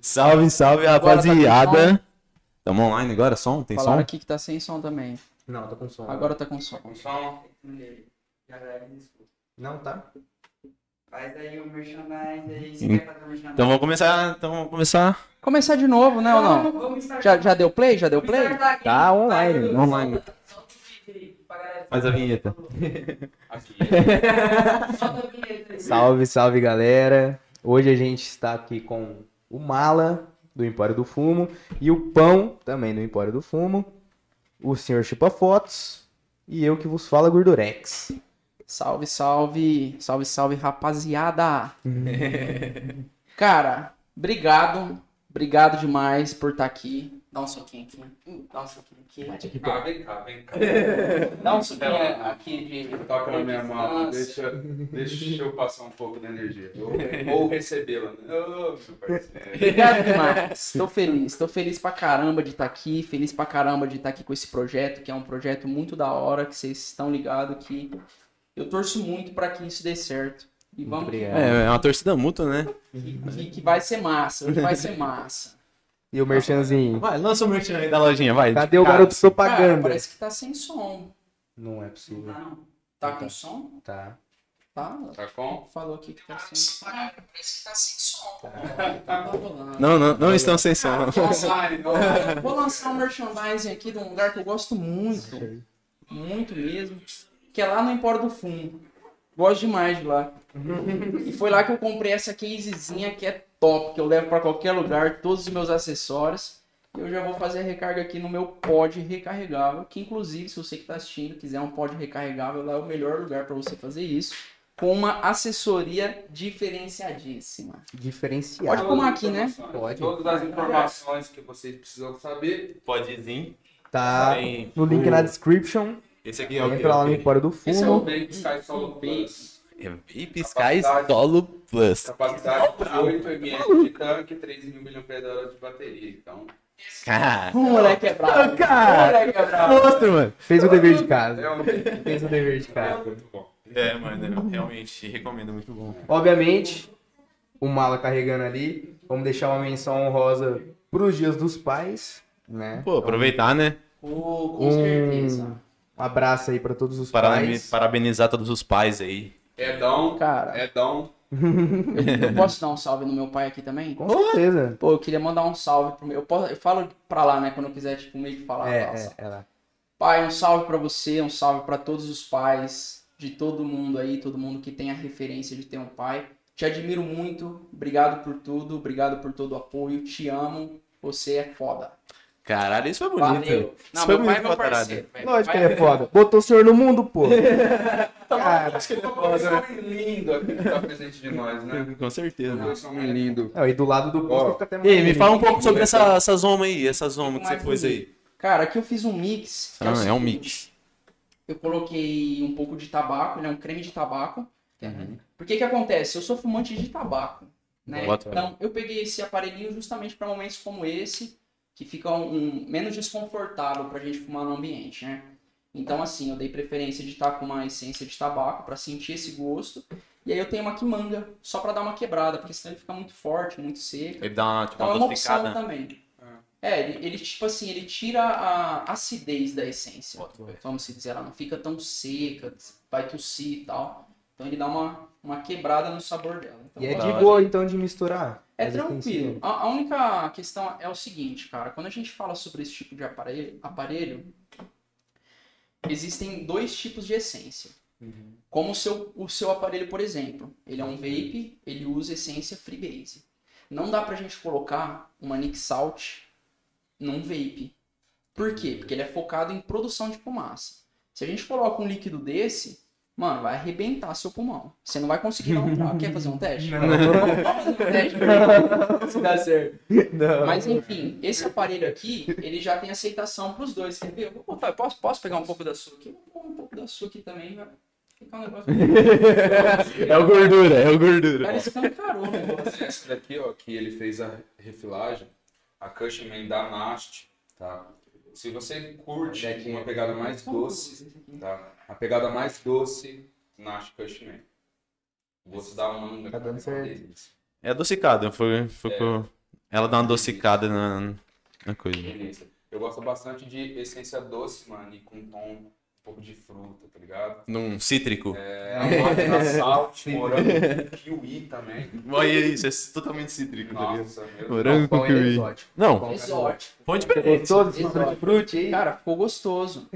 Salve, salve, Agora tá rapaziada. Tamo online agora? Som? Tem Falaram som? aqui que tá sem som também. Não, tá com som. Agora tá com som. Com som. Não, tá? Faz aí o merchandise aí. Você quer fazer o merchandise? Então vamos começar. Então vamos começar. Começar de novo, né ou não? Já, já deu play? Já deu play? Tá online, online. solta- solta o vídeo aí pra galera. Faz a vinheta. Aqui. Solta a vinheta. Salve, salve galera. Hoje a gente está aqui com o Mala do Empório do Fumo e o Pão também do Empório do Fumo, o Sr. Chupa Fotos e eu que vos falo Gordurex. Salve, salve. Salve, salve, rapaziada. Cara, obrigado. Obrigado demais por estar aqui. Dá um soquinho aqui. Dá um soquinho aqui. Ah, vem cá, vem cá. Dá um soquinho aqui de. Toca na minha mão, deixa, deixa eu passar um pouco da energia. Ou, ou recebê-la, né? Ô, meu parceiro. Obrigado demais. Estou feliz. Estou feliz pra caramba de estar aqui. Feliz pra caramba de estar aqui com esse projeto, que é um projeto muito da hora, que vocês estão ligados que eu torço muito pra que isso dê certo. E vamos que. É, é uma torcida mútua, né? Que, que vai ser massa. Hoje vai ser massa. E o merchanzinho? Vai, lança o merchan aí da lojinha, vai. Cadê o Cara, garoto Cara, propaganda? parece que tá sem som. Não é possível. Não. Tá com som? Tá. Tá. Tá com? Falou aqui que tá sem som. Parece que tá sem som. Tá rolando. Não, não, não estão sem som. Não. Vou lançar um merchandising aqui de um lugar que eu gosto muito. Muito mesmo. Que é lá no Empório do Fumo. Gosto demais de lá. E foi lá que eu comprei essa casezinha que é top, que eu levo pra qualquer lugar, todos os meus acessórios. Eu já vou fazer a recarga aqui no meu pod recarregável, que inclusive, se você que tá assistindo quiser um pod recarregável, lá é o melhor lugar pra você fazer isso, com uma assessoria diferenciadíssima. Diferenciado. Pode pôr aqui, né? Pode. Todas as informações que vocês precisam saber. Pode vir. Tá Tem no link o- na description. Esse aqui é o? Entra lá no Empório do Esse é o Fumo. Vape Sky Solo Plus. É Vape Sky Solo Plus. Capacidade de 8 ml de tanque e 3 mil mAh de bateria. Então, Cara, O moleque é bravo. Cara. O moleque é bravo. monstro, mano. Fez o dever de casa. realmente Fez o dever de é casa. muito bom. É, mano, realmente recomendo, muito bom. Obviamente, o Mala carregando ali. Vamos deixar uma menção honrosa pros dias dos pais, né? Pô, aproveitar, né? Com Um abraço aí pra todos os pais. Parabenizar todos os pais aí. Edão, Cara, Edão. eu posso dar um salve no meu pai aqui também? Com certeza. Pô, eu queria mandar um salve pro meu. Eu, posso, eu falo pra lá, né? Quando eu quiser, tipo, meio que falar. É, é, salve. é lá. Pai, um salve pra você, um salve pra todos os pais de todo mundo aí, todo mundo que tem a referência de ter um pai. Te admiro muito, obrigado por tudo, obrigado por todo o apoio, te amo, você é foda. Caralho, isso foi bonito. Valeu. Isso Não, foi meu pai é meu parceiro. velho. Lógico que ele é foda. Botou o senhor no mundo, pô. Cara, Esse homem lindo aqui que tá presente de nós, né? Com certeza. Esse homem lindo. é, e do lado do posto Ó. fica até mais. Ei, me fala um pouco sobre essa, essa zoma aí, essa zoma que você pôs aí. Cara, aqui eu fiz um mix. que Ah, é um mix. Eu coloquei um pouco de tabaco, ele é um creme de tabaco. Por que que acontece? Eu sou fumante de tabaco, né? Então, eu peguei esse aparelhinho justamente para momentos como esse, que fica um, um- menos desconfortável pra gente fumar no ambiente, né? Então, assim, eu dei preferência de estar com uma essência de tabaco para sentir esse gosto. E aí eu tenho uma quimanga, só para dar uma quebrada, porque senão ele fica muito forte, muito seco. Ele dá uma, tipo, Então é uma uma opção também. É, ele, ele, tipo assim, ele tira a acidez da essência. Vamos se dizer, ela não fica tão seca, vai tossir e tal. Então ele dá uma, uma quebrada no sabor dela. Então, E é de boa, então, de misturar. É Mas tranquilo. A, a única questão é o seguinte, cara. Quando a gente fala sobre esse tipo de aparelho, aparelho existem dois tipos de essência. Como o seu, o seu aparelho, por exemplo. Ele é um vape, ele usa essência freebase. Não dá pra gente colocar uma Nick Salt num vape. Por quê? Porque ele é focado em produção de fumaça. Se a gente coloca um líquido desse, mano, vai arrebentar seu pulmão. Você não vai conseguir dar um trago. Quer fazer um teste? Não. Vamos fazer um teste pra se dá certo. Não. Mas enfim, esse aparelho aqui, ele já tem aceitação pros dois. Quer ver? Eu posso, posso pegar um pouco da sua aqui? Vou pôr um pouco da sua aqui também, vai ficar um negócio. É o gordura, é o gordura. Cara, escancarou o negócio. Esse daqui, ó, que ele fez a refilagem, a Cushman da Nast, tá? Se você curte uma pegada mais doce, tá? A pegada mais doce, Nast Cushman. O gosto da manga. Tá dando é uma certo. É adocicada, foi, foi É. com... Ela dá uma adocicada na, na coisa. Delícia. Eu gosto bastante de essência doce, mano, e com tom pouco de fruta, tá ligado? Num cítrico. É, a da salt, morango, kiwi também. Olha isso, é totalmente cítrico, tá ligado? Nossa, meu Morango com Pão é kiwi. exótico. Não, Pão Exótico. põe Você diferente. gostou desse Exótico. aí? Cara, ficou gostoso.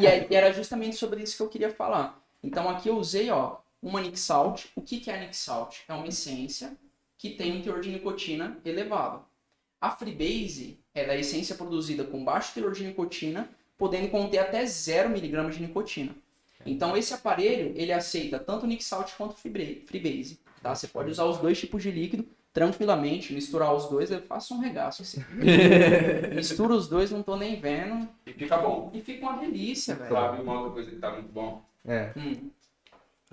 E é- e era justamente sobre isso que eu queria falar. Então aqui eu usei, ó, uma Nick Salt. O que que é a Nick Salt? É uma essência que tem um teor de nicotina elevado. A Freebase ela é a essência produzida com baixo teor de nicotina, podendo conter até 0mg de nicotina. Então esse aparelho, ele aceita tanto Nick Salt quanto Freebase- Freebase. Tá? Você pode usar os dois tipos de líquido tranquilamente, misturar os dois, eu faço um regaço assim. Mistura os dois, não tô nem vendo. E fica bom. E fica uma delícia, velho. Sabe uma outra coisa que tá muito bom? É. Hum.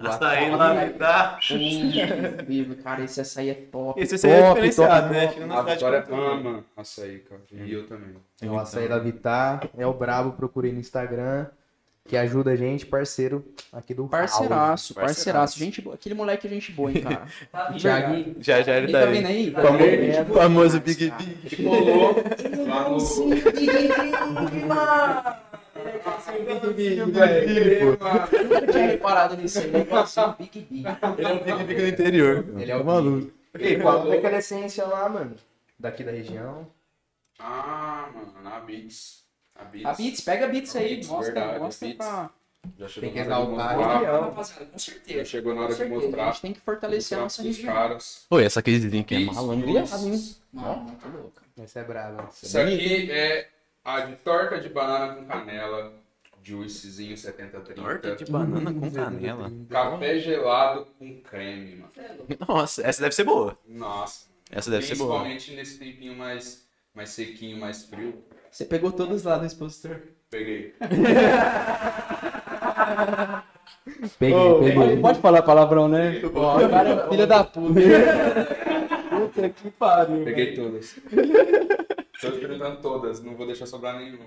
Açaí lá, tá? Hum, vivo, cara, esse açaí é top. Esse aí é Top, diferenciado, top, né? top. Fica na A cidade ama açaí, cara. E eu também. É o açaí da Vitar, é o Brabo, procurei no Instagram, que ajuda a gente, parceiro aqui do Parceiraço, Parceiraço. parceiraço. Gente boa. Aquele moleque é gente boa, hein, cara. Tá vindo, Thiaguinho. Já, já ele Ele tá tá aí. vendo aí? Famo- famoso Big. B. Colou. Eu nunca tinha reparado nisso. Ele fala assim, Big B. Ele é um Big B do interior. Ele é o Tá maluco. Ei, qual é aquela essência lá, mano? Daqui da região. Ah, mano, na Beats. A Beats. A Beats, pega a Beats aí, Beats, mostra, verdade, mostra Beats. pra... Já chegou Tem que de exaltar a mostrar. região. Rapaziada, com Já certeza. chegou na hora de certeza, a mostrar. gente tem que fortalecer a nossa Mostrar região. caras. Oi, essa aqui é Beats, malandro. Beats. Mano, muito louca. Essa é brava. Isso aqui é a de torta de banana com canela, juicezinho 7030. Torta de banana com canela. Café gelado com creme, mano. Nossa, essa deve ser boa. Nossa. Essa deve ser boa. Principalmente nesse tempinho mais, mais sequinho, mais frio. Você pegou todos lá no expositor. Peguei. Peguei, Pode, peguei. pode falar palavrão, né? Ó, o cara é filho da puta. Puta que pariu. Peguei todas. Tô experimentando todas, não vou deixar sobrar nenhuma.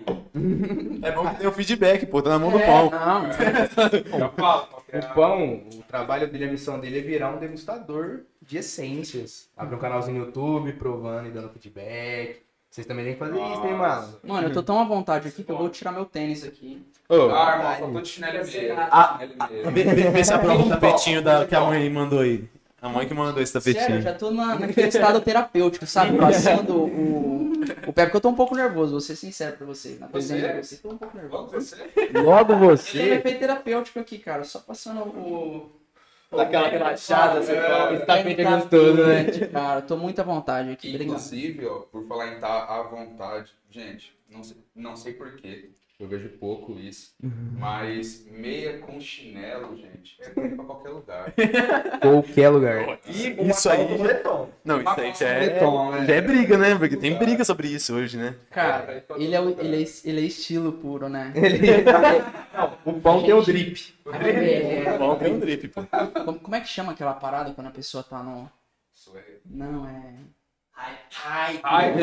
É bom que tem o feedback, pô, tá na mão do É, pão. não. Já falo é O pão, o trabalho dele, a missão dele é virar um degustador de essências. Abre um canalzinho no YouTube, provando e dando feedback. Vocês também têm que fazer isso, hein, mano? Mano, eu tô tão à vontade aqui que eu vou tirar meu tênis aqui. Ô, Ah, irmão, só tô de chinelo e meia. Ah. Chinelo e meia. vê, vê, vê se aprova o tapetinho da, que a mãe mandou aí. A mãe que mandou esse Sério, eu tapetinho. já tô na, naquele estado terapêutico, sabe? Passando o, o pé, porque eu tô um pouco nervoso, vou ser sincero pra vocês. Na presença de vocês, tô um pouco nervoso. Você? Logo Eu tenho um você. efeito terapêutico aqui, cara, só passando o... Daquela relaxada, você fala, esse tapete é Tá gostoso, né? Cara, tô muito à vontade aqui, obrigado. Inclusive, ó, por falar em estar à vontade, gente, não sei, não sei porquê, eu vejo pouco isso, mas meia com chinelo, gente, é pra qualquer lugar. Qualquer lugar. Isso aí. Não, isso aí já é, Beton, né? já é briga, né? Porque tem briga sobre isso hoje, né? Cara, ele é, o- ele, é, ele é estilo puro, né? O pão tem o drip. É, Bom, tem um drip, pô. como, é que chama aquela parada quando a pessoa tá no... É- Não, é... Hype. Ai,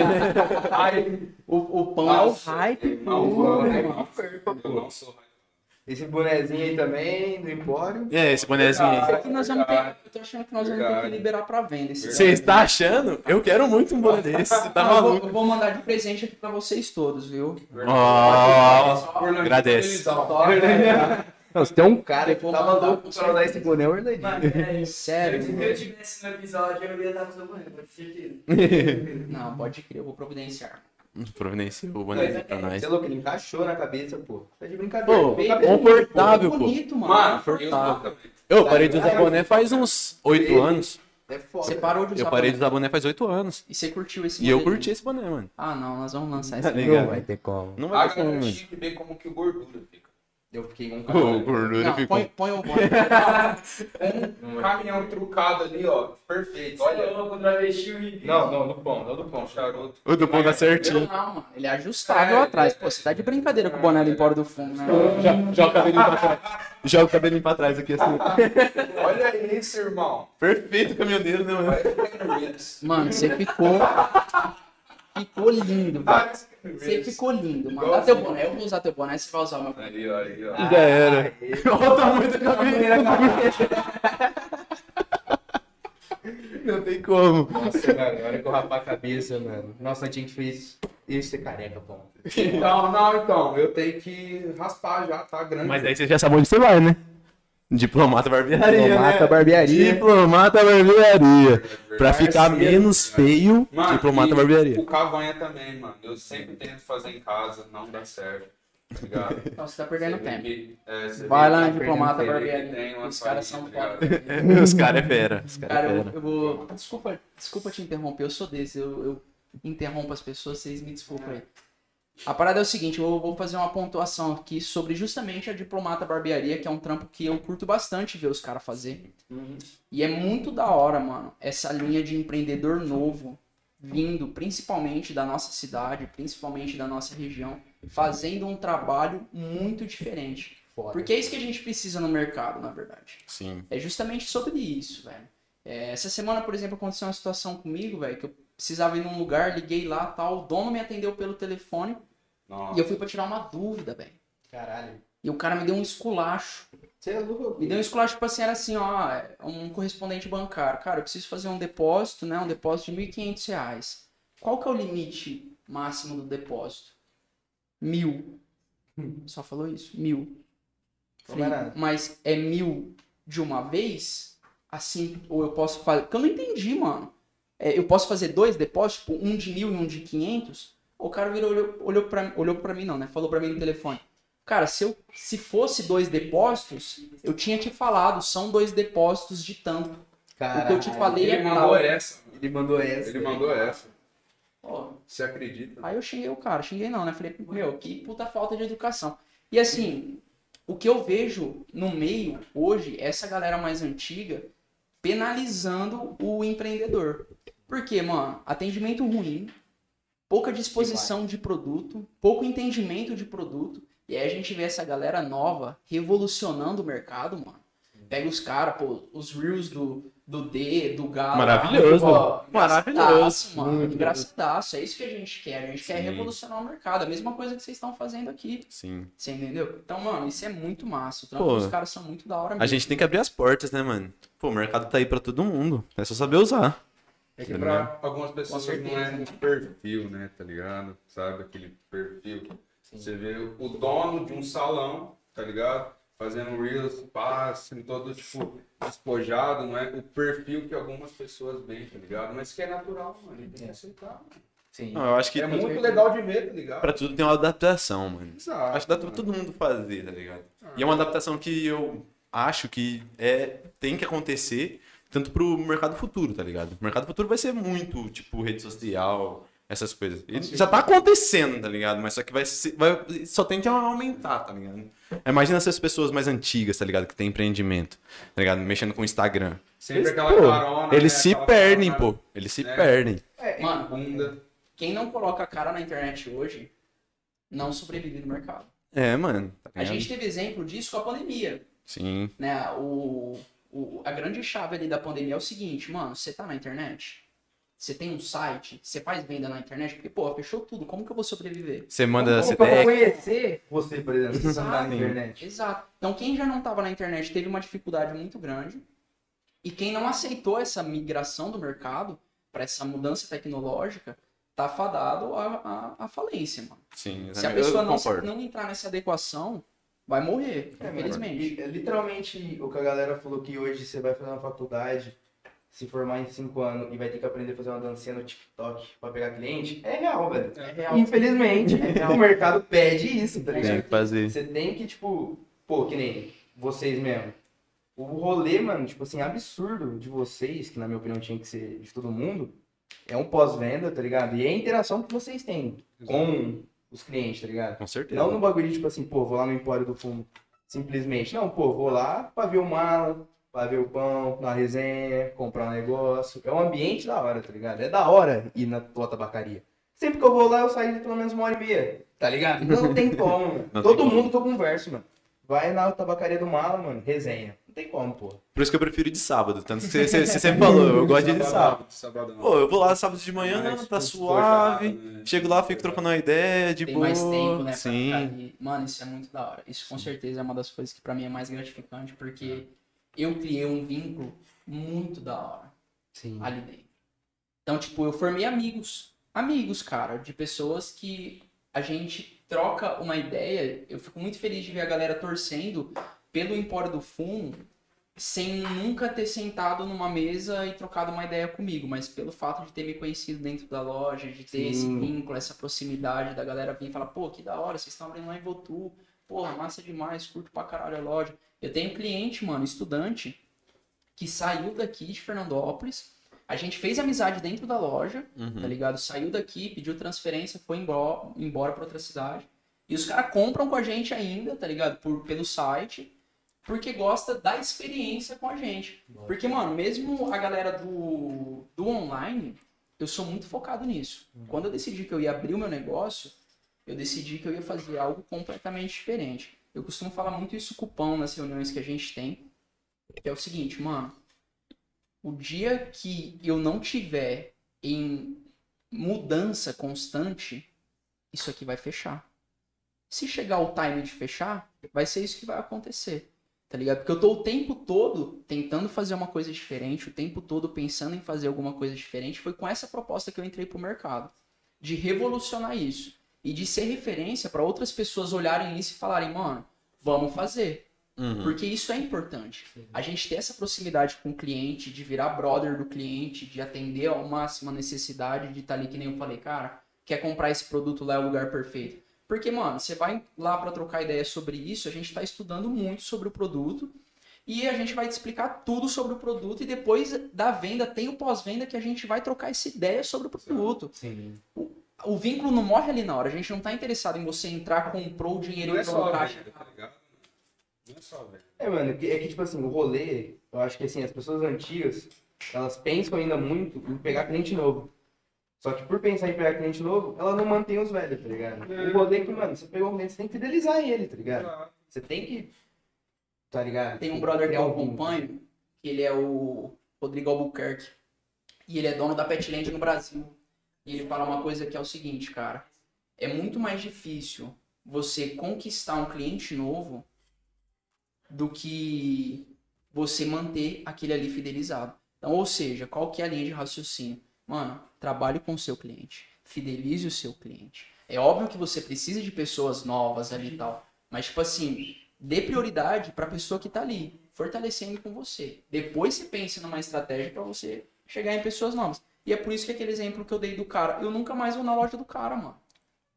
ai, O, o pão é o hype puro, né? mano. eu não sou Esse bonezinho aí também, do Empório. É, esse bonezinho aí. Esse aqui nós vamos ter... Eu tô achando que nós vamos ter que liberar pra venda Você está achando? Eu quero muito um boné desse. Você tá Não, eu, vou, maluco? eu vou mandar de presente aqui pra vocês todos, viu? Ó, agradece. Não, se tem um cara Eu que tava mandar louco pra usar esse boné, é o Orlandinho. Mano, é isso. Sério? Se eu tivesse no episódio, eu ia estar com o seu boné, pode certeza. Não, pode crer, eu vou providenciar. Providenciou o boné pra nós. Você é louco, ele encaixou na cabeça, pô. Tá de brincadeira. Pô, cabeça- confortável, pô. bonito, mano. Mano, Confortável. eu. Eu parei de usar boné faz uns oito anos. É foda. Você parou de usar Eu parei de boné. usar boné faz oito anos. E você curtiu esse E eu curti esse boné, mano. Ah, não, nós vamos lançar esse Tá aqui. ligado? Não vai ter como. Não vai ter como, mano. que ver como que o gordura fica. Eu fiquei com um Ô, cara. gordura Não, ficou. põe, põe o boné. Um caminhão trucado ali, ó. Perfeito. Olha, e... Não, não, do pão, não do pão. Um charuto. O do pão tá certinho. Não, mano, ele é ajustável atrás. Pô, você tá de brincadeira com o boné do Empório do Fundo, né? Jo- Joga o cabelinho pra trás. Joga o cabelinho pra trás aqui assim. Olha isso, irmão. Perfeito caminhoneiro, né, mano? Mano, você ficou... Ficou lindo, velho. Você ficou lindo, mano. Dá teu boné, eu vou usar teu boné, você vai usar o meu. Aí, ó, aí, ó. Já era. Olha o tamanho da cabeça. Não tem como. Nossa, mano, na hora que eu rapar a cabeça, mano. Nossa, a gente fez isso ser careca, pô. Então, não, então, eu tenho que raspar já, tá grande. Mas aí você já sabe onde você vai, né? Diplomata barbearia, Diplomata né? barbearia. Diplomata barbearia. Pra ficar menos feio, Mano, diplomata barbearia. O cavanha também, mano. Eu sempre tento fazer em casa, não dá certo. Tá ligado? Então você tá perdendo Você tempo. que- é, Vai lá que na diplomata barbearia. Os caras são tá foda. ligado? Os caras é fera. Os caras Cara, é eu, fera. eu vou. Desculpa, desculpa te interromper, eu sou desse. Eu, eu interrompo as pessoas, vocês me desculpem aí. A parada é o seguinte, eu vou fazer uma pontuação aqui sobre justamente a diplomata barbearia, que é um trampo que eu curto bastante ver os caras fazer. E é muito da hora, mano, essa linha de empreendedor novo vindo principalmente da nossa cidade, principalmente da nossa região, fazendo um trabalho muito diferente. Foda. Porque é isso que a gente precisa no mercado, na verdade. Sim. É justamente sobre isso, velho. É, essa semana, por exemplo, aconteceu uma situação comigo, velho, que eu precisava ir num lugar, liguei lá tal, o dono me atendeu pelo telefone Nossa. e eu fui pra tirar uma dúvida, velho. Caralho. E o cara me deu um esculacho. Você é louco. Me deu um esculacho, tipo assim, era assim, ó, um correspondente bancário. Cara, eu preciso fazer um depósito, né, um depósito de 1.500 reais. Qual que é o limite máximo do depósito? Mil. Só falou isso? Mil. Nada. mas é mil de uma vez? Assim, ou eu posso fazer... Porque eu não entendi, mano. É, eu posso fazer dois depósitos, tipo, um de mil e um de quinhentos? O cara virou, olhou, olhou, pra, olhou pra mim, não, né? Falou pra mim no telefone. Cara, se, eu, se fosse dois depósitos, eu tinha te falado, são dois depósitos de tanto. Caralho. O que eu te falei Ele é mandou tal. essa. Ele mandou essa. Ele mandou essa. Ó, Você acredita? Aí eu xinguei o cara, xinguei não, né? Falei, meu, que puta falta de educação. E assim, o que eu vejo no meio hoje, é essa galera mais antiga penalizando o empreendedor. Por quê, mano? Atendimento ruim, pouca disposição de produto, pouco entendimento de produto. E aí a gente vê essa galera nova revolucionando o mercado, mano. Pega os caras, pô, os reels do, do D, do Galo. Maravilhoso. pô, Maravilhoso. mano. Engraçadaço. É isso que a gente quer. A gente quer Sim. revolucionar o mercado. A mesma coisa que vocês estão fazendo aqui. Sim. Você entendeu? Então, mano, isso é muito massa. Pô, dos caras são muito da hora mesmo. A gente tem que abrir as portas, né, mano? Pô, o mercado tá aí pra todo mundo. É só saber usar. É que pra algumas pessoas certeza. não é um perfil, né? Tá ligado? Sabe aquele perfil? Você vê o dono de um salão, tá ligado? Fazendo reels, passando todo, tipo, despojado, não é? O perfil que algumas pessoas veem, tá ligado? Mas que é natural, mano. Ele tem que aceitar. mano. Sim. Não, eu acho que É muito legal de ver, tá ligado? pra tudo tem uma adaptação, mano. Exato. Acho que dá pra todo mundo fazer, tá ligado? E é uma adaptação que eu acho que é, tem que acontecer tanto pro mercado futuro, tá ligado? O mercado futuro vai ser muito, tipo, rede social, essas coisas. E já tá acontecendo, tá ligado? Mas só que vai, ser, vai só tende a aumentar, tá ligado? Imagina essas pessoas mais antigas, tá ligado? Que tem empreendimento, tá ligado? Mexendo com o Instagram. Sempre Eles, aquela pô, carona. Eles né? se Aquela perdem, carona, pô. Eles se né? perdem. Mano, Bunda. quem não coloca a cara na internet hoje, não sobrevive no mercado. É, mano. Tá A gente teve exemplo disso com a pandemia. Sim. né? O, o, a grande chave ali da pandemia é o seguinte, mano, você tá na internet? Você tem um site? Você faz venda na internet? Porque, pô, fechou tudo. Como que eu vou sobreviver? Você manda. Como Você pra tem- conhecer você, por exemplo, você tá na Exato. internet. Exato. Então, quem já não tava na internet teve uma dificuldade muito grande. E quem não aceitou essa migração do mercado para essa mudança tecnológica, tá fadado à, à, à falência, mano. Sim, Se a eu pessoa não, não entrar nessa adequação, vai morrer, É, infelizmente. literalmente o que a galera falou que hoje você vai fazer uma faculdade, se formar em 5 anos e vai ter que aprender a fazer uma dancinha no TikTok pra pegar cliente, é real, velho. É real. Infelizmente, É real. o mercado pede isso, tá Tem ligado? que fazer. Você tem que, tipo, pô, que nem vocês mesmo. O rolê, mano, tipo assim, absurdo de vocês, que na minha opinião tinha que ser de todo mundo, é um pós-venda, tá ligado? E é a interação que vocês têm com os clientes, tá ligado? Com certeza. Não no bagulho de, tipo assim, pô, vou lá no Empório do Fumo, simplesmente. Não, pô, vou lá pra ver o mala, pra ver o pão, na resenha, comprar um negócio. É um ambiente da hora, tá ligado? É da hora ir na tua tabacaria. Sempre que eu vou lá, eu saio de pelo menos uma hora e meia, tá ligado? Não tem como, mano. Não Todo tem como. mundo que eu converso, mano. Vai na tabacaria do mala, mano, resenha. Não tem como, pô. Por isso que eu prefiro ir de sábado. Tanto que você, você- você sempre falou, eu gosto de ir de sábado. Sabadão. Pô, eu vou lá sábado de manhã, Mais tá despojado, suave. né? Chego lá, fico trocando uma ideia, de tem boa. mais tempo, né? Sim. Mano, isso é muito da hora. Isso com certeza é uma das coisas que pra mim é mais gratificante, porque eu criei um vínculo muito da hora. Sim. ali dentro. Então, tipo, eu formei amigos. Amigos, cara, de pessoas que a gente troca uma ideia. Eu fico muito feliz de ver a galera torcendo pelo Empório do Fumo sem nunca ter sentado numa mesa e trocado uma ideia comigo, mas pelo fato de ter me conhecido dentro da loja, de ter esse Sim. vínculo, essa proximidade da galera vir e falar, pô, que da hora, vocês estão abrindo lá em Votu, porra, massa demais, curto pra caralho a loja. Eu tenho cliente, mano, estudante, que saiu daqui de Fernandópolis, a gente fez amizade dentro da loja, tá ligado? Saiu daqui, pediu transferência, foi embora, embora pra outra cidade. E os caras compram com a gente ainda, tá ligado? Por, pelo site, porque gosta da experiência com a gente. Porque, mano, mesmo a galera do, do online, eu sou muito focado nisso. Quando eu decidi que eu ia abrir o meu negócio, eu decidi que eu ia fazer algo completamente diferente. Eu costumo falar muito isso com o Pão nas reuniões que a gente tem, que é o seguinte, mano, o dia que eu não tiver em mudança constante, isso aqui vai fechar. Se chegar o time de fechar, vai ser isso que vai acontecer. Tá ligado? Porque eu tô o tempo todo tentando fazer uma coisa diferente, o tempo todo pensando em fazer alguma coisa diferente. Foi com essa proposta que eu entrei pro mercado. De revolucionar isso. E de ser referência para outras pessoas olharem isso e falarem, mano, vamos fazer. Uhum. Porque isso é importante. A gente ter essa proximidade com o cliente, de virar brother do cliente, de atender ao máximo a necessidade de estar ali, que nem eu falei, cara, quer comprar esse produto lá é o lugar perfeito. Porque, mano, você vai lá para trocar ideia sobre isso, a gente está estudando muito sobre o produto e a gente vai te explicar tudo sobre o produto e depois da venda tem o pós-venda que a gente vai trocar essa ideia sobre o produto. Sim. O vínculo não morre ali na hora, a gente não tá interessado em você entrar, comprou o dinheiro Não é entrou no só caixa. velho, tá ligado? Não é só velho. É, mano, é que, é que, tipo assim, o rolê, eu acho que assim, as pessoas antigas, elas pensam ainda muito em pegar cliente novo. Só que por pensar em pegar cliente novo, ela não mantém os velhos, tá ligado? É. O rolê é que, mano, você pegou um cliente, você tem que fidelizar ele, tá ligado? Claro. Você tem que. Tá ligado? Tem um brother que eu acompanho, que ele é o Rodrigo Albuquerque. E ele é dono da Petland no Brasil. E ele fala uma coisa que é o seguinte, cara. É muito mais difícil você conquistar um cliente novo do que você manter aquele ali fidelizado. Então, ou seja, qual que é a linha de raciocínio? Mano, trabalhe com o seu cliente. Fidelize o seu cliente. É óbvio que você precisa de pessoas novas ali e tal. Mas, tipo assim, dê prioridade para a pessoa que tá ali, fortalecendo com você. Depois você pense numa estratégia para você chegar em pessoas novas. E é por isso que aquele exemplo que eu dei do cara, eu nunca mais vou na loja do cara, mano.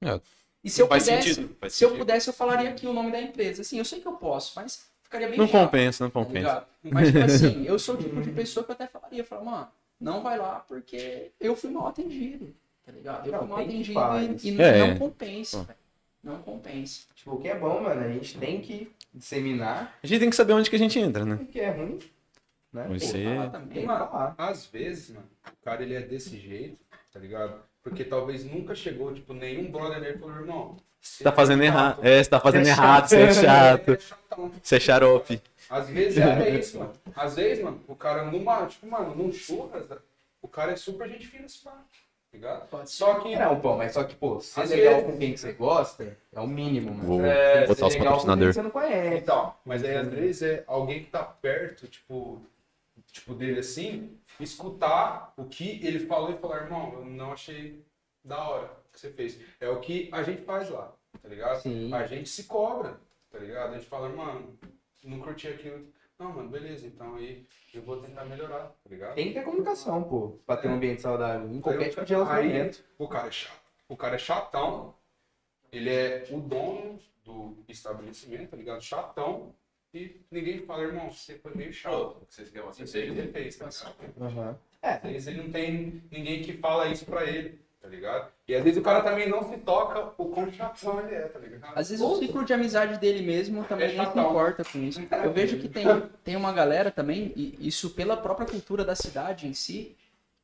É. E se eu Faz pudesse, sentido, faz se eu sentido. pudesse, eu falaria aqui o nome da empresa. Assim, eu sei que eu posso, mas ficaria bem Não chato, compensa, não tá compensa. ligado? Mas, tipo assim, eu sou o tipo de pessoa que eu até falaria, eu falo, mano, não vai lá porque eu fui mal atendido, tá ligado? Eu Não, fui mal atendido e, e É, não é. compensa, velho. Não compensa. Tipo, o que é bom, mano, a gente tem que disseminar. A gente tem que saber onde que a gente entra, né? O que é ruim, né? Tem também. que Mano, falar. Às vezes, mano, o cara ele é desse jeito, tá ligado? Porque talvez nunca chegou, tipo, nenhum brother dele e falou, irmão, Você tá fazendo errado. É, você tá fazendo Você é errado, você é chato. é. Você é xarope. Às vezes é isso, mano. Às vezes, mano, o cara numa, tipo, mano, num churras, o cara é super gente fina esse pá, tá ligado? Pode ser. Só que Não, pô, mas só que, pô, ser Às legal vezes- com quem que você gosta é o mínimo, mano. Vou É, botar os Ser legal com quem patrocinadores. que você não conhece. Então, mas aí às vezes é alguém que tá perto, tipo, tipo dele assim, escutar o que ele falou e falar, irmão, eu não achei da hora o que você fez. É o que a gente faz lá, tá ligado? Sim. A gente se cobra, tá ligado? A gente fala, mano, não curti aquilo. Não, mano, beleza, então aí eu vou tentar melhorar, tá ligado? Tem que ter comunicação, pô, pra ter um ambiente saudável em qualquer tipo de relacionamento. aí o cara é chato. O cara é chatão. Ele é o dono do estabelecimento, tá ligado? Chatão. E ninguém fala, irmão, você foi meio chato. Vocês querem Isso aí ele fez, tá ligado? Às vezes ele não tem ninguém que fala isso pra ele, tá ligado? E às vezes o cara também não se toca o quão chatão ele é, tá ligado? Às vezes o ciclo de amizade dele mesmo também É não se importa com isso. Eu vejo que tem, tem uma galera também, e isso pela própria cultura da cidade em si,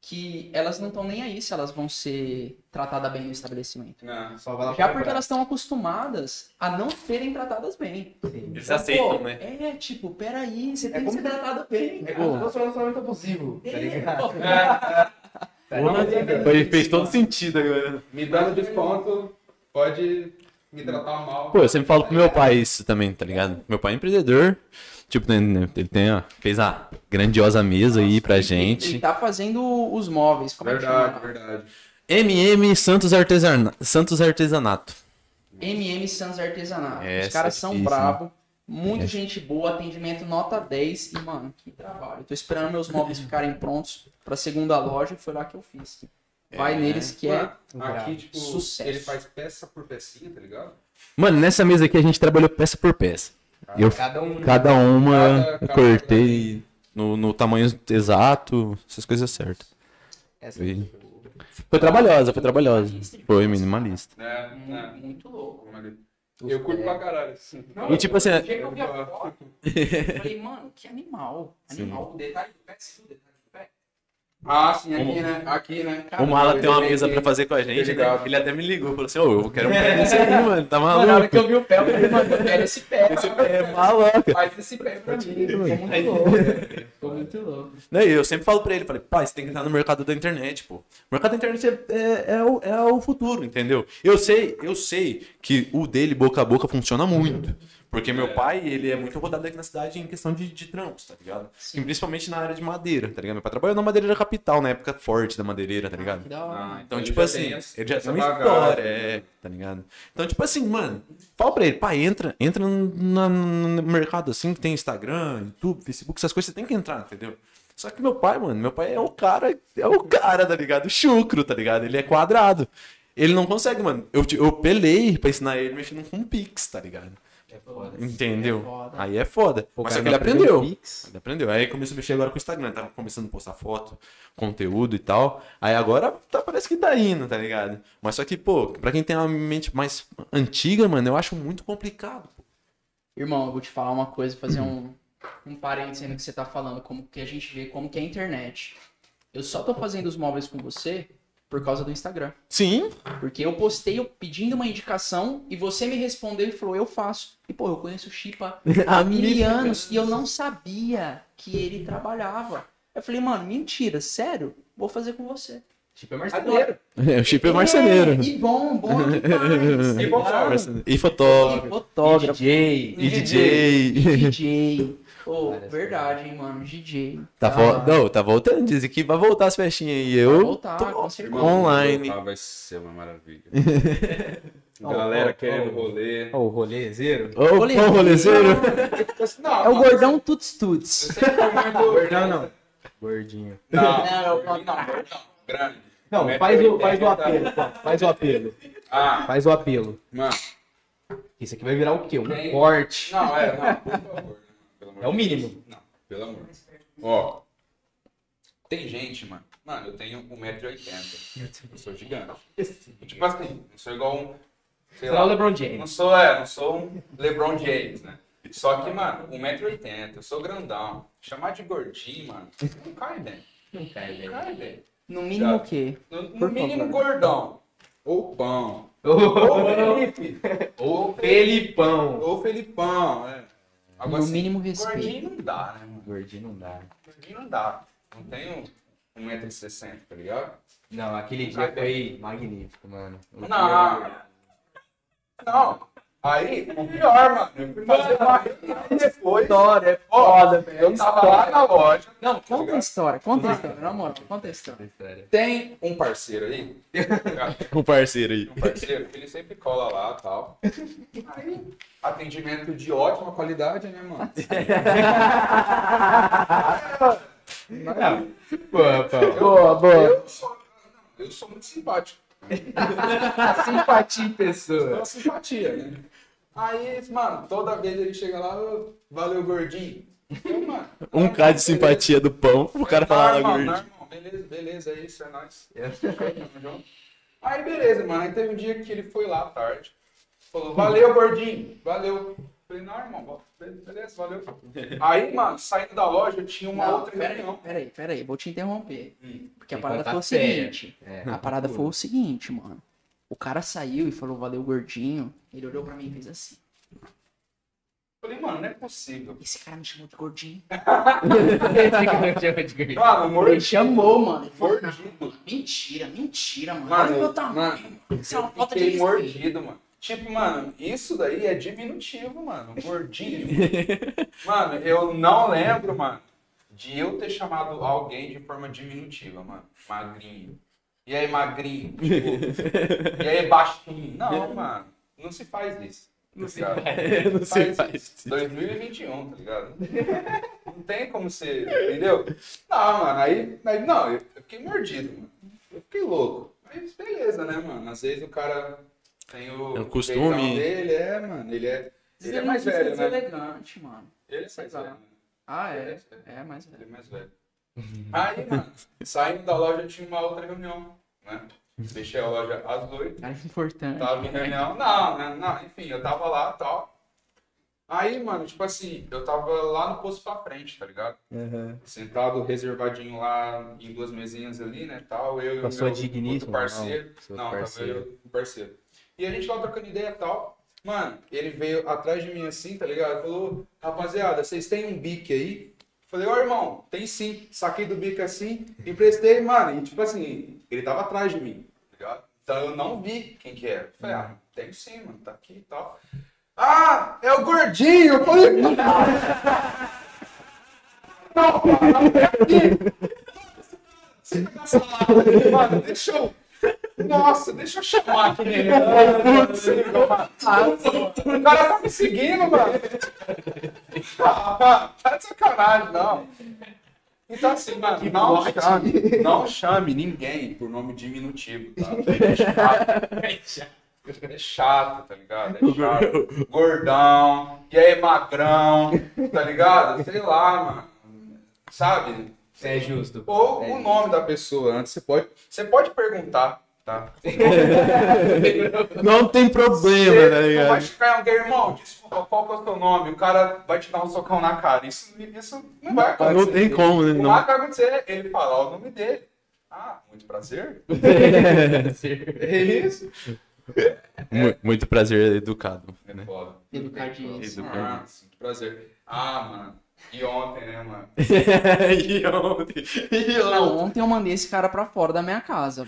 que elas não estão nem aí se elas vão ser tratadas bem no estabelecimento. Não. Só vai lá Já pra porque elas estão acostumadas a não serem tratadas bem. Sim. Eles Então, aceitam, pô, né? É, tipo, peraí, você tem como que ser tratado bem. É como se fosse um relacionamento abusivo, tá É, ligado? Ligado? Foi, fez todo sentido agora. Me dando desconto, pode me tratar mal. Pô, eu sempre falo pro meu pai isso também, tá ligado? Meu pai é empreendedor. Tipo, né, né, ele tem, ó, fez a grandiosa mesa aí pra Ele gente. tá fazendo os móveis. Como é que Verdade, chama? verdade. MM Santos, Artesana... Santos Artesanato. MM Sans Artesanato. Essa Os caras é são bravos. Muita gente boa, atendimento nota 10. E, mano, que trabalho. Tô esperando meus móveis ficarem prontos pra segunda loja. Foi lá que eu fiz. Vai neles que é. Aqui, tipo, Sucesso. ele faz peça por pecinha, tá ligado? Mano, nessa mesa aqui a gente trabalhou peça por peça. Eu, Cada um. cada uma Cada- eu cada- cortei no, no tamanho exato, essas coisas certas. Essa Foi, foi trabalhosa, foi trabalhosa. Foi minimalista. Né? né? Muito louco. Eu curto pra caralho. assim. E tipo assim, eu vi a foto, eu falei, mano, que animal. Animal. O detalhe do pé, se o detalhe. Ah, sim, aqui, né? Aqui, né? o Mala tem uma mesa pra fazer com a gente, né? Ele até me ligou, falou assim, ô, eu quero um pé desse aí, mano, tá Mano, na hora maluco? que eu vi o pé, eu falei, mano, eu quero esse pé. Esse pé é maluco. Faz esse pé pra mim. Ficou muito louco. Ficou muito louco. E eu sempre falo pra ele, falei, pai, você tem que entrar no mercado da internet, pô. O mercado da internet é, é, é o, é o futuro, entendeu? Eu sei, eu sei que o dele, boca a boca, funciona muito. Porque meu pai, ele é muito rodado aqui na cidade em questão de, de trampos, tá ligado? E principalmente na área de madeira, tá ligado? Meu pai trabalhou na madeireira capital, na época forte da madeireira, tá ligado? Que da hora. Ah, Então, ele tipo assim, ele já tem uma bagagem. história, é, tá ligado? Então, tipo assim, mano, fala pra ele, pai, entra, entra no, no mercado assim, que tem Instagram, YouTube, Facebook, essas coisas, você tem que entrar, entendeu? Só que meu pai, mano, meu pai é o cara, é o cara, tá ligado? O chucro, tá ligado? Ele é quadrado. Ele não consegue, mano. Eu, eu pelei pra ensinar ele mexendo com Pix, tá ligado? Entendeu? É foda. Aí é foda. Pô, Mas cara, só que ele aprendeu. Ele aprendeu. Aí começou a mexer agora com o Instagram. Tava começando a postar foto, conteúdo e tal. Aí agora tá, parece que tá indo, tá ligado? Mas só que, pô, pra quem tem uma mente mais antiga, mano, eu acho muito complicado. pô. Irmão, eu vou te falar uma coisa, fazer um, um parênteses aí no que você tá falando, como que a gente vê como que é a internet. Eu só tô fazendo os móveis com você por causa do Instagram. Sim, Porque eu postei eu pedindo uma indicação e você me respondeu e falou, eu faço. E pô, eu conheço o Chipa há mil anos e eu não sabia que ele trabalhava. Eu falei, mano, mentira, sério? Vou fazer com você. Tipo, é marceneiro. o chip é marceneiro. É, e bom, bom demais. E bom? Marceneiro. E fotógrafo. E fotógrafo. DJ. E DJ. E DJ. Pô, Várias verdade, hein, mano. DJ. Tá, Ah, vo... não, tá voltando. Dizem que vai voltar as festinhas aí. Eu Vai voltar, tô com certeza. online. Ah, vai ser uma maravilha. Galera ó, querendo ó. rolê. Ó, o rolezeiro. Ô, pão rolezeiro. Não, É o gordão Tuts Tuts. Não, não. Gordinho. Não, Não, é o não, não, grande. Não, faz o, faz o apelo. pô. Faz o apelo. Ah, Faz o apelo. mano. Isso aqui vai virar o quê? Um corte. Não, é, não, por favor. Amor É o mínimo. Não, pelo amor. Ó, tem gente, mano. Mano, eu tenho 1,80m. Eu sou gigante. Tipo assim, não sou igual um. Sei o lá. LeBron Não James. sou, é, não sou um LeBron James, né? Só que, mano, 1,80m, eu sou grandão. Chamar de gordinho, mano, não cai bem. Não cai, Não velho. cai bem. No mínimo o quê? No, no mínimo favor. gordão. Ou pão. Ou Felipe. Ô, Felipão. Ou Felipão, é. Agora, No assim, mínimo respeito. Gordinho não dá, né, mano? Gordinho não dá. Gordinho não dá. Não tenho 1,60m, tá ligado? Não, aquele dia foi magnífico, mano. O Não. Não. Aí, o pior, mano. Eu fui fazer uma reunião depois. História é foda, velho. Eu tava lá na loja. Não, conta a história, conta a história, na moral, conta a história. História. Tem um parceiro aí. O parceiro aí. um parceiro que ele sempre cola lá e tal. Aí, atendimento de ótima qualidade, né, mano? Boa, pô. Boa, boa. Eu sou, eu sou muito simpático. Simpatia em pessoa. sou simpatia, né? Aí, mano, toda vez ele chega lá, "Ô, valeu, gordinho. Eu, mano. Um K de simpatia do pão. O cara fala lá, normal, gordinho. normal. Beleza, beleza, é isso, é nóis. Tamo junto. Aí, beleza, mano. Aí teve um dia que ele foi lá à tarde. Falou, valeu, gordinho. Valeu. Falei, não, irmão, beleza, valeu. Aí, mano, saindo da loja, eu tinha uma Não, outra peraí, reunião. peraí, peraí, vou te interromper. Porque a parada foi o seguinte. É. A parada foi o seguinte, mano. O cara saiu e falou, valeu, gordinho. Ele olhou pra mim e fez assim. Falei, mano, não é possível. Esse cara me chamou de gordinho. Mano, Ele mordido. chamou, mano. Ele Mordido. Mentira, mentira, mano. Mano, Olha o meu eu- tamanho. mano, Isso é uma falta de fiquei respeito. mordido, mano. Tipo, mano, isso daí é diminutivo, mano. Gordinho. mano, eu não lembro, mano, de eu ter chamado alguém de forma diminutiva, mano. Magrinho. E aí, magrinho? Tipo, e aí, baixinho? Não, mano. Não se faz isso. Não se faz. Não se faz isso. 2021, tá ligado? Não tem como ser, entendeu? Não, mano, aí, aí não, eu fiquei mordido, mano. Eu fiquei louco. Mas beleza, né, mano? Às vezes o cara tem o É um costume. dele, é, mano, ele é, ele é mais velho, né? elegante, mano. Ele é mais lá. velho. né? Ah, Ele é. É, mais Ele é velho. mais velho. Aí, mano, saindo da loja tinha uma outra reunião, né? Fechei a loja às oito. Cara importante. Tava em reunião. Não, né? Não, enfim, eu tava lá e tal. Aí, mano, tipo assim, eu tava lá no posto pra frente, tá ligado? Sentado, reservadinho lá em duas mesinhas ali, né, tal. Eu e Com a o meu outro parceiro. não, Não, tava parceiro. eu e o parceiro. E a gente lá trocando ideia e tal. Mano, ele veio atrás de mim assim, tá ligado? Falou, rapaziada, vocês têm um bique aí? Falei, ô irmão, tem sim. Saquei do bico assim, emprestei, mano. E tipo assim, ele tava atrás de mim, tá ligado? Então eu não vi quem que era. Falei, ah, tem sim, mano, tá aqui e tal. Ah, é o gordinho! Falei, não, não, não é aqui. Você tá nessa lata, Mano, deixa eu. Nossa, deixa eu chamar aqui nele. Putz, o cara tá me seguindo, mano. Ah, tá de sacanagem, não. Então assim, mano, não chame, não chame ninguém por nome diminutivo, tá? É chato. É chato, tá ligado? É chato. Gordão, e aí magrão, tá ligado? Sei lá, mano. Sabe? É justo. Ou É o nome da pessoa antes. Você pode, você pode perguntar, tá? Não tem problema, Você tá não vai chegar alguém, irmão, desculpa, qual que é o seu nome? O cara vai te dar um socão na cara. Isso, isso não vai acontecer. Não tem como, né? O Não. vai acontecer é ele falar o nome dele. Ah, muito prazer. É isso. Mu- Muito prazer educado. É Né? Educadíssimo. Ah, muito prazer. Ah, mano. E ontem, né, mano? e ontem? E Não, ontem? ontem eu mandei esse cara pra fora da minha casa.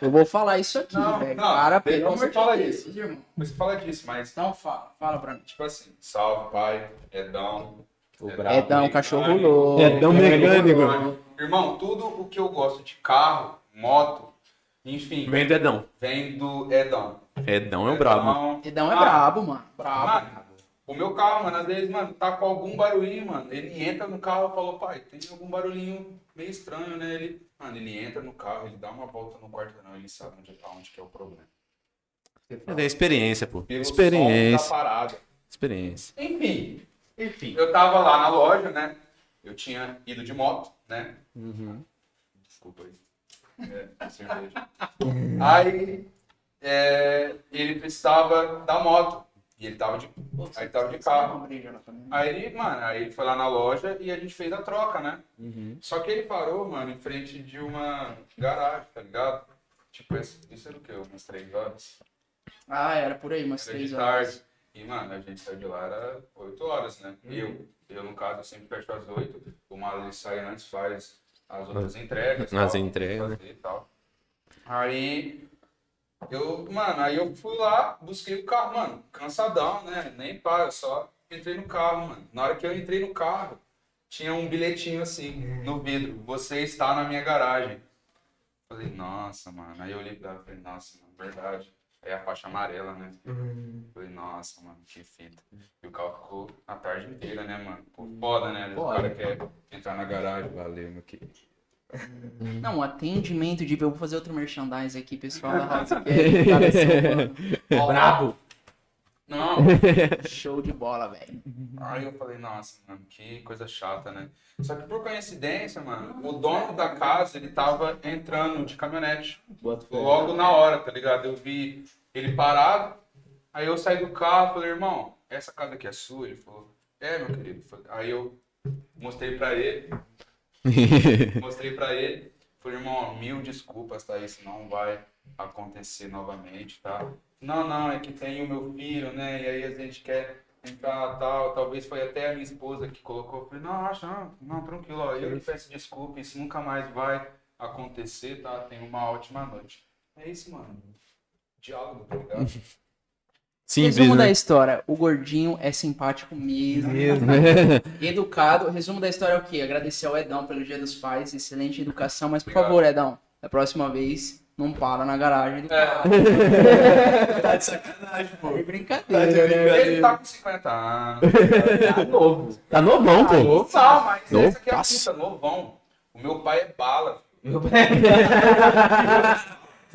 eu vou falar isso aqui, Não, velho. não, Cara, pelo você amor de falar Deus, isso. irmão. Você fala disso, mas, Então fala, fala pra mim. tipo assim, salve, pai, Edão. O Edão, brabo. Edão, cachorro mecânico. louco. Edão mecânico. Irmão, tudo o que eu gosto de carro, moto, enfim, Vem do Edão. vem do Edão. Edão é o brabo. Edão- Edão é Ah, brabo, mano. Brabo. Mano, o meu carro, mano, às vezes, mano, tá com algum barulhinho, mano. Ele entra no carro e falou, pai, tem algum barulhinho meio estranho, né? Ele, mano, ele entra no carro, ele dá uma volta no quarto, não, ele sabe onde tá, onde que é o problema. É da experiência, pô. Experiência. parada. Experiência. Enfim, enfim, eu tava lá na loja, né? Eu tinha ido de moto, né? Desculpa aí. É, cerveja. Aí, é, ele precisava da moto. E ele tava de, aí ele tava de carro. Aí ele, mano, aí ele foi lá na loja e a gente fez a troca, né? Só que ele parou, mano, em frente de uma garagem, tá ligado? Tipo, isso era o quê? Umas três horas? Ah, era por aí, umas Era três de horas. tarde. E, mano, a gente saiu de lá, era 8 horas, né? Eu, eu, no caso, eu sempre fecho às 8. O ele sai antes, faz as outras entregas. As tal, entregas, né? fazer e tal. Aí, eu, mano, aí eu fui lá, busquei o carro, mano, cansadão, né? Nem pá, eu só entrei no carro, mano. Na hora que eu entrei no carro, tinha um bilhetinho assim, no vidro. Você está na minha garagem. Falei, nossa, mano. Aí eu olhei pra ela falei, nossa, mano, verdade. Aí a faixa amarela, né? Falei, nossa, mano, que fita. E o carro ficou a tarde inteira, né, mano? Pô, foda, né? O cara quer entrar na garagem, valeu, meu querido. Não, atendimento de. Eu vou fazer outro merchandise aqui, pessoal da House. mano. Ó, Brabo. Não, Show de bola, velho. Aí eu falei, nossa, mano, que coisa chata, né? Só que por coincidência, mano, o dono da casa, ele tava entrando de caminhonete. Logo na hora, tá ligado? Eu vi ele parado, aí eu saí do carro, falei, irmão, essa casa aqui é sua? Ele falou, é, meu querido. Aí eu mostrei pra ele, mostrei pra ele, falei, irmão, mil desculpas, tá? Isso não vai acontecer novamente, tá? Não, não, é que tem o meu filho, né? E aí a gente quer entrar tal, talvez foi até a minha esposa que colocou. Eu falei, não, acha, não, não, tranquilo, ó, eu que peço desculpa, isso nunca mais vai acontecer, tá? Tenha uma ótima noite. É isso, mano. Diálogo, tá ligado? Simples, Resumo da né? história. O gordinho é simpático mesmo. Educado. Resumo da história é o quê? Agradecer ao Edão pelo Dia dos Pais. Excelente educação. Mas, por Obrigado. favor, Edão, da próxima vez, não para na garagem do carro. Tá de sacanagem, pô. É Tá de brincadeira. brincadeira. Ele tá com 50 anos. Tá novo. Tá novão, pô. Não, mas Novo, essa aqui é a fita, novão. O meu pai é bala. O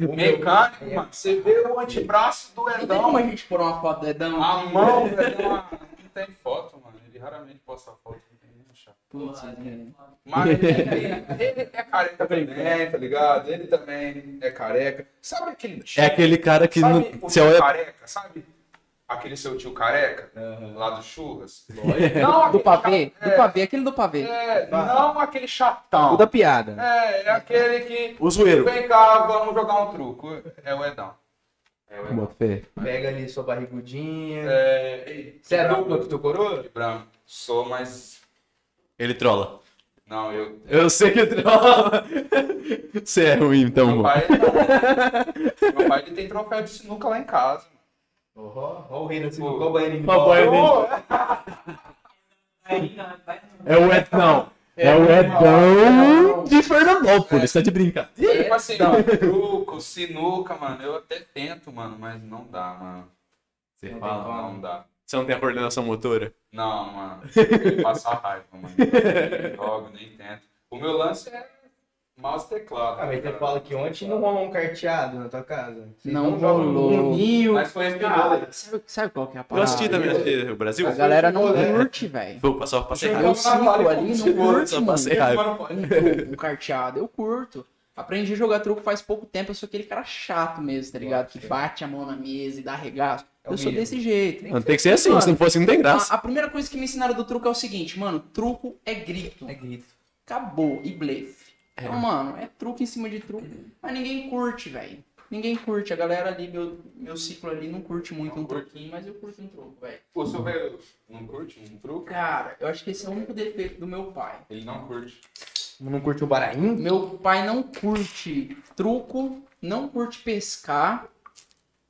mecânico, mano, você vê o antebraço do Não tem Edão. como a gente pôr uma foto do Edão? A mão do Edão não tem foto, mano. Ele raramente posta foto. Putz, é. Mas ele, ele é careca também, tá ligado? Ele também é careca. Sabe aquele. É aquele cara que Sabe não. o olha. careca, sabe? Aquele seu tio careca, lá do churras. Do aquele pavê? cha- Do pavê, aquele do pavê. É, não aquele chatão. O da piada. É, é aquele que. O zoeiro. Vem cá, vamos jogar um truco. É o Edão. É o Edão. Pega ali sua barrigudinha. É, Você é dupla com teu coroa? de branco. Sou, mas. Ele trola. Não, eu. Eu sei que trola. Você é ruim, então, Meu pai, não. Meu pai ele tem troféu de sinuca lá em casa. Ó, ó o rei da Pô. sinuca, ó o banheirinho de Ó o bola. banheirinho. É o Ed, não. É o Edão de Fernandópolis, tá de brincadeira. Tipo assim, truco, sinuca, mano. Eu até tento, mano, mas não dá, mano. Você Não, fala. não dá. Você não tem a coordenação motora? Não, mano. Eu passo a raiva, mano. Nem jogo, nem tento. O meu lance é mouse e teclado. Ah, mas você cara. fala que ontem não rolou um carteado na tua casa. Vocês Não jogam rolou. um ninho. Mas foi Cara, Sabe, sabe qual que é a Eu parada? assisti também, assisti o Brasil. A galera não curte, velho. Vou passar passei Meu raiva. ciclo ali não curte, Só mano. passei raiva. Um um carteado. Eu curto. Aprendi a jogar truco faz pouco tempo. Eu sou aquele cara chato mesmo, tá ligado? Que bate a mão na mesa e dá regaço. É Eu sou mínimo. desse jeito. Não, tem que ser assim, Mano, se não fosse, não tem graça. A, a primeira coisa que me ensinaram do truco é o seguinte, mano. Truco é grito. É grito. Acabou. E blefe. Então, mano, é truque em cima de truque. Mas ninguém curte, velho. Ninguém curte. A galera ali, meu, meu ciclo ali, não curte muito Não um curte. truquinho, mas eu curto um truco, velho. O seu velho não curte um truco? Cara, eu acho que esse é o único defeito do meu pai. Ele não curte. Não curte o barainho? Meu pai não curte truco, não curte pescar.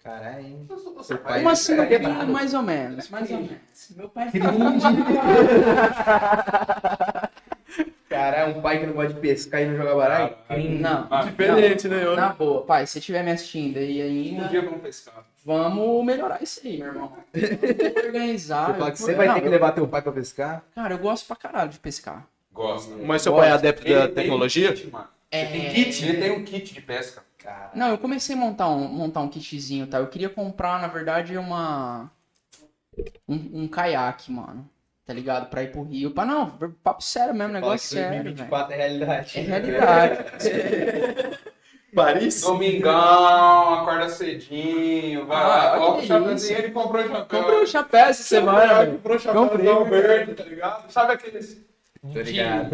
Caralho, seu pai- Uma assim, é quebrado. mais ou menos, mais ou menos. Meu pai Caralho, um pai que não gosta de pescar e não joga baralho? Não, Ah, Diferente, né? não, na boa. Pai, se você estiver me assistindo aí Um ainda, dia vamos pescar. vamos melhorar isso aí, meu irmão. Vamos organizar. Você eu que você vai não, ter que eu- levar teu pai pra pescar? Cara, eu gosto pra caralho de pescar. Gosta. Mas seu pai é adepto Ele da tecnologia? um kit, mano. É... Ele tem kit, ele tem um kit de pesca. Cara. Não, eu comecei a montar um, montar um kitzinho, tá? Eu queria comprar, na verdade, uma. Um, um caiaque, mano. Tá ligado? Pra ir pro Rio. Pra não, papo sério mesmo, Fala negócio sério. velho. 2024 é realidade. É realidade. Paris? Domingão, acorda cedinho, vai Ah, lá, coloca o chapéuzinho, ele comprou o chapéu. Comprei um chapéu essa semana. Comprou o chapéu Comprei. verde, tá ligado? Sabe aqueles... De,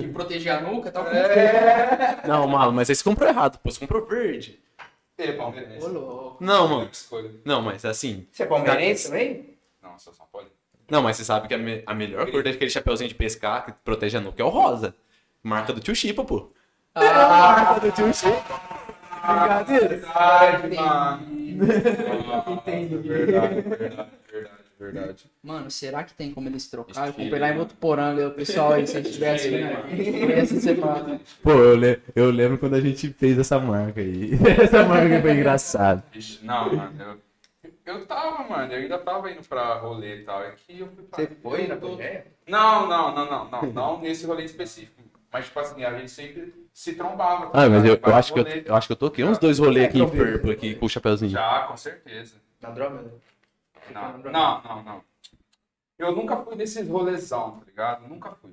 de proteger a nuca, tá? É... Não, malo, mas aí você comprou errado, pô. Você comprou verde. Ele é palmeirense. Ô, louco. Não, mano. Não, mas assim. Você é palmeirense também? Não, sou São Paulo. Não, mas você sabe que a, me- a melhor cor daquele chapeuzinho de pescar que protege a nuca é o rosa. Marca do tio Chipa, pô. Ah, Marca do tio Chipa. Brincadeira. Verdade, mano. Entendi. Verdade, verdade, verdade, verdade. mano, será que tem como eles trocar? Eu comprei lá em Votuporanga, o pessoal aí, se estivesse aí, né? Foi essa semana. Pô, eu, le- eu lembro quando a gente fez essa marca aí. essa marca foi engraçada. Não, mano, eu, eu tava, mano, eu ainda tava indo pra rolê e tal. É que eu fui pra- Você foi eu na tô-? Não, não, não, não, não, não nesse rolê específico. Mas, tipo assim, a gente sempre se trombava. Ah, mas eu, eu, acho que eu, eu acho que eu toquei uns dois rolês aqui em É. Purple aqui com o chapeuzinho. Já, com certeza. Na droga? né? Não, não, não, não. Eu nunca fui desses rolezão, tá ligado? Nunca fui.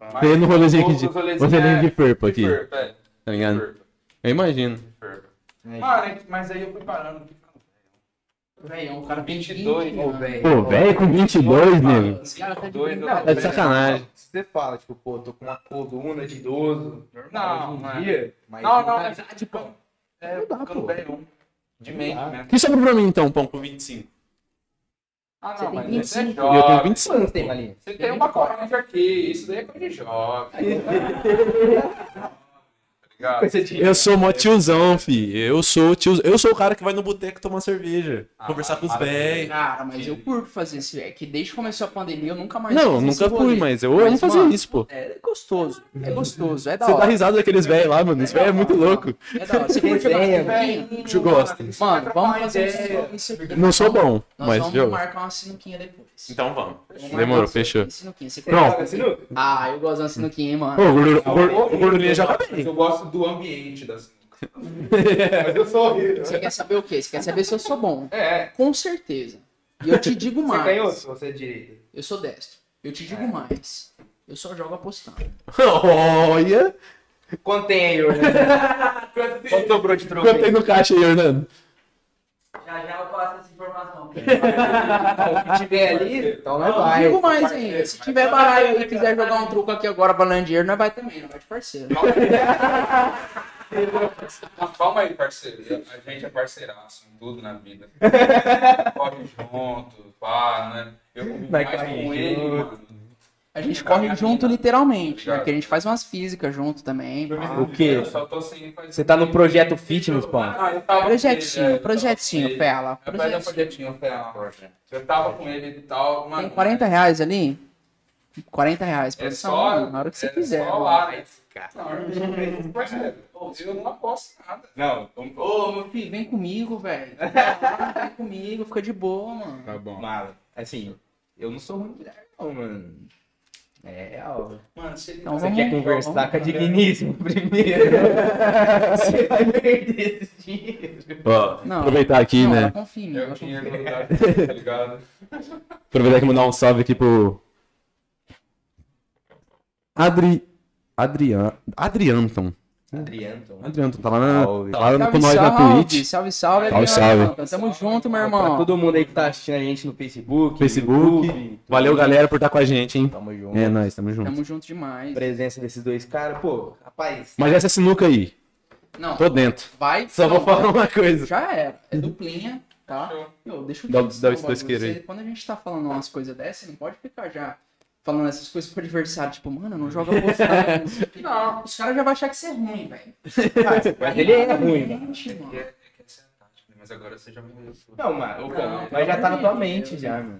Mas Você no rolezinho aqui de. Você é nem de Purple aqui, Purple, é, tá ligado? Eu imagino. Purple. É. Mano, mas aí eu fui parando. Velho, é um cara tem 22, 20 Ô, anos. velho. Pô, velho, com 22, nego. Esse cara tá de Doido, brincadeira. É de sacanagem. Se você fala, tipo, pô, tô com uma coluna de idoso, normal Não, não é. dia, mas Não, não, tá- mas tipo, é, Não dá, pô. um. De mente mesmo. O que sobrou pra mim então, pão com 25? Ah, Você não, tem mas 25. você é E eu jovem. tenho 25. Quantos tem, Malinha? Você tem uma corrente aqui, isso daí é coisa de jovem. Eu sou mó tiozão, fi. Eu sou tiozão. Eu sou o cara que vai no boteco tomar cerveja. Ah, conversar com os véi. Cara, mas eu curto fazer isso. É que desde que começou a pandemia eu nunca mais Não, nunca fui, rolê. mas eu amo fazer mano, isso, pô. É gostoso. É gostoso. É da Você dá hora. risada daqueles velhos lá, mano. Esse velho é muito louco. É da hora. Você curte Resenha, sinuquinha? Eu gosto. Mano, vamos fazer isso aqui. Não sou bom, Nós mas vamos jogo. marcar uma sinuquinha depois. Então vamos. Demorou, fechou. sinuquinha. Você Pronto. Ah, eu gosto de uma sinuquinha, hein, mano. o Gordurinha joga Mas bem. Eu gosto do ambiente da sinuca. Mas eu sou horrível. Você quer saber o quê? Você quer saber se eu sou bom? É, Com certeza. E eu te digo Você mais. ganhou se você é direita? Eu sou destro. Eu te digo mais. Eu só jogo apostando. Olha. Quanto tem aí, Orlando? Quanto sobrou de troco Quanto tem aí? no caixa aí, Hernando? Já já eu passo informação. O que tiver ali, então nós Eu vai. digo mais ainda. Se tiver baralho e quiser jogar um truco aqui agora valendo dinheiro, nós vai também, não vai de parceiro. Não, calma aí, parceiro. A gente é parceiraço em tudo na vida. Corre junto, pá, né? Eu Vai mais com ele, mano. A gente corre junto literalmente, né? Porque a gente faz umas físicas junto também. pá. O quê? Eu só tô sem fazer- Você tá no projeto fitness, pão? Ah, eu tava com Projetinho, ele, é, eu tava projetinho. Fela. Um projetinho, Fela. Eu tava com ele e tal, mano. Tem 40 reais ali? 40 reais, É produção, só, mano, na hora que você é quiser. Só mano. lá, né? Não, eu não aposto nada. Não, Ô, meu filho, vem comigo, velho. Vem comigo, fica de boa, mano. Tá bom. mala. Assim, eu não sou ruim de mulher, não, mano. É real. Mano, você Então Você quer conversar vamos- com a digníssima primeiro? Você vai perder esse dinheiro. Ó, Não. aproveitar aqui, Não, né? ela confia em mim, É ela o confia em dinheiro mim. do tá ligado? Aproveitar aqui e mandar um salve aqui pro. Adri. Adrian. Adrianton. Adrianton. Adrianton, tá lá, na... Salve. tá lá com Salve, nós na Twitch. salve, salve, Salve, Adriano. salve. Tamo junto, meu Pra irmão. todo mundo aí que tá assistindo a gente no Facebook. Facebook. YouTube, Valeu, galera, por estar com a gente, hein? Tamo junto. É nóis, tamo junto. Tamo junto demais. Presença desses dois caras, pô, rapaz. Mas essa sinuca aí, Não, tô dentro. vai. Só vou não, falar uma coisa. Já era. É duplinha, tá? Eu, deixa eu Dá- te dá um dois Quando a gente tá falando umas coisas dessas, não pode ficar já falando essas coisas pro adversário. Tipo, mano, não joga postagem. não sei o quê. Não, os caras já vão achar que você é ruim, velho. Mas ele é ruim, mano. É é né? Mas agora você já me viu. Não, pô, Não, mas já tá na tua mente já, mano.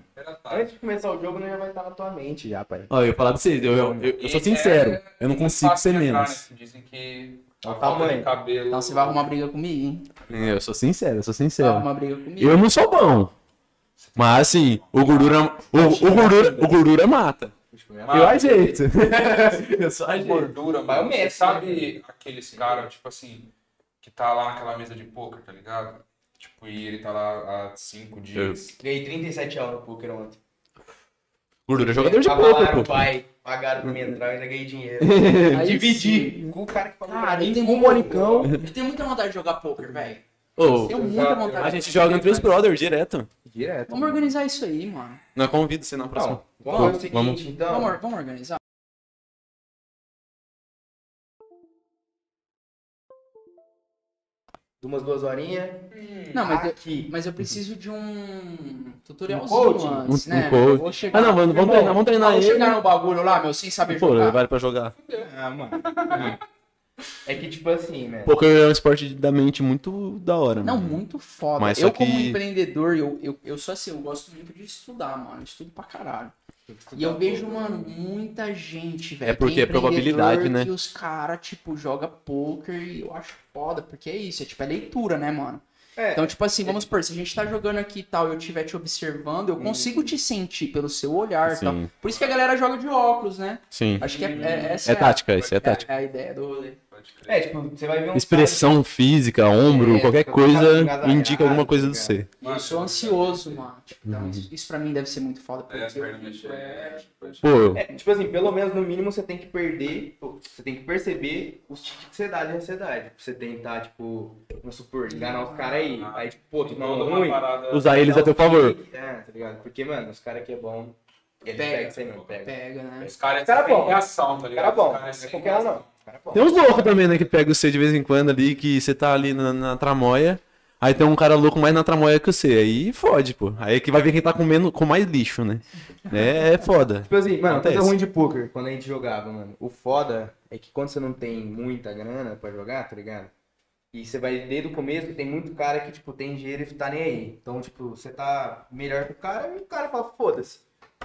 Antes de começar o jogo, não já vai estar na tua mente já, pai. Ó, eu ia falar pra vocês, eu, eu, eu- eu sou sincero, é- eu não é consigo ser menos. né? Dizem que É a falta tamanho. cabelo. Então você vai arrumar briga comigo, hein? Eu sou sincero, eu sou Você vai sincero. arrumar briga comigo. Eu não sou bom. Mas assim, o gordura. O, o gordura, o gordura mata. Mas- Eu ajeito. eu só ajeito. gordura, Messi, sabe aqueles caras, tipo assim, que tá lá naquela mesa de poker, tá ligado? Tipo, e ele tá lá há cinco dias. Ganhei 37 reais no poker ontem. Gordura é jogador de poker, pô. pai, pagaram pra mim entrar, eu ainda ganhei dinheiro. Aí Dividi com o cara que pagou pra Cara, eu tenho com o muita- Monicão. Eu tenho muita vontade de jogar poker, velho. Ô, Tenho muita vontade. a gente joga entre os brothers direto. Direto. Vamos organizar isso aí, mano. Não convido você na próxima. Não, vamos o seguinte, Vamos. então. Vamos, vamos organizar? Umas duas horinhas. Não, mas eu, Aqui. mas eu preciso de um tutorialzinho coaching? antes, Um- né? um. Eu Vou chegar, Ah, não, vamos, vamos treinar, vamos eu treinar vou ele. chegar no bagulho lá, meu, sem saber Pô, jogar. vale pra jogar. Ah, mano. É que tipo assim, né? Poker é um esporte da mente muito da hora, Não, mano. muito foda. Mas eu, só como que- empreendedor, eu, eu, eu sou assim, eu gosto muito de estudar, mano. Eu estudo pra caralho. E eu vejo, mano, muita gente, velho. É porque que é probabilidade, né? Que os caras, tipo, joga poker e eu acho foda, porque é isso, é tipo, é leitura, né, mano? É. Então, tipo assim, vamos supor, se a gente tá jogando aqui e tal, e eu estiver te observando, eu consigo te sentir pelo seu olhar e tal. Por isso que a galera joga de óculos, né? sim. Acho que é, é, essa É a- tática, isso é tática. É a ideia do rolê. Pode crer. É, tipo, você vai ver um Expressão física, ombro, É, qualquer fica coisa indica alguma coisa do tá ser. eu sou ansioso, mano. Tipo, Uhum. então, isso, isso pra mim deve ser muito foda. Porque É, eu mexendo. é, Pô, É, tipo assim, pelo menos no mínimo você tem que perder, você tem que perceber os tiques que você dá de ansiedade. Pra você tentar, tipo, vamos supor, enganar os caras aí. Aí, tipo, pô, tu Não, não uma ruim. parada. usar eles a teu favor. É, tá ligado? Porque, mano, os caras que é bom, eles Pega. pegam isso aí mesmo, pega. pega, né? Os caras Cara têm bom. reação, tá ligado? caras bom, Os não é qualquer não. Bom. Tem uns loucos também, né? Que pega você de vez em quando ali, que você tá ali na, na tramóia. Aí tem um cara louco mais na tramóia que você. Aí fode, pô. Aí é que vai ver quem tá comendo com mais lixo, né? É, é foda. Tipo assim, mano, coisa Acontece. ruim de poker, quando a gente jogava, mano. O foda é que quando você não tem muita grana pra jogar, tá ligado? E você vai desde o começo, tem muito cara que, tipo, tem dinheiro e tá nem aí. Então, tipo, você tá melhor que o cara e o cara fala, foda-se,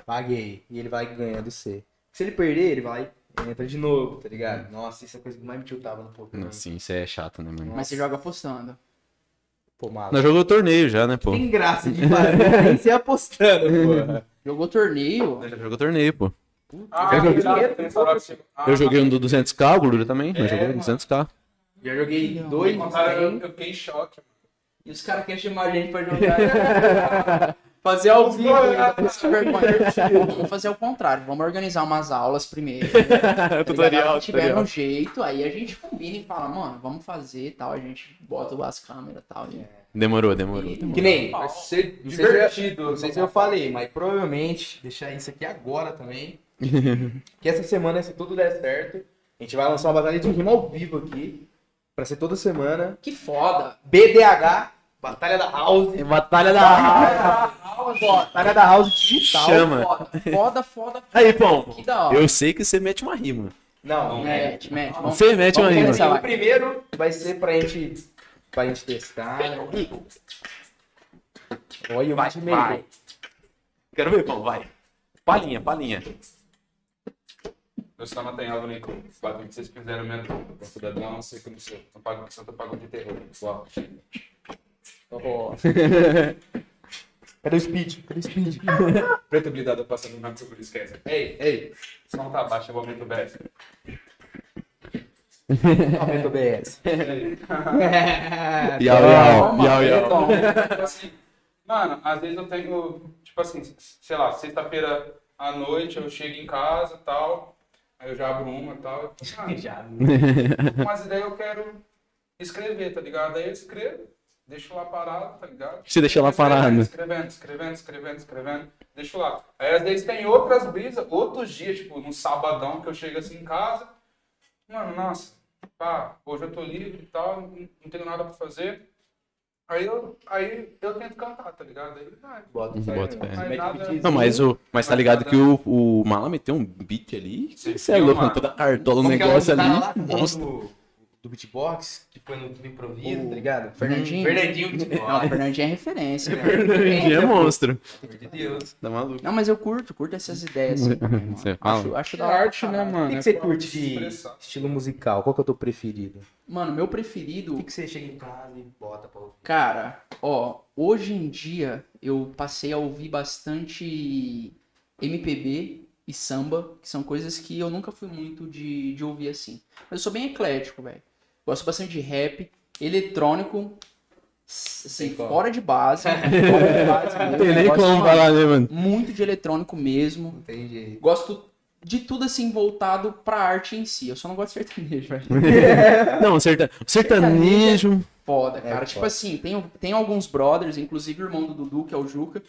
paguei. E ele vai ganhando você. Se ele perder, ele vai entra de novo, tá ligado? Nossa, isso é a coisa que mais me tiltava no poker. Não, sim, isso é chato, né, mano? Mas você joga apostando. Pô, maluco. Nós jogamos torneio já, né, pô? Tem graça de fazer, nem ser apostando, porra. Jogou torneio. Nós já jogou torneio, pô. Ah, Eu joguei- tá, ah, Eu joguei um do 200k, o Glúrio também. É, jogamos mano. 200k. Já joguei dois, Cara, eu, eu fiquei em choque. mano. E os caras querem chamar a gente pra jogar. fazer ao vivo. vergonha. Vamos fazer o contrário. Vamos organizar umas aulas primeiro. tá Tutorial, Se tiver tutorial. um jeito, aí a gente combina e fala, mano, vamos fazer e tal. A gente bota as câmeras e tal. E... Demorou, demorou. demorou. Que nem, Vai ser Não sei divertido. não sei se eu falei, mas provavelmente, deixar isso aqui agora também, que essa semana, se tudo der certo, a gente vai lançar uma batalha de rima ao vivo aqui, pra ser toda semana. Que foda. BDH, Batalha da House. Batalha da Batalha da House digital. Chama. Foda, foda, foda. Aí, hora. eu sei que você mete uma rima. Não, Mete, mete. Vamos, Você mete uma rima. começar, o vai. primeiro vai ser pra gente, pra gente testar. Olha o Vai, meio. Quero ver, Pão, vai. Palhinha, palhinha. Meu samba tem algo nem Batem que vocês quiseram mesmo. Pra cidadão, não sei como seu. Não pago que pagou de terror. Uau. Cadê o speed? Cadê o speed? Preto blindado passando no meu por esquece. Ei, ei. Som tá baixo, eu vou aumentar o BS. Aumenta o BS. Yau, yau, yau, yau. Então, tipo assim, mano, às vezes eu tenho, tipo assim, sei lá, sexta-feira à noite eu chego em casa e tal, aí eu já abro uma e tal. Ah, Já. mas daí eu quero escrever, tá ligado? Aí eu escrevo, deixo lá parado, tá ligado? Você deixa lá Escrevendo, parado. Escrevendo, escrevendo, escrevendo, escrevendo, deixo lá. Aí às vezes tem outras brisas, outros dias, tipo, no sabadão que eu chego assim em casa, mano, nossa, pá, hoje eu tô livre e tal, não, não tenho nada pra fazer. Aí eu, aí eu tento cantar, tá ligado? Aí, ah, Bota Uhum, bota nada- Não, mas, o, mas tá ligado que o, o Mala meteu um beat ali. Você Você é louco, toda a cartola, o Como que é o negócio ali. lá, Monstro. Do, beatbox, que foi no, no improviso, tá ligado? Fernandinho. Fernandinho Não, beatbox. Fernandinho é referência. né? Fernandinho é monstro. Pelo amor de Deus. Tá maluco. Não, mas eu curto, curto essas ideias. Assim, mano. Você fala? acho, acho É da hora. arte, né, caralho. O mano? que, É que você curte de estilo musical? Qual que é o teu preferido? Mano, meu O preferido. que, que você chega em casa e bota pra ouvir? Cara, ó, hoje em dia eu passei a ouvir bastante MPB e samba, que são coisas que eu nunca fui muito de, de ouvir assim. Mas eu sou bem eclético, velho. Gosto bastante de rap, eletrônico, assim, fora de base. fora de base mesmo. Não tem nem Gosto, como falar, né, mano? Muito de eletrônico mesmo. Jeito. Gosto de tudo assim voltado pra arte em si. Eu só não gosto de sertanejo, velho. Não, serta... sertanejo. Foda, É, cara. foda. tipo assim, tem, tem alguns brothers, inclusive o irmão do Dudu, que é o Juca.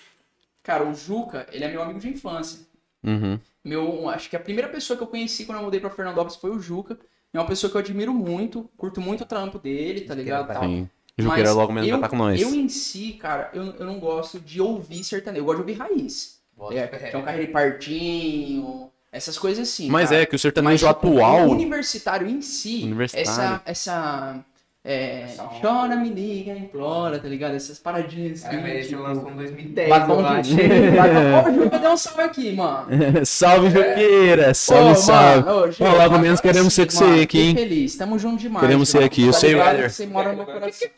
Cara, o Juca, ele é meu amigo de infância. Uhum. Meu, acho que a primeira pessoa que eu conheci quando eu mudei pra Fernandópolis foi o Juca. É uma pessoa que eu admiro muito, curto muito o trampo dele, tá ligado? Sim. Juqueira Mas logo mesmo eu, vai estar com nós. Eu em si, cara, eu, eu não gosto de ouvir sertanejo. Eu gosto de ouvir raiz. Bota É, é um carreiro de partinho, essas coisas assim. Mas cara. é que o Mas, sertanejo tipo, atual. o universitário em si, Universitário. essa, essa, é, chora, me liga, implora, tá ligado? Essas paradinhas assim, Ah, mas esse tipo, lançou em 2010, batom de... Batom- Ô, Juca, dê um salve aqui, mano. salve, Juqueira! Salve, Ô, salve! mano, ô, logo menos queremos ser sim, com você aqui, hein? feliz, tamo junto demais. Queremos ser aqui, eu Tá sei, Éder. que Você mora no meu coração.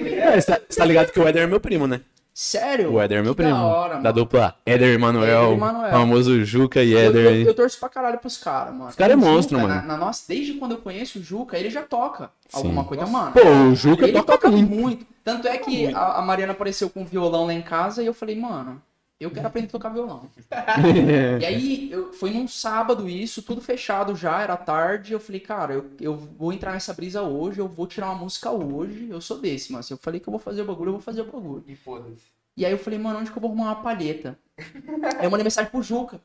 É, você tá, ligado que o Éder é meu primo, né? Sério? O Éder é meu primo. Da, hora, da dupla Éder Emanuel. Éder Emanuel. Famoso Juca e Eu, Éder eu, aí. eu torço pra caralho pros caras, mano. Os cara é monstro, Juca, mano. Na, na nossa, desde quando eu conheço o Juca, ele já toca alguma Sim. coisa, mano. Pô, o Juca ele toca, toca muito. muito. Tanto é que a, a Mariana apareceu com violão lá em casa e eu falei, mano, eu quero aprender a tocar violão. e aí, eu, foi num sábado isso, tudo fechado já, era tarde. Eu falei, cara, eu, eu vou entrar nessa brisa hoje, eu vou tirar uma música hoje. Eu sou desse, mas se eu falei que eu vou fazer o bagulho, eu vou fazer o bagulho. E foda-se. E aí eu falei, mano, onde que eu vou arrumar uma palheta? aí eu mandei mensagem pro Juca.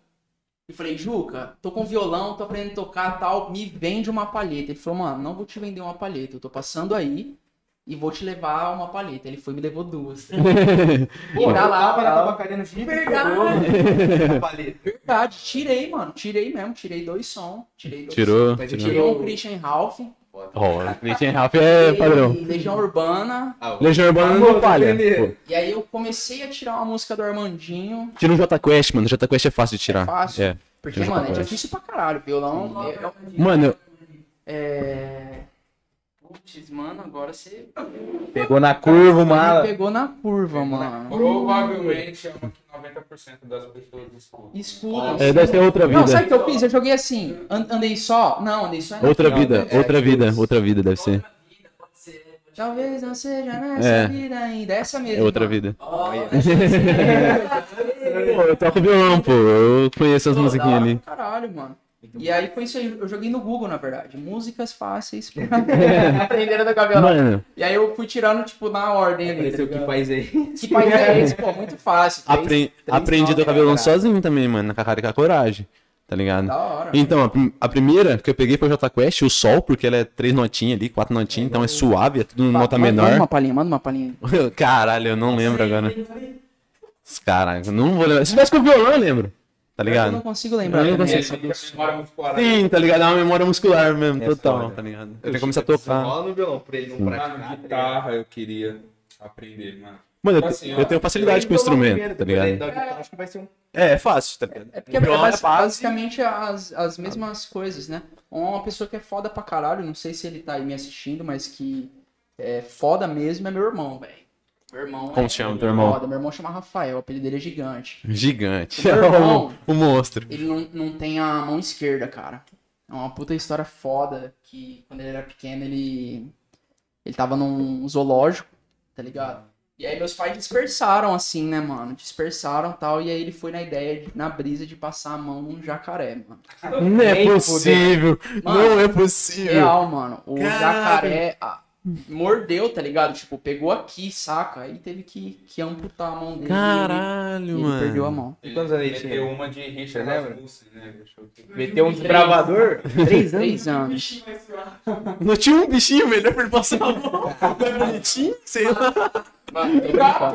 E falei, Juca, tô com violão, tô aprendendo a tocar tal, me vende uma palheta. Ele falou, mano, não vou te vender uma palheta, eu tô passando aí, e vou te levar uma palheta. Ele foi e me levou duas. Pô, Tá eu lá, tava na tá. tabacaria no Chile. Verdade. Paleta. Verdade, tirei, mano. Tirei mesmo, tirei dois som. Tirei dois Tirou. Mas eu tirou. Tirei um Christian Ralph. Ó, Christian Ralph é padrão. Legião Urbana. Legião Urbana não falha. E aí eu comecei a tirar uma música do Armandinho. Tira um J Quest, mano. J Quest é fácil de tirar. É fácil. É. Porque, Tira mano, é difícil pra caralho. Violão. É, Mano, é... Putz, mano, agora você Pegou na curva, mala. pegou na curva, mano. Provavelmente é uma que 90% das pessoas escutam. Escuta. é, deve ser outra Não, sabe o vida. que eu fiz? Eu joguei assim. an- Andei só? Não, andei só. Outra Não, vida, outra vida, outra vida deve ser. Talvez não seja nessa É. vida ainda. Essa mesmo. É outra mano. vida. Pô, eu toco violão, pô. Eu conheço as musiquinhas ali. Caralho, mano. E aí foi isso aí. Eu joguei no Google, na verdade. Músicas fáceis pra aprender a tocar violão. Mano, E aí eu fui tirando, tipo, na ordem ali. tá que país aí. Que país é esse? Pô, muito fácil. Três- apre- três aprendi a tocar violão caralho. sozinho também, mano. Na cara com a coragem. Tá ligado? Da hora. Então, a, a primeira que eu peguei foi o J Quest, o Sol, porque ela é três notinhas ali, quatro notinhas, então é suave, é tudo nota manda- Manda menor. uma palhinha, manda uma palhinha. Caralho, eu não lembro agora. Caralho, não vou lembrar. Se tivesse com o violão, eu lembro. Tá Eu não ligado? consigo lembrar. Eu não consigo. muscular. Sim, tá ligado? É uma memória muscular mesmo, É total, foda. tá ligado? Eu tenho que começar a tocar. No violão pra ele não Mano, praticar. guitarra eu queria aprender, mano. Mano, eu, Assim, te- ó, eu tenho facilidade com o instrumento, tá ligado? Acho que vai ser um. É, é fácil, tá ligado? É porque é Violão basi- base. basicamente as, as mesmas coisas, né? Uma pessoa que é foda pra caralho, não sei se ele tá aí me assistindo, mas que é foda mesmo é meu irmão, velho. Meu irmão Como é se chama teu irmão? Foda. Meu irmão chama Rafael, o apelido dele é gigante. Gigante. O meu irmão- o monstro. Ele não, não tem a mão esquerda, cara. É uma puta história foda que quando ele era pequeno ele ele tava num zoológico, tá ligado? E aí meus pais dispersaram assim, né, mano? Dispersaram e tal, e aí ele foi na ideia, de- na brisa de passar a mão num jacaré, mano. Não é possível. Mano, Não é possível. Real, mano. O Caralho. jacaré mordeu, tá ligado? Tipo, pegou aqui, saca? Aí teve que, que amputar a mão dele. ele- Caralho, e ele, mano. perdeu a mão. E quantos anos ele Meteu tinha? uma de Richard lembra? Né? Eu- Meteu um desbravador? Três anos. Três anos. Não tinha um bichinho melhor pra ele passar a mão. Não é bonitinho? Sei lá. Mano, tô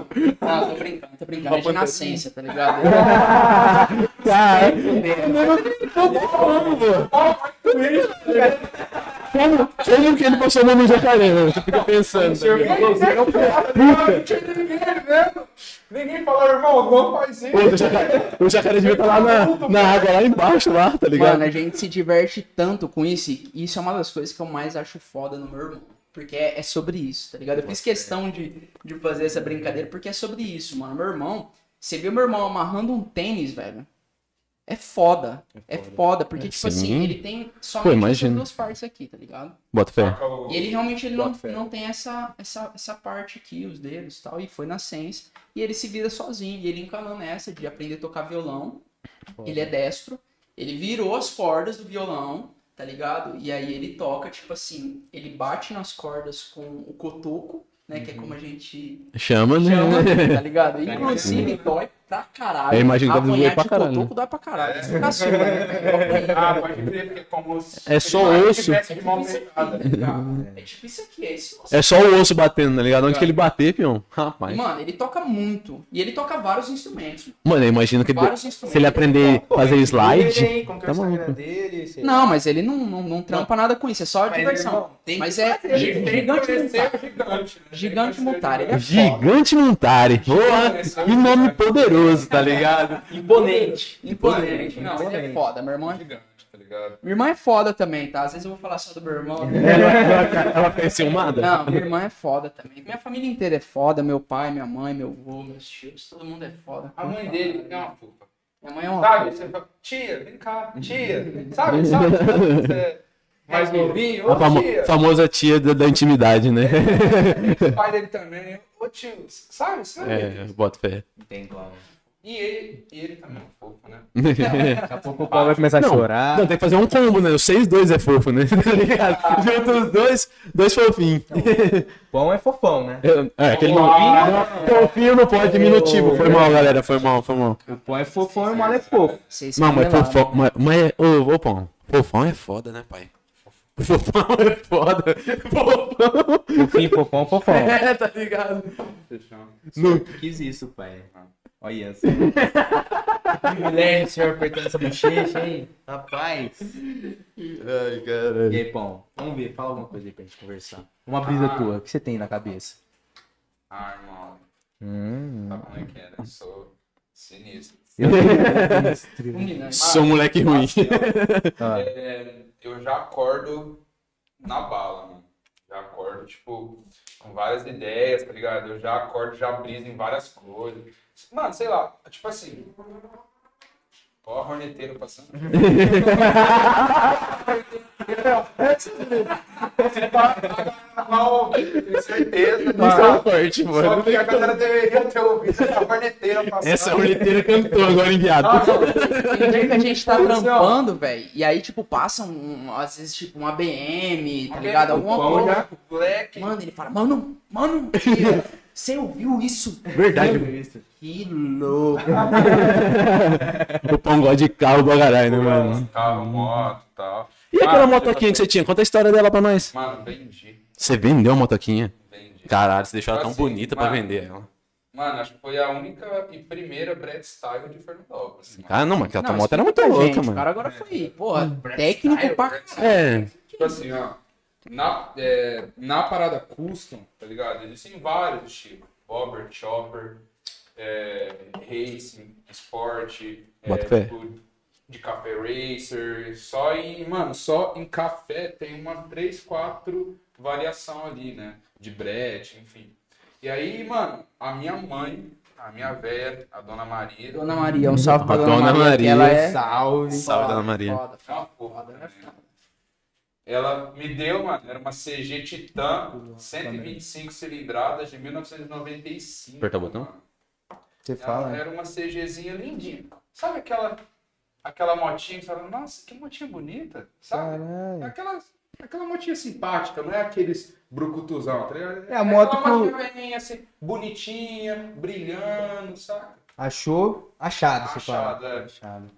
brincando. Não, tô brincando, tô brincando. É de nascença, tá ligado? Cara, como, como que ele passou a mão no jacaré, né? Você fica pensando. tá ligado? Ninguém falou, irmão, não faz isso. Pô, o jacaré, o jacaré devia estar lá na, na água, lá embaixo, lá, tá ligado? Mano, a gente se diverte tanto com isso. E isso é uma das coisas que eu mais acho foda no meu irmão. Porque é, é sobre isso, tá ligado? Eu fiz questão de, de fazer essa brincadeira porque é sobre isso, mano. Meu irmão, você viu meu irmão amarrando um tênis, velho? É foda. É foda. porque, tipo assim, Sim. ele tem somente essas imagino. duas partes aqui, tá ligado? Bota fé. E ele realmente ele não, não tem essa, essa, essa parte aqui, os dedos e tal, e foi na ciência. E ele se vira sozinho, e ele encanou nessa de aprender a tocar violão. Ele é destro, ele virou as cordas do violão, tá ligado? E aí ele toca, tipo assim, ele bate nas cordas com o cotoco, né? Que é como a gente Chama, né? chama, tá ligado? Inclusive dói pra caralho. Eu imagino que deve doer pra caralho, cotoco dói pra caralho. Isso fica assim, né? Ah, pode crer, porque como se É só ele osso. fechada. É tipo isso aqui, é esse osso. É só o osso batendo, tá ligado? Onde que ele bater, pião? E, Rapaz. Mano, ele toca muito. E ele toca vários instrumentos. Mano, eu imagino que ele, Vários instrumentos. se ele aprender a fazer slide. Como que é Tá maluco. dele? sei Não, mas ele não, não, não trampa nada com isso, é só Mas, diversão. Mas é gigante o gigante. né? Gigante é Montari. Porra, que nome poderoso, tá ligado? Imponente. Imponente. Não, ele é foda. Meu irmão é... Gigante, tá ligado? Minha irmã é foda também, tá? Às vezes eu vou falar só do meu irmão. Ela foi enciumada? Não, minha irmã é foda também. Minha família inteira é foda. Meu pai, minha mãe, meu avô, meus tios. Todo mundo é foda. A mãe dele é uma fofa. Minha mãe é uma Sabe? foda. Você fala, tia, vem cá, tia. Sabe? Sabe? Você é mais novinho, A ô famo- tia. famosa tia da, da intimidade, né? O pai dele também. Ô tio, sabe? Sabe? É, bota fé. Não tem como. E ele, e ele também é fofo, né? Daqui a pouco o Paulo vai começar a Não, chorar. Não, tem que fazer um combo, né? Os seis dois é fofo, né? Tá ligado? Junta os dois, dois fofinhos. Pão é fofão, né? É, aquele não. Fofinho não pode diminutivo. Foi mal, galera. Foi mal, foi mal. O pão é fofão e o mal é fofo. Não, mas fofão. Mas, mas é. Ô, ô, pão. Fofão é foda, né, pai? Fofão é foda. Fofão. Fofinho, fofão, fofão. É, tá ligado? Fechou. No- Quis isso, pai. Olha só. Que mulher, o senhor apertando essa bochecha, hein? Rapaz. Ai, E caralho. aí, Pão? Vamos ver, fala alguma coisa aí pra gente conversar. Uma brisa Ah. tua, o que você tem na cabeça? Ah, irmão. Hum. Sabe como é que é, né? Sou sinistro. Fulminante. Sou um moleque ruim. Ah. é, eu já acordo na bala, mano. Já acordo, tipo, com várias ideias, tá ligado? Eu já acordo, já briso em várias coisas. Mano, sei lá, tipo assim. Ó, a horneteira passando. Certeza. Isso é um corte, Só mano. que a galera deveria ter ouvido essa horneteira passando. Essa horneteira cantou agora, enviado. Tem dia que a gente tá trampando, velho, e aí, tipo, passa um, às vezes, tipo, uma BM, tá ligado? Alguma coisa. Black. Mano, ele fala, mano, mano, você ouviu isso? Verdade. Que louco. O pão gosta de carro pra caralho, né, mano? Carro, moto e tal. E aquela Mano, motoquinha que você tinha? Conta a história dela pra nós. Mano, vendi. Você vendeu a motoquinha? Vendi. Caralho, você deixou ela tão Assim, bonita pra mano. vender ela. Mano, acho que foi a única e primeira Brad Style de Fernandópolis. mano. Ah, não, mas aquela tua Não, moto era muito explica pra louca, gente, O mano. cara agora foi, porra, técnico pra. É. Tipo assim, ó. Na, é, na parada custom, tá ligado? Existem vários estilos. Bobber, Chopper, é, Racing, Sport, é, tipo, de café racer. Só em, mano, só em café tem uma 3, 4 variação ali, né? De brete, enfim. E aí, mano, a minha mãe, a minha velha, a dona Maria. Dona Maria, um salve pra A Dona, Dona Maria, Maria, ela é... Salve. Salve, foda, Dona Maria. Foda, É uma foda, porra, foda, né? é foda. Ela me deu, mano, era uma CG Titan, 125 cilindradas de 1995. Aperta o botão? mano. Você Ela fala, né? era uma CGzinha lindinha. Sabe aquela, aquela motinha que você fala, nossa, que motinha bonita, sabe? Caralho. Aquela, aquela motinha simpática, não é aqueles brucutuzão, tá? É a moto que motinha velhinha, assim, bonitinha, brilhando, sabe? Achou? Achado, você Achado, fala. é. Achado.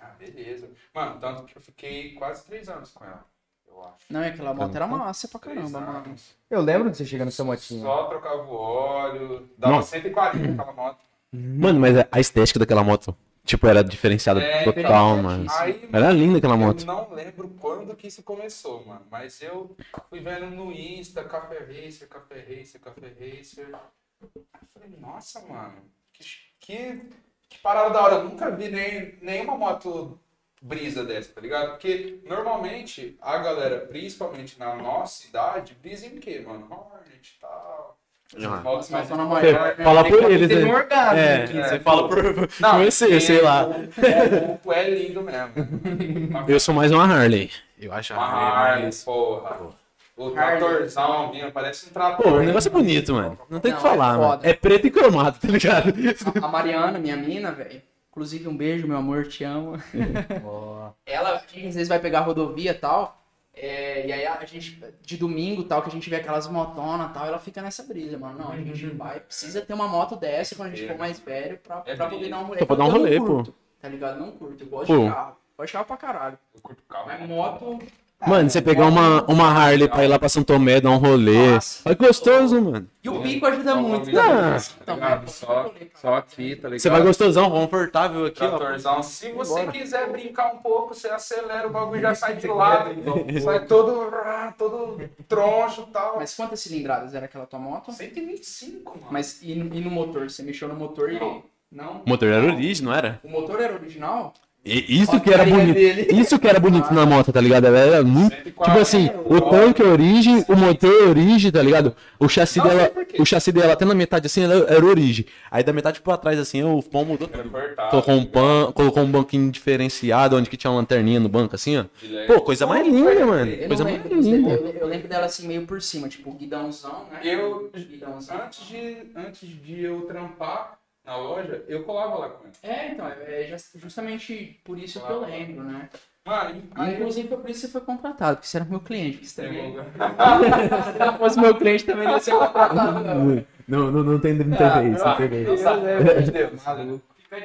Ah, beleza. Mano, tanto que eu fiquei quase três anos com ela, eu acho. Não, é aquela moto era massa pra caramba, mano. Eu lembro de você chegando nessa motinha. Só trocava o óleo, dava Nossa. 140 aquela moto. Mano, mas a estética daquela moto, tipo, era diferenciada É, total, mano. Aí, Era linda aquela eu moto. não lembro quando que isso começou, mano. Mas eu fui vendo no Insta, Café Racer, Café Racer, Café Racer. Eu falei, nossa, mano, que, que, que parada da hora. Eu nunca vi nem, nenhuma moto brisa dessa, tá ligado? Porque normalmente a galera, principalmente na nossa idade, brisa em quê, mano? Hornet e tal. Ah. Maria. fala por eles, um né? orgasmo É, aqui. você fala por, Não, você, sei lá. O, o é lindo mesmo. Eu sou mais uma Harley. Eu acho a Uma Harley Harley, mais... porra. O Harley. tratorzão vindo, parece um trator. Pô, o negócio é bonito, mano. Não tem o que Não, é falar, mano. foda. É preto e cromado, tá ligado? A Mariana, minha mina, velho. Inclusive, um beijo, meu amor, te amo. Ela, às vezes, vai pegar a rodovia e tal. é, e aí a gente, de domingo tal, que a gente vê aquelas motonas e tal, ela fica nessa brisa, mano. Não, a gente vai, precisa ter uma moto dessa quando a gente for mais velho pra, É pra poder dar um rolê. Só pra dar um Eu não rolê, curto, Tá ligado? Não curto. Eu gosto Pô. de carro. Gosto de carro pra caralho. Eu curto carro. Mas moto. Mano, você pegar uma, uma Harley pra ir lá pra São Tomé, dar um rolê. Nossa. Olha que gostoso, mano. E o pico ajuda muito. Não. também. Tá ligado? Só, só aqui, tá ligado? Você vai gostosão, confortável aqui, ó. Se você Bora. quiser brincar um pouco, você acelera, o bagulho já sai de lado. sai todo, todo troncho e tal. Mas quantas cilindradas era aquela tua moto? 125, mano. Mas e, no- e no motor? Você mexeu no motor e. Não. Não? O motor era origem, não era? O motor era original? E isso que era bonito. dele. Isso que era bonito na moto, tá ligado? Ela era muito. 140, Tipo assim, o tanque é origem, o motor é origem, tá ligado? O chassi Não dela, o chassi dela até na metade assim era, era origem. Aí da metade pra trás assim, o pão mudou tudo. Colocou um tá pan, colocou um banquinho diferenciado, onde que tinha uma lanterninha no banco assim, ó. Pô, coisa mais linda, mano. Coisa mais linda. eu, eu lembro dela assim meio por cima, tipo guidãozão, né? Eu, Guidãozão. antes de, antes de eu trampar na loja, eu colava lá com ele. É, então, é just- justamente por isso que eu lembro, né? Mano, aí Inclusive foi por isso que você foi contratado, porque você era meu cliente. Porque você também... eu... Se não fosse meu cliente, também não ia ser contratado, não. Não, não, não tem, não Ah, vez, não tem de Deus.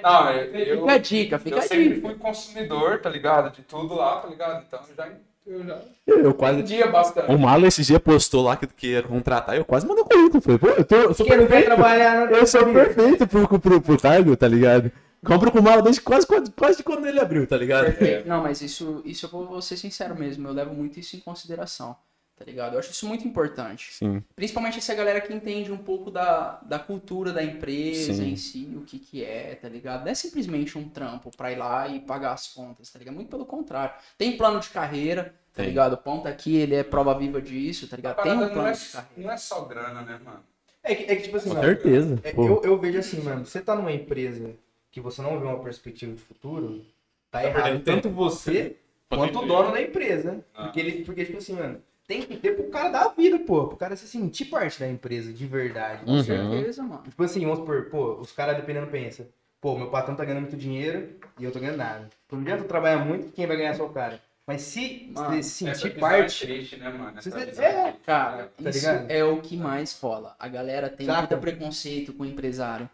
Não, eu, eu, Fica a dica, fica eu a sempre dica. fui consumidor, tá ligado? De tudo lá, tá ligado? Então eu já, Eu já Eu quase. entendia bastante. O Malo esse dia postou lá que, que ia contratar, eu quase mandei currículo. Falei, pô, eu, tô, eu sou Quem perfeito. trabalhar Eu sou perfeito pro, pro, pro cargo, tá ligado? Compro com o Malo desde quase, quase, quase quando ele abriu, tá ligado? Perfeito. Não, mas isso, isso eu vou ser sincero mesmo, eu levo muito isso em consideração, tá ligado? Eu acho isso muito importante. Sim. Principalmente essa galera que entende um pouco da, da cultura da empresa Sim. em si, o que que é, tá ligado? Não é simplesmente um trampo pra ir lá e pagar as contas, tá ligado? Muito pelo contrário. Tem plano de carreira, tá Tem. ligado? O Pão tá aqui, ele é prova viva disso, tá ligado? Tem um parada não plano é, de carreira. não é só grana, né, mano? É que, é que, tipo assim, Com mano, certeza. é, eu, eu vejo assim, mano, você tá numa empresa que você não vê uma perspectiva de futuro, tá, errado. perdendo Tanto você Quanto o dono da empresa. Ah. Porque, ele, porque, tipo assim, mano, tem que ter pro cara dar a vida, pô. Pro cara se sentir parte da empresa, de verdade. Com Uhum. certeza, mano. Tipo assim, vamos supor, pô, os caras dependendo pensam, pô, meu patrão tá ganhando muito dinheiro e eu tô ganhando nada. Não adianta eu trabalhar muito, quem vai ganhar é só o cara. Mas se Mano, se sentir visão parte. É triste, né, mano? Essa é, triste, Cara, Tá isso ligado? é o que mais rola. A galera tem Saca? muito preconceito com o empresário.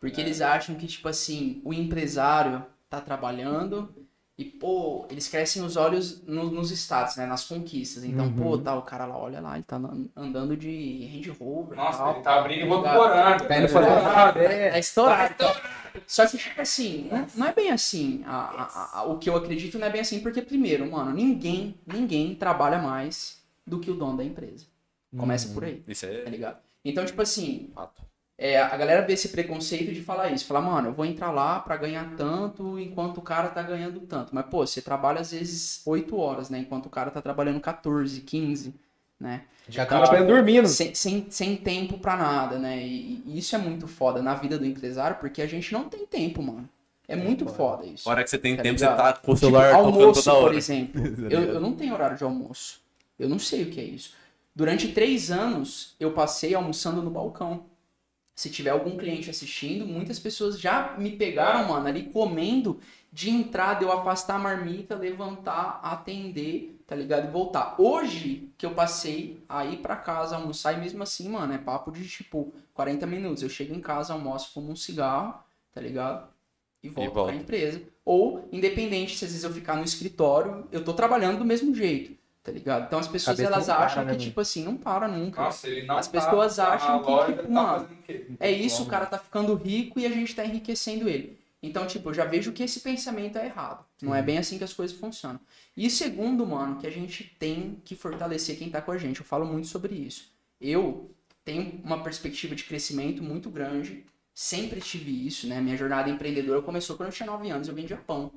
Porque É. eles acham que, tipo assim, o empresário tá trabalhando e, pô, eles crescem os olhos no- nos status, né? Nas conquistas. Então, pô, tá, o cara lá, olha lá, ele tá an- andando de Range Rover. Nossa, tal, ele tá abrindo e? Votuporanga. Tá indo fazer É estourado. Só que, tipo assim, não- não é bem assim. A- a- a- o que eu acredito não é bem assim, porque, primeiro, mano, ninguém, ninguém trabalha mais do que o dono da empresa. Começa por aí, Isso tá é ligado? Então, tipo assim, fato. É, a galera vê esse preconceito de falar isso. Falar, mano, eu vou entrar lá pra ganhar tanto enquanto o cara tá ganhando tanto. Mas, pô, você trabalha às vezes 8 horas, né? Enquanto o cara tá trabalhando 14, 15, né? Já tá trabalhando dormindo. Sem, sem, sem tempo pra nada, né? E, e isso é muito foda na vida do empresário, porque a gente não tem tempo, mano. É muito foda isso. A hora que você tem Tá tempo, ligado? você tá com o Tipo, celular tocando almoço, toda hora. por exemplo. Eu, eu não tenho horário de almoço. Eu não sei o que é isso. Durante três anos, eu passei almoçando no balcão. Se tiver algum cliente assistindo, muitas pessoas já me pegaram, mano, ali comendo de entrada, eu afastar a marmita, levantar, atender, tá ligado? E voltar. Hoje que eu passei a ir pra casa almoçar, e mesmo assim, mano, é papo de tipo 40 minutos. Eu chego em casa, almoço, fumo um cigarro, tá ligado? E volto volta. pra empresa. Ou, independente se às vezes eu ficar no escritório, eu tô trabalhando do mesmo jeito, tá ligado? Então as pessoas Cabeça elas para, acham né, que, mano? tipo assim, não para nunca. Nossa, ele não As tá- pessoas acham que, tipo, tá mano, quê? É isso, o cara tá ficando rico e a gente tá enriquecendo ele. Então, tipo, eu já vejo que esse pensamento é errado. Não é bem assim que as coisas funcionam. E segundo, mano, que a gente tem que fortalecer quem tá com a gente. Eu falo muito sobre isso. Eu tenho uma perspectiva de crescimento muito grande. Sempre tive isso, né? Minha jornada empreendedora começou quando eu tinha 9 anos. Eu vendia pão.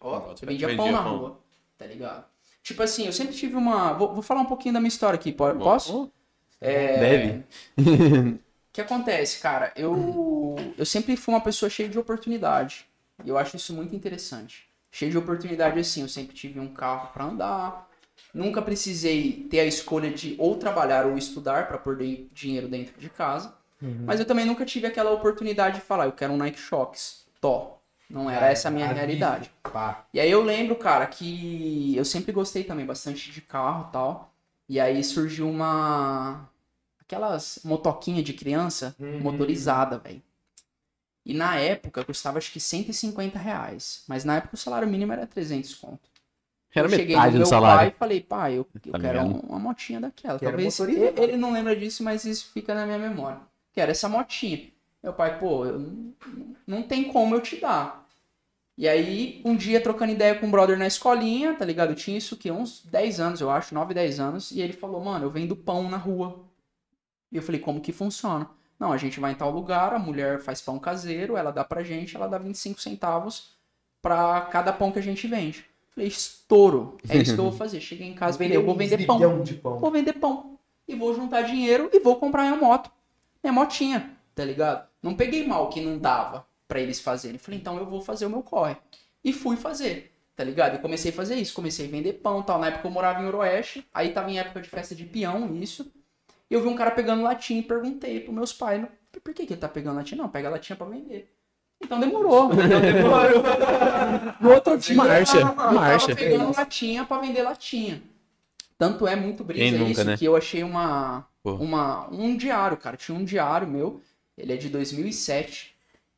Ó, Eu vendia, pão na rua, tá ligado? Tipo assim, eu sempre tive uma. Vou, vou falar um pouquinho da minha história aqui, po- posso? É... Deve. O que acontece, cara? Eu, eu sempre fui uma pessoa cheia de oportunidade. E eu acho isso muito interessante. Cheio de oportunidade, assim. Eu sempre tive um carro pra andar. Nunca precisei ter a escolha de ou trabalhar ou estudar pra pôr de- dinheiro dentro de casa. Mas eu também nunca tive aquela oportunidade de falar, eu quero um Nike Shox. Tó. Não era essa a minha à realidade. Pá. E aí eu lembro, cara, que eu sempre gostei também bastante de carro e tal. E aí surgiu uma. Aquelas motoquinha de criança Uhum. motorizada, velho. E na época custava acho que 150 reais. Mas na época o salário mínimo era 300 conto. Era eu cheguei metade no do meu pai salário. e falei, pai, eu, eu Tá quero ligado? um- uma motinha daquela. Quero Talvez ele, ele não lembra disso, mas isso fica na minha memória. Quero essa motinha. Meu pai, pô, eu não, não tem como eu te dar. E aí, um dia, trocando ideia com um brother na escolinha, tá ligado? Eu tinha isso que uns 10 anos, eu acho, 9, 10 anos. E ele falou, mano, eu vendo pão na rua. E eu falei, como que funciona? Não, a gente vai em tal lugar, a mulher faz pão caseiro, ela dá pra gente, ela dá 25 centavos pra cada pão que a gente vende. Falei, estouro. É isso que eu vou fazer. Cheguei em casa falei, eu vou vender pão pão. vou vender pão. E vou juntar dinheiro e vou comprar minha moto. Minha motinha, tá ligado? Não peguei mal que não dava pra eles fazerem. Falei, então eu vou fazer o meu corre. E fui fazer, tá ligado? E comecei a fazer isso. Comecei a vender pão e tal. Na época eu morava em Oroeste. Aí tava em época de festa de peão, isso. E eu vi um cara pegando latinha e perguntei pros meus pais, por que, que ele tá pegando latinha? Não, pega latinha pra vender. Então demorou. Então demorou. No outro dia, Marcha, eu tava marcha. pegando latinha pra vender latinha. Tanto é muito brisa Quem nunca, isso né? que eu achei uma, Pô. uma um diário, cara. Tinha um diário meu, ele é de 2007.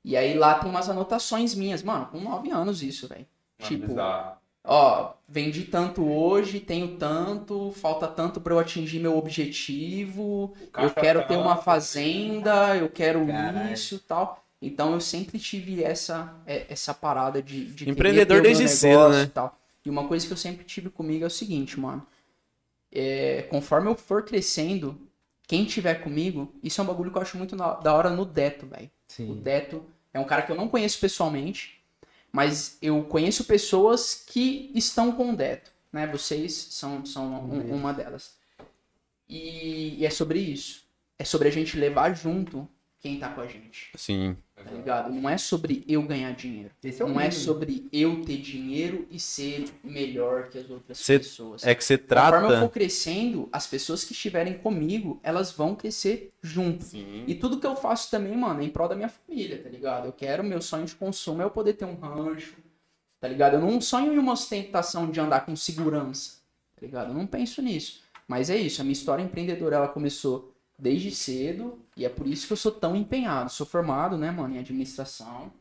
E aí lá tem umas anotações minhas, mano, com 9 anos isso, velho. Tipo, bizarro. ó, vendi tanto hoje, tenho tanto, falta tanto pra eu atingir meu objetivo, eu quero ter tanto. uma fazenda, eu quero Caralho. isso e tal. Então eu sempre tive essa, é, essa parada de, de Empreendedor ter desde cedo, né? e tal. E uma coisa que eu sempre tive comigo é o seguinte, mano. É, conforme eu for crescendo, quem tiver comigo, isso é um bagulho que eu acho muito na- da hora no Deto, velho. O. Deto é um cara que eu não conheço pessoalmente, mas eu conheço pessoas que estão com o Deto, né? Vocês são, são um- uma delas. E, e é sobre isso. É sobre a gente levar junto quem tá com a gente, Sim. Tá ligado? Não é sobre eu ganhar dinheiro. Esse é o Não é mínimo. sobre eu ter dinheiro e ser melhor que as outras Cê- pessoas. É que você Conforme eu for trata. crescendo, as pessoas que estiverem comigo, elas vão crescer junto. Sim. E tudo que eu faço também, mano, é em prol da minha família, tá ligado? Eu quero, meu sonho de consumo é eu poder ter um rancho, tá ligado? Eu não sonho em uma ostentação de andar com segurança, tá ligado? Eu não penso nisso. Mas é isso, a minha história empreendedora, ela começou desde cedo e é por isso que eu sou tão empenhado. Sou formado, né, mano, em administração.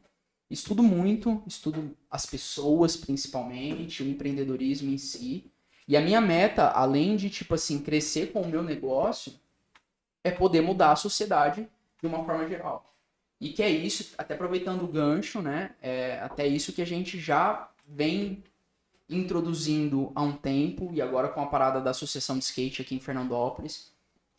Estudo muito, estudo as pessoas principalmente, o empreendedorismo em si. E a minha meta, além de, tipo assim, crescer com o meu negócio, é poder mudar a sociedade de uma forma geral. E que é isso, até aproveitando o gancho, né? É até isso que a gente já vem introduzindo há um tempo, e agora com a parada da Associação de Skate aqui em Fernandópolis,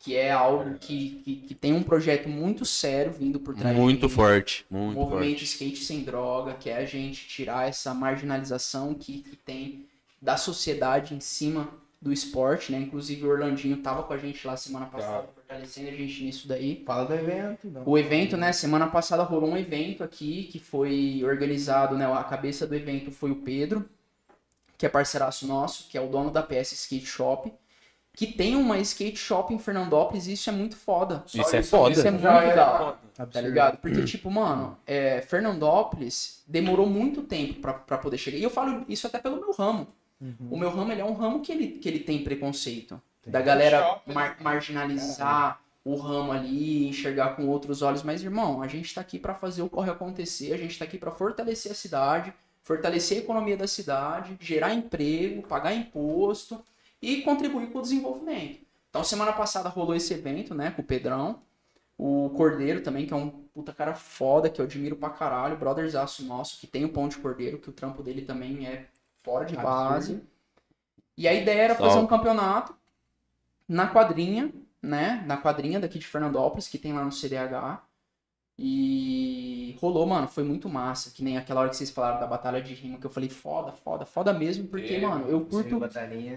que é algo que, que, que tem um projeto muito sério vindo por trás Muito forte. O Muito movimento forte. skate sem droga, que é a gente tirar essa marginalização que, que tem da sociedade em cima do esporte, né? Inclusive o Orlandinho tava com a gente lá semana passada, fortalecendo a gente nisso daí. Fala do evento. Não. O evento, né? Semana passada rolou um evento aqui que foi organizado, né? A cabeça do evento foi o Pedro, que é parceiraço nosso, que é o dono da PS Skate Shop, que tem uma skate shop em Fernandópolis e isso é muito foda. Isso é foda. Isso é muito é da hora. Tá ligado? Porque, tipo, mano, é, Fernandópolis demorou muito tempo pra, pra poder chegar. E eu falo isso até pelo meu ramo. O meu ramo, ele é um ramo que ele, que ele tem preconceito. Da galera mar- marginalizar o ramo ali, enxergar com outros olhos. Mas, irmão, a gente tá aqui pra fazer o corre acontecer. A gente tá aqui pra fortalecer a cidade, fortalecer a economia da cidade, gerar emprego, pagar imposto e contribuir com o desenvolvimento. Então, semana passada rolou esse evento, né, com o Pedrão. O Cordeiro também, que é um puta cara foda, que eu admiro pra caralho. Brotherzaço nosso, que tem o Pão de Cordeiro, que o trampo dele também é fora de base. E a ideia era fazer um campeonato na quadrinha, né? Na quadrinha daqui de Fernandópolis, que tem lá no CDH. E rolou, mano, foi muito massa. Que nem aquela hora que vocês falaram da batalha de rima, que eu falei foda, foda, foda mesmo, porque, É, mano, eu curto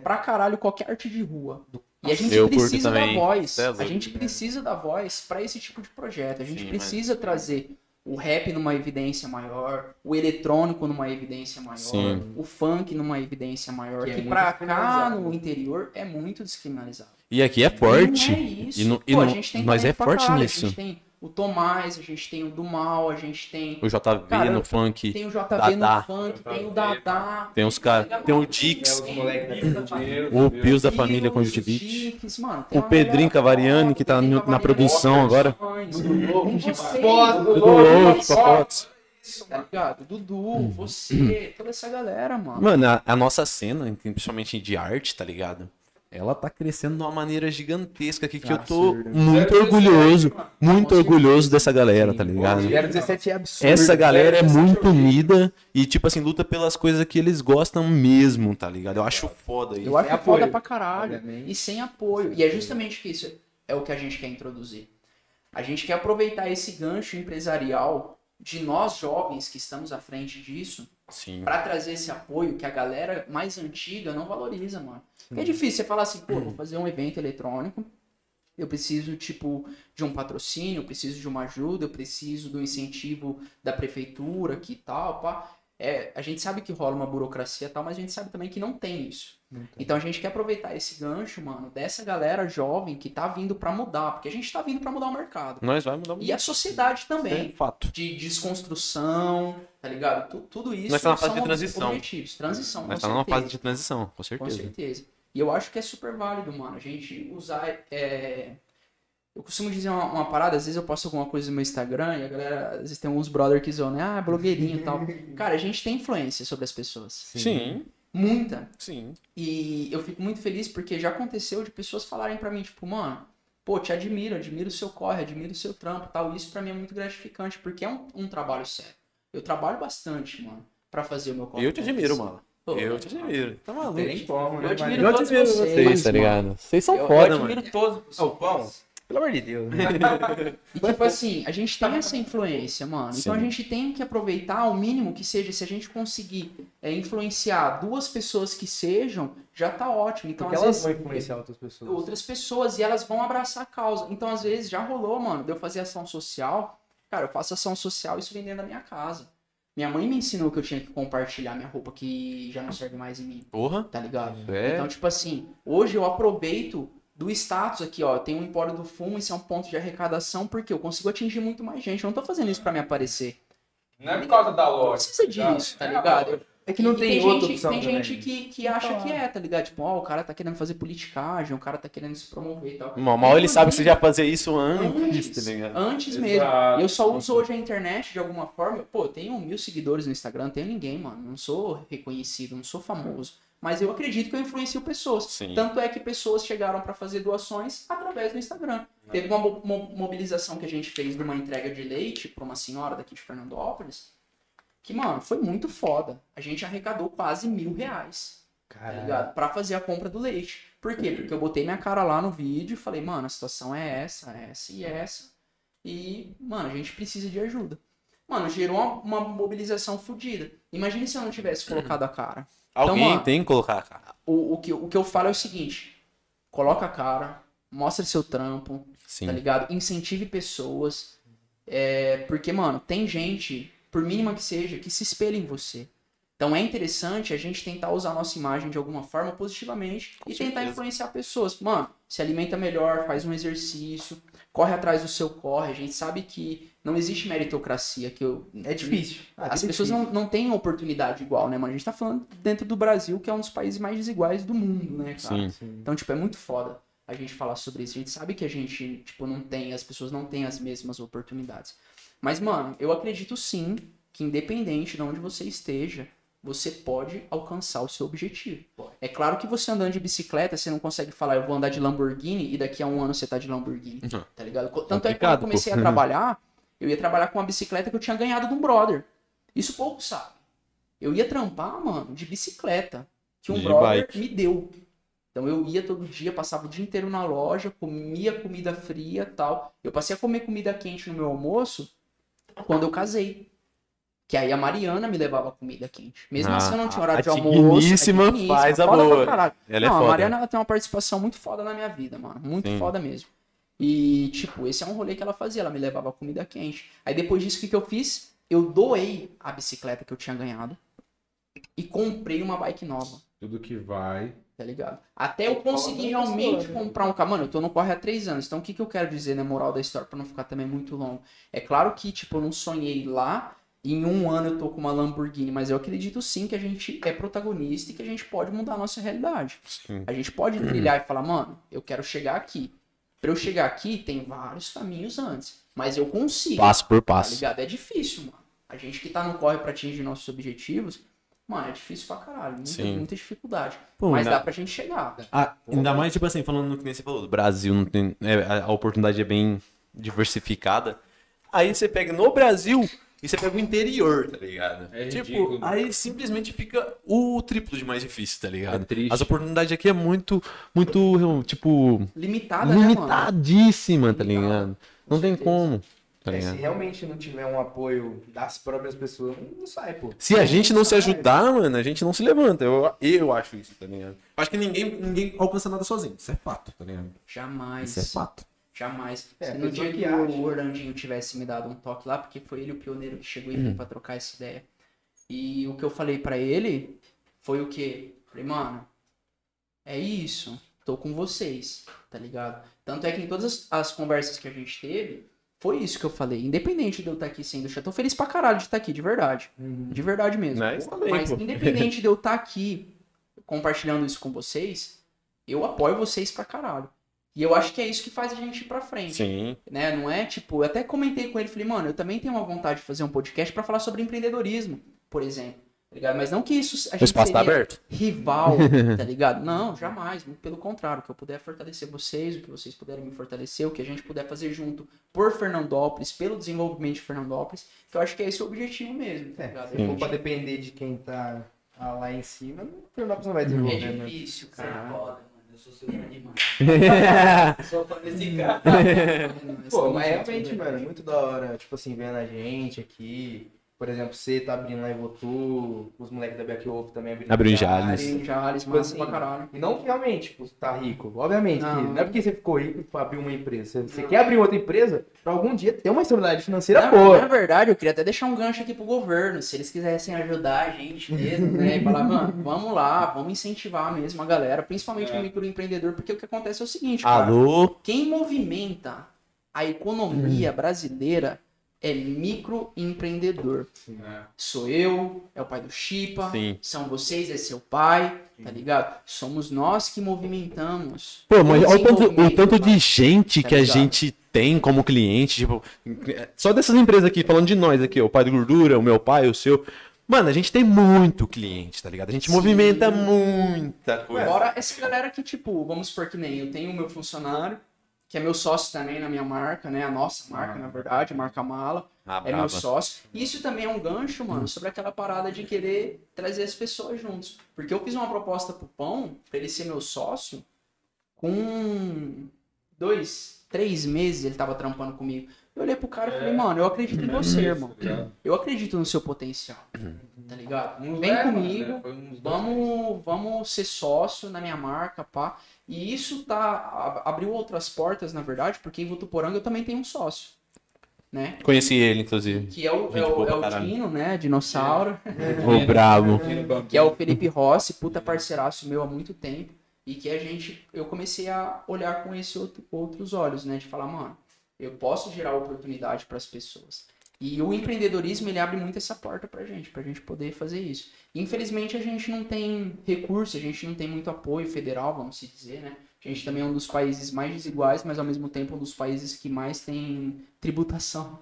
pra caralho qualquer arte de rua. E a gente Eu curto precisa da voz. É a gente né? precisa da voz pra esse tipo de projeto. A gente Sim, precisa trazer o rap numa evidência maior, o eletrônico numa evidência maior, Sim. o funk numa evidência maior, Que é que, muito pra cá no interior é muito descriminalizado. E aqui é forte. E não é isso. E não- e Pô, a não- gente tem nós é forte caralho. nisso. A gente tem o Tomás, a gente tem o do Mal, a gente tem, O JV Cara, no funk. tem o JV Dadá. no funk, tem o Dadá. Tem os caras. Tem o Dix. da O Pios da família conjuntivite. Tem O Pedrinho Cavariani, que tá na produção agora. Dudu, com louco, Dudu, papotes. Tá ligado? Dudu, você, toda essa galera, mano. Mano, a, a nossa cena, principalmente de arte, tá ligado? Ela tá crescendo de uma maneira gigantesca aqui que eu tô Absurdo. muito Zero orgulhoso, mano. muito orgulhoso dessa galera, tá ligado? 017 é absurdo. Essa galera é Zero muito unida e, tipo assim, luta pelas coisas que eles gostam mesmo, tá ligado? Eu acho foda isso. Eu acho foda apoio, pra caralho. obviamente. E sem apoio. E é justamente que isso é o que a gente quer introduzir. A gente quer aproveitar esse gancho empresarial de nós jovens que estamos à frente disso pra trazer esse apoio que a galera mais antiga não valoriza, mano. Porque é difícil você falar assim, pô, vou fazer um evento eletrônico, eu preciso, tipo, de um patrocínio, eu preciso de uma ajuda, eu preciso do incentivo da prefeitura aqui e tal, pá. É, a gente sabe que rola uma burocracia e tal, mas a gente sabe também que não tem isso. Então a gente quer aproveitar esse gancho, mano, dessa galera jovem que tá vindo pra mudar, porque a gente tá vindo pra mudar o mercado. Nós vai mudar E a sociedade também É fato. de desconstrução, tá ligado? Tu- tudo isso Nós tá na fase de transição. objetivos. Transição, Nós com tá numa fase de transição, com Com certeza. certeza. E eu acho que é super válido, mano, a gente usar. é, Eu costumo dizer uma, uma parada, às vezes eu posto alguma coisa no meu Instagram e a galera, às vezes tem uns brother que zoam, né? Ah, blogueirinho e tal. Cara, a gente tem influência sobre as pessoas. Sim. Muita. Sim. E eu fico muito feliz porque já aconteceu de pessoas falarem pra mim, tipo, mano, pô, te admiro, admiro o seu corre, admiro o seu trampo tal. Isso pra mim é muito gratificante, porque é um, um trabalho sério. Eu trabalho bastante, mano, pra fazer o meu corre. Eu te admiro, mano. Pô, Eu te admiro. Tá Não maluco? tem como, né? Eu admiro mano? todos vocês, tá ligado? Vocês são Eu, foda, eu mano. admiro todos. Ô, o pão, pelo amor de Deus. E tipo assim, a gente tem essa influência, mano. Então a gente tem que aproveitar o mínimo que seja, se a gente conseguir é, influenciar duas pessoas que sejam, já tá ótimo. Então, Porque às elas vezes, vão influenciar outras pessoas. outras pessoas e elas vão abraçar a causa. Então, às vezes, já rolou, mano, de eu fazer ação social. Cara, eu faço ação social isso vem dentro da minha casa. Minha mãe me ensinou que eu tinha que compartilhar minha roupa que já não serve mais em mim, Porra. tá ligado? É. Então, tipo assim, hoje eu aproveito do status aqui, ó. Tem um Empório do Fumo, isso é um ponto de arrecadação, porque eu consigo atingir muito mais gente. Eu não tô fazendo isso pra me aparecer. Não é por causa da Não loja. precisa disso, tá ligado? É que não tem, tem outra gente, opção Tem gente que, que acha que é, tá ligado? Tipo, ó, o cara tá querendo fazer politicagem, o cara tá querendo se promover e tal. Mal, mal ele sabe que você já fazia isso antes, Antes, tá ligado? antes Exato. mesmo. Eu só uso hoje a internet de alguma forma. Pô, tenho mil seguidores no Instagram, não tenho ninguém, mano. Não sou reconhecido, não sou famoso. Mas eu acredito que eu influencio pessoas. Sim. Tanto é que pessoas chegaram pra fazer doações através do Instagram. Teve uma mo- mo- mobilização que a gente fez de uma entrega de leite pra uma senhora daqui de Fernandópolis. Que, mano, foi muito foda. A gente arrecadou quase mil reais tá? Pra fazer a compra do leite. Por quê? Porque eu botei minha cara lá no vídeo e falei, mano, a situação é essa, essa e essa. E, mano, a gente precisa de ajuda. Mano, gerou uma, uma mobilização fodida. Imagine se eu não tivesse colocado a cara. Alguém Então, ó, tem que colocar a cara. O, o, que, o que eu falo é o seguinte: coloca a cara, mostra seu trampo, Sim. tá ligado? Incentive pessoas. É, porque, mano, tem gente, por mínima que seja, que se espelha em você. Então é interessante a gente tentar usar a nossa imagem de alguma forma positivamente Com e tentar certeza. influenciar pessoas. Mano, se alimenta melhor, faz um exercício, corre atrás do seu corre. A gente sabe que não existe meritocracia, que eu, É difícil. Ah, as é pessoas difícil. não, não têm oportunidade igual, né, mano? A gente tá falando dentro do Brasil, que é um dos países mais desiguais do mundo, né, cara? Sim. Então, tipo, é muito foda a gente falar sobre isso. A gente sabe que a gente, tipo, não tem, as pessoas não têm as mesmas oportunidades. Mas, mano, eu acredito sim que independente de onde você esteja, você pode alcançar o seu objetivo. É claro que você andando de bicicleta, você não consegue falar, eu vou andar de Lamborghini e daqui a um ano você tá de Lamborghini. Uhum. Tá ligado? Tanto é que quando eu comecei pô. a trabalhar, eu ia trabalhar com uma bicicleta que eu tinha ganhado de um brother. Isso pouco sabe. Eu ia trampar, mano, de bicicleta. Que um De brother bike. me deu. Então eu ia todo dia, passava o dia inteiro na loja, comia comida fria tal. Eu passei a comer comida quente no meu almoço quando eu casei. Que aí a Mariana me levava comida quente. Mesmo Ah, assim eu não tinha a horário de almoço. digníssima faz a foda pra boa. caralho. Ela é não, foda. a Mariana ela tem uma participação muito foda na minha vida, mano. Muito Sim. foda mesmo. E, tipo, esse é um rolê que ela fazia. Ela me levava comida quente. Aí depois disso, o que, que eu fiz? Eu doei a bicicleta que eu tinha ganhado e comprei uma bike nova. Tudo que vai. Tá ligado? Até eu conseguir realmente comprar um carro. Mano, eu tô no corre há três anos. Então o que, que eu quero dizer na moral da história pra não ficar também muito longo? É claro que, tipo, eu não sonhei lá. Em um ano eu tô com uma Lamborghini, mas eu acredito sim que a gente é protagonista e que a gente pode mudar a nossa realidade. Sim. A gente pode trilhar e falar, mano, eu quero chegar aqui. Pra eu chegar aqui, tem vários caminhos antes. Mas eu consigo. Passo por Tá passo. ligado? É difícil, mano. A gente que tá no corre pra atingir nossos objetivos, mano, é difícil pra caralho. Muita, Sim. muita dificuldade. Pô, mas ainda- dá pra gente chegar. Ah, ainda mais, tipo assim, falando no que nem você falou, do Brasil, não tem, é, a, a oportunidade é bem diversificada. Aí você pega no Brasil e você pega o interior, tá ligado? É tipo, ridículo. aí simplesmente fica o triplo de mais difícil, tá ligado? É triste. As oportunidades aqui é muito, muito, tipo, Limitada, né, mano? limitadíssima, tá Limitada. ligado? Não tem como, tá É, se realmente não tiver um apoio das próprias pessoas, não sai, pô. Se a gente não se sai. ajudar, mano, a gente não se levanta. Eu, eu acho isso, tá ligado? Acho que ninguém, ninguém alcança nada sozinho. Isso é fato, tá ligado? Jamais. Isso é fato. Jamais. É, Se no dia que o Orlandinho tivesse me dado um toque lá, porque foi ele o pioneiro que chegou e veio pra trocar essa ideia. E o que eu falei pra ele foi o quê? Falei, mano, é isso. Tô com vocês, tá ligado? Tanto é que em todas as, as conversas que a gente teve, foi isso que eu falei. Independente de eu estar aqui sendo eu tô feliz pra caralho de estar aqui, de verdade. De verdade mesmo. Né? Isso também, Mas pô. independente de eu estar aqui compartilhando isso com vocês, eu apoio vocês pra caralho. E eu acho que é isso que faz a gente ir pra frente. Sim. Né? Não é tipo, eu até comentei com ele, falei, mano, eu também tenho uma vontade de fazer um podcast pra falar sobre empreendedorismo, por exemplo. Tá ligado? Mas não que isso a gente espaço tá aberto. rival, tá ligado? Não, jamais. Muito pelo contrário. O que eu puder fortalecer vocês, o que vocês puderem me fortalecer, o que a gente puder fazer junto por Fernandópolis, pelo desenvolvimento de Fernandópolis, que eu acho que é esse o objetivo mesmo, tá É, ligado? se A for gente- pra depender de quem tá lá em cima, o Fernandes não vai É desenvolver, né? difícil, Você é cara. foda. Eu sou seu fã demais. Sou fã desse cara. Pô, mas realmente, mano, é muito da hora, tipo assim, vendo a gente aqui. Por exemplo, você tá abrindo lá em Votu, os moleques da Back Wolf também abrindo. Abriu em Jales. Jales. Jales, Tipo assim, pra caralho. E não realmente, tipo, tá rico. Obviamente, que Não. não é porque você ficou rico pra abrir uma empresa. Você, você quer abrir outra empresa pra algum dia ter uma estabilidade financeira Na, boa. na verdade, eu queria até deixar um gancho aqui pro governo, se eles quisessem ajudar a gente mesmo, né? E falar, mano, vamos lá, vamos incentivar mesmo a galera, principalmente É. o microempreendedor, porque o que acontece é o seguinte, cara. Alô? Quem movimenta a Hum. economia brasileira é microempreendedor. É. Sou eu, é o pai do Chipa, Sim. são vocês, é seu pai, tá ligado? Somos nós que movimentamos. Pô, mas olha o tanto, o tanto de gente Tá que a ligado? gente tem como cliente, tipo, só dessas empresas aqui, falando de nós aqui, o pai do Gordura, o meu pai, o seu. Mano, a gente tem muito cliente, tá ligado? A gente Sim. movimenta muita coisa. Fora essa galera que, tipo, vamos supor que nem eu tenho o meu funcionário, que é meu sócio também na minha marca, né? A nossa marca, na verdade, a marca Mala. Ah, é meu sócio. E isso também é um gancho, mano, sobre aquela parada de querer trazer as pessoas juntos. Porque eu fiz uma proposta pro Pão, pra ele ser meu sócio, com dois, três meses ele tava trampando comigo. Eu olhei pro cara e falei, mano, eu acredito em você, irmão. Eu acredito no seu potencial. Tá ligado? Vem É, comigo. né? Vamos, vamos ser sócio na minha marca, pá. E isso tá abriu outras portas, na verdade, porque em Votuporanga eu também tenho um sócio, né? Conheci ele, inclusive. Que é o, Gente é o, é o. Dino, né? Dinossauro. Ô, brabo. Que é o Felipe Rossi, puta parceiraço meu há muito tempo. E que a gente, eu comecei a olhar com esse outro, outros olhos, né? De falar, mano, eu posso gerar oportunidade para as pessoas. E o empreendedorismo, ele abre muito essa porta pra gente, pra gente poder fazer isso. Infelizmente, a gente não tem recurso, a gente não tem muito apoio federal, vamos se dizer, né? A gente também é um dos países mais desiguais, mas ao mesmo tempo um dos países que mais tem tributação,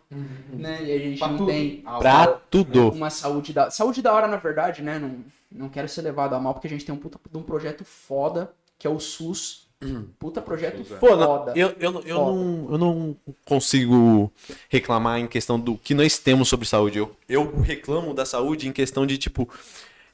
né? E a gente Pra não tudo. tem Pra tudo. uma saúde da saúde da hora na verdade né não, não quero ser levado a mal porque a gente tem um puta de um projeto foda que é o SUS puta projeto é. Foda eu, eu, eu, Foda. não, eu não consigo reclamar em questão do que nós temos sobre saúde. Eu, eu reclamo da saúde em questão de, tipo,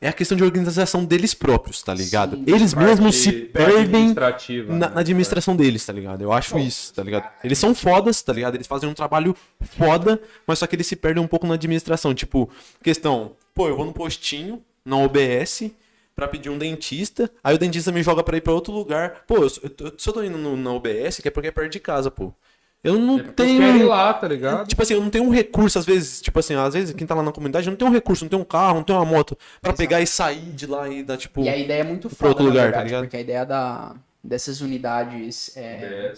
é a questão de organização deles próprios, tá ligado? Sim. Eles mesmos se perdem na, né? na administração deles, tá ligado? Eu acho isso, tá ligado? Eles são fodas, tá ligado? Eles fazem um trabalho foda, mas só que eles se perdem um pouco na administração. Tipo, questão, pô, eu vou no postinho, na OBS, pra pedir um dentista, aí o dentista me joga pra ir pra outro lugar. Pô, eu, eu, tô- se eu tô indo no- na OBS, que é porque é perto de casa, pô. Eu não É porque eu tenho. lá, tá ligado? Tipo assim, eu não tenho um recurso, às vezes, tipo assim, às vezes quem tá lá na comunidade não tem um recurso, não tem um carro, não tem uma moto pra Exato. pegar e sair de lá e dar, tipo. e a ideia é muito foda outro lugar, tá verdade, ligado? porque a ideia da dessas unidades é,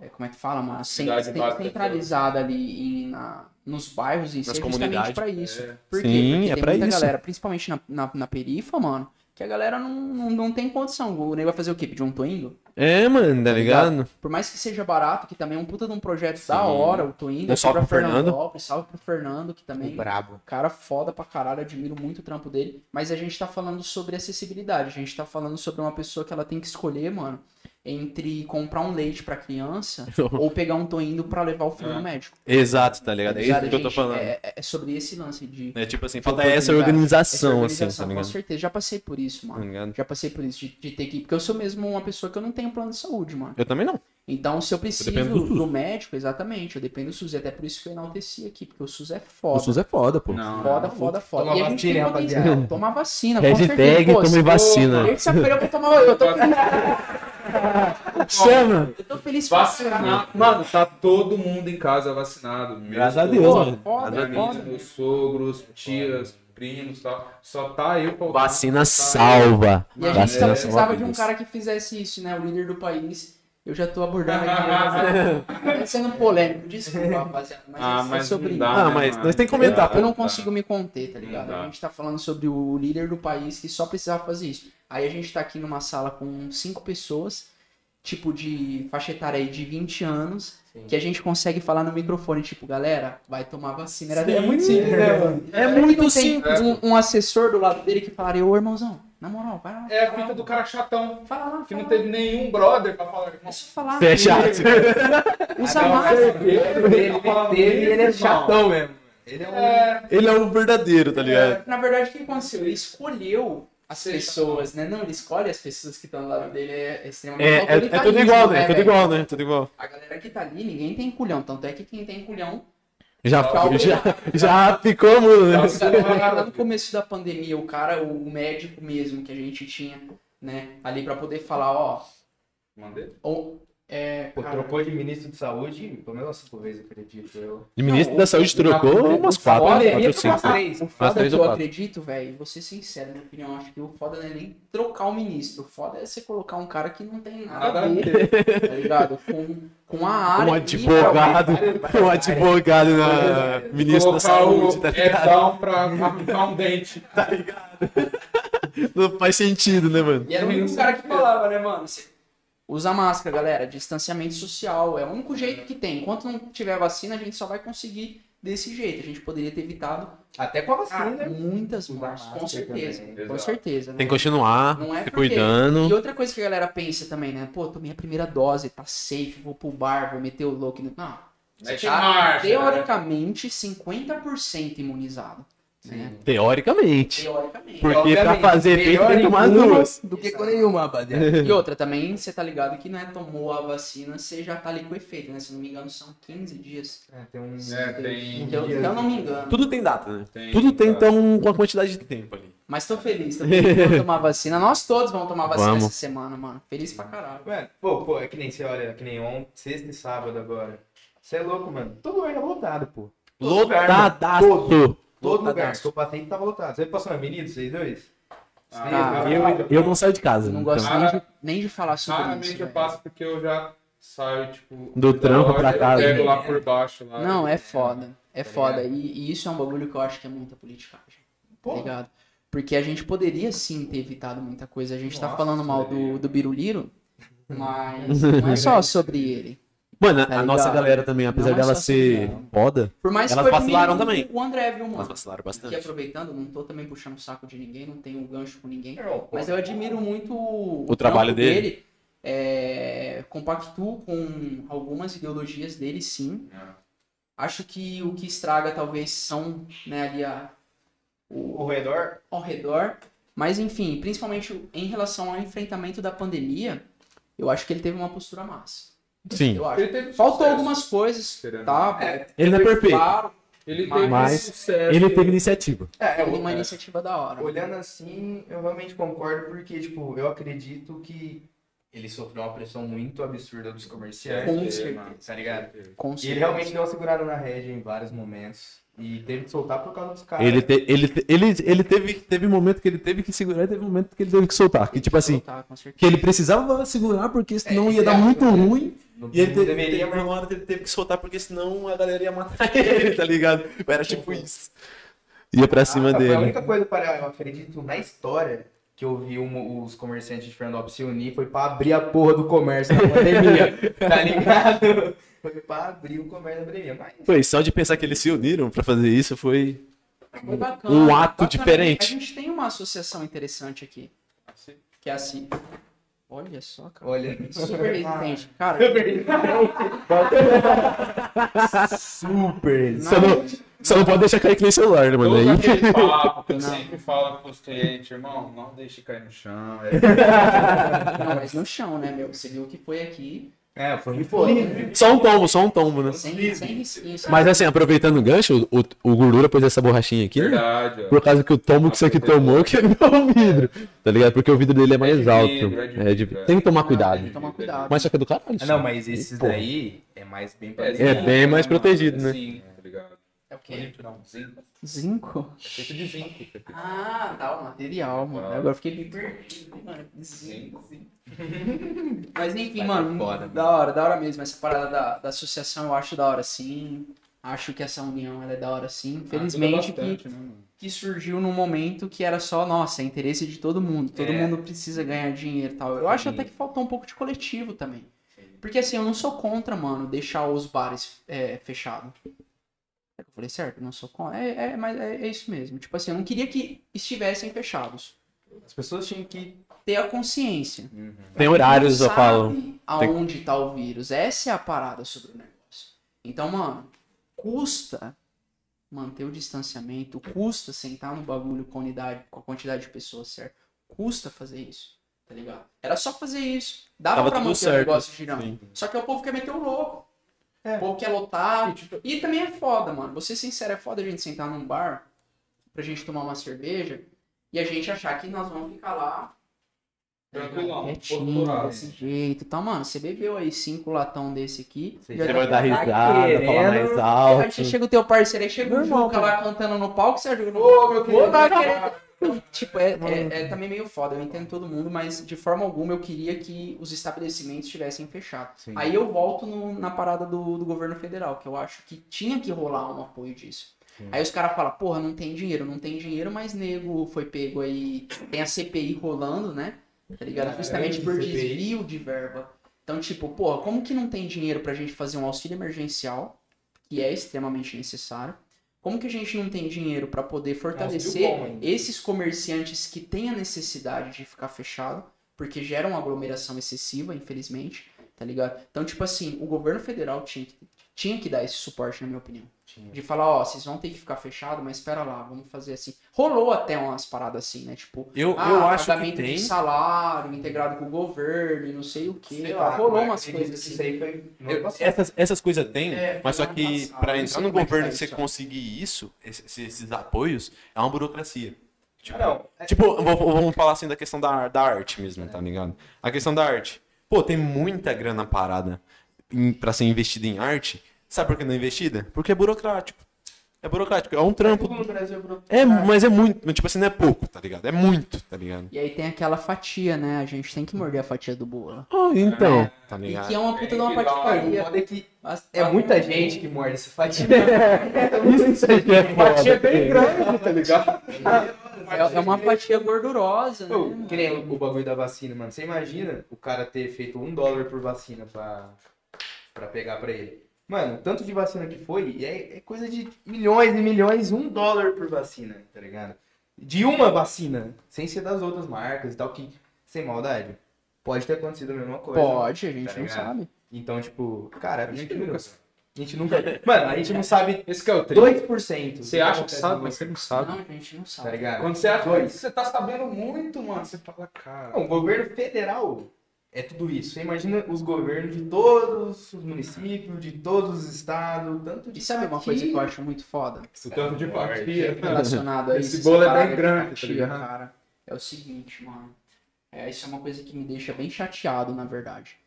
É, é, como é que fala mano centralizada ali em, na, nos bairros em si Nas é justamente pra isso É. Por quê? Sim, Porque é tem pra muita isso. galera, principalmente na, na, na perifa, mano, que a galera não, não, não tem condição. O nego vai fazer o quê? Pedir um tô indo? É, mano, tá ligado? Por mais que seja barato, que também é um puta de um projeto Sim. da hora, o tô indo. Um salve pra pro Fernando. Fernandópolis, Salve pro Fernando, que também Brabo. cara foda pra caralho, admiro muito o trampo dele. Mas a gente tá falando sobre acessibilidade. A gente tá falando sobre uma pessoa que ela tem que escolher, mano, entre comprar um leite pra criança ou pegar um tô indo pra levar o filho no médico. Exato, tá ligado? É isso que eu tô falando. É, é sobre esse lance de. É tipo assim, falta essa organização, Essa assim, organização, tá Com ligado? certeza, já passei por isso, Tá mano. ligado? Já passei por isso, de, de ter que. Porque eu sou mesmo uma pessoa que eu não tenho plano de saúde, mano. Eu também não. Então, se eu preciso dependo do do, SUS. médico, exatamente, eu dependo do SUS. E até por isso que eu enalteci aqui, porque o SUS é foda. é foda, pô. Não, Foda, não. foda, foda. Toma e a gente vacina, tem rapaziada. potencial. Toma vacina, com Hashtag certeza. Pô, tome vacina. Terça-feira eu vou tomar. Eu tô. Chama! Eu tô feliz Vacinado. Mano, tá todo mundo em casa vacinado. Graças a Mesmo Deus, mano. foda, amiga, meus sogros, tias, primos e tal. Só tá eu faltando. Vacina tá salva. E a gente só precisava salva de um cara que fizesse isso, né? O líder do país. Eu já tô abordando aqui. mas- sendo polêmico, desculpa, rapaziada. Mas, Ah, é- é mas sobre não dá, isso. Ah, né, mas nós tem que comentar, Eu não consigo me conter, tá ligado? A gente tá falando sobre o líder do país que só precisava fazer isso. Aí a gente tá aqui numa sala com cinco pessoas tipo de faixa etária aí de 20 anos, que a gente consegue falar no microfone, tipo, galera, vai tomar vacina. Era- é muito simples, né, mano? É muito simples. Um, um assessor do lado dele que falaria, ô irmãozão, na moral, vai lá. É a fita do cara chatão, Fala lá, que fala não teve nenhum brother pra falar. É só falar. Você é chato. Usa máscara. Ele, é chatão mesmo. Ele é um. É, Ele é o verdadeiro, tá ligado? Na verdade, o que aconteceu? Ele escolheu as pessoas, né? Não, ele escolhe as pessoas que estão do lado dele, é extremamente É, é, é tudo igual, né? É tudo igual, né? Tudo igual. A galera que tá ali, ninguém tem culhão. Tanto é que quem tem culhão. Já, Calma. já, já ficou mudo, né? Lá no começo da pandemia, o cara, o médico mesmo que a gente tinha, né? Ali pra poder falar, ó. mandei. ou, é, Pô, cara, trocou de ministro de saúde pelo menos umas cinco vezes, acredito eu. E o ministro Não, da saúde trocou umas quatro, foda quatro é ou ele cinco. três. O foda três que ou eu quatro. acredito, velho, vou ser sincero, na minha opinião, acho que o foda não é nem trocar o ministro. O foda é você colocar um cara que não tem nada Nada a ver, tá ligado? Com, com a área. Um advogado, um advogado na ministro da Colocar saúde, o tá ligado? Edão pra aplicar um dente. Não faz sentido, né, mano? E era o único cara que falava, né, mano? Você usa máscara, galera. Distanciamento social. É o único jeito que tem. Enquanto não tiver vacina, a gente só vai conseguir desse jeito. A gente poderia ter evitado Até com a ah, vacina, né? muitas mortes, com certeza. também. Com certeza. né? Tem que continuar Não é se porque- cuidando. E outra coisa que a galera pensa também, né? Pô, tomei a primeira dose, tá safe, vou pro bar, vou meter o louco. Não. Você tá, marcha, né? teoricamente, 50% imunizado. Né? Teoricamente. Teoricamente. Porque pra Obviamente, fazer efeito tem que tomar uma duas. Do que com nenhuma, rapaziada. E outra também, você tá ligado que não é tomou a vacina, você já tá ali com efeito, né? Se não me engano, são 15 dias. É, tem um. É, tem. Então, se eu não me engano. Tudo tem data, né? Tem, Tudo tem, tá. então, com a quantidade de tempo ali. Mas tô feliz, tô feliz que vou tomar vacina. Nós todos vamos tomar vacina Vamos. essa semana, mano. Feliz pra caralho. Mano, pô, pô, é que nem você olha, que nem ontem, sexta e sábado agora. Você é louco, mano. Todo lugar tá lotado, pô. Todo lugar. Lotadaço. Que eu passei tava lotado. Você passou na avenida, vocês dois? Ah, Vocês, Eu, eu não saio de casa. Eu não então. gosto nem de, nem de falar sobre Raramente isso. eu velho. passo porque eu já saio, tipo. Do da trampo pra eu casa. Pego lá por baixo. Lá, Não, é foda. É Tá foda. E, e isso é um bagulho que eu acho que é muita politicagem. Tá ligado? Porque a gente poderia sim ter evitado muita coisa. A gente tá Nossa, falando mal do, do Biruliro, mas não é só sobre ele. Mano, a Tá nossa galera também, apesar Não dela só ser ela. foda, Por mais Elas que vacilaram admire também. O André, viu, mano? elas vacilaram Aqui bastante. aproveitando, não tô também puxando o saco de ninguém, não tenho gancho com ninguém. Não. Mas eu admiro muito o, trabalho trampo dele. É, compactuo com algumas ideologias dele, sim. É. Acho que o que estraga talvez são né, ali a, O redor. ao redor. Mas enfim, principalmente em relação ao enfrentamento da pandemia, eu acho que ele teve uma postura massa. Sim. Eu acho. Ele teve Faltou sucesso. algumas coisas, tá? Ele não é perfeito. Claro, Ele Mas- teve Mas sucesso. Ele teve iniciativa. É, teve eu- uma iniciativa da hora. Olhando assim, eu realmente concordo porque, tipo, eu acredito que ele sofreu uma pressão muito absurda dos comerciantes, Com É, certeza. tá ligado? Com E ele certeza. realmente deu uma segurada na rédea em vários momentos. E teve que soltar por causa dos caras. Ele, te- ele, te- ele, ele teve, teve momento que ele teve que segurar e teve momento que ele teve que soltar. Que tipo assim, com certeza. que ele precisava segurar porque senão É, ia dar é, muito é. ruim. Não, E ele deveria, teve uma hora que ele teve que soltar porque senão a galera ia matar ele, tá ligado? Era tipo isso. Ia pra cima Ah, Foi a dele. única coisa, para, eu acredito, na história que eu vi um- os comerciantes de Fernandópolis se unir foi pra abrir a porra do comércio na pandemia, tá ligado? Foi pra abrir o comércio na pandemia, mas... Foi só de pensar que eles se uniram pra fazer isso foi. Foi bacana. Um ato bacana. diferente. A gente tem uma associação interessante aqui, que é assim. Olha só, cara. Olha... Super resistente. Cara, Super! Só não, só não pode deixar cair que nem celular, né, mano? Aí. aquele papo que eu Não. sempre falo pros clientes, irmão, não deixe cair no chão. É, não, mas no chão, né, meu? Você viu que foi aqui, É, foi muito Só um tombo, só um tombo, né? sem, sem risquinho. sem- Mas assim, aproveitando o gancho, o, o Gordura pôs essa borrachinha aqui, né? verdade, ó. Por causa que o tombo que isso aqui tomou quebrou o vidro. Tá ligado? Porque o vidro dele é mais de alto. vidro, é de É é. Tem que tomar Tem cuidado. que tomar cuidado. Mas só que é do caralho. Ah, não, mas esses Pô. daí é mais bem pra É bem mais protegido, né? Sim, ligado? O quê? Não, zinco. Zinco? É feito de zinco. Ah, tá, o material, mano. Ah. Agora eu fiquei meio perdido, mano. Zinco, Zinco. Mas enfim, Mas mano, foda, da hora, da hora mesmo. Essa parada da, da associação eu acho da hora sim. Acho que essa união ela é da hora sim. Infelizmente que, Bastante, né, mano? que surgiu num momento que era só, nossa, é interesse de todo mundo. Todo É. mundo precisa ganhar dinheiro e tal. Eu acho Sim. até que faltou um pouco de coletivo também. Porque assim, eu não sou contra, mano, deixar os bares é, fechados. É que eu falei certo? Eu não sou contra. É, é, mas é, é isso mesmo. Tipo assim, eu não queria que estivessem fechados. As pessoas tinham que. Ter a consciência. Tem horários, eu falo. Aonde tá o vírus. Essa é a parada sobre o negócio. Então, mano, custa manter o distanciamento, custa sentar no bagulho com a unidade, com a quantidade de pessoas certa. Custa fazer isso, tá ligado? Era só fazer isso. Dava Tava pra manter o certo, negócio girando. sim. Só que o povo quer meter o louco. É. O povo quer lotar. E também é foda, mano. Vou ser sincero, é foda a gente sentar num bar pra gente tomar uma cerveja e a gente achar que nós vamos ficar lá Tranquilão, Quietinho, desse jeito e tal. Mano, você bebeu aí cinco latão desse aqui. Você já tá- vai dar tá risada, querendo- falar mais Aí alto. você chega o teu parceiro, aí chega o Juca lá cantando no palco, você ajuda no Ô, meu Vou dar querido. Então, Tipo, é, é, é também meio foda, eu entendo todo mundo, mas de forma alguma eu queria que os estabelecimentos estivessem fechados. Sim. Aí eu volto no- na parada do, do governo federal, que eu acho que tinha que rolar um apoio disso. Aí os caras falam, porra, não tem dinheiro, não tem dinheiro, mas nego foi pego aí, tem a CPI rolando, né? Tá ligado? Justamente por CPI. desvio de verba. Então, tipo, porra, como que não tem dinheiro pra gente fazer um auxílio emergencial, que é extremamente necessário? Como que a gente não tem dinheiro pra poder fortalecer bom esses comerciantes que têm a necessidade de ficar fechado, porque gera uma aglomeração excessiva, infelizmente, tá ligado? Então, tipo assim, o governo federal tinha que, tinha que dar esse suporte, na minha opinião. De falar, ó, vocês vão ter que ficar fechado, mas espera lá, vamos fazer assim. Rolou até umas paradas assim, né? Tipo, Eu, ah, eu acho que tem. de salário integrado com o governo e não sei o que. Sei lá, Rolou mas umas coisas que assim. Isso aí foi. Eu- essas, essas coisas tem, É, mas só que não entrar no é governo você isso. conseguir isso, esses, esses apoios, é uma burocracia. Tipo, Ah, não. É- Tipo, vamos, vamos falar assim da questão da, da arte mesmo, tá ligado? A questão da arte. Pô, tem muita grana parada pra ser investida em arte. Sabe por que não é investida? Porque é burocrático. É burocrático, é um trampo. No Brasil é. É, mas é muito, tipo assim, não é pouco, tá ligado? É muito, tá ligado? E aí tem aquela fatia, né? A gente tem que morder a fatia do bolo. Ah, então. Tá E ligado? que é uma puta de uma o patifaria. foda é é muita gente que morde essa fatia. Isso aí é Fatia é bem grande, tá ligado? É, é uma fatia gordurosa, né? Pô, mano? que nem o, o bagulho da vacina, mano. Você imagina o cara ter feito um dólar por vacina pra, pra pegar pra ele. Mano, tanto de vacina que foi, e é, é coisa de milhões e milhões, um dólar por vacina, tá ligado? De uma vacina, sem ser das outras marcas e tal, que, sem maldade, pode ter acontecido a mesma coisa. Pode, a gente Tá não sabe. Então, tipo, cara, a gente nunca. A gente nunca. Mano, a gente não sabe Esse que é o triste. 2%. Você acha que sabe, mas você não sabe. Não, a gente não Tá sabe. ligado? Quando você acha Dois. que você tá sabendo muito, mano, você fala, cara. Não, o governo federal é tudo isso. Você imagina os governos de todos os municípios, de todos os estados, tanto de E sabe uma coisa que eu acho muito foda? O tanto de fatia. Relacionado a Esse isso, bolo essa é bem grande, tá fatia, ligado? cara. É o seguinte, mano. É, isso é uma coisa que me deixa bem chateado, na verdade.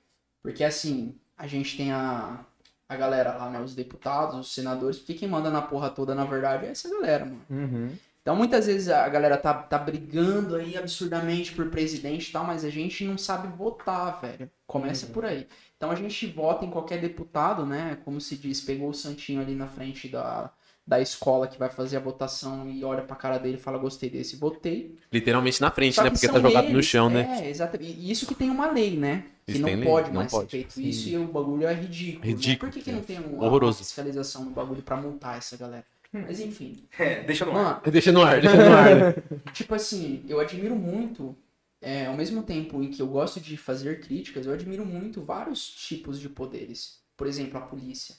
Porque assim, a gente tem a, a galera lá, né? Os deputados, os senadores, porque quem manda na porra toda, na verdade, é essa galera, mano. Uhum. Então muitas vezes a galera tá, tá brigando aí absurdamente por presidente e tal, mas a gente não sabe votar, velho. Começa por aí. Então a gente vota em qualquer deputado, né? Como se diz, pegou o santinho ali na frente da, da escola que vai fazer a votação e olha pra cara dele e fala, gostei desse, votei. Literalmente na frente, né? que Porque tá jogado no eles- chão, né? É, exatamente. E isso que tem uma lei, né? Que Isso não tem lei? pode Não mais pode. ser feito isso e o bagulho é ridículo. né? Ridículo, Por que, que não tem uma, uma fiscalização no bagulho pra multar essa galera? Mas enfim. É, deixa no ar. Mano, Deixa no ar, deixa no ar. né? Tipo assim, eu admiro muito, é, ao mesmo tempo em que eu gosto de fazer críticas, eu admiro muito vários tipos de poderes. Por exemplo, a polícia.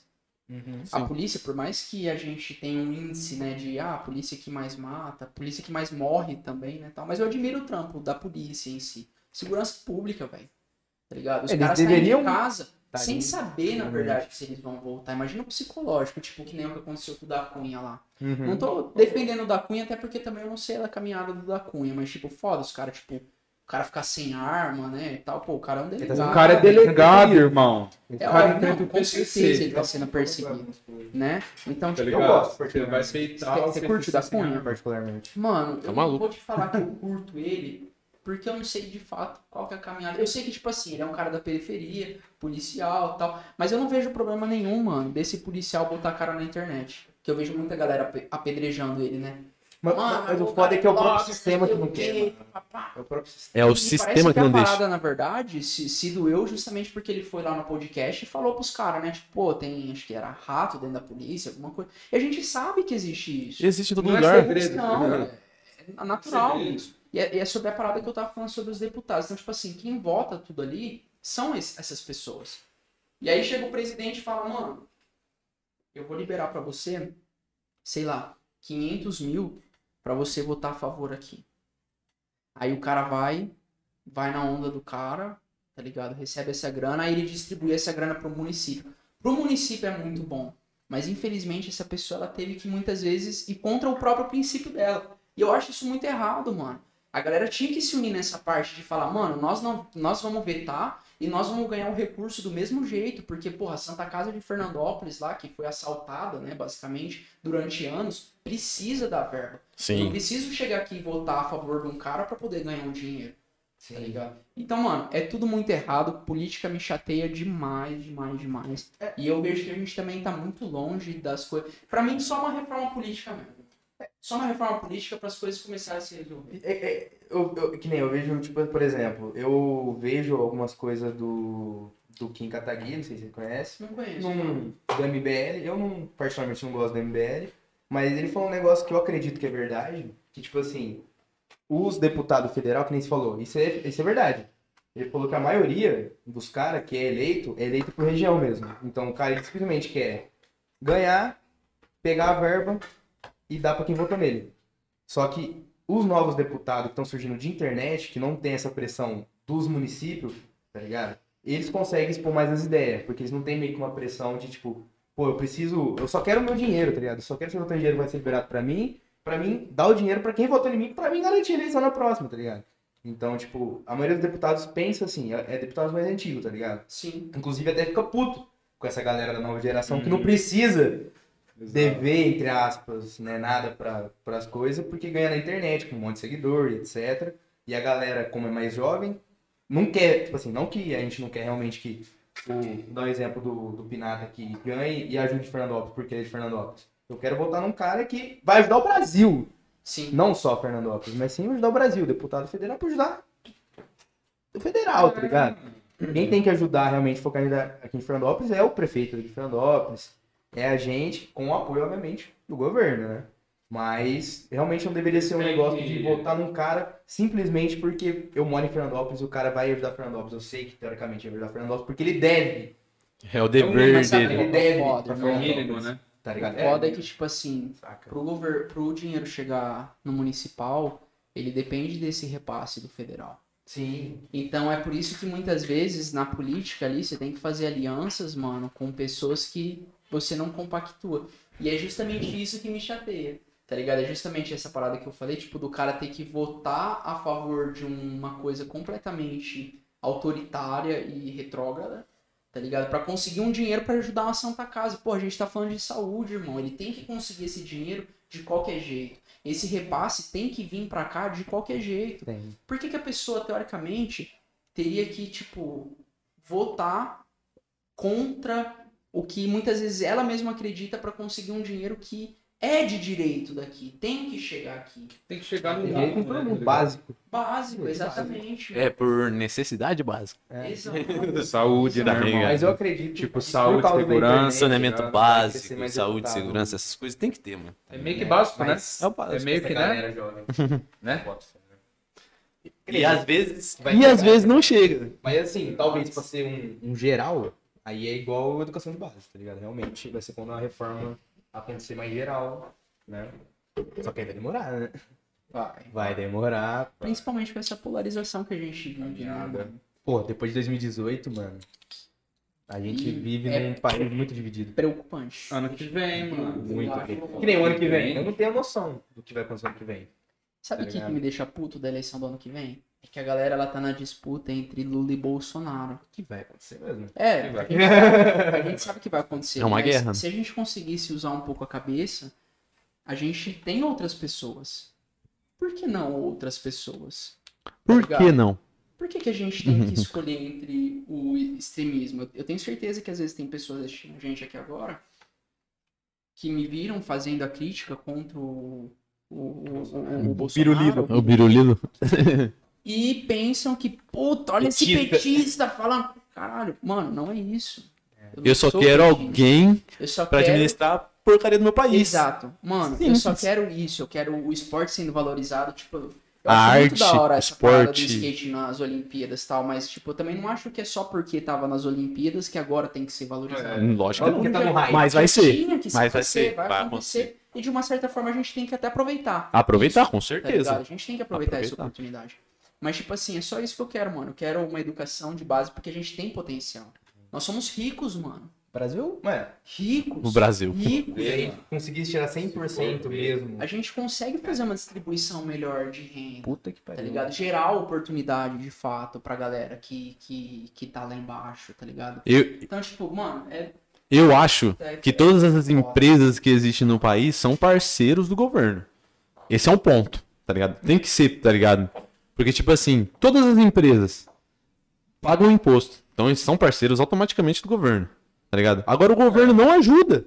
A Sim. polícia, por mais que a gente tenha um índice, né, de ah, a polícia que mais mata, a polícia que mais morre também, né, tal, mas eu admiro o trampo da polícia em si. Segurança pública, velho. Tá ligado? Os Eles caras saem de deveriam casa sem ali. saber, na verdade, se eles vão voltar. Imagina o psicológico, tipo, que nem o que aconteceu com o da Cunha lá. Uhum. Não tô defendendo o da Cunha, até porque também eu não sei a caminhada do da Cunha, mas tipo, foda os caras, tipo, o cara ficar sem arma, né, e tal, pô, o cara é um delegado. O cara é delegado, irmão. O É, cara não, com certeza PCC. ele tá sendo perseguido, né? Então, Tá tipo, ligado? Eu gosto, Porque ele vai aceitar. Você- você curte o da Cunha? particularmente. Mano, Tá eu maluco. vou te falar que eu curto ele porque eu não sei de fato qual que é a caminhada. Eu sei que, tipo assim, ele é um cara da periferia, policial e tal, mas eu não vejo problema nenhum, mano, desse policial botar a cara na internet. Que eu vejo muita galera ape- apedrejando ele, né? Mas, Mano, mas o foda é que é o próprio bloga, sistema que não quer. mano. É o próprio sistema. É o E sistema parece que não a deixa. parada, na verdade, se, se doeu justamente porque ele foi lá no podcast e falou pros caras, né? Tipo, pô, tem, acho que era rato dentro da polícia, alguma coisa. E a gente sabe que existe isso. Existe em todo Não é lugar. segredo. Não, é, é natural Segredo. isso. E é, é sobre a parada que eu tava falando sobre os deputados. Então, tipo assim, quem vota tudo ali são es- essas pessoas. E aí chega o presidente e fala, mano, eu vou liberar pra você, sei lá, 500 mil pra você votar a favor aqui. Aí o cara vai, vai na onda do cara, tá ligado? Recebe essa grana, aí ele distribui essa grana pro município. Pro município é muito bom, mas infelizmente essa pessoa ela teve que muitas vezes ir contra o próprio princípio dela. E eu acho isso muito errado, mano. A galera tinha que se unir nessa parte de falar, mano, nós não, nós vamos vetar e nós vamos ganhar o recurso do mesmo jeito, porque, porra, a Santa Casa de Fernandópolis lá, que foi assaltada, né, basicamente, durante anos, precisa da verba. Eu não Sim. preciso chegar aqui e votar a favor de um cara pra poder ganhar um dinheiro. Tá ligado? Então, mano, é tudo muito errado. Política me chateia demais, demais, demais. E eu vejo que a gente também tá muito longe das coisas. Pra mim, só uma reforma política mesmo. Só uma reforma política para as coisas começarem a se resolver. É, é, eu, eu- que nem eu vejo, tipo, por exemplo, eu vejo algumas coisas do, do Kim Kataguiri, não sei se você conhece, Não conheço. num, do MBL, eu não, particularmente não gosto do MBL, mas ele falou um negócio que eu acredito que é verdade, que tipo assim, os deputados federal, que nem se falou, isso é, isso é verdade. Ele falou que a maioria dos caras que é eleito, é eleito por região mesmo. Então o cara simplesmente quer ganhar, pegar a verba e dar pra quem votou nele. Só que os novos deputados que estão surgindo de internet, que não tem essa pressão dos municípios, tá ligado? Eles conseguem expor mais as ideias, porque eles não têm meio que uma pressão de tipo, pô, eu preciso, eu só quero o meu dinheiro, tá ligado? Eu só quero saber o dinheiro que vai ser liberado pra mim, pra mim dar o dinheiro pra quem votou em mim, pra mim garantir a eleição na próxima, tá ligado? Então, tipo, a maioria dos deputados pensa assim, é é deputados mais antigos, tá ligado? Sim. Inclusive até fica puto com essa galera da nova geração que não precisa dever, entre aspas, né, nada para as coisas, porque ganha na internet, com um monte de seguidor e etc. E a galera, como é mais jovem, não quer, tipo assim, não que a gente não quer realmente que, o, dar um exemplo do, do Pinata que ganhe e ajude Fernandópolis, porque ele é de Fernandópolis. Eu quero votar num cara que vai ajudar o Brasil, Sim. não só Fernandópolis, mas sim ajudar o Brasil, deputado federal para ajudar o federal, tá ligado? Quem tem que ajudar realmente focar aqui em Fernandópolis é o prefeito de Fernandópolis, é a gente, com o apoio, obviamente, do governo, né? Mas realmente não deveria ser um negócio de votar num cara simplesmente porque eu moro em Fernandópolis e o cara vai ajudar Fernandópolis. Eu sei que teoricamente vai ajudar Fernandópolis porque ele deve, É o dever sabe dele. é deve foda, pra? Mínimo, né? tá ligado? O foda é que, tipo assim, Saca. pro, gover... pro dinheiro chegar no municipal, ele depende desse repasse do federal. Sim, Então é por isso que muitas vezes na política ali você tem que fazer alianças, mano, com pessoas que você não compactua. E é justamente isso que me chateia. Tá ligado? É justamente essa parada que eu falei, tipo, do cara ter que votar a favor de uma coisa completamente autoritária e retrógrada, tá ligado? Pra conseguir um dinheiro pra ajudar uma Santa Casa. Pô, a gente tá falando de saúde, irmão. Ele tem que conseguir esse dinheiro de qualquer jeito. Esse repasse tem que vir pra cá de qualquer jeito. tem. Por que, que a pessoa, teoricamente, teria que, tipo, votar contra o que muitas vezes ela mesma acredita pra conseguir um dinheiro que é de direito daqui, tem que chegar aqui. Tem que chegar no Direito mínimo, todo né, básico. Básico, exatamente. É por necessidade básica. Exato. Saúde, né, irmão? Mas eu acredito Tipo, saúde, segurança, Saneamento crescer básico, saúde, segurança, essas coisas tem que ter, mano. É meio que básico, né? Mas É o básico. É meio que, né? galera jovem, Né? E às vezes. Vai E chegar, às vezes não chega. Mas assim, talvez pra ser um, um geral, aí é igual a educação de base, tá ligado? Realmente vai ser quando a reforma acontecer mais geral, né? Só que aí vai demorar, né? Vai. Vai demorar. Principalmente com essa polarização que a gente vive, né? Pô, depois de 2018, mano, a gente E vive é- num país muito dividido. Preocupante. Ano que vem, mano. Muito. Que nem o ano que vem. Eu não tenho noção do que vai acontecer ano que vem. Sabe o Tá que, me deixa puto da eleição do ano que vem? É que a galera ela tá na disputa entre Lula e Bolsonaro. O que vai acontecer mesmo? É, vai. a gente, sabe, a gente sabe que vai acontecer. É uma guerra. Se a gente conseguisse usar um pouco a cabeça, a gente tem outras pessoas. Por que não outras pessoas? Por ligado? que não? Por que, que a gente tem que escolher entre o extremismo? Eu- tenho certeza que às vezes tem pessoas assistindo a gente aqui agora que me viram fazendo a crítica contra o, o, o, o, o Bolsonaro Biruliro. O Birulilo. e pensam que, puta, olha esse Petista. petista falando. Caralho, mano, não é isso. não Eu só quero petista. alguém Eu só pra quero administrar a porcaria do meu país. Exato. Mano, eu só quero isso. Eu quero o esporte sendo valorizado. Tipo, eu A acho muito arte, da hora essa parada do esporte. skate nas Olimpíadas e tal, mas, tipo, eu também não acho que é só porque tava nas Olimpíadas que agora tem que ser valorizado. Hum, Lógico que tá no hype. Mas vai ser. Mas vai acontecer, ser. vai, Vai acontecer. E de uma certa forma a gente tem que até aproveitar. Aproveitar, com Tá ligado? certeza. A gente tem que aproveitar, essa Aproveitar. oportunidade. Mas, tipo assim, é só isso que eu quero, mano. Eu quero uma educação de base porque a gente tem potencial. Nós somos ricos, mano. Brasil, mano, Ricos. O Brasil. Ricos. gente conseguisse tirar 100% mesmo. A gente consegue fazer uma distribuição melhor de renda. Puta que Tá pariu. ligado? Gerar oportunidade de fato pra galera que, que, que tá lá embaixo, tá ligado? Eu, Então, tipo, mano, é. eu acho é- que todas essas empresas que existem no país são parceiros do governo. Esse é um ponto, tá ligado? Tem que ser, tá ligado? Porque, tipo assim, todas as empresas pagam imposto. Então eles são parceiros automaticamente do governo, tá ligado? Agora o governo não ajuda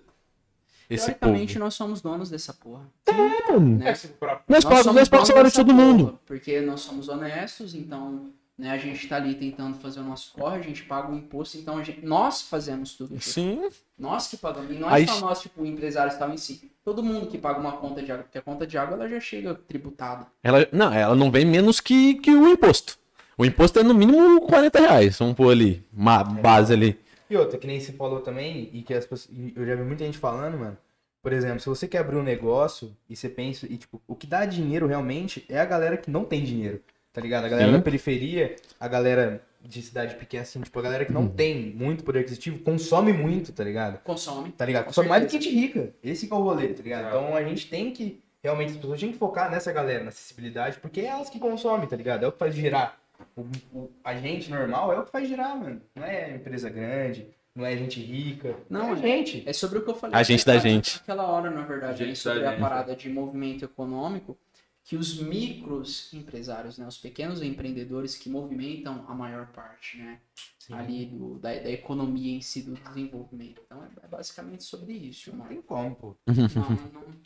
esse Teoricamente, povo. nós somos donos dessa porra. É, Né? É, nós pagamos, nós pagamos salário de todo mundo. Porque nós somos honestos, então né, a gente tá ali tentando fazer o nosso corre, a gente paga o imposto, então a gente- nós fazemos tudo isso. Sim. Nós que pagamos. E não é Aí- só nós, tipo, o empresário tal em si. Todo mundo que paga uma conta de água, porque a conta de água ela já chega tributada. Ela, não, ela não vem menos que, que o imposto. O imposto é no mínimo 40 reais. Vamos pôr ali, uma base ali. E outra, que nem você falou também, e que as pessoas, e eu já vi muita gente falando, mano. Por exemplo, se você quer abrir um negócio e você pensa, e tipo, o que dá dinheiro realmente é a galera que não tem dinheiro, tá ligado? A galera Sim. da periferia, a galera de cidade pequena, assim, tipo, a galera que não tem muito poder aquisitivo, consome muito, tá ligado? Consome. Tá ligado? Consome mais do que gente rica. Esse que é o rolê, tá ligado? Então a gente tem que, realmente, as pessoas têm que focar nessa galera, na acessibilidade, porque é elas que consomem, tá ligado? É o que faz girar. O, o- a gente normal é o que faz girar, mano. Não é empresa grande, não é gente rica. Não, é é. gente. É sobre o que eu falei. A gente da naquela- gente. Naquela hora, na verdade, Gente né, sobre da a gente. parada de movimento econômico, que os micros empresários, né, os pequenos empreendedores que movimentam a maior parte, né, ali do, da, da economia em si, do desenvolvimento. Então, é, é basicamente sobre isso, Não mano. tem como, pô. Não, não,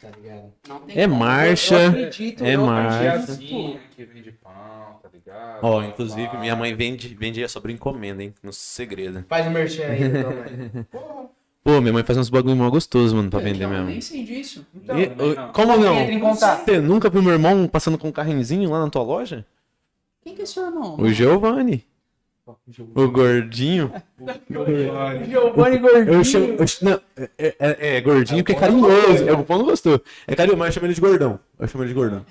Tá ligado? não tem É como. marcha, Eu, eu acredito, é eu marcha. que vende pão, tá ligado? Ó, inclusive, Pá. minha mãe vende, vendia sobre encomenda, hein? No segredo. Faz o merchan aí, então. Pô, minha mãe faz uns bagulho mó gostoso, mano, pra Então, vender eu mesmo. nem sei disso. Então, E- não. como não? Você nunca viu meu irmão passando com um carrinhozinho lá na tua loja? Quem que é seu irmão? O Giovanni. O gordinho. Giovanni Gordinho. Eu chamo. eu não, é, é- é gordinho porque é carinhoso. É, o pão não gostou. É carinhoso, mas eu chamo ele de gordão. Eu chamo ele de gordão.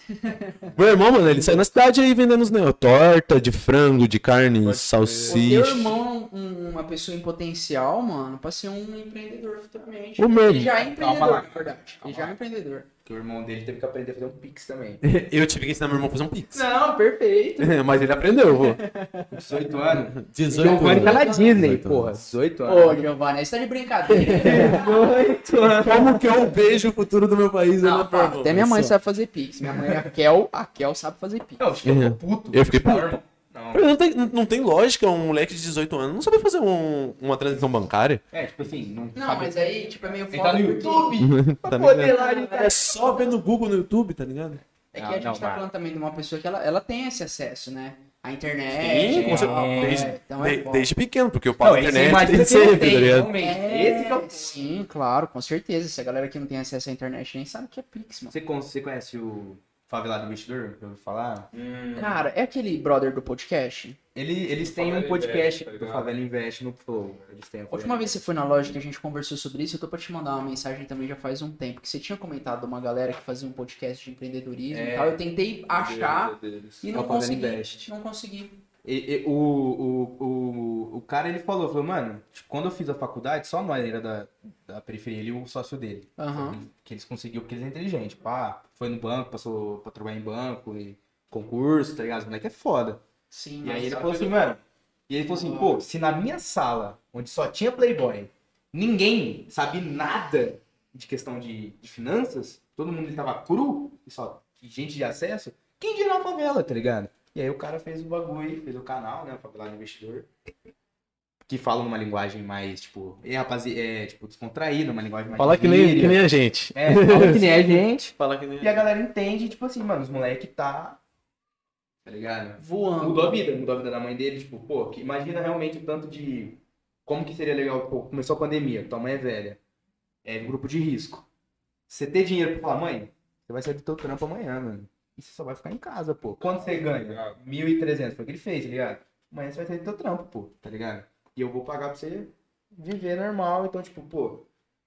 Meu irmão, mano, ele sai na cidade aí vendendo os negócios. Torta de frango, de carne, salsicha. irmão é um- uma pessoa em potencial, mano, pra ser um empreendedor futuramente. O meu Ele já é empreendedor, Calma lá. na verdade. Ele já é um empreendedor. Porque o irmão dele teve que aprender a fazer um pix também. Eu tive que ensinar meu irmão a fazer um pix. Não, perfeito. Mas ele aprendeu, pô. 18 anos. 18 Giovanni tá na anos. Disney, 18 porra. anos. 18 anos. Ô, Giovanni, você tá de brincadeira. 18 anos. Como que eu vejo o futuro do meu país? Eu Não, não pá, até minha mãe sabe fazer pix. Minha mãe, a Kel, a Kel sabe fazer pix. Não, que eu tô puto. Eu fiquei puto. Não. Não tem, não tem lógica um moleque de 18 anos não saber fazer um- uma transição bancária. É, tipo assim, não, Não, sabe. mas aí, tipo, é meio Ele foda tá no YouTube. Tá pra poder lá ele tá. É só ver no Google, no YouTube, tá ligado? É que Não, a gente não, tá vai. falando também de uma pessoa que ela, ela tem esse acesso, né? A internet. Sim, com e certeza. tal, Desde- é, então é De- desde pequeno, porque Não, pago esse internet ele sempre, tá tem, ligado? É, Esse que é o... Sim, claro, com certeza. Se a galera que não tem acesso à internet nem sabe o que é Pix, mano. Você, você conhece o Favelado Investidor? Já ouviu falar? Cara, é aquele brother do podcast? Ele, eles têm um podcast Invest, tá do? Favela Invest no Flow. Eles têm A última vez que você foi na loja que a gente conversou sobre isso, eu tô pra te mandar uma mensagem também já faz um tempo. Que você tinha comentado de uma galera que fazia um podcast de empreendedorismo e É. tal. Eu tentei achar e não consegui. Invest. Não consegui. E- e- o, o, o, o cara ele falou, falou, mano, tipo, quando eu fiz a faculdade, só nós era da, da periferia, ele e o sócio dele. Aham. Que eles conseguiram, porque eles é inteligente. Pá, foi no banco, passou pra trabalhar em banco e concurso, tá ligado? Os moleque é foda. Sim, E aí ele falou assim, mano. E ele falou assim, pô, se na minha sala, onde só tinha Playboy, ninguém sabe nada de questão de, de finanças, todo mundo estava cru, e só gente de acesso, quem dirá a favela, tá ligado? E aí o cara fez o bagulho, fez o canal, né? O Favelado Investidor. Que fala numa linguagem mais, tipo, é, rapazi- é, tipo, descontraída, uma linguagem mais. Fala que nem, que nem a gente. É, fala que nem a gente. Fala que nem E a galera entende, tipo assim, mano, os moleque tá. Tá ligado? Voando. Mudou a vida, mudou a vida da mãe dele, tipo, pô, que imagina realmente o tanto de. Como que seria legal, pô, começou a pandemia, tua mãe é velha, é grupo de risco. Você ter dinheiro pra falar, mãe, você vai sair do teu trampo amanhã, mano. E você só vai ficar em casa, pô. Quanto você ganha? 1.300, foi o que ele fez, tá ligado? Amanhã você vai sair do teu trampo, pô, tá ligado? E eu vou pagar pra você viver normal, então, tipo, pô.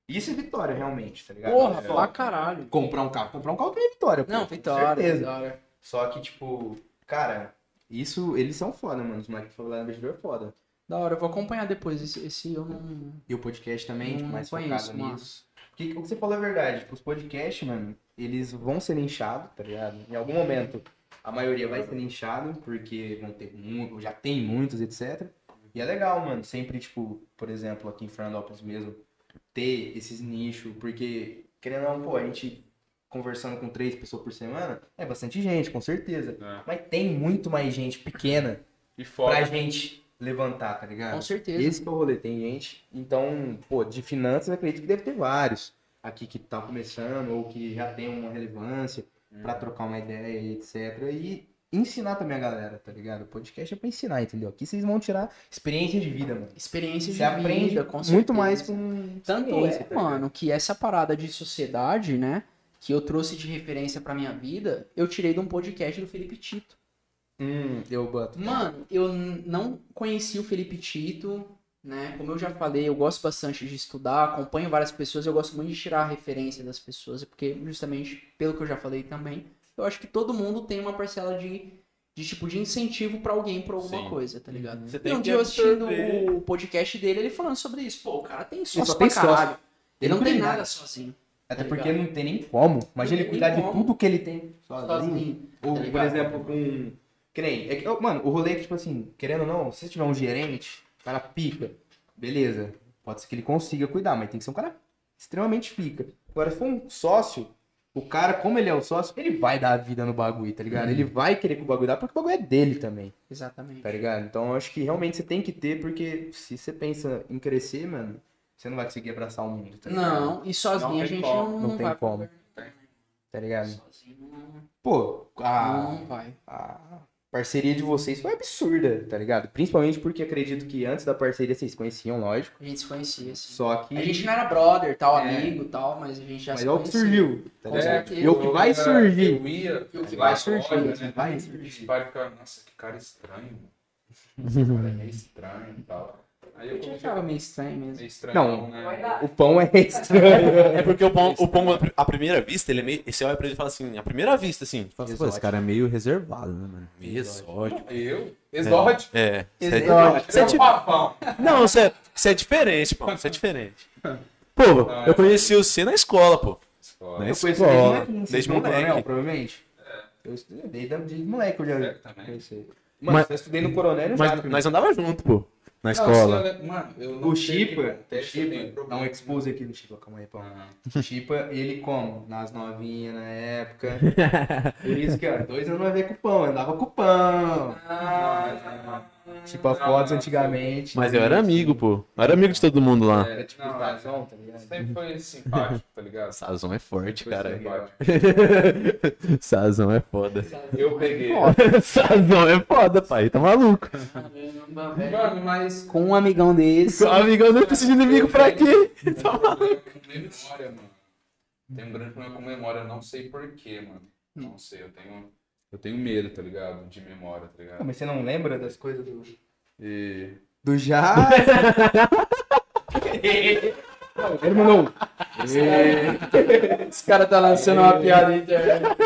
Isso é vitória, realmente, tá ligado? Porra, Não é pra caralho. Comprar um carro. Comprar um carro também é vitória, pô. Não, com vitória, certeza. vitória. Só que, tipo, cara, isso, eles são foda, mano. Os moleques que falam investidor é foda. Da hora, eu vou acompanhar depois. Esse, esse eu não. E o podcast também, tipo, mais conheço, focado mano. nisso. Porque o que você falou é verdade. Tipo, os podcasts, mano, eles vão ser linchados, tá ligado? Em algum momento, a maioria vai ser linchado, porque vão ter muito, já tem muitos, etc. E é legal, mano, sempre, tipo, por exemplo, aqui em Fernandópolis mesmo, ter esses nichos, porque, querendo ou não, pô, a gente conversando com três pessoas por semana, é bastante gente, com certeza. É. Mas tem muito mais gente pequena E pra fora. gente levantar, tá ligado? Com certeza. Esse que é o rolê, tem gente. Então, pô, de finanças acredito que deve ter vários aqui que tá começando ou que já tem uma relevância pra trocar uma ideia, etc. E ensinar também a galera, tá ligado? O podcast é pra ensinar, entendeu? Aqui vocês vão tirar experiência de vida, mano. Experiência Você de aprende vida, com muito mais com Tanto é, tá mano, que essa parada de sociedade, né? Que eu trouxe de referência pra minha vida, eu tirei de um podcast do Felipe Tito. Hum, eu boto. Mano, eu não conheci o Felipe Tito, né? Como eu já falei, eu gosto bastante de estudar, acompanho várias pessoas, eu gosto muito de tirar a referência das pessoas, porque justamente pelo que eu já falei também, eu acho que todo mundo tem uma parcela de, de tipo de incentivo pra alguém por alguma Sim. coisa, tá ligado? Você E tem um que dia eu assistindo absorver. o podcast dele, ele falando sobre isso. Pô, o cara tem sócio só pra tem sócio. caralho. Ele não tem cuida. nada sozinho. Até tá porque ligado? não tem nem como. Imagina ele Não tem cuidar de como. tudo que ele tem sozinho. Sozinho. Ou, tá por exemplo, com. Que nem. É que, ó, mano, o rolê é que, tipo assim, querendo ou não, se você tiver um gerente, o cara pica, beleza. Pode ser que ele consiga cuidar, mas tem que ser um cara extremamente pica. Agora, se for um sócio, o cara, como ele é o sócio, ele vai dar a vida no bagulho, tá ligado? Ele vai querer que o bagulho dá, porque o bagulho é dele também, Exatamente. tá ligado? Então acho que realmente você tem que ter, porque se você pensa em crescer, mano, você não vai conseguir abraçar o mundo, tá ligado? Não, e sozinho Não a gente como, não, não não tem como. nenhum. Tá ligado? Sozinho não, Pô, a, não vai. a parceria de vocês foi absurda, tá ligado? Principalmente porque acredito que antes da parceria vocês se conheciam, lógico. A gente se conhecia, assim. Só que. A gente não era brother, tal, É. amigo tal, mas a gente já Mas se é o que conhecia. surgiu, tá Com ligado? certeza. E o que vai surgir. Eu ia. E o que vai surgir, né? vai Os surgir. pais ficavam, nossa, que cara estranho. Esse cara é meio estranho e tal. Aí eu Eu achava meio estranho meio mesmo. estranho, Não. né? O pão é estranho. É porque o pão, o pão, à primeira vista, ele é meio. Você olha pra ele e fala assim, à primeira vista, assim. Fala assim, Pô, esse cara é meio reservado, né, mano? Meio exótico. Eu? Exótico. É. Você é, Exótico. você é É papão. Não, você é, você é diferente, pô. Você é diferente. Pô, eu conheci você na escola, pô. Escola. Na Eu escola. vocês Desde não coronel, moleque. provavelmente. Eu estudei desde, moleque, eu já É, conheci. Mano, Mas- eu estudei no coronel Mas já. nós andava junto, pô. Na escola. eu- mano, eu não O Chipa, o Chipa, problema. dá um expose aqui no Chipa, calma aí, pão. Chipa, ele como? Nas novinhas na época. Por isso que, ó, dois anos vai ver com o pão, eu andava com o pão. Tipo, a fotos antigamente. Mas eu era amigo, pô. Eu era amigo de todo mundo lá. Era tipo Não, estação, tá ligado? Sempre foi simpático, tá ligado? Sazão é forte, cara. Sazão é foda. Eu peguei. Sazão é foda, pai. Tá maluco. Mano, mas. Com um amigão desse. Amigão, não precisa de inimigo pra quê? Um problema com memória, mano. Tenho um grande problema com memória, não sei porquê, mano. Não sei, eu tenho. Eu tenho medo, tá ligado? De memória, tá ligado? Mas você não lembra das coisas do. E. Do já? Ele mandou. Esse cara tá lançando uma piada na internet.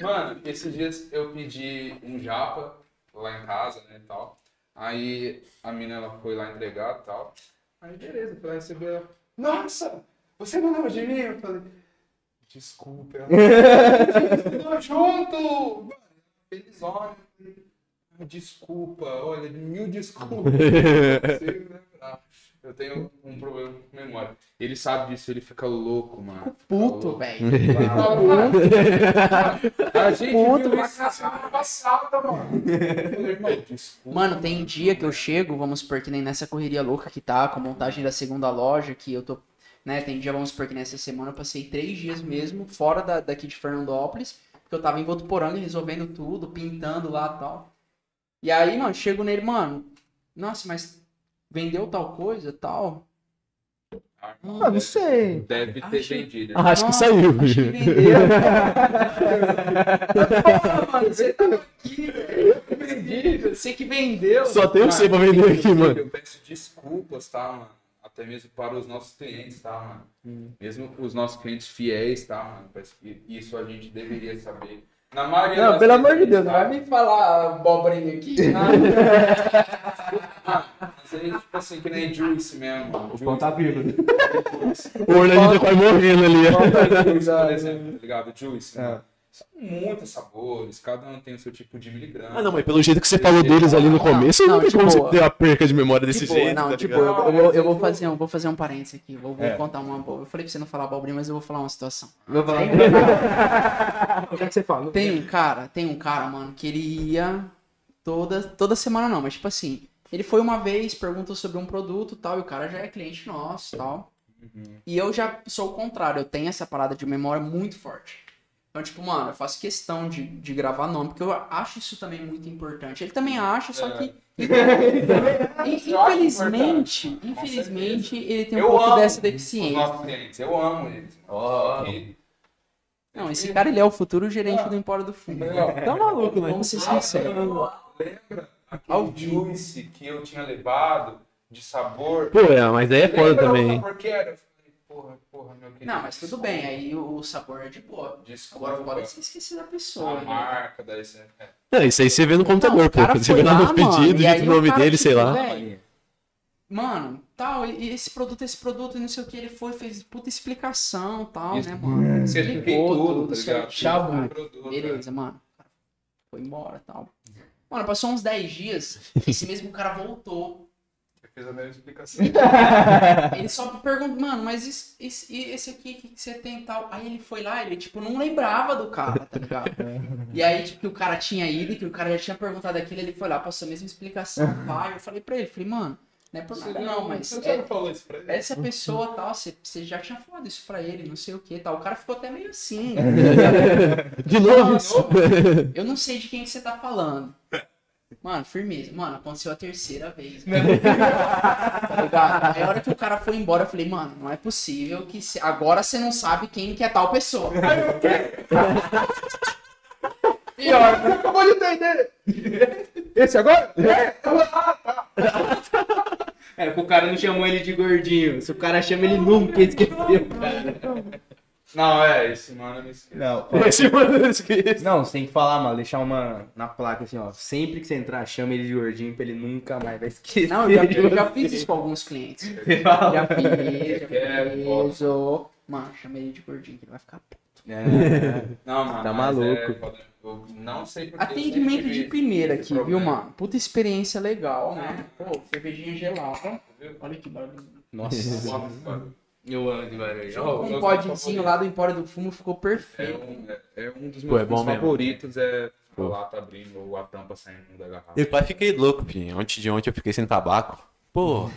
Mano, esses dias eu pedi um japa lá em casa, né, e tal. Aí a menina ela foi lá entregar e tal. Aí beleza, foi lá receber ela. Nossa, você não lembra de mim? Eu falei, desculpa. Estudou junto! Falei, "Ah, Desculpa, olha, mil desculpas. Não consigo lembrar. Eu tenho um problema com memória. Ele sabe disso, ele fica louco, mano. Puto, velho. A gente Puto, viu isso na semana passada, mano. Mano, tem dia que eu chego, vamos supor que nem nessa correria louca que tá, com a montagem da segunda loja, que eu tô, né, tem dia, vamos supor que nessa semana eu passei três dias mesmo, fora da, daqui de Fernandópolis, porque eu tava em Votuporanga resolvendo tudo, pintando lá e tal. E aí, mano, chego nele, mano, nossa, mas vendeu tal coisa, tal? Ah, não sei. Deve ter Acho- vendido. Acho que Nossa, saiu. Acho que vendeu. Mano, você tava aqui, velho. Vendido, Você que vendeu. Só tem você pra vender aqui, mano. Eu peço desculpas, tá, mano? Até mesmo para os nossos clientes, tá, mano? Hum. Mesmo os nossos clientes fiéis, tá, mano? Parece que Isso a gente deveria saber. Na maioria Não, pelo amor de Deus, não tá? vai me falar abobrinha aqui. Mas aí, tipo assim, que nem Juice mesmo. mano. O pão tá bíblia. O Orlando tá quase morrendo ali. ó. Juice, por exemplo, tá ligado? Juice, É. São muitos sabores, cada um tem o seu tipo de miligrama. Ah, não, mas pelo jeito que você falou deles ali no começo, não, não tem como você ter uma perca de memória desse De jeito, não, tá ligado? boa. Eu, vou, eu vou fazer um, vou fazer um parênteses aqui. Vou, vou É. contar uma boa. Eu falei pra você não falar abobrinha, mas eu vou falar uma situação. Vou falar. O que é que você fala? Tem um cara, tem um cara, mano, que ele ia toda, toda semana não, mas tipo assim, ele foi uma vez, perguntou sobre um produto e tal, e o cara já é cliente nosso e tal. E eu já sou o contrário, eu tenho essa parada de memória muito forte. Então, tipo, mano, eu faço questão de, de gravar nome, porque eu acho isso também muito importante. Ele também acha, só que. infelizmente, infelizmente, ele tem um Eu pouco dessa deficiência. eu amo eles. Ó, E- Não, esse cara ele é o futuro gerente do Empório do Fundo. Tá maluco, né? Vamos ser sinceros. Lembra aquele juice que eu tinha levado de sabor? Pô, é, mas aí é foda também. o hein? sabor que era? Porra, porra, meu querido. Não, mas tudo bem, aí o sabor é de boa. Desculpa. Agora pode se esquecer da pessoa. A né? marca da esse... é. Não, isso aí você vê no computador, Não, pô. Você vê lá mano, e aí digita o nome dele, sei lá. velho, Mano, tal, e esse produto, esse produto, e não sei o que, ele foi, fez puta explicação tal, Isso. né, mano? Você expliquei Explicou tudo, tá ligado? certinho, Tudo, produto, Beleza, mano. Foi embora tal. Mano, passou uns 10 dias, esse mesmo cara voltou. Fiz a mesma explicação. Ele só perguntou, mano, mas esse, esse, e esse aqui, o que, que você tem e tal? Aí ele foi lá, ele, tipo, não lembrava do cara, tá ligado? e aí, tipo, que o cara tinha ido, que o cara já tinha perguntado aquilo, ele foi lá, passou a mesma explicação, pai. Eu falei pra ele, falei, mano, não é por nada não, mas Você é- já falou isso pra ele? essa pessoa tal, você, você já tinha falado isso pra ele, não sei o que tal. O cara ficou até meio assim. De novo? Eu não sei de quem que você tá falando. Mano, firmeza. Mano, aconteceu a terceira vez. é mano. Tá ligado? Aí a hora que o cara foi embora, eu falei, mano, não é possível que se- agora você não sabe quem que é tal pessoa. Pior, acabou de entender. Esse agora? É, que o cara não chamou ele de gordinho. Se o cara chama, ele nunca esqueceu, cara. Não, é, esse mano eu me esqueci. Não, Esse mano eu esqueci. não, você tem que falar, mano, deixar uma na placa assim, ó. Sempre que você entrar, chama ele de gordinho pra ele nunca mais vai esquecer. Não, eu já, eu já fiz isso com alguns clientes. Já fiz, já É, fiz. ô. Mano, chamei ele de gordinho, que ele vai ficar puto. É. Não, mano. Tá mas maluco. é eu não sei porque. Atendimento sempre de primeira aqui, viu, problema. mano? Puta experiência legal, né? Pô, cervejinha gelada. Olha que barulho. Nossa, Eu amo eu de barulho. Ó, Um favoritos. lá do Empório do Fumo ficou É perfeito. um, é, é um dos Pô, meus é bom mesmo. favoritos, é a lata abrindo ou a tampa saindo da garrafa. Eu quase fiquei louco, filho. Ontem de ontem eu fiquei sem tabaco. Pô,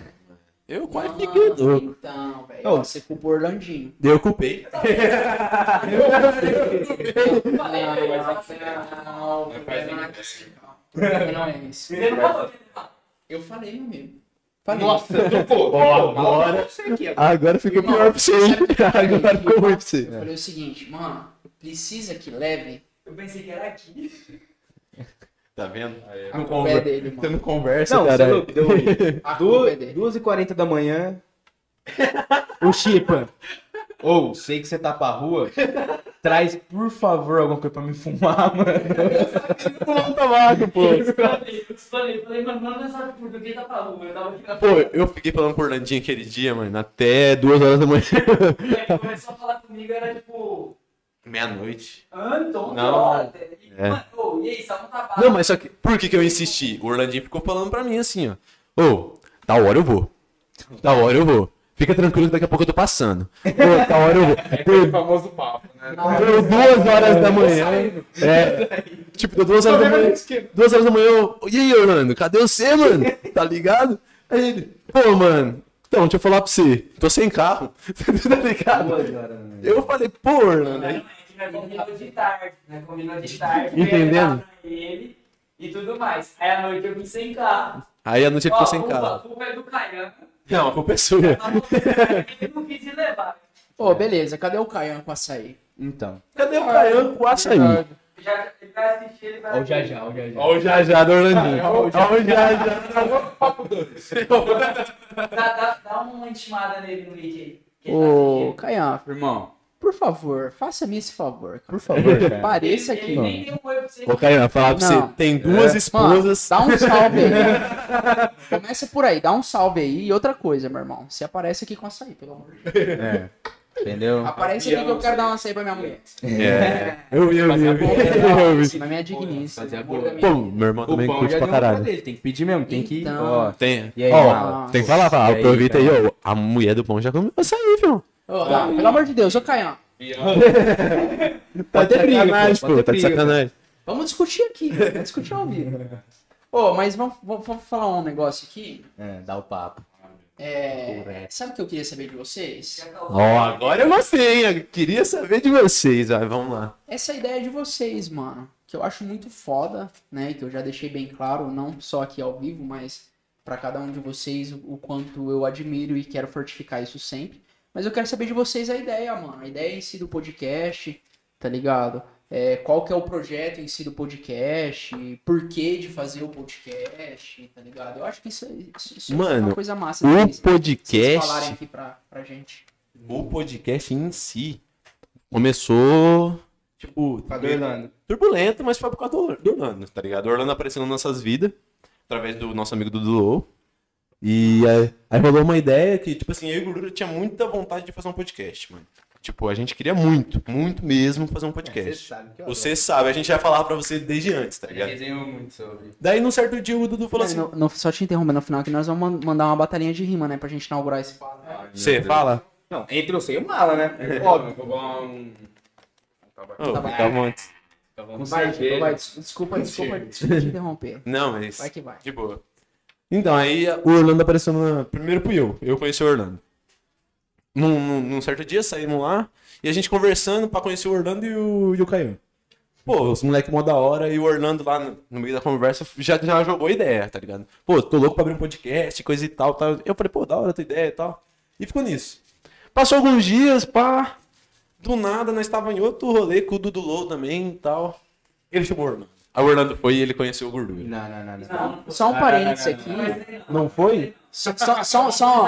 eu quase Mano, fiquei louco. Então, velho. Você culpa o Orlandinho. Eu culpei. Não, não, não, não é assim, não. Não é isso. Você não falou. Eu falei, meu amigo. Falei. Nossa, tô, pô. agora, agora ficou pior pra você, hein? Agora ficou ruim pra você. Eu falei o seguinte, mano, precisa que leve Eu pensei que era aqui. Tá vendo? a culpa é dele, Você mano. não conversa, Não, é cara. deu culpa é dele. 2h40 da manhã. O Chipa. Ou, sei que você tá pra rua. Traz, por favor, alguma coisa pra me fumar, mano. Não tabaco, pô. Eu falei, falei, falei, mano, não é só por que tá pra rua. Eu tava aqui na Pô, eu fiquei falando por Landinho aquele dia, mano, até duas horas da manhã. Ele começou a falar comigo, era tipo, Meia-noite. Anton, Não. Não. É. mano, ô, e aí, só um tabaco. Não, mas só que. Por que, que eu insisti? O Orlandinho ficou falando pra mim assim, ó. Ô, da hora eu vou. Da hora eu vou. Fica tranquilo que daqui a pouco eu tô passando. Pô, da hora eu vou. É aquele famoso papo, né? Deu duas horas da manhã. É. Tipo, deu duas horas da manhã. Duas horas da manhã eu. E aí, Orlando, cadê você, mano? Tá ligado? Aí ele, pô, mano, então, deixa eu falar pra você. Tô sem carro. tá ligado? Eu falei, pô, Orlando. aí- A gente combinou de tarde, né? Combinou de tarde. Entendendo? ele e tudo mais. Aí à noite eu vim sem carro. Aí a noite ele ficou sem carro. culpa é do Caian. Não, a culpa é sua. Ele não quis levar. Ô, beleza, cadê o Caian com açaí? Então. Cadê o Caian com o açaí? Já, ele vai assistir, ele vai Ó o Jajá, ó o Jajá. Olha o Jajá do Orlandinho. Olha o Jajá. Dá, dá, dá uma intimada nele no link aí. que ele tá Ô. Caian, Irmão, por favor, faça-me esse favor, cara. Por favor, cara. Pareça aqui. Ele nem tem um oi pra você. Ô, falar pra você, tem duas Mano, esposas. dá um salve aí. Começa por aí, dá um salve aí. E outra coisa, meu irmão. Você aparece aqui com açaí, pelo amor de Deus. É. Entendeu? Aparece aqui que eu quero dar um açaí pra minha mulher. É. Eu vi, eu vi, eu vi. Eu vi. Na minha digníssima. Fazer a boa. Pô, meu irmão também curte pra deu uma caralho. dele, Tem que pedir mesmo, tem que. Então. Ó, Tem. E aí, Ó, mano? tem que falar, fala, aproveita aí, cara? ó. A mulher do pão já comeu açaí, filho. Ô, não, pelo amor de Deus, ô Caian. Tá de ter briga, sacanagem, pô, pode Tá de briga. sacanagem. Vamos discutir aqui, vamos discutir ao vivo. Ô, mas vamos, vamos, vamos falar um negócio aqui. É, dá o papo. É, sabe o que eu queria saber de vocês? Ó, agora eu gostei, hein? Eu queria saber de vocês. Vai, vamos lá. Essa ideia de vocês, mano, que eu acho muito foda, né? Que eu já deixei bem claro, não só aqui ao vivo, mas pra cada um de vocês o quanto eu admiro e quero fortificar isso sempre. Mas eu quero saber de vocês a ideia, mano. A ideia em si do podcast, tá ligado? É, qual que é o projeto em si do podcast, por que de fazer o podcast, tá ligado? Eu acho que isso, isso, isso é Mano, uma coisa massa. O vocês- vocês falarem podcast, aqui pra, pra gente. o podcast em si começou, tipo, Tá doidando. turbulento, mas foi por causa do, do Orlando, tá ligado? O Orlando apareceu nas nossas vidas, através do nosso amigo Dudu Low. E aí, aí rolou uma ideia que, tipo assim, eu e o Gordura tinha muita vontade de fazer um podcast, mano. Tipo, a gente queria muito, muito mesmo fazer um podcast. sabe que Você sabe, a gente vai falar pra você desde antes, tá ligado? desenhou muito sobre. Daí, num certo dia, o Dudu falou É, assim: no- no- só te interrompendo no final que nós vamos man- mandar uma batalhinha de rima, né? Pra gente inaugurar esse quadro. Você fala? Não, entre você e o mala, né? óbvio, vou falar um. Tá Tá bom. calma antes. Desculpa, desculpa, desculpa te interromper. Não, mas. Vai que vai. De boa. Então, aí o Orlando apareceu na... primeiro fui eu. Eu conheci o Orlando. Num, num, num certo dia, saímos lá e a gente conversando pra conhecer o Orlando e o, e o Caio. Pô, os moleques mó da hora e o Orlando lá no, no meio da conversa já, já jogou ideia, tá ligado? Pô, tô louco pra abrir um podcast, coisa e tal, tal. Eu falei, pô, da hora a tua ideia e tal. E ficou nisso. Passou alguns dias, pá. Do nada, nós tava em outro rolê com o Dudu Low também e tal. Ele chamou o Orlando. Aí o Orlando foi e ele conheceu o Gordura. Não, não, não, não. Não, Só um parênteses aqui. Não foi? Só, só, só, só-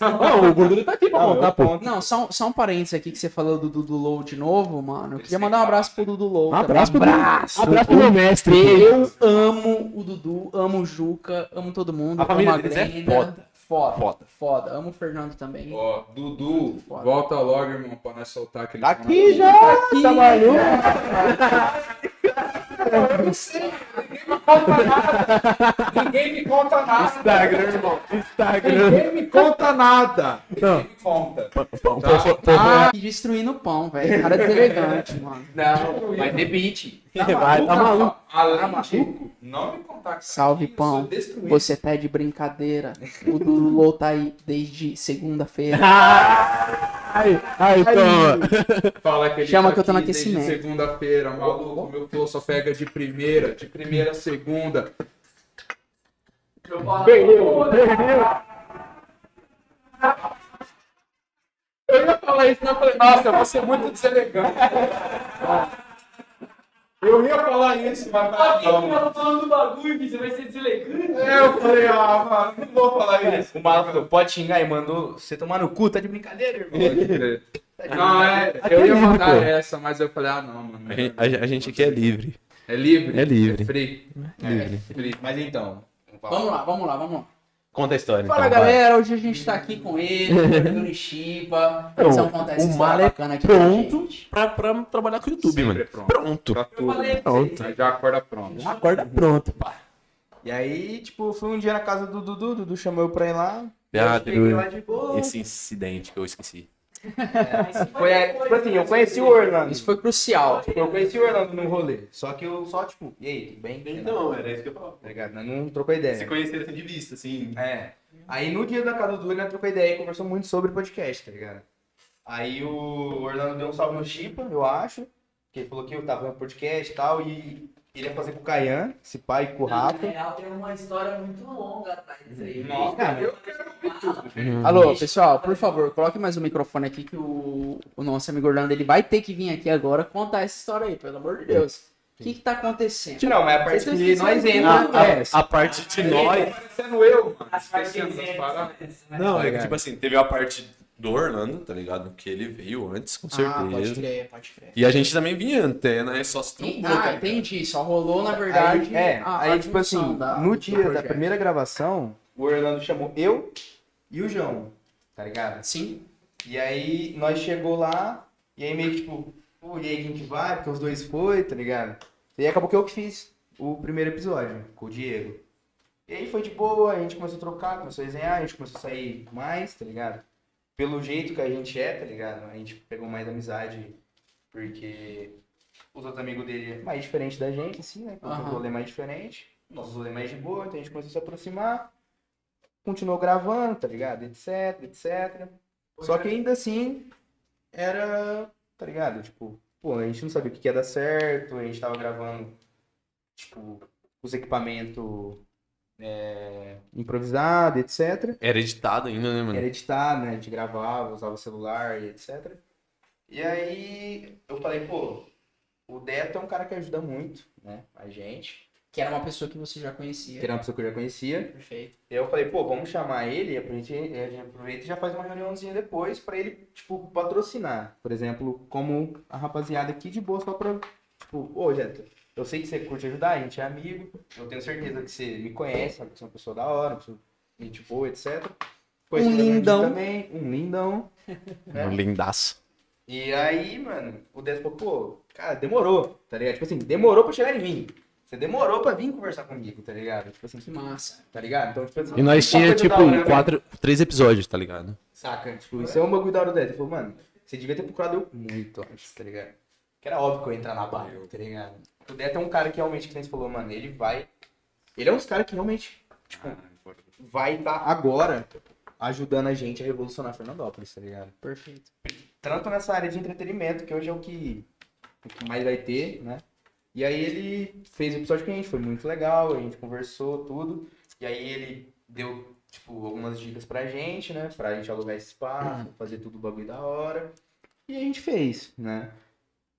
Não, o Gordura tá aqui pra Não, contar, pô. não, só, só um parênteses aqui que você falou do Dudu Low de novo, mano. Eu queria mandar um abraço pro Dudu Low. Um abraço pro. Dudu. abraço. Abraço pro meu mestre. Eu amo o Dudu, amo o Juca, amo todo mundo. A família amo deles é foda. Foda. Foda. Foda. Amo o Fernando também. Ó, Dudu, Foda. volta logo, irmão, pra nós soltar aquele. Tá aqui já, tá maluco? Ninguém me conta nada. Instagram, irmão. Instagram. Ninguém me conta nada. Não. Ninguém me conta. Ah, destruindo o pão, velho. Cara deselegante, mano. Não, vai ter beat. Vai, tá maluco. Além de não me contar que Salve, eu pão. Você tá de brincadeira. O Dudu Low tá aí desde segunda-feira. Ai, ai, toma. Fala que ele Chama tá que eu tô no aquecimento. Segunda-feira, maluco. Meu flow só pega de primeira, de primeira a segunda. Eu ia falar isso, mas eu falei, nossa, eu vou ser muito deselegante. Eu ia falar isso, mas Alguém não. que tava falando do bagulho, que você vai ser deselegante. É, eu falei, ah, mano, não vou falar isso. O falou, pode xingar e mandou você tomar no cu, tá de brincadeira, irmão. Não, é, eu ia mandar essa, mas eu falei, ah, não, mano. A gente, a gente aqui é livre. É livre? É livre. É free. Livre. É free. Mas então, Vamos lá, vamos lá, vamos lá. Conta a história. Fala então, vai. galera, hoje a gente tá aqui com ele, Gordura Chipa. Não, Vamos contar essa o história Mala é bacana aqui pra pronto gente. pra, pra trabalhar com o YouTube, Sempre mano. pronto. Pronto. Pra tudo. Pronto. Aí já acorda pronto. Acorda pronto, pá. E aí, tipo, fui um dia na casa do Dudu, o Dudu chamou eu pra ir lá. Ah, eu lá de boa. esse incidente que eu esqueci. Foi, é, tipo assim, eu conheci o Orlando. Isso foi crucial. Tipo, eu conheci o Orlando no rolê. Só que eu só, tipo, e aí, tudo bem? Então, era isso que eu falava. Tá? Nós não trocou ideia. Se conhecer assim de vista, assim. É. Aí no dia da casa do nós trocou ideia e conversou muito sobre podcast, tá ligado? Aí o Orlando deu um salve no Chipa, eu acho. Que ele falou que eu tava no podcast e tal. E ele ia fazer com o Caian, esse pai com o Na Rafa. real, tem uma história muito longa atrás disso aí. Nossa, Cara, eu quero ver tudo. Alô, pessoal, por favor, coloque mais o microfone aqui que o, o nosso amigo Orlando ele vai ter que vir aqui agora contar essa história aí, pelo amor de Deus. O que que tá acontecendo? Não, mas a parte Vocês que estão nós entramos. que- é, A parte de nós. Parecendo eu, mano. As paradas. Não, é que tipo assim, teve a parte do Orlando, tá ligado? Que ele veio antes, com Ah, pode certeza. crer, pode crer. e a gente também vinha até, né? Só se trombou, ah, tá entendi. Só rolou, na verdade, Aí, é, a- a aí tipo assim, da- no dia da primeira gravação, o Orlando chamou eu e o João, tá ligado? Sim. E aí nós chegou lá, e aí meio que tipo, pô, e aí quem que vai? Porque os dois foi, tá ligado? E aí acabou que eu que fiz o primeiro episódio com o Diego. E aí foi de boa, a gente começou a trocar, começou a resenhar, a gente começou a sair mais, tá ligado? Pelo jeito que a gente é, tá ligado? A gente pegou mais amizade, porque os outros amigos dele é mais diferente da gente, assim, né? Com Aham. um rolê mais diferente, nosso rolê mais de boa, então a gente começou a se aproximar, continuou gravando, tá ligado? Etc, etc. Só que ainda assim, era, tá ligado? Tipo, pô, a gente não sabia o que que ia dar certo, a gente tava gravando, tipo, os equipamentos é, etc. Era editado ainda, né, mano? Era editado, né? A gente gravava, usava o celular e etc. E aí eu falei, pô, o Deto é um cara que ajuda muito, né? A gente. Que era uma pessoa que você já conhecia. Que era uma pessoa que eu já conhecia. Perfeito. E aí eu falei, pô, vamos chamar ele, a gente, a gente aproveita e já faz uma reuniãozinha depois pra ele, tipo, patrocinar. Por exemplo, como a rapaziada aqui de boa, só pra, tipo, ô, Jeto, eu sei que você curte ajudar, a gente é amigo, eu tenho certeza que você me conhece, sabe que você é uma pessoa da hora, pessoa gente boa, etc. Conheci Um lindão. Também, um lindão. né? Um lindaço. E aí, mano, o falou, pô, cara, demorou, tá ligado? Tipo assim, demorou pra chegar em mim. Você demorou pra vir conversar comigo, tá ligado? Tipo assim, Que massa. tá ligado? Então, tipo assim, E nós uma tinha, coisa tipo, hora, né? quatro, três episódios, tá ligado? Saca? Tipo, isso é um bagulho da hora do. Ele falou, mano, você devia ter procurado eu muito antes, tá ligado? Que era óbvio que eu ia entrar na barra, tá ligado? O Deto é um cara que realmente, que nem você falou, mano, ele vai. Ele é um dos caras que realmente, tipo, vai estar agora ajudando a gente a revolucionar Fernandópolis, tá ligado? Perfeito. Tanto nessa área de entretenimento, que hoje é o que, o que mais vai ter, né? E aí ele fez o episódio com a gente, foi muito legal, a gente conversou tudo. E aí ele deu, tipo, algumas dicas pra gente, né? Pra gente alugar esse espaço, fazer tudo o bagulho da hora. E a gente fez, né?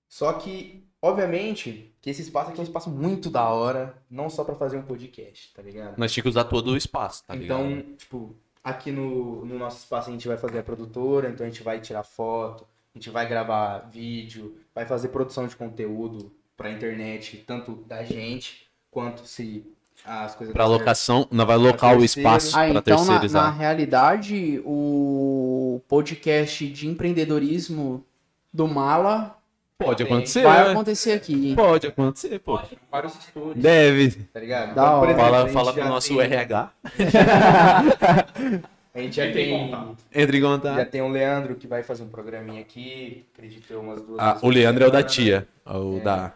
Só que, obviamente, que esse espaço aqui é um espaço muito da hora, não só pra fazer um podcast, tá ligado? Nós tínhamos que usar todo o espaço, tá ligado? Então, tipo, aqui no, no nosso espaço a gente vai fazer a produtora, então a gente vai tirar foto, a gente vai gravar vídeo, vai fazer produção de conteúdo pra internet, tanto da gente, quanto se as coisas... Pra locação, nós vai locar o espaço Ah, pra então na, terceirizar. na realidade, o podcast de empreendedorismo do Mala Pode acontecer, vai né? acontecer aqui. Pode acontecer, pô. Vários estúdios. Deve. Tá ligado? Por exemplo, Fala, fala já com o nosso tem- RH. A gente já Entre em tem... contato. Entre em Já contato. tem o Leandro que vai fazer um programinha aqui, acredito eu, umas duas Ah, o Leandro é o da semana. tia. O É. da.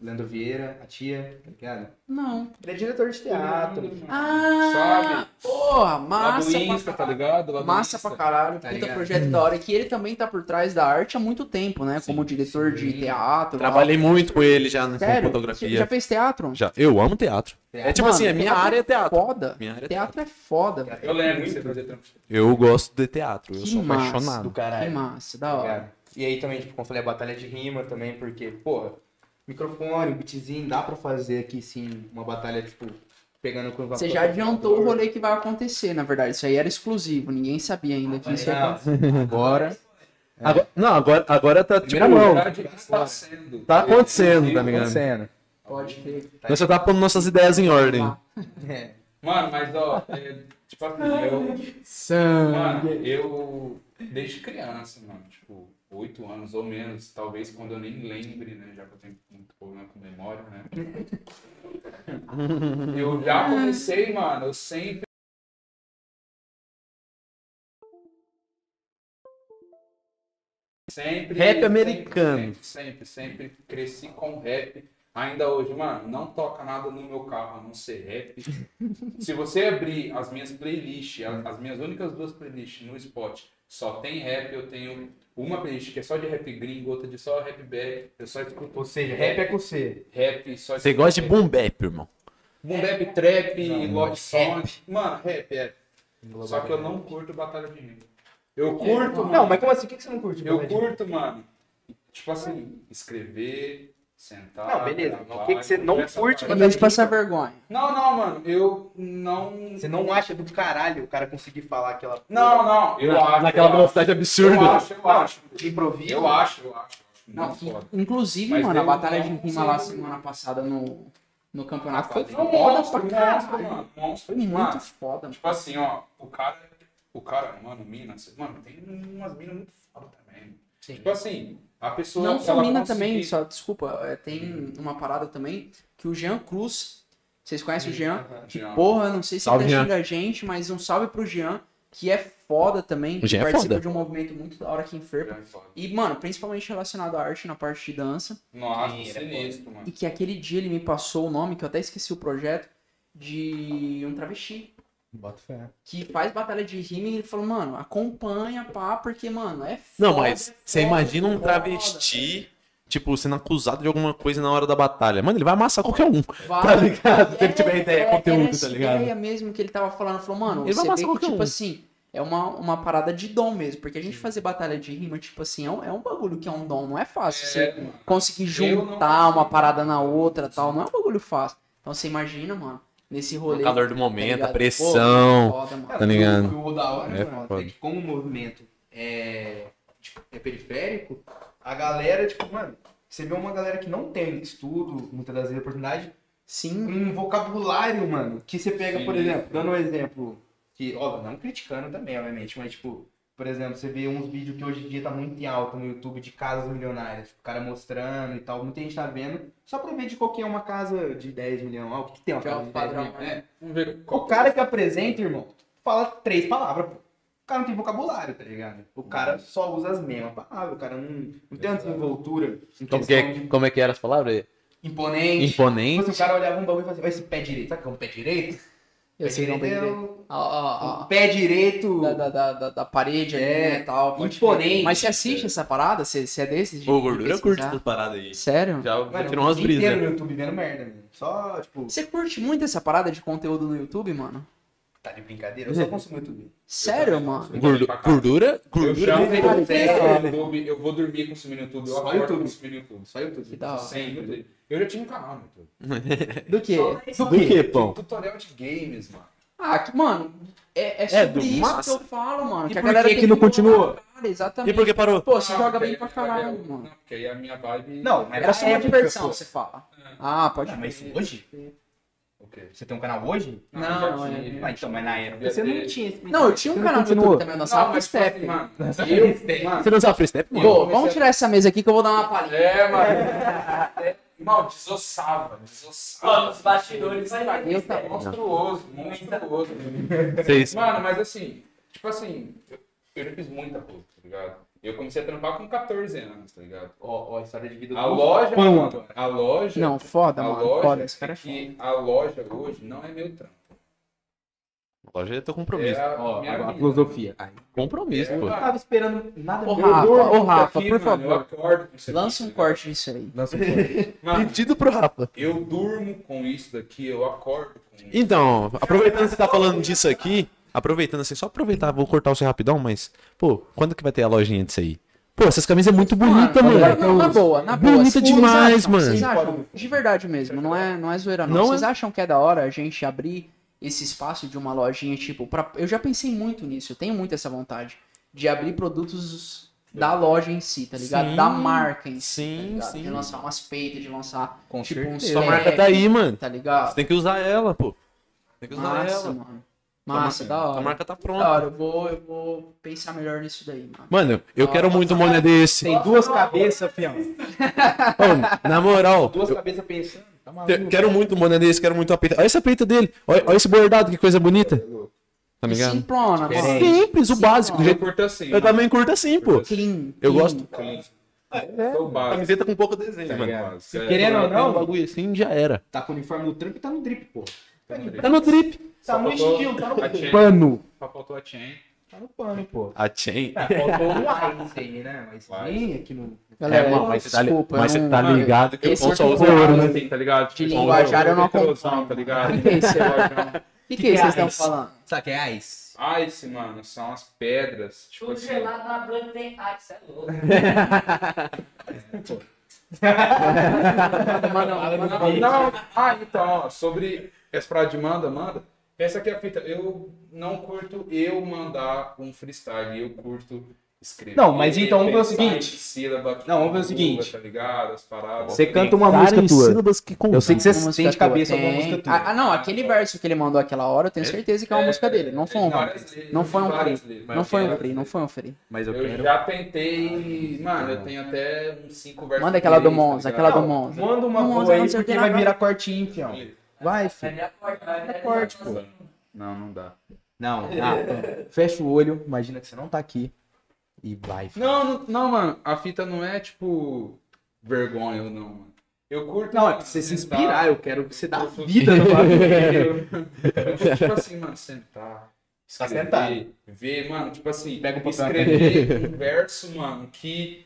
Leandro Vieira, a tia, tá ligado? Não. Ele é diretor de teatro. Ah, Sabe? porra, Lá massa do Insta, pra tá ligado? Lá do Massa Insta. pra caralho, Tá puta projeto da hora. Que ele também tá por trás da arte há muito tempo, né? Como diretor de sim. teatro. Trabalhei muito com ele já na Sério? fotografia. Já fez teatro? Já. Eu amo teatro. É tipo Mano, assim, a minha teatro área é teatro. Foda. Minha área é teatro é foda, velho. Eu lembro que você fazia trampo. Eu gosto de teatro. Eu Que sou massa. apaixonado. Do Que caralho. massa, da tá hora. E aí também, tipo, como eu falei, a batalha de rima também, porque, porra, microfone, um beatzinho, dá pra fazer aqui sim uma batalha, tipo, pegando com Você já adiantou o rolê que vai acontecer, na verdade. Isso aí era exclusivo, ninguém sabia ainda que isso ia acontecer. Agora. Agora- não, agora, agora tá tipo. Primeira mão. Verdade, está sendo. Tá acontecendo, tá ligado? acontecendo. Pode crer. Nós só tá pondo nossas ideias em ordem. É. Mano, mas ó, é, tipo assim, eu. Sangue. Mano, eu. Desde criança, mano, tipo, oito anos ou menos, talvez quando eu nem lembre, né? Já que eu tenho muito problema com memória, né? eu já comecei, mano, eu sempre. Sempre. Rap americano. Sempre, sempre, sempre cresci com rap. Ainda hoje, mano, não toca nada no meu carro a não ser rap. Se você abrir as minhas playlists, as, as minhas únicas duas playlists no Spot, só tem rap, eu tenho uma playlist que é só de rap gringo, outra de só rap back, eu só escuto Ou seja, rap é com C. rap, só Você gosta de boom bap, irmão. boom bap, trap, Não, log song. Mano, rap é. Só que eu não curto batalha de rima. Eu curto, mano. Não, mas como assim? O que que você não curte? Eu curto, mano. Tipo assim, escrever, sentar. Não, beleza. gravar, O que que você não curte. Em vez de passar vergonha. Não, não, mano. Eu não. Você não acha do caralho o cara conseguir falar aquela. Não, não. Eu acho. Naquela eu acho. velocidade absurda. Eu acho, eu acho. De improviso? Eu acho, eu acho. Não, Muito foda. inclusive, Mas mano, a batalha não de rima lá semana passada no, no campeonato foi foda monstro, pra monstro, caralho. mano. Monstro. Foi muito Mano, foda, mano. Tipo assim, ó, o cara, o cara, mano, mina, cê- mano, tem umas minas muito foda também. Sim. Tipo assim, a pessoa. Não só ela mina conseguir- também, só, desculpa, é, tem uma parada também que o Jean Cruz, vocês conhecem o Jean? Que Jean. porra, não sei se Salve, ele Jean. xinga a gente, mas um salve pro Jean, que é foda também, O que Jean é participa foda. de um movimento muito da hora aqui em Ferpa. É. E, mano, principalmente relacionado à arte na parte de dança. Nossa, ele é sinistro, mano. E que aquele dia ele me passou o nome, que eu até esqueci o projeto, de um travesti. Bota fé. Que faz batalha de rima e ele falou, mano, acompanha, pá, porque, mano, é foda. Não, mas é você foda, imagina um foda, travesti, tipo, sendo acusado de alguma coisa na hora da batalha. Mano, ele vai amassar qualquer um. Vai. Tá ligado? Se ele É, tiver ideia, é, conteúdo, tá ligado? ideia mesmo que ele tava falando. Falou, mano, Ele vai você vê amassar que, tipo um. assim, é uma, uma parada de dom mesmo. Porque a gente fazer batalha de rima, tipo assim, é um, é um bagulho que é um dom. Não é fácil você É, conseguir juntar uma parada na outra tal. Não é um bagulho fácil. Então você imagina, mano, nesse rolê. O calor do tá momento, ligado? a Pô, pressão. foda, mano. Tá ligado? O, o da hora, É mano, é que como o movimento é, tipo, é periférico, a galera, tipo, mano, você vê uma galera que não tem estudo, muitas das vezes oportunidade, Sim. um vocabulário, mano, que você pega, por Sim. exemplo, dando um exemplo, que, óbvio, não criticando também, obviamente, mas, tipo, por exemplo, você vê uns vídeos que hoje em dia tá muito em alta no YouTube de casas milionárias, tipo, o cara mostrando e tal, muita gente tá vendo, só pra ver de qual que é uma casa de 10 milhões, ó, o que, que tem uma Que é casa o de 10 padrão, milhões? né? Vamos ver O qual cara que apresenta, irmão, fala três palavras, pô. O cara não tem vocabulário, tá ligado? O cara só usa as mesmas palavras, o cara não, não tem uma desenvoltura Como, que é, de como é que eram as palavras? imponente. Imponente. assim, o cara olhava um bagulho e falava assim, "Ó, esse pé direito, sabe o que é um pé direito? Eu pé sei não direito é o- pé direito Da, da, da, da- da parede ali, É, né, tal. imponente. Mas você assiste essa parada? Você, você é desses? de- Ô, de gordura, eu curto essas paradas aí. Sério? Já Mano, tirou umas brisas. no YouTube vendo merda, mano. Só, tipo, Você curte muito essa parada de conteúdo no YouTube, mano? Tá de brincadeira? Eu só consumo YouTube. Sério, mano? Gordu- Gordura? Eu Gordura. chamo vem- o Cara, YouTube, eu vou dormir consumindo YouTube, eu Só YouTube. consumindo YouTube. Só YouTube. Que da hora. Sempre. Eu já tinha um canal no YouTube. Do quê? Do que, pão? Tutorial de games, mano. Ah, que, mano, é, é É, sobre do isso massa. que eu falo, mano. E que a por galera que tem que não continuou? Cara, exatamente. E por que parou? Pô, você Não, joga bem pra caralho, é- mano. Não, porque aí a minha vibe... Não, mas Era só uma na época, diversão, você fala. Ah, pode Não, mas hoje? Quê? Você tem um canal hoje? Não, já não, tinha, é- já Ah, então, mas na época você não tinha esse Não, eu tinha um Você canal no? YouTube também, eu dançava mas, tipo step. assim, mano, Dançava mano, Você não sabe freestyle, mano? Pô, vamos tirar essa mesa aqui que eu vou dar uma palhinha. É, mano. É, Mal, desossava, desossava. Ó, nos bastidores vai Eu tá- Monstruoso, monstruoso. Mano, mas assim, tipo assim, eu, eu já fiz muita coisa, tá ligado? Eu comecei a trampar com 14 anos, tá ligado? Ó, ó, a história de vida A do loja, Pão mano, a loja, Não, foda, a mano. loja, Foda, esse cara é foda. que a loja hoje não é meu trampo. Loja é teu compromisso. É a Ó, minha agora a vida. filosofia. Compromisso, É, pô. Eu não tava esperando nada Ô, meu. Rafa, ô, Rafa, Aqui, por mano, Eu favor. Lança um tá corte disso aí. Lança um corte. Mano, Pedido pro Rafa. eu durmo com isso daqui, eu acordo com isso. Então, aproveitando que você tá falando disso aqui, aproveitando assim, só aproveitar, vou cortar você rapidão, mas, pô, quando que vai ter a lojinha disso aí? Pô, essas camisas é muito bonita, Mano, mano. Não, na boa, na boa. Bonita Vocês demais, acham- mano. Vocês acham, de verdade mesmo, não é, não é zoeira não. Não Vocês é? acham que é da hora a gente abrir esse espaço de uma lojinha, tipo, pra... eu já pensei muito nisso, eu tenho muito essa vontade de abrir produtos da loja em si, tá ligado? Sim, da marca em si, sim, tá ligado? sim. De lançar umas peitas, de lançar, Com tipo, um certeza. Sua marca tá aí, mano. tá Você ligado? tem que usar ela, pô. Tem que usar Massa, ela. mano. Massa, da A hora. marca tá Da pronta. hora, eu vou, eu vou pensar melhor nisso daí, mano. Mano, eu quero muito um boné desse. Tem duas cabeças, fião. Na moral, Duas cabeças pensando. Tá eu maluco? quero muito um boné desse, quero muito a peita. Olha essa peita dele. Olha, olha esse bordado, que coisa bonita. Tá ligado? Simplona, mano. Simples, o básico. Do Eu curto assim. Eu também curto assim, pô. Clean. Eu clean. gosto. Sou básico. Camiseta com pouco desenho, tá mano. É, Querendo ou Não, um não, bagulho assim já era. tá com o uniforme no trampo e tá no drip, pô. Tá no drip. Tá no estilo, tá no chain. pano. Só faltou a chain. Tá no pano, pô. A chain. É, faltou um mais aí, né? Mas Vai. nem aqui no... Galera, É, mano, mas você tá, desculpa, mas eu você não- tá ligado que pão só é tipo- ouro, né? Assim, tá ligado? De Tipo, linguajar eu não acompanho. Tá ligado? O que é isso? O que, que é que vocês estão Ice? falando? Sabe que é ice? Ice, mano, são as pedras. Tipo Tudo assim. gelado na branca tem. Isso é louco. Não, não. Ah, então, ó, sobre essa parada de manda, manda. Essa aqui é a fita. Eu não curto eu mandar um freestyle, eu curto escrever. Não, mas então vamos ver o seguinte. sílaba, Não, vamos ver o seguinte. Tá ligado? As paradas. Você canta uma música tua. Eu sei que você tem de cabeça tem. alguma música tua. Ah, ah, não, aquele verso que ele mandou aquela hora, eu tenho certeza que é uma música dele. Não foi um, não foi um free. Não foi um free, não foi um free. Mas eu Eu quero... já tentei. Mano, eu tenho até uns 5 versos. Manda aquela do tá Monza, aquela do Monza. Manda uma Monza, aí, não sei o porque que vai virar cortinho, fião. Vai, É filho. minha porta, é minha corte, pô. Não, não dá. Não, ah, fecha o olho, imagina que você não tá aqui. E vai, filho. Não, não, não, mano. A fita não é tipo vergonha ou não, mano. Eu curto. Não, é pra você se inspirar, eu quero que você dá vida no bagulho. Tipo assim, mano, sentar. Tá Escrever, sentado. ver, mano, tipo assim, Pega o papel. escrever um verso, mano, que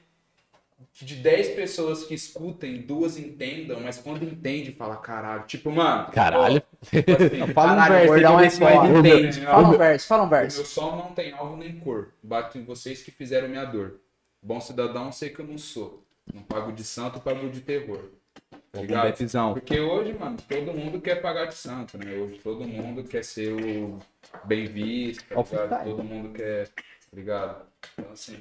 de 10 pessoas que escutem, duas entendam, mas quando entende, fala caralho. Tipo, mano. Caralho. tipo assim, Fala um verso, é entende. Fala um verso, fala um O meu verso. som não tem alvo nem cor. Bato em vocês que fizeram minha dor. Bom cidadão, sei que eu não sou. Não pago de santo, pago de terror. Tá. Porque hoje, mano, todo mundo quer pagar de santo, né? Hoje todo mundo quer ser o bem visto, tá ligado? freestyle. Todo mundo quer, tá ligado? Então, assim,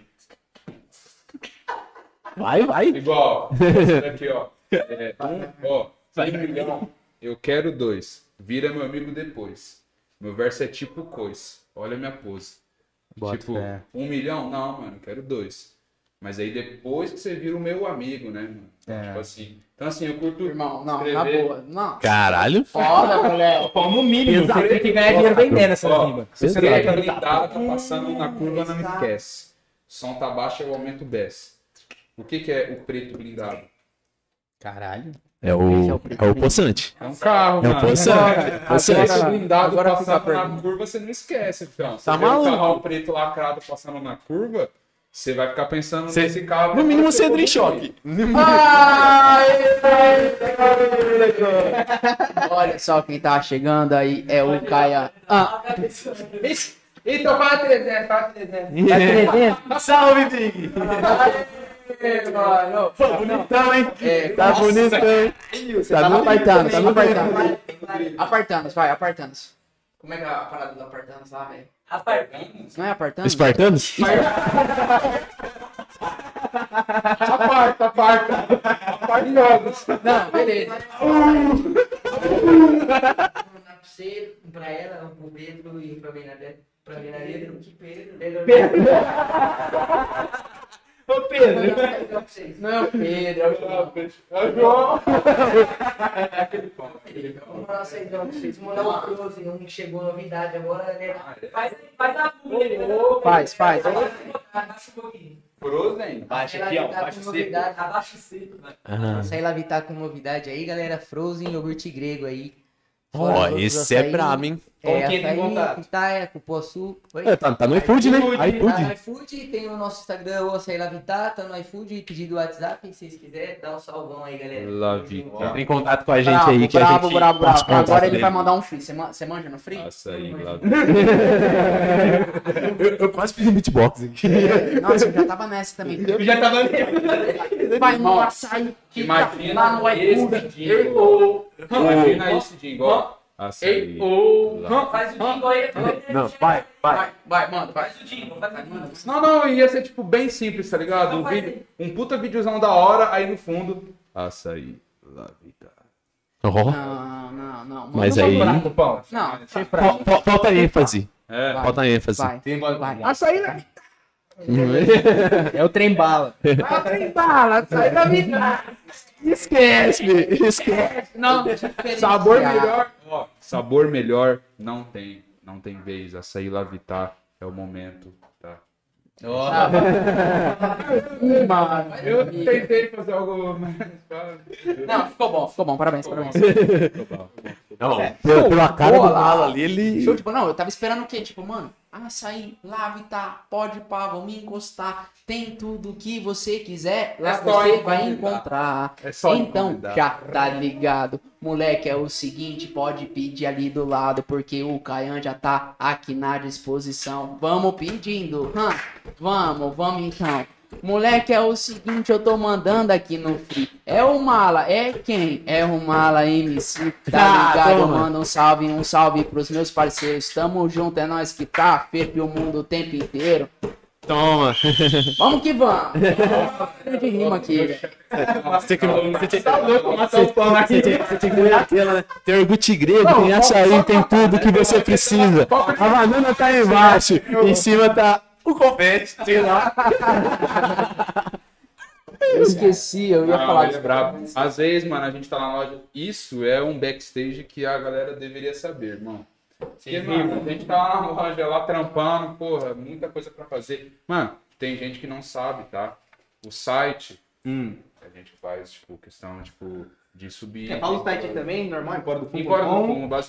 Vai, vai. igual, esse daqui, ó. É, um, ó, um milhão, eu quero dois. Vira meu amigo depois. Meu verso é tipo cois. Olha minha pose. Bota tipo, fé. um milhão? Não, mano, quero dois. Mas aí depois que você vira o meu amigo, né, mano? É. Tipo assim. Então, assim, eu curto. Irmão, não, na escrever- boa. Não. Caralho. Foda, moleque. Pão no mínimo, você tem que ganhar dinheiro vendendo essa rima. Se você Exato. tá blindado, passando na curva, não esquece. Som tá baixo, eu aumento o. O que, que é o preto blindado? Caralho. É o, é o poçante. É um carro, É o mano. poçante. Você Agora- blindado agora passando na curva, você não esquece. Você Tá vê um maluco? carro preto lacrado passando na curva, você vai ficar pensando Cê- nesse carro. No mínimo você entra em choque. Olha só quem tá chegando aí é o Caia. Ah, Então fala 300, fala 300. Salve, Big! mano. Bonitão, hein? É, Tá nossa. bonitão, hein? Tá no apartando, tá no apartando. Apartanos, vai, apartanos. Como é que é a parada do apartanos lá, velho? Não é apartanos? Espartanos? Aparta, aparta. Aparta. Não, beleza. Pra você, pra ela, pro Pedro e pra Bernadette. Pra Bernadette, que Pedro? Pedro. Ô, Pedro. Não é o Pedro, é o João. É o João. Vamos lá, vocês vão vocês mandar um close, não chegou novidade agora, né? Faz, faz a pulha, Faz, faz. Abaixa um pouquinho. Frozen. Baixa aqui, ó. Baixa seco. abaixa o seco. Ah. Sai lá Vitar com novidade aí, galera. Frozen, iogurte grego aí. Ó, esse é brabo, hein? Com É, quem tem açaí, contato? pitaia, cupuaçu. É, tá, tá no iFood, né? Tá iFood. no iFood, tem o nosso Instagram, o Açaí Lavitar, tá no iFood, pedido do WhatsApp, se vocês quiserem, dá um salvão aí, galera. Lavita. Entra em contato com a gente Bravo, aí que a bravo, gente bravo, bravo. o contato Agora ele vai mandar um free. Você man- Você manja no free? Açaí, eu, eu quase fiz um beatbox aqui. Nossa, eu já tava nessa também. Já tava Vai no açaí. que tá Imagina lá no esse iFood. Imagina esse dia, igual. Açaí. Faz o jingle aí. Não, vai, vai. Vai, vai, manda, vai. Faz o jingle, faz o jingle. Não, não, ia ser tipo bem simples, tá ligado? Um, Não, vídeo, um puta videozão da hora, aí no fundo. Açaí, Lavita. Ó, Não, não, não. Mas aí- pão. Não, Falta ênfase. É. Vai, Falta ênfase. Vai, Tem vai. Açaí na É o trem bala. Vai, bala, açaí na vida. Esquece, esquece. Não, Sabor melhor. Ó, sabor melhor não tem. Não tem vez. Açaí Lavitar é o momento, tá? Ih, mano. Eu tentei fazer algo mais. Não, ficou bom, ficou bom. Parabéns, parabéns. Não, pela, pela cara do. Mala ali, ele. Show, tipo, não, eu tava esperando o quê? Tipo, mano, açaí, lave, tá, pode pá, vamos encostar. Tem tudo que você quiser, lá É você vai encontrar. É só então, já tá ligado. Moleque, é o seguinte, pode pedir ali do lado, porque o Caian já tá aqui na disposição. Vamos pedindo, hã? Vamos, vamos então. Moleque, é o seguinte, eu tô mandando aqui no Free. É o Mala, é quem? É o Mala MC, tá Ah, ligado? toma. Manda um salve, um salve pros meus parceiros. Tamo junto, é nós que tá, feito o mundo o tempo inteiro. Toma. Vamos que vamos. de rima aqui, velho. Você que. Você tem você tem- você tem que olhar aquela, né? Tem iogurte grego, tem açaí, tem tudo que você precisa. A banana tá aí embaixo, em cima tá o confete, sei lá. Eu esqueci, eu ia Não, falar ele é brabo. Às vezes, mano, a gente tá na loja. Isso é um backstage que a galera deveria saber, irmão. Porque, mano, a gente tá lá na loja, lá trampando, porra, muita coisa pra fazer. Mano, tem gente que não sabe, tá? O site, Hum. a gente faz, tipo, questão, tipo, de subir. É, fala o site também, normal, do do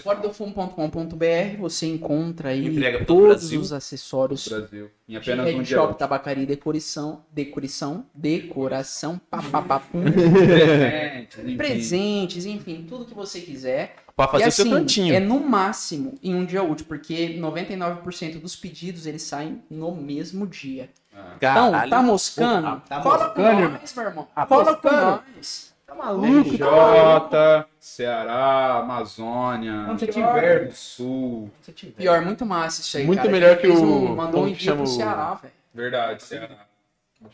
Fora do fumo.com.br você encontra aí Entrega todos Brasil. os acessórios do Brasil. Em de apenas um Head dia. Shop, tabacaria e decoração, decoração, decoração, papapapum, Presentes, enfim. presentes, enfim, tudo que você quiser. Pra e fazer o seu assim, cantinho. é no máximo em um dia útil, porque 99% dos pedidos eles saem no mesmo dia. Então, Caralho. tá moscando? Tá Cola moscando, com nós, meu irmão. Tá Cola com nós. Tá maluco? Jota, Ceará, Amazônia, Onde você tiver. Rio Sul. Se tiver. Pior, muito massa isso aí, Muito cara. melhor Ele que fez o- Um, mandou um que envio chama pro o- Ceará, velho. Verdade, Ceará.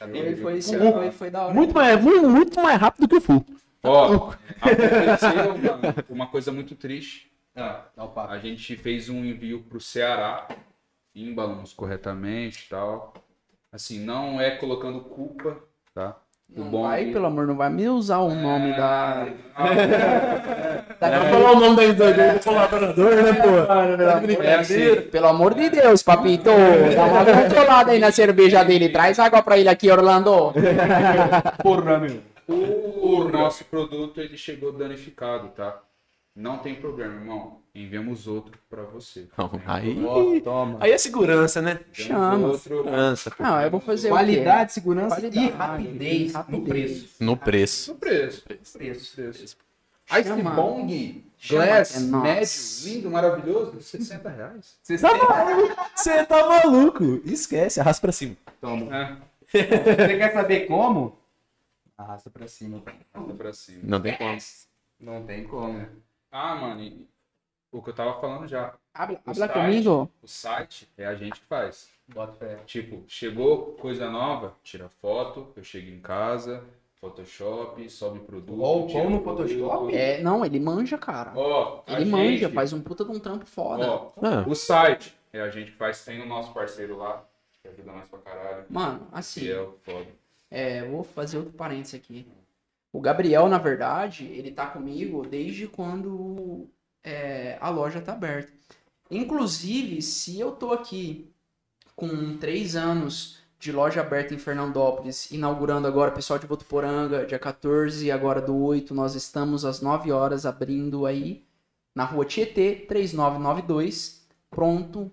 Ele foi, foi, foi da hora. Muito mais, muito, muito mais rápido que o Full. Ó, aconteceu, mano, uma coisa muito triste. Ah, dá o papo. A gente fez um envio pro Ceará, embalamos corretamente e tal. Assim, não é colocando culpa, tá? O Não bom vai, que- pelo amor, não vai me usar o nome da... Vai falar o nome do- do colaborador, né, pô? É assim, Pelo amor de Deus, papito. Dá uma controlada aí na cerveja dele. Traz água pra ele aqui, Orlando. Porra, meu. o nosso produto ele chegou danificado, tá? Não tem problema, irmão. Enviamos outro pra você. Não, aí, Ó, toma. aí é segurança, né? Enviamos Chama. outro Segurança. pô. Não, eu vou fazer Qualidade, segurança Qualidade, e rapidez, rapidez. no preço. No preço. no preço. Preço. Ice Chama. Bong Chama, Glass, é médio, lindo, maravilhoso, 60 reais. Você tá maluco? Esquece, arrasta pra cima. Toma. É, Você quer saber como? Arrasta pra cima. anda pra cima. Não tem como. Não tem como. Ah, mano, o que eu tava falando já. Habla, O habla site- comigo. O site é a gente que faz. Bota fé. Tipo, chegou coisa nova, tira foto, eu chego em casa, Photoshop, sobe produto. Ó, o tira pão no. Photoshop? É, não, ele manja, cara. Ele manja, gente- faz um puta de um trampo foda. Ó, Ah, o site é a gente que faz, tem o nosso parceiro lá, que ajuda nós pra caralho. Mano, assim, Fiel, foda. é, vou fazer outro parênteses aqui. O Gabriel, na verdade, ele tá comigo desde quando é, a loja tá aberta. Inclusive, se eu tô aqui com três anos de loja aberta em Fernandópolis, inaugurando agora, pessoal de Votuporanga, dia 14, agora do 8, nós estamos às 9 horas abrindo aí na rua Tietê, 3992, pronto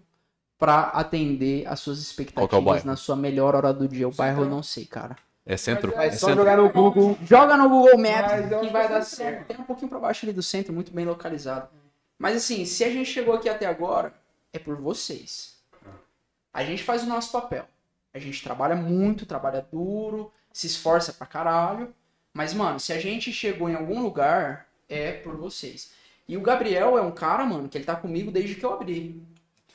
para atender as suas é expectativas na sua melhor hora do dia. O bairro eu não sei, cara. é centro? É É só centro. jogar no Google. Joga no Google Maps eu que vai dar é certo. Tem um pouquinho pra baixo ali do centro, muito bem localizado. Mas assim, se a gente chegou aqui até agora, é por vocês. A gente faz o nosso papel. A gente trabalha muito, trabalha duro, se esforça pra caralho. Mas, mano, se a gente chegou em algum lugar, é por vocês. E o Gabriel é um cara, mano, que ele tá comigo desde que eu abri.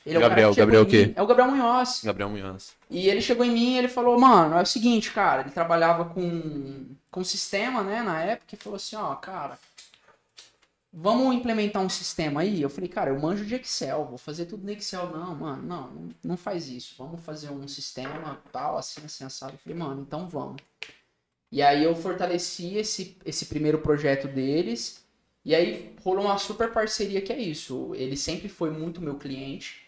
Ele é o cara Gabriel, que chegou Gabriel o quê? É o Gabriel Munhoz. Gabriel Munhoz. E ele chegou em mim e ele falou, mano, é o seguinte, cara, ele trabalhava com, com sistema, né, na época, e falou assim, ó, cara, vamos implementar um sistema aí? Eu falei, cara, eu manjo de Excel, vou fazer tudo no Excel. Não, mano, não, não, faz isso. Vamos fazer um sistema tal, assim, assim, assado. Eu falei, mano, então vamos. E aí eu fortaleci esse, esse primeiro projeto deles. E aí rolou uma super parceria que é isso. Ele sempre foi muito meu cliente.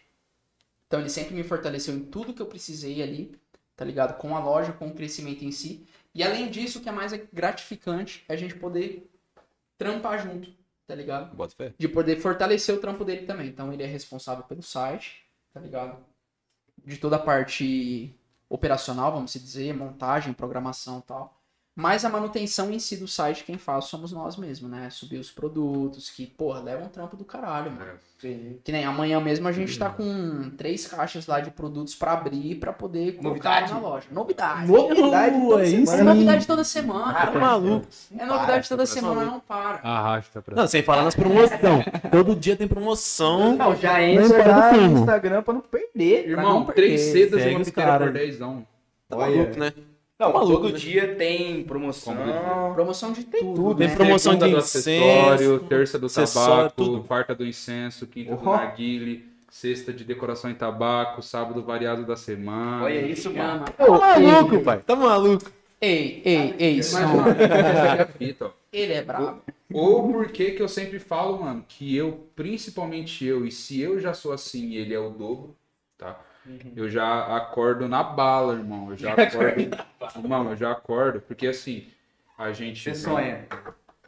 Então ele sempre me fortaleceu em tudo que eu precisei ali, tá ligado? Com a loja, com o crescimento em si. E além disso, o que é mais gratificante é a gente poder trampar junto, tá ligado? Bota fé. De poder fortalecer o trampo dele também. Então ele é responsável pelo site, tá ligado? De toda a parte operacional, vamos dizer, montagem, programação e tal. Mas a manutenção em si do site, quem faz somos nós mesmos, né? Subir os produtos, que, porra, leva um trampo do caralho, mano. Que nem amanhã mesmo a gente tá com três caixas lá de produtos pra abrir pra poder colocar Novidade? na loja. Novidade. Novidade Uh, toda é isso. semana. É novidade toda semana. Tá maluco. É novidade toda semana, não para. Arrasta pra Não, sem falar nas promoções. Todo dia tem promoção. Não, já entra o no. Instagram pra não perder. pra Irmão, não perder. três sedas e uma cara. por dezão. Tá Olha. maluco, né? Não, maluco, todo né? dia tem promoção. Promoção de tudo, Tem né? promoção de Segunda do incenso. acessório, terça do tabaco, tudo. quarta do incenso, quinta do Oh. narguile, sexta de decoração em tabaco, sábado variado da semana. Olha isso, mano. Tá maluco, pai. Tá maluco. Ei, ei, ei, som. é ó. Ele é brabo. Ou por que que eu sempre falo, mano, que eu, principalmente eu, e se eu já sou assim ele é o dobro, tá? Eu já acordo na bala, irmão. Eu já acordo. Irmão, eu já acordo, porque assim, a gente. Você sonha.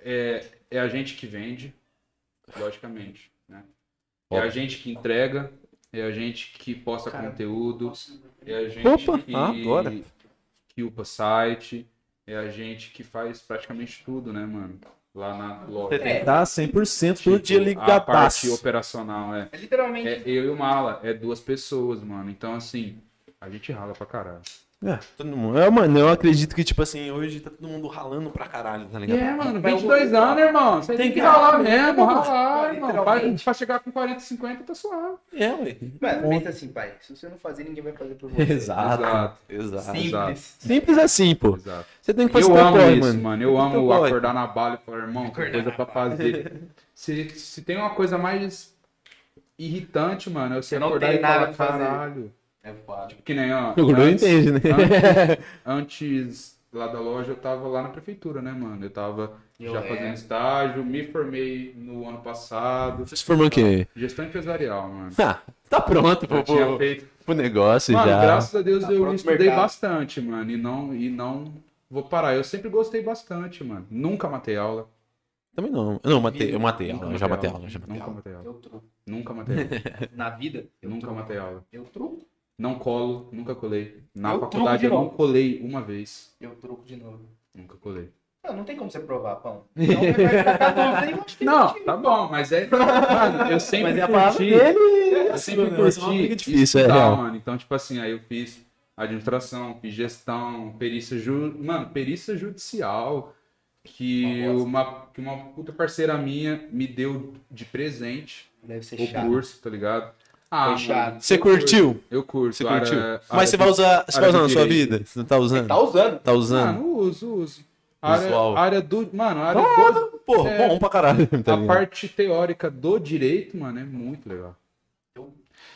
É, é a gente que vende, logicamente, né? É a gente que entrega, é a gente que posta conteúdo, é a gente Opa, que, ah, agora. que upa site, é a gente que faz praticamente tudo, né, mano? Lá na loja. Tá 100% todo dia Tipo, A parte ligadaço. operacional, é. É literalmente. É eu e o Mala, é duas pessoas, mano. Então, assim, a gente rala pra caralho. É, todo mundo. É, mano, eu acredito que, tipo assim, hoje tá todo mundo ralando pra caralho, tá ligado? É, mano, 22 anos, irmão. Você tem que ralar mesmo, ralar, irmão. Pra, pra chegar com 40, 50, tá suave. É, ué. Mano, pensa assim, pai. Se você não fazer, ninguém vai fazer por você. Exato. Exato. Exato. Simples. Simples assim, pô. Exato. Você tem que fazer Eu amo isso, mano. mano. Eu amo acordar na bala e falar, irmão, tem coisa pra fazer. se, se tem uma coisa mais irritante, mano, é você Eu não acordar e falar, nada pra fazer. caralho. É foda. Que nem, ó. O antes- entende, né? Antes, antes lá da loja, eu tava lá na prefeitura, né, mano? Eu tava Eu já lembro. fazendo estágio, me formei no ano passado. Você se formou o quê? Gestão empresarial, mano. Ah, tá pronto pro, tinha feito. pro negócio Mano, já. graças a Deus Tá eu estudei mercado. bastante, mano. E não, e não vou parar. Eu sempre gostei bastante, mano. Nunca matei aula. Também não. Eu não, matei, eu matei aula, eu já matei aula, já matei Nunca aula. matei aula. Eu truco. Nunca matei aula. Na vida, eu Nunca truco. matei aula. Eu truco. Não colo, nunca colei. Na Eu faculdade eu não colei uma vez. Eu truco de novo. Nunca colei. Não, não tem como você provar, pão. Então Não, tá bom, mas é. Mano, eu sempre Mas é curti. dele. Eu sempre Mano, essa é uma curti. briga difícil, é real. mano. Então, tipo assim, aí eu fiz administração, fiz gestão, perícia ju... Mano, perícia judicial. Que Uma uma, que uma puta parceira minha me deu de presente Deve ser o chato. curso, tá ligado? Ah, chato. Você curtiu? Eu curto. Você curtiu? área Mas você vai usar, você vai usar na sua vida? Você não tá usando? Tá usando. Tá usando? Mano, uso, uso. Área, área do. Mano, área do, Pô, É. bom pra caralho. Tá a ligado? parte teórica do direito, mano, é muito legal.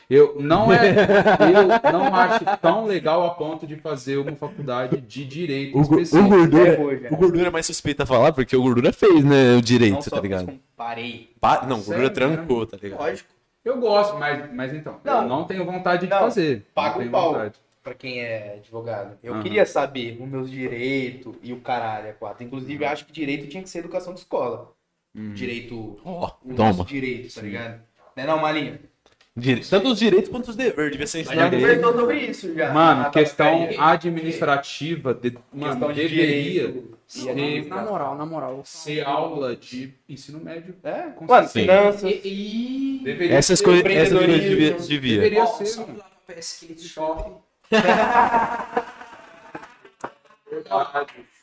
Eu não é, eu não acho tão legal a ponto de fazer uma faculdade de direito O, o gordura, É hoje, o gordura é mais suspeito a falar, porque o gordura fez, né, o direito, Não só tá ligado? parei. Pa- Não, o gordura trancou, tá ligado? Lógico. Eu gosto, mas, mas então, Não. eu não tenho vontade de Não. fazer. Paga o pau. vontade. Pra quem é advogado. Eu Aham. queria saber os meus direitos e o caralho, é quatro. Inclusive, eu acho que direito tinha que ser educação de escola. Uhum. Direito. Ó, O toma. direito, tá ligado? Não é não, Malinho? Dire- Tanto os direitos quanto os deveres, devia ser Já ensinado. direito. conversou sobre isso já. Mano, questão administrativa, de, mano, Questão de deveria direito. Ser, Na moral, na moral. ser aula de ensino médio. É? Com Mano, finanças. E. Deveria Essas ser. coisas essas coisas empreendedorismo. devia. devia. Deveria Ó, ser, mano. lá pra PS Skate Shop.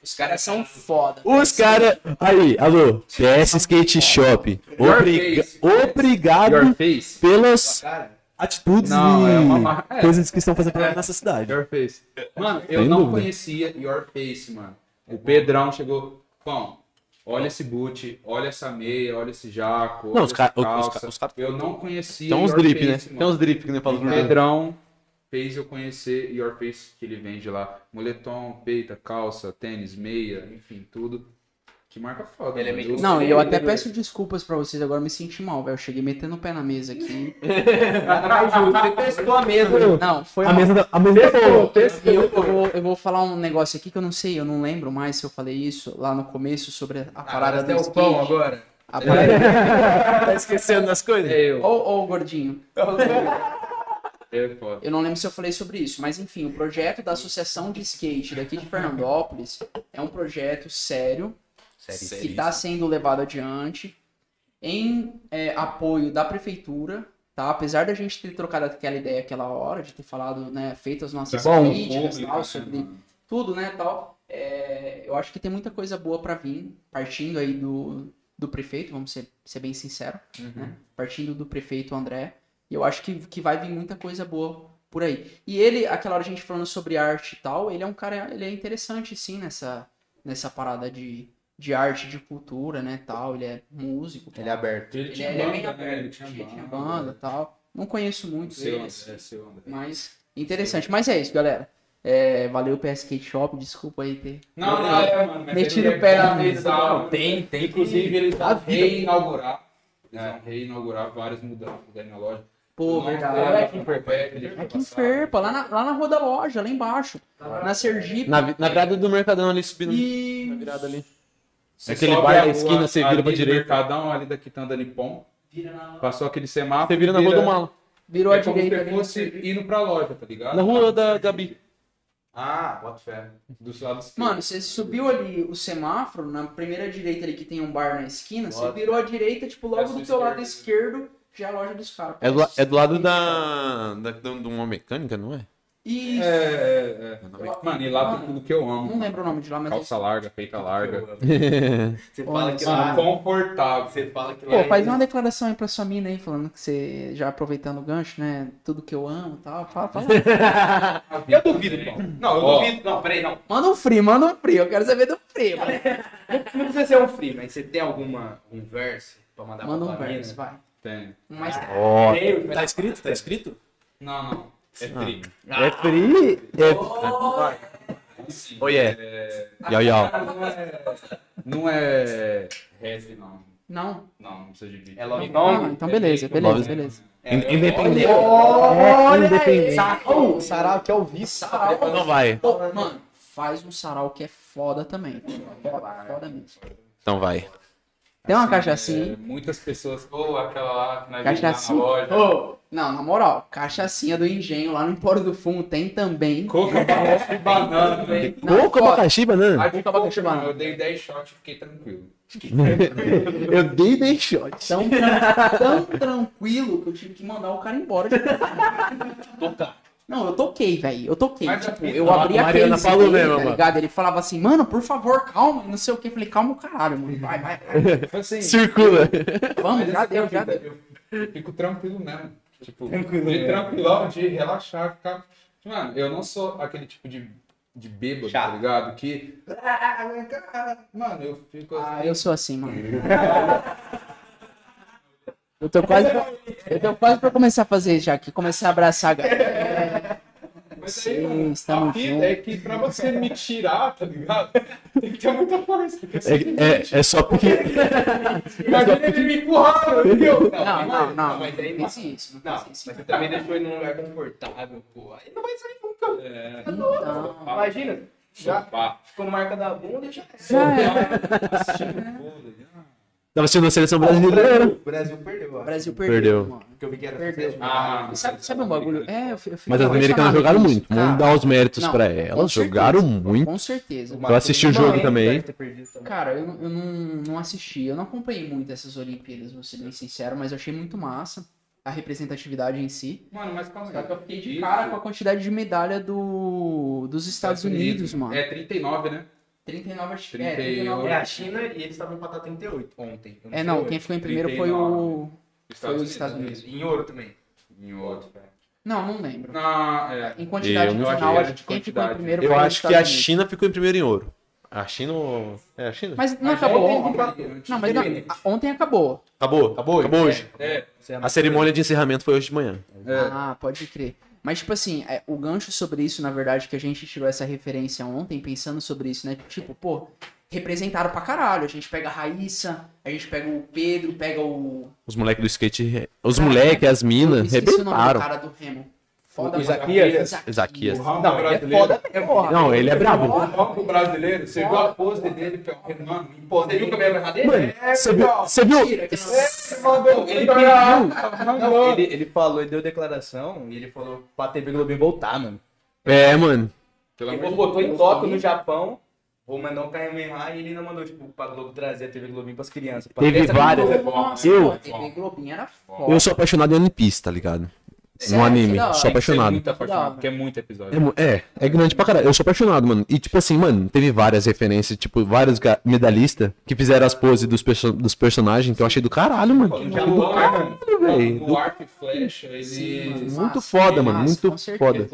Os caras são foda. Os caras. Aí, alô, PS Skate Shop. Your Obriga- face. Obrigado pelas atitudes Não, e é uma mar- é. coisas que estão fazendo pra nessa cidade. Your Face. Mano, eu Sem não dúvida. conhecia Your Face, mano. O Pedrão chegou. Pão, olha esse boot, olha essa meia, olha esse jaco, Não, os caras. essa Os, calça. ca- os caras. Eu não conhecia Tem uns drip, né? Face, Tem mano. uns drip que nem fala O pro Pedrão fez eu conhecer Your Face que ele vende lá. Moletom, peita, calça, tênis, meia, enfim, tudo. Que marca foda. Ele é meio- Não, e eu até dele. peço desculpas pra vocês, agora eu me senti mal, velho. Eu cheguei metendo o pé na mesa aqui. Nada mais justo. Você testou a mesa. Não, foi A mal. mesa, da- a mesa boa. E eu, eu vou, eu vou falar um negócio aqui que eu não sei, eu não lembro mais se eu falei isso lá no começo sobre a parada Agora do até o skate. pão agora. A parada... Tá esquecendo das coisas? É eu. Ô, ô, gordinho. É. Eu não lembro se eu falei sobre isso, mas enfim, o projeto da Associação de Skate daqui de Fernandópolis é um projeto sério que está sendo levado adiante em é, apoio da prefeitura, tá? Apesar da gente ter trocado aquela ideia aquela hora, de ter falado, né, feito as nossas Bom, críticas público, tal, né, sobre mano? tudo, né, tal. É, eu acho que tem muita coisa boa para vir, partindo aí do, do prefeito, vamos ser, ser bem sincero, né? Partindo do prefeito André. E eu acho que, que vai vir muita coisa boa por aí. E ele, aquela hora a gente falando sobre arte e tal, ele é um cara, ele é interessante sim nessa, nessa parada de, de arte, de cultura, né, tal. Ele é músico. Ele é aberto. Ele Ele, tinha é, ele é bem né? aberto, tinha tinha, banda. tinha banda e tal. Não conheço muito Seu André, seu André. mas interessante. Mas é isso, galera. É, valeu PS Skate Shop, desculpa aí ter. Não, não, é, mano. Metido ele o pé é na mesa, não, Tem, tem. Inclusive, eles vão reinaugurar. Eles vão reinaugurar várias mudanças ali na loja. Pô, Não, verdade. é aqui em Perpétua, ele Aqui em. Ferpa, lá na, lá na rua da loja, lá embaixo. Na Sergipe. Na, na virada do Mercadão ali subindo. E... Na virada ali. Você Aquele sobe bar a da rua esquina, você vira ali pra do direita. Mercadão, ali da Quitanda Nippon. Passou aquele semáforo. Você vira na rua do Mala. Virou É como direita se ali. fosse indo pra loja, tá ligado? Na rua da Gabi. Ah, bota fé. Dos lados Mano, você subiu ali o semáforo, na primeira direita ali que tem um bar na esquina, você virou à direita, tipo, É logo a sua do teu lado esquerda. esquerdo, já é a loja dos caras. É do, é do lado da, da, de uma mecânica, não é? Isso. É, é, é. Mano, e lá tem tudo que eu amo. Não lembro o nome de lá, mas... Calça larga, peita larga. Você fala que lá. Confortável. Você fala que lá. Pô, faz uma declaração aí pra sua mina aí, falando que você, já aproveitando o gancho, né, tudo que eu amo e tal, fala, fala. Eu duvido, pô. Não, eu duvido. Não, peraí, não. manda um free, manda um free, eu quero saber do free, mano. Não precisa ser um free, mas você tem alguma um verso pra mandar Manda pra um tua verso, vai. Tem. Um mais Ó. Tem, Tá escrito? Tá escrito? Não, não. É tri. É free. É... Oh, yeah. Yau, yau. Não é. Não é. Rap, não. Não? Não, não precisa de beat. É love Ah, song? então beleza, beleza, beleza. Independente. Olha independente. Ô, Sarau que é o vice. sarau. Não vai. Ô, Mano, faz um sarau que é foda também. Foda, foda mesmo. Então vai. Tem uma Assim, cachaçinha é, aí? Muitas pessoas. Ou aquela lá que nós vimos na Cachaçinha? loja. Ô, não, na moral, cachaçinha do engenho lá no Empório do Fumo tem também. Coca, abacaxi e banana. velho. Não, Coco, abacaxi, banana? A de Coca, abacaxi e banana. Eu dei 10 shots e fiquei tranquilo. Eu dei 10 shots. Tão, tão tranquilo que eu tive que mandar o cara embora. De... Não, eu toquei, velho. Eu toquei. Mas tipo, a- eu a abri a Mariana case falou dele, mesmo, tá mano. ligado? Ele falava assim, mano, por favor, calma, e não sei o que. Eu falei, calma o caralho, mano. Vai, vai, vai. Assim, Circula. Vamos, já essa deu, é já deu. Eu fico tranquilo mesmo. Tipo, de tranquilão, de relaxar, ficar. Mano, eu não sou aquele tipo de, de bêbado, tá Chato. ligado? Que. Mano, eu fico assim. Ah, eu sou assim, mano. Eu tô quase pra, eu tô quase pra começar a fazer já aqui, começar a abraçar a galera. Mas aí, Sim, mano, estamos a vida juntos. é que pra você me tirar, tá ligado? Tem que ter muita força. Porque É, é, é só porque. Imagina ele me empurrar, entendeu? Não, não, não, mas aí não fiz isso, não mas você também deixou ele num lugar confortável, pô. Aí não vai sair nunca. É. Então, Imagina, já ficou marca da bunda e já já é. Tava assistindo a seleção O brasileira. Brasil, o Brasil perdeu, O ó. Brasil perdeu, Perdeu. mano. Porque eu vi que era Perdeu. Ah, Sabe, sabe um bagulho? É, eu, fi- eu fico Mas as americanas jogaram com muito. isso. Vamos dar os méritos não, pra elas. certeza, Jogaram muito. Com certeza. Eu assisti o jogo também. também. Cara, eu, não- eu não, não assisti, eu não acompanhei muito essas Olimpíadas, vou ser bem sincero, mas eu achei muito massa a representatividade em si. Mano, mas calma aí. Só que eu fiquei de Isso. cara com a quantidade de medalha do, dos Estados Unidos, mano. É 39, né? 39 acho que 38. é, 39. É a China e eles estavam empatados 38 ontem. Eu É, não, hoje. quem ficou em primeiro foi o. Foi os Estados né? Unidos. Em ouro também. Em outro. Não, não lembro. Não, é. Em quantidade Eu no não final, sei, acho que quem ficou em primeiro Eu acho que a Estados Unidos. China ficou em primeiro em ouro. A China. É a China? Mas não acabou ontem. Não, mas não, ontem acabou. Acabou? Acabou hoje? Acabou hoje. É, A cerimônia de encerramento foi hoje de manhã. é. Ah, pode crer. Mas, tipo assim, é, o gancho sobre isso, na verdade, que a gente tirou essa referência ontem, pensando sobre isso, né? Tipo, pô, representaram pra caralho. A gente pega a Raíssa, a gente pega o Pedro, pega o. Os moleques do skate. Os moleques, as minas, esqueci o nome do rebentaram. cara do Remo. Foda O Isaquias? Isaquias. O Não, ele é foda mesmo. porra. Não, ele é brabo. O ramo brasileiro, você viu a pose dele, Fel? Mano, você viu o cabelo errado dele? Mano, você viu? Você viu? Não- Ele pediu. Não, ele, ele falou, ele deu declaração e ele falou pra TV Globinho voltar, mano. É, mano. Ele botou em também. no Japão. Vou mandar um Kamehameha e ele ainda mandou, tipo, pra Globo trazer a TV Globinho pras crianças. Pra Teve várias. Nossa, Eu- TV Globinho era foda. Eu sou apaixonado em One Piece, tá ligado? Sério? No Que anime. hora. Sou apaixonado. muito apaixonado, porque é muito episódio. É, é, é grande pra caralho. Eu sou apaixonado, mano. E, tipo assim, mano, teve várias referências, tipo, vários medalhistas que fizeram as poses dos, perso dos personagens, que eu achei do caralho, mano. No Japão, ar- mano. velho, No do- arco e flecha, ele... Sim, mano. Muito Massa, foda, mano. massa, Muito foda.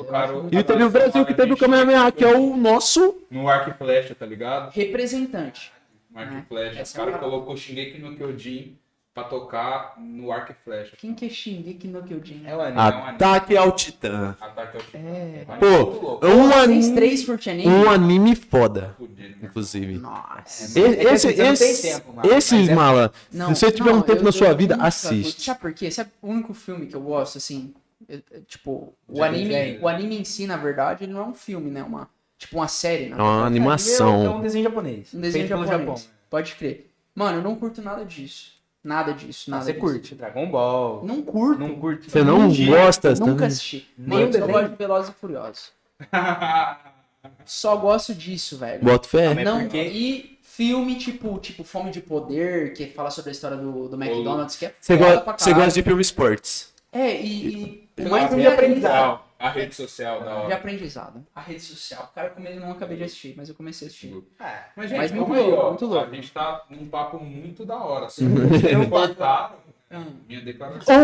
E teve o Brasil que teve o Kamehameha, que é o nosso. No arco e flecha, tá ligado? Representante. É. e flecha. Essa O cara é colocou Shingeki no Kyojin pra tocar no arco e flecha. Quem que é Shingeki no Kyojin? É o anime. Ataque ao Titã. Ataque ao Titã. É. Pô, louco. um anime, três anime? um anime foda, né? inclusive. Nossa. É que Esse, você não tem esse, tempo, mano, esse é- mala, Não, se você tiver não, um tempo eu- na sua eu vida, nunca- assiste. Sabe por quê? Esse é o único filme que eu gosto, assim. eu- eu- tipo, o anime, o anime em si, na verdade, ele não é um filme, né? Uma, tipo uma série, né? É uma É um animação. desenho japonês. Um desenho feito japonês. Japão. Pode crer. Mano, eu não curto nada disso. Nada disso, Ah, nada você disso. curte Dragon Ball. Não curto. Não curte. Você não gosta Nunca também? assisti. Nem desenho? gosto de Velozes e Furiosos. Só gosto disso, velho. Bota fé. Não, porque- e filme tipo, tipo Fome de Poder, que fala sobre a história do, do McDonald's, que é Você foda go pra você caralho. gosta de filme esports. É, e, e mais é de aprendizado. A rede social da De hora. aprendizado. A rede social. Cara, eu não acabei de assistir, mas eu comecei a assistir. Mas, Mas gente, muito calma aí, louco, ó. muito louco. A gente tá num papo muito da hora. Se vocês não cortaram Ah, minha declaração.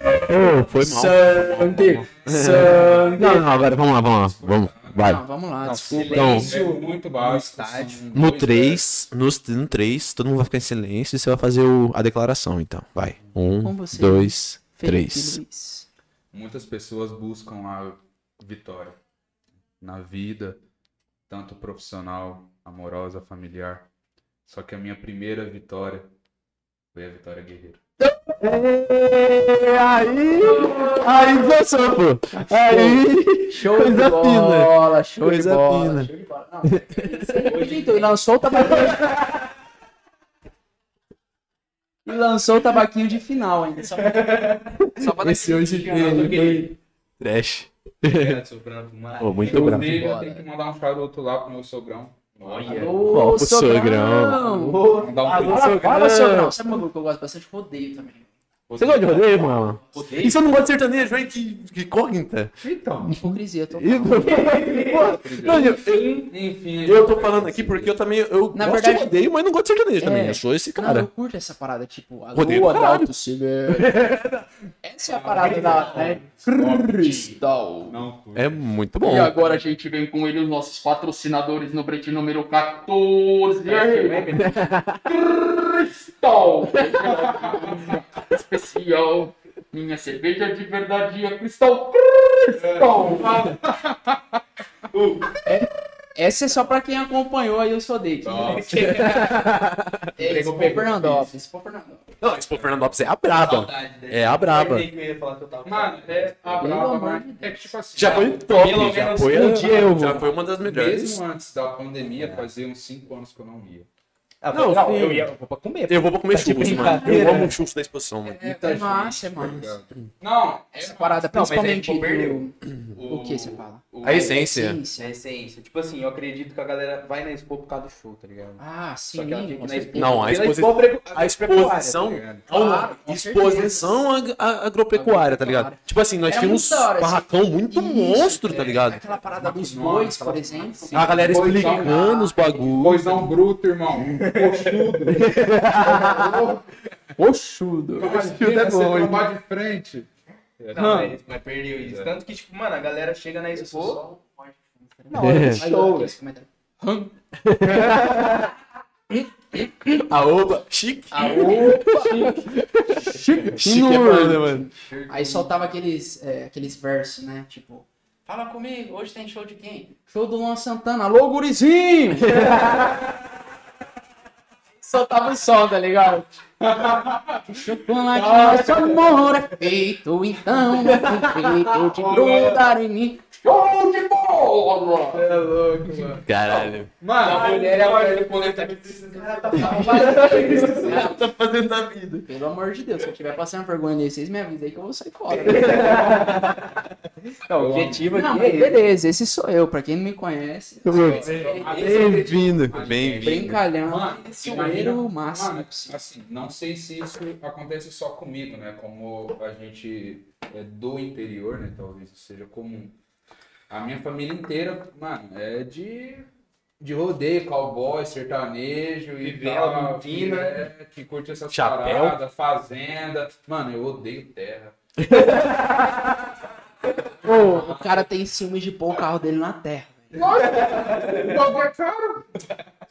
Oh, foi mal. Sangue! Sangue! Não, não, agora vamos lá, vamos lá. Vamos, vai. Não, vamos lá, desculpa. Então, É muito baixo. No dois 3, no, no 3, todo mundo vai ficar em silêncio e você vai fazer o- a declaração, então. Vai. Um, dois, Felipe três. Muitas pessoas buscam a vitória na vida, tanto profissional, amorosa, familiar. Só que a minha primeira vitória foi a vitória guerreira. Aí, aí dançou, pô. Aí, Show Coisa de bola, show Coisa de bola. fina. Show de bola. Não, você então, e lançou o tabaquinho. E lançou o tabaquinho de final ainda. Só pra, só pra dar esse hoje tchan. tem trash. Pô, muito bravo. Eu Foda. tenho que mandar um charuto lá pro meu sogrão. Olha. Alô, sogrão. Mandar um Fala, sogrão. fala, sogrão. Sabe um bagulho que eu gosto bastante? Rodeio também. Você gosta de rodeio, mano? E você não gosta de sertanejo, hein? Que, que incógnita. Então, Hipocrisia, tô Não, eu, eu, enfim. eu tô falando aqui porque eu também eu Na gosto verdade- de rodeio, mas não gosto de sertanejo também. É. Eu sou esse Não, cara. eu curto essa parada, tipo, a Rodeio lua do do caralho. Alto Silêncio. Essa é a parada da, né? Cristal. Não. É muito bom. E agora a gente vem com ele, os nossos patrocinadores no Bretin número 14. Cristal! Especial. Minha cerveja de verdade é Cristal. Cristal! É, essa é só pra quem acompanhou aí o Sodei. Nossa. É, Expo Fernandópolis. Expo Fernandópolis. Não, Expo Fernandópolis é a braba. É a braba. Mano, é a Deus. é que tipo assim. Já foi top, já foi, um dia eu já foi uma das melhores. Mesmo antes da pandemia, fazia uns 5 anos que eu não ia. Ah, Não, não, eu ia eu vou pra comer. Eu vou pra comer Tá churros, mano. Eu amo churros da exposição, mano. É, é massa, é massa. Não, Essa é parada, aí, principalmente perdeu. do... O que você fala? o- A essência. Essência. É essência. Tipo assim, eu acredito que a galera vai na Expo por causa do show, tá ligado? Ah, sim. Só que ela tem que com ir na. Expo. Não, a exposi- A exposição, Agropecuária, tá com exposição ag- a- agropecuária, tá ligado? Tipo assim, nós Era tínhamos da hora, barracão muito Isso, monstro, é, tá ligado? Aquela parada dos bois, por exemplo. A galera explicando os bagulhos. Boizão bruto, irmão. Coxudo. Oxudo. Imagina é você bom, trombar de frente. Não, mas, mas perdeu isso. Tanto que, tipo, mano, a galera chega na Expo. Na hora do É. show. esse comentário. Aoba, chique. Ah, opa! Chique, Chique é foda, mano. Aí soltava aqueles, é, aqueles versos, né? Tipo, fala comigo, hoje tem show de quem? Show do Luan Santana. Alô, gurizinho! soltava o som, tá ligado? Chocolate, nosso amor é feito, então é feito de grudar em mim. Show de bola! É louco, mano. Caralho. Mano, A mulher é a mulher do poder tá aqui. Cara, tá tá fazendo da vida. Pelo amor de Deus, se eu tiver passando vergonha nele, vocês me avisam aí que eu vou sair fora. Não, o objetivo Não, aqui é esse. beleza, esse sou eu. Pra quem não me conhece, Bem-vindo. Bem-vindo. brincalhão, imagina- máximo assim, não sei se isso acontece só comigo, né? Como a gente é do interior, né? Talvez seja comum. A minha família inteira, mano, é de, de rodeio, cowboy, sertanejo e tal, que, é, que curte essas Chapéu. paradas, fazenda. Mano, eu odeio terra. Pô, o cara tem ciúmes de pôr o carro dele na terra. é caro.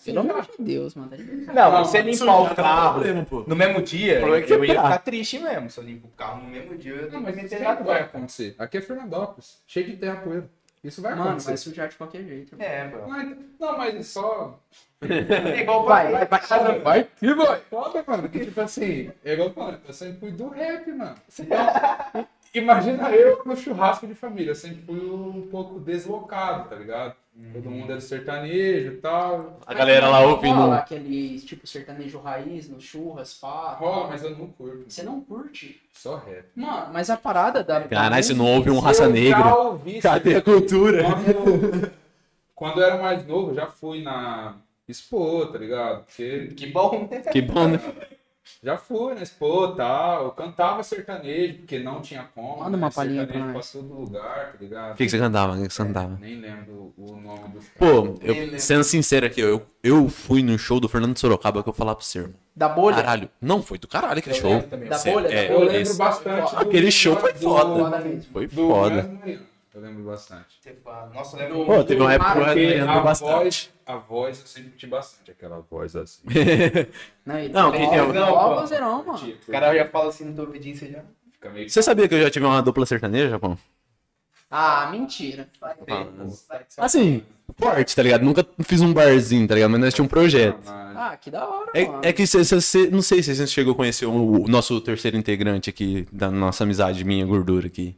Pelo amor de Deus, mano. Não, Não, você limpar o tá carro no mesmo dia, é que eu você ia ficar triste mesmo. Se eu limpo o carro no mesmo dia, eu Não, mas isso não vai acontecer. Aqui é Fernandópolis, cheio de terra poeira. Isso vai Mano, acontecer. vai sujar de qualquer jeito. mano. É, bro. Não, então- Não, mas é só. É igual Vai, vai, vai. Vai que vai. Foda, mano. Que tipo assim, é igual falando, eu sempre fui do rap, mano. Então, imagina eu no churrasco de família. Eu sempre fui um pouco deslocado, tá ligado? Todo mundo era sertanejo e tal. A galera lá ouvindo. Rola aquele tipo sertanejo raiz, no churras, pá. Rola, mas eu não curto. Você não curte? Só rap. Mano, mas a parada da. Caralho, você não ouve um raça Eu negra. ouvi Cadê a cultura? Quando, quando eu era mais novo, já fui na Expo, tá ligado? Porque Que bom, né? Que bom, né? Já fui na Expo e tal. Eu cantava sertanejo, porque não tinha como. Manda uma né? palhinha pra Sertanejo nós. pra todo lugar, tá ligado? O que, que você cantava? O que que você cantava? Nem lembro o nome dos Pô, eu, sendo sincero aqui, eu, eu fui no show do Fernando Sorocaba que eu falar pro você, irmão. Da bolha? Caralho, não, foi do caralho aquele Eu show. lembro também. Da bolha? é, da Eu bolha. lembro esse- bastante. do- Aquele show foi do- foda. Foda mesmo. Foi Do foda. Eu lembro bastante. Você fala, Nossa, eu lembro. Pô, teve uma época que eu Porque lembro a bastante. voz, a voz eu sempre curti bastante. Aquela voz assim. Não, Não, quem tem o- Não, Não, pô. vozeirão, mano. O cara já fala assim no teu ouvidinho, você já. Fica meio Você sabia que eu já tive uma dupla sertaneja, Japão? Ah, mentira. Assim, forte, tá ligado? Nunca fiz um barzinho, tá ligado? Mas nós tínhamos um projeto. Ah, que da hora, mano. É, é que cê, cê- cê- não sei se você chegou a conhecer o, o nosso terceiro integrante aqui, da nossa amizade, minha gordura aqui.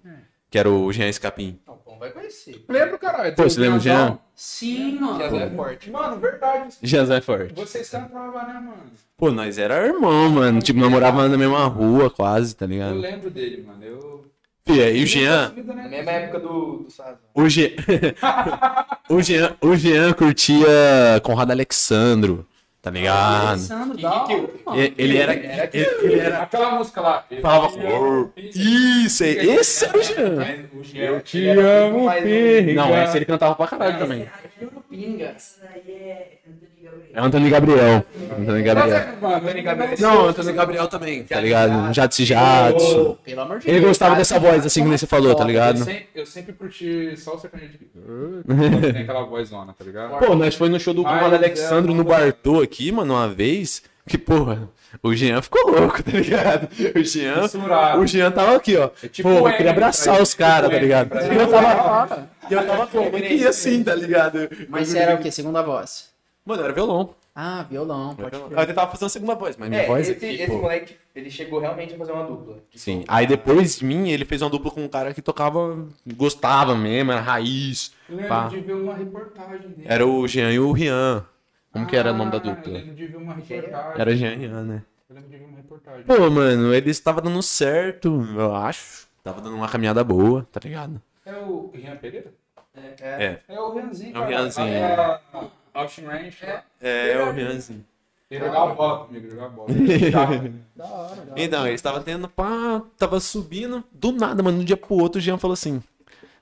Que era o Jean Escapim. Não, vai conhecer. Lembro, caralho. Pô, do você lembra do Jean? Sim, mano. é forte. Mano, verdade. Jean é forte. Vocês cantavam, né, mano? Pô, nós era irmão, mano. Tipo, namorava na mesma rua quase, tá Eu ligado? lembro dele, mano. Eu. Fia, e o Jean, Na mesma época do, do Sazon. o Jean, o Jean, o Jean curtia Conrado Alexandro, tá ligado? E- Ele era, ele, ele era, Aquela música lá. falava Isso, é- esse era o Jean. Mas o Jean, Eu te amo, filho. Não, esse ele cantava pra caralho também. Pinga. Essa daí é. É Antônio Gabriel. Antônio Gabriel. Antônio Gabriel. Não, Antônio Gabriel também, tá ligado? Jadson Jadson. Pelo amor de Deus. Ele gostava dessa voz, assim, que é você falou, tá ligado? Eu sempre, eu sempre curti só o sertanejo de. Quando Tem aquela vozona, tá ligado? Pô, nós foi no show do é Alexandro no Bartô aqui, mano, uma vez. Que, porra, o Jean ficou louco, tá ligado? O Jean. O Jean tava aqui, ó. É tipo Pô, eu queria abraçar pra os ele, caras, tipo tá ligado? E eu tava, e eu tava como aqui assim, tá ligado? Mas você era o quê? Segunda voz? Mano, era violão. Ah, violão, pode Eu crer. tentava fazer uma segunda voz, mas minha É, voz esse, aqui, esse pô. moleque, ele chegou realmente a fazer uma dupla. Sim. Aí depois de mim, ele fez uma dupla com um cara que tocava, gostava mesmo, era raiz. Eu lembro Pá. de ver uma reportagem dele. Era o Jean e o Rian. Como que era o nome da Ah, Eu dupla? lembro de ver uma reportagem. Era Jean e Rian, né? Eu lembro de ver uma reportagem. Pô, mano, eles estavam dando certo, eu acho. Tava dando uma caminhada boa, tá ligado? É o Rian Pereira? É. É o Rianzinho. É o cara. Rianzinho. É a Austin Ranch. É. É, é o Rianzinho. Ele jogava bola comigo, jogava bola. Da hora, da hora. Então, eles estavam tendo pá, tava subindo. Do nada, mano, de um dia pro outro, o Jean falou assim: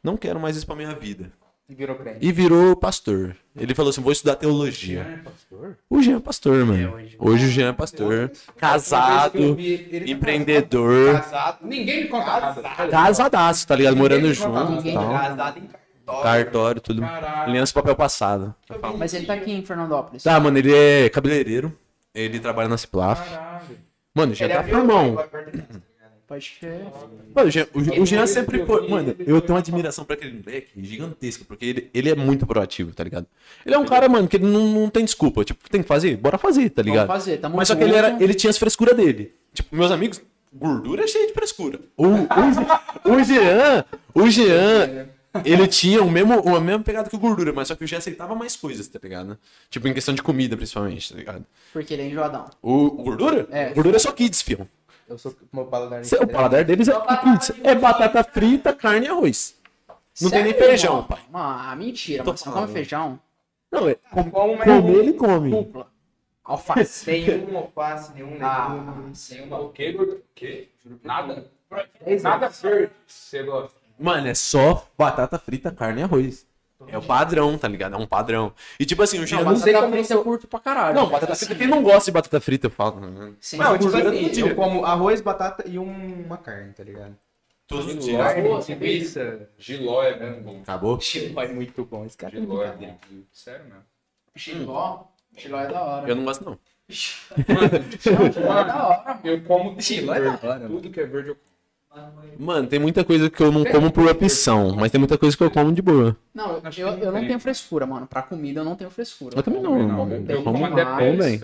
Não quero mais isso pra minha vida. E virou crente. E virou pastor. Ele falou assim: Vou estudar teologia. é pastor? O Jean é pastor, mano. Hoje o Jean é pastor. Casado, empreendedor. Casado. Ninguém me conta nada. Casadaço, tá ligado? Morando junto. Casado em casa. Cartório, tudo. Caralho. Aliança papel passado. Mas ele tá aqui em Fernandópolis. Tá, mano, ele é cabeleireiro. Ele trabalha na Ciplaf. Caralho. Mano, já Ele tá é firmão. Pode crer. Mano, o Jean, o, Jean sempre foi. Mano, eu tenho uma admiração pra aquele moleque gigantesca, porque ele, ele é muito proativo, tá ligado? Ele é um cara, mano, que ele não, não tem desculpa. Tipo, tem que fazer? Bora fazer, tá Vamos ligado? fazer, tamo Mas só que ele, era, ele tinha as frescuras dele. Tipo, meus amigos, gordura é cheia de frescura. O, o, o Jean, o Jean, ele tinha o mesmo, a mesma pegada que o gordura, mas só que o Jean aceitava mais coisas, tá ligado? Tipo, em questão de comida, principalmente, tá ligado? Porque ele é enjoadão. O, o gordura? É. Gordura é só kids, filho. Eu sou meu paladar. Cê- O paladar deles é kids. É batata frita, carne e arroz. Não tem nem Sério, feijão, irmão? pai. Ah, mentira, mas você não come feijão? Não, é, com, Como, mas comer ele come. Dupla. Alface. Nenhum alface, nenhum Ah, sem O uma. quê, gordo? O quê? Nada. Nada verde. Você gosta. Mano, é só batata frita, carne e arroz. É o padrão, tá ligado? É um padrão. E tipo assim, o Jean Não, não, batata como frita eu curto pra caralho. Não, batata frita, quem não gosta de batata frita, eu falo. Sem Não, tipo assim, nenhuma. eu como arroz, batata e um- uma carne, tá ligado? Todos os Giló, dias. Giló é muito bom. Acabou? É muito bom. Esse cara é Giló é bom. Sério mesmo. Chiló. Chiló é da hora. Eu não gosto, não. Chiló é da hora, mano. Eu como tudo Giló é verde. da hora, mano. Tudo que é verde eu como. Mano, tem muita coisa que eu não como por opção, mas tem muita coisa que eu como de boa. Não, eu, eu, não tenho frescura, mano. Pra comida eu não tenho frescura. Eu também não, Eu não. Eu eu como até bem.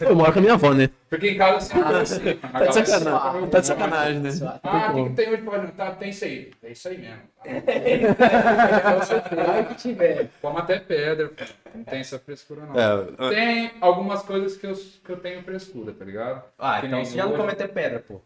Eu moro com a minha avó, né? Porque em casa sempre Ah, assim. Tá de sacanagem, tá de sacanagem, né? Ah, o que, que tem hoje pra jantar? Tem isso aí. É isso aí mesmo. Ai, que tiver. Como até pedra. pô. Não tem essa frescura, não. É, Tem algumas coisas que eu, que eu tenho frescura, tá ligado? Ah, Que então você já não come até pedra, pô.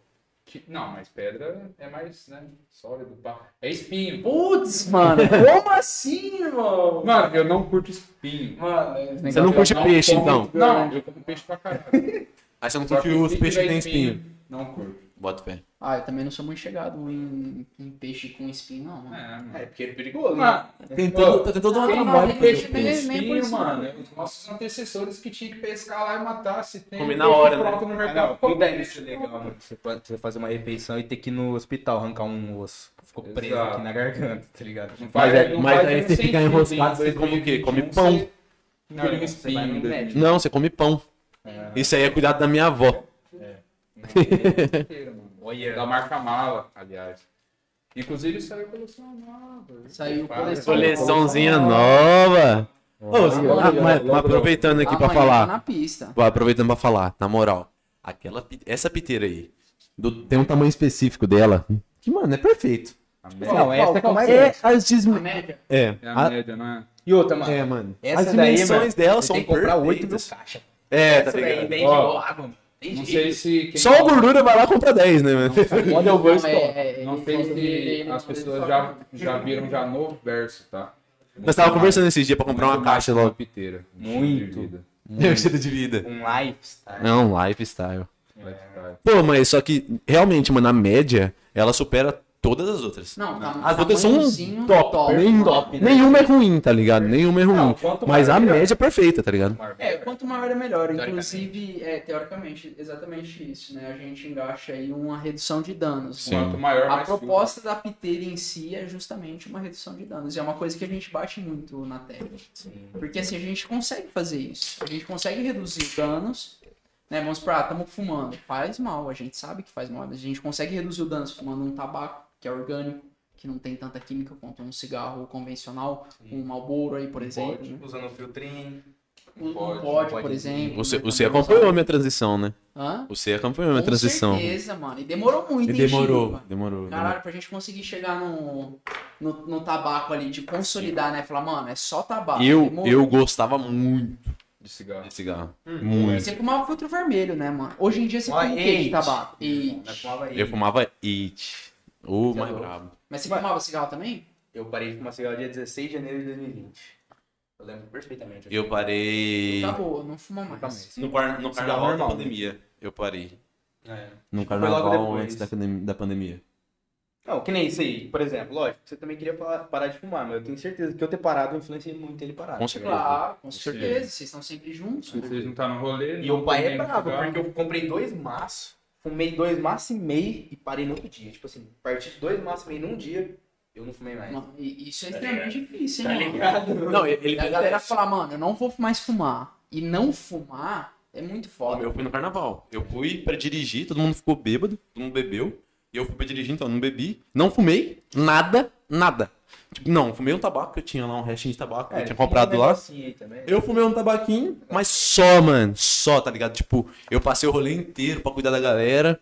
Não, mas pedra é mais, né, sólido. Pá. É espinho. Putz, mano. Como assim, irmão? Mano, eu não curto espinho. Mano, Você não curte Eu peixe, como- então? Não, eu como peixe pra caralho. Aí você não curte os peixes que tem espinho. Não curto. Bota fé. Ah, eu também não sou muito chegado em, em peixe com espinho, não. Mano. É, mano. É, porque é perigoso, né? Tem todo, tem todo um trabalho pra peixe por espinho, isso, mano. não. Os nossos antecessores que tinham que pescar lá e matar. Se tem Comer na hora, pronto né? no Ah, mercado. não, pô, não deve ser legal, mano. Você pode você fazer uma refeição e ter que ir no hospital arrancar um osso. Ficou preso Exato. aqui na garganta, tá ligado? Não Mas, faz- é- não mas faz aí você fica enroscado, em você come o quê? Come 2021 pão. um. Não, você come pão. Isso aí é cuidado da minha avó. inteira, Olha. Da marca Mala, aliás. Inclusive saiu coleção nova. Saiu coleção. Coleçãozinha nova. Ô, ah, mas- mas aproveitando aqui tá falar. na pista. Aproveitando pra falar, na moral. Aquela, essa piteira aí, do- tem um tamanho específico dela, que, mano, é perfeito. A média. Não, essa é qual como é É, as dis... A média. É, É a a- média, não é? E outra, mano. é, mano. Essa as daí, dimensões mano, dela são comprar 8 mil perfeitas. caixas. É, tá Essa daí ligado? vende logo, mano. Não sei se. quem- Só o gordura vai lá e compra 10, né, mano? Model Não, Verse é- é- Não sei se dele, as ele pessoas já, já viram já no verso, tá? Nós tava conversando esses dias pra comprar uma caixa logo. piteira. Muito. É o estilo de vida. Um lifestyle. É um lifestyle. Lifestyle. Pô, mas só que, realmente, mano, a média, ela supera todas as outras. Não, tá, As outras são top. Nenhum- top, né? Nenhuma é ruim, tá ligado? Nenhuma é ruim. Não, mas a maior, média é perfeita, tá ligado? É, quanto maior é melhor. Inclusive, é, teoricamente, exatamente isso, né? A gente engaixa aí uma redução de danos. Sim. Quanto maior, A proposta da piteira em si é justamente uma redução de danos. E é uma coisa que a gente bate muito na tecla. Porque assim, a gente consegue fazer isso. A gente consegue reduzir danos. Né? Vamos supor, ah, estamos fumando. Faz mal, a gente sabe que faz mal. A gente consegue reduzir o dano fumando um tabaco, que é orgânico, que não tem tanta química quanto um cigarro convencional, um Malboro aí, por exemplo. né? Usando filtrinho. Um um Pode, pod, por pode. exemplo. Você, né? você acompanhou a minha transição, né? Hã? Você acompanhou a minha Com transição. certeza, mano. E demorou muito, E hein, demorou, Chico? demorou. Caralho, pra gente conseguir chegar no, no, no tabaco ali, de consolidar, né? Falar, mano, é só tabaco. Eu, Demorou. eu gostava muito de cigarro. de cigarro. E Muito. Você fumava filtro vermelho, né, mano? Hoje em dia você fuma o quê de tabaco? Fumava Eu fumava It. O é mais brabo. Mas você fumava cigarro também? Eu parei de fumar cigarro dia 16 de janeiro de 2020. Eu lembro perfeitamente. Eu parei. Tá boa, não fuma mais. No, car- no carnaval da normal. pandemia. Eu parei. É. No logo carnaval antes da, pandem- da pandemia. Não, que nem isso aí. Por exemplo, lógico, você também queria parar de fumar, mas eu tenho certeza que eu ter parado influenciei muito ele parar. Com certeza. Claro, com certeza. Vocês estão sempre juntos. Vocês não tá no rolê. E o pai é bravo, porque eu comprei dois maços, fumei dois maços e meio e parei no outro dia. Tipo assim, a partir de dois maços e meio num dia, Eu não fumei mais. Mano, e isso é extremamente difícil, Tá hein, mano? ligado? Não, ele a galera fala, mano, eu não vou mais fumar. E não fumar é muito foda. eu fui no carnaval. Eu fui pra dirigir, todo mundo ficou bêbado, todo mundo bebeu. E eu fui pra dirigir, então eu não bebi. Não fumei, nada, nada. Tipo, não, fumei um tabaco que eu tinha lá, um restinho de tabaco que eu tinha comprado lá. Eu fumei um tabaquinho, mas só, mano. Só, tá ligado? Tipo, eu passei o rolê inteiro pra cuidar da galera.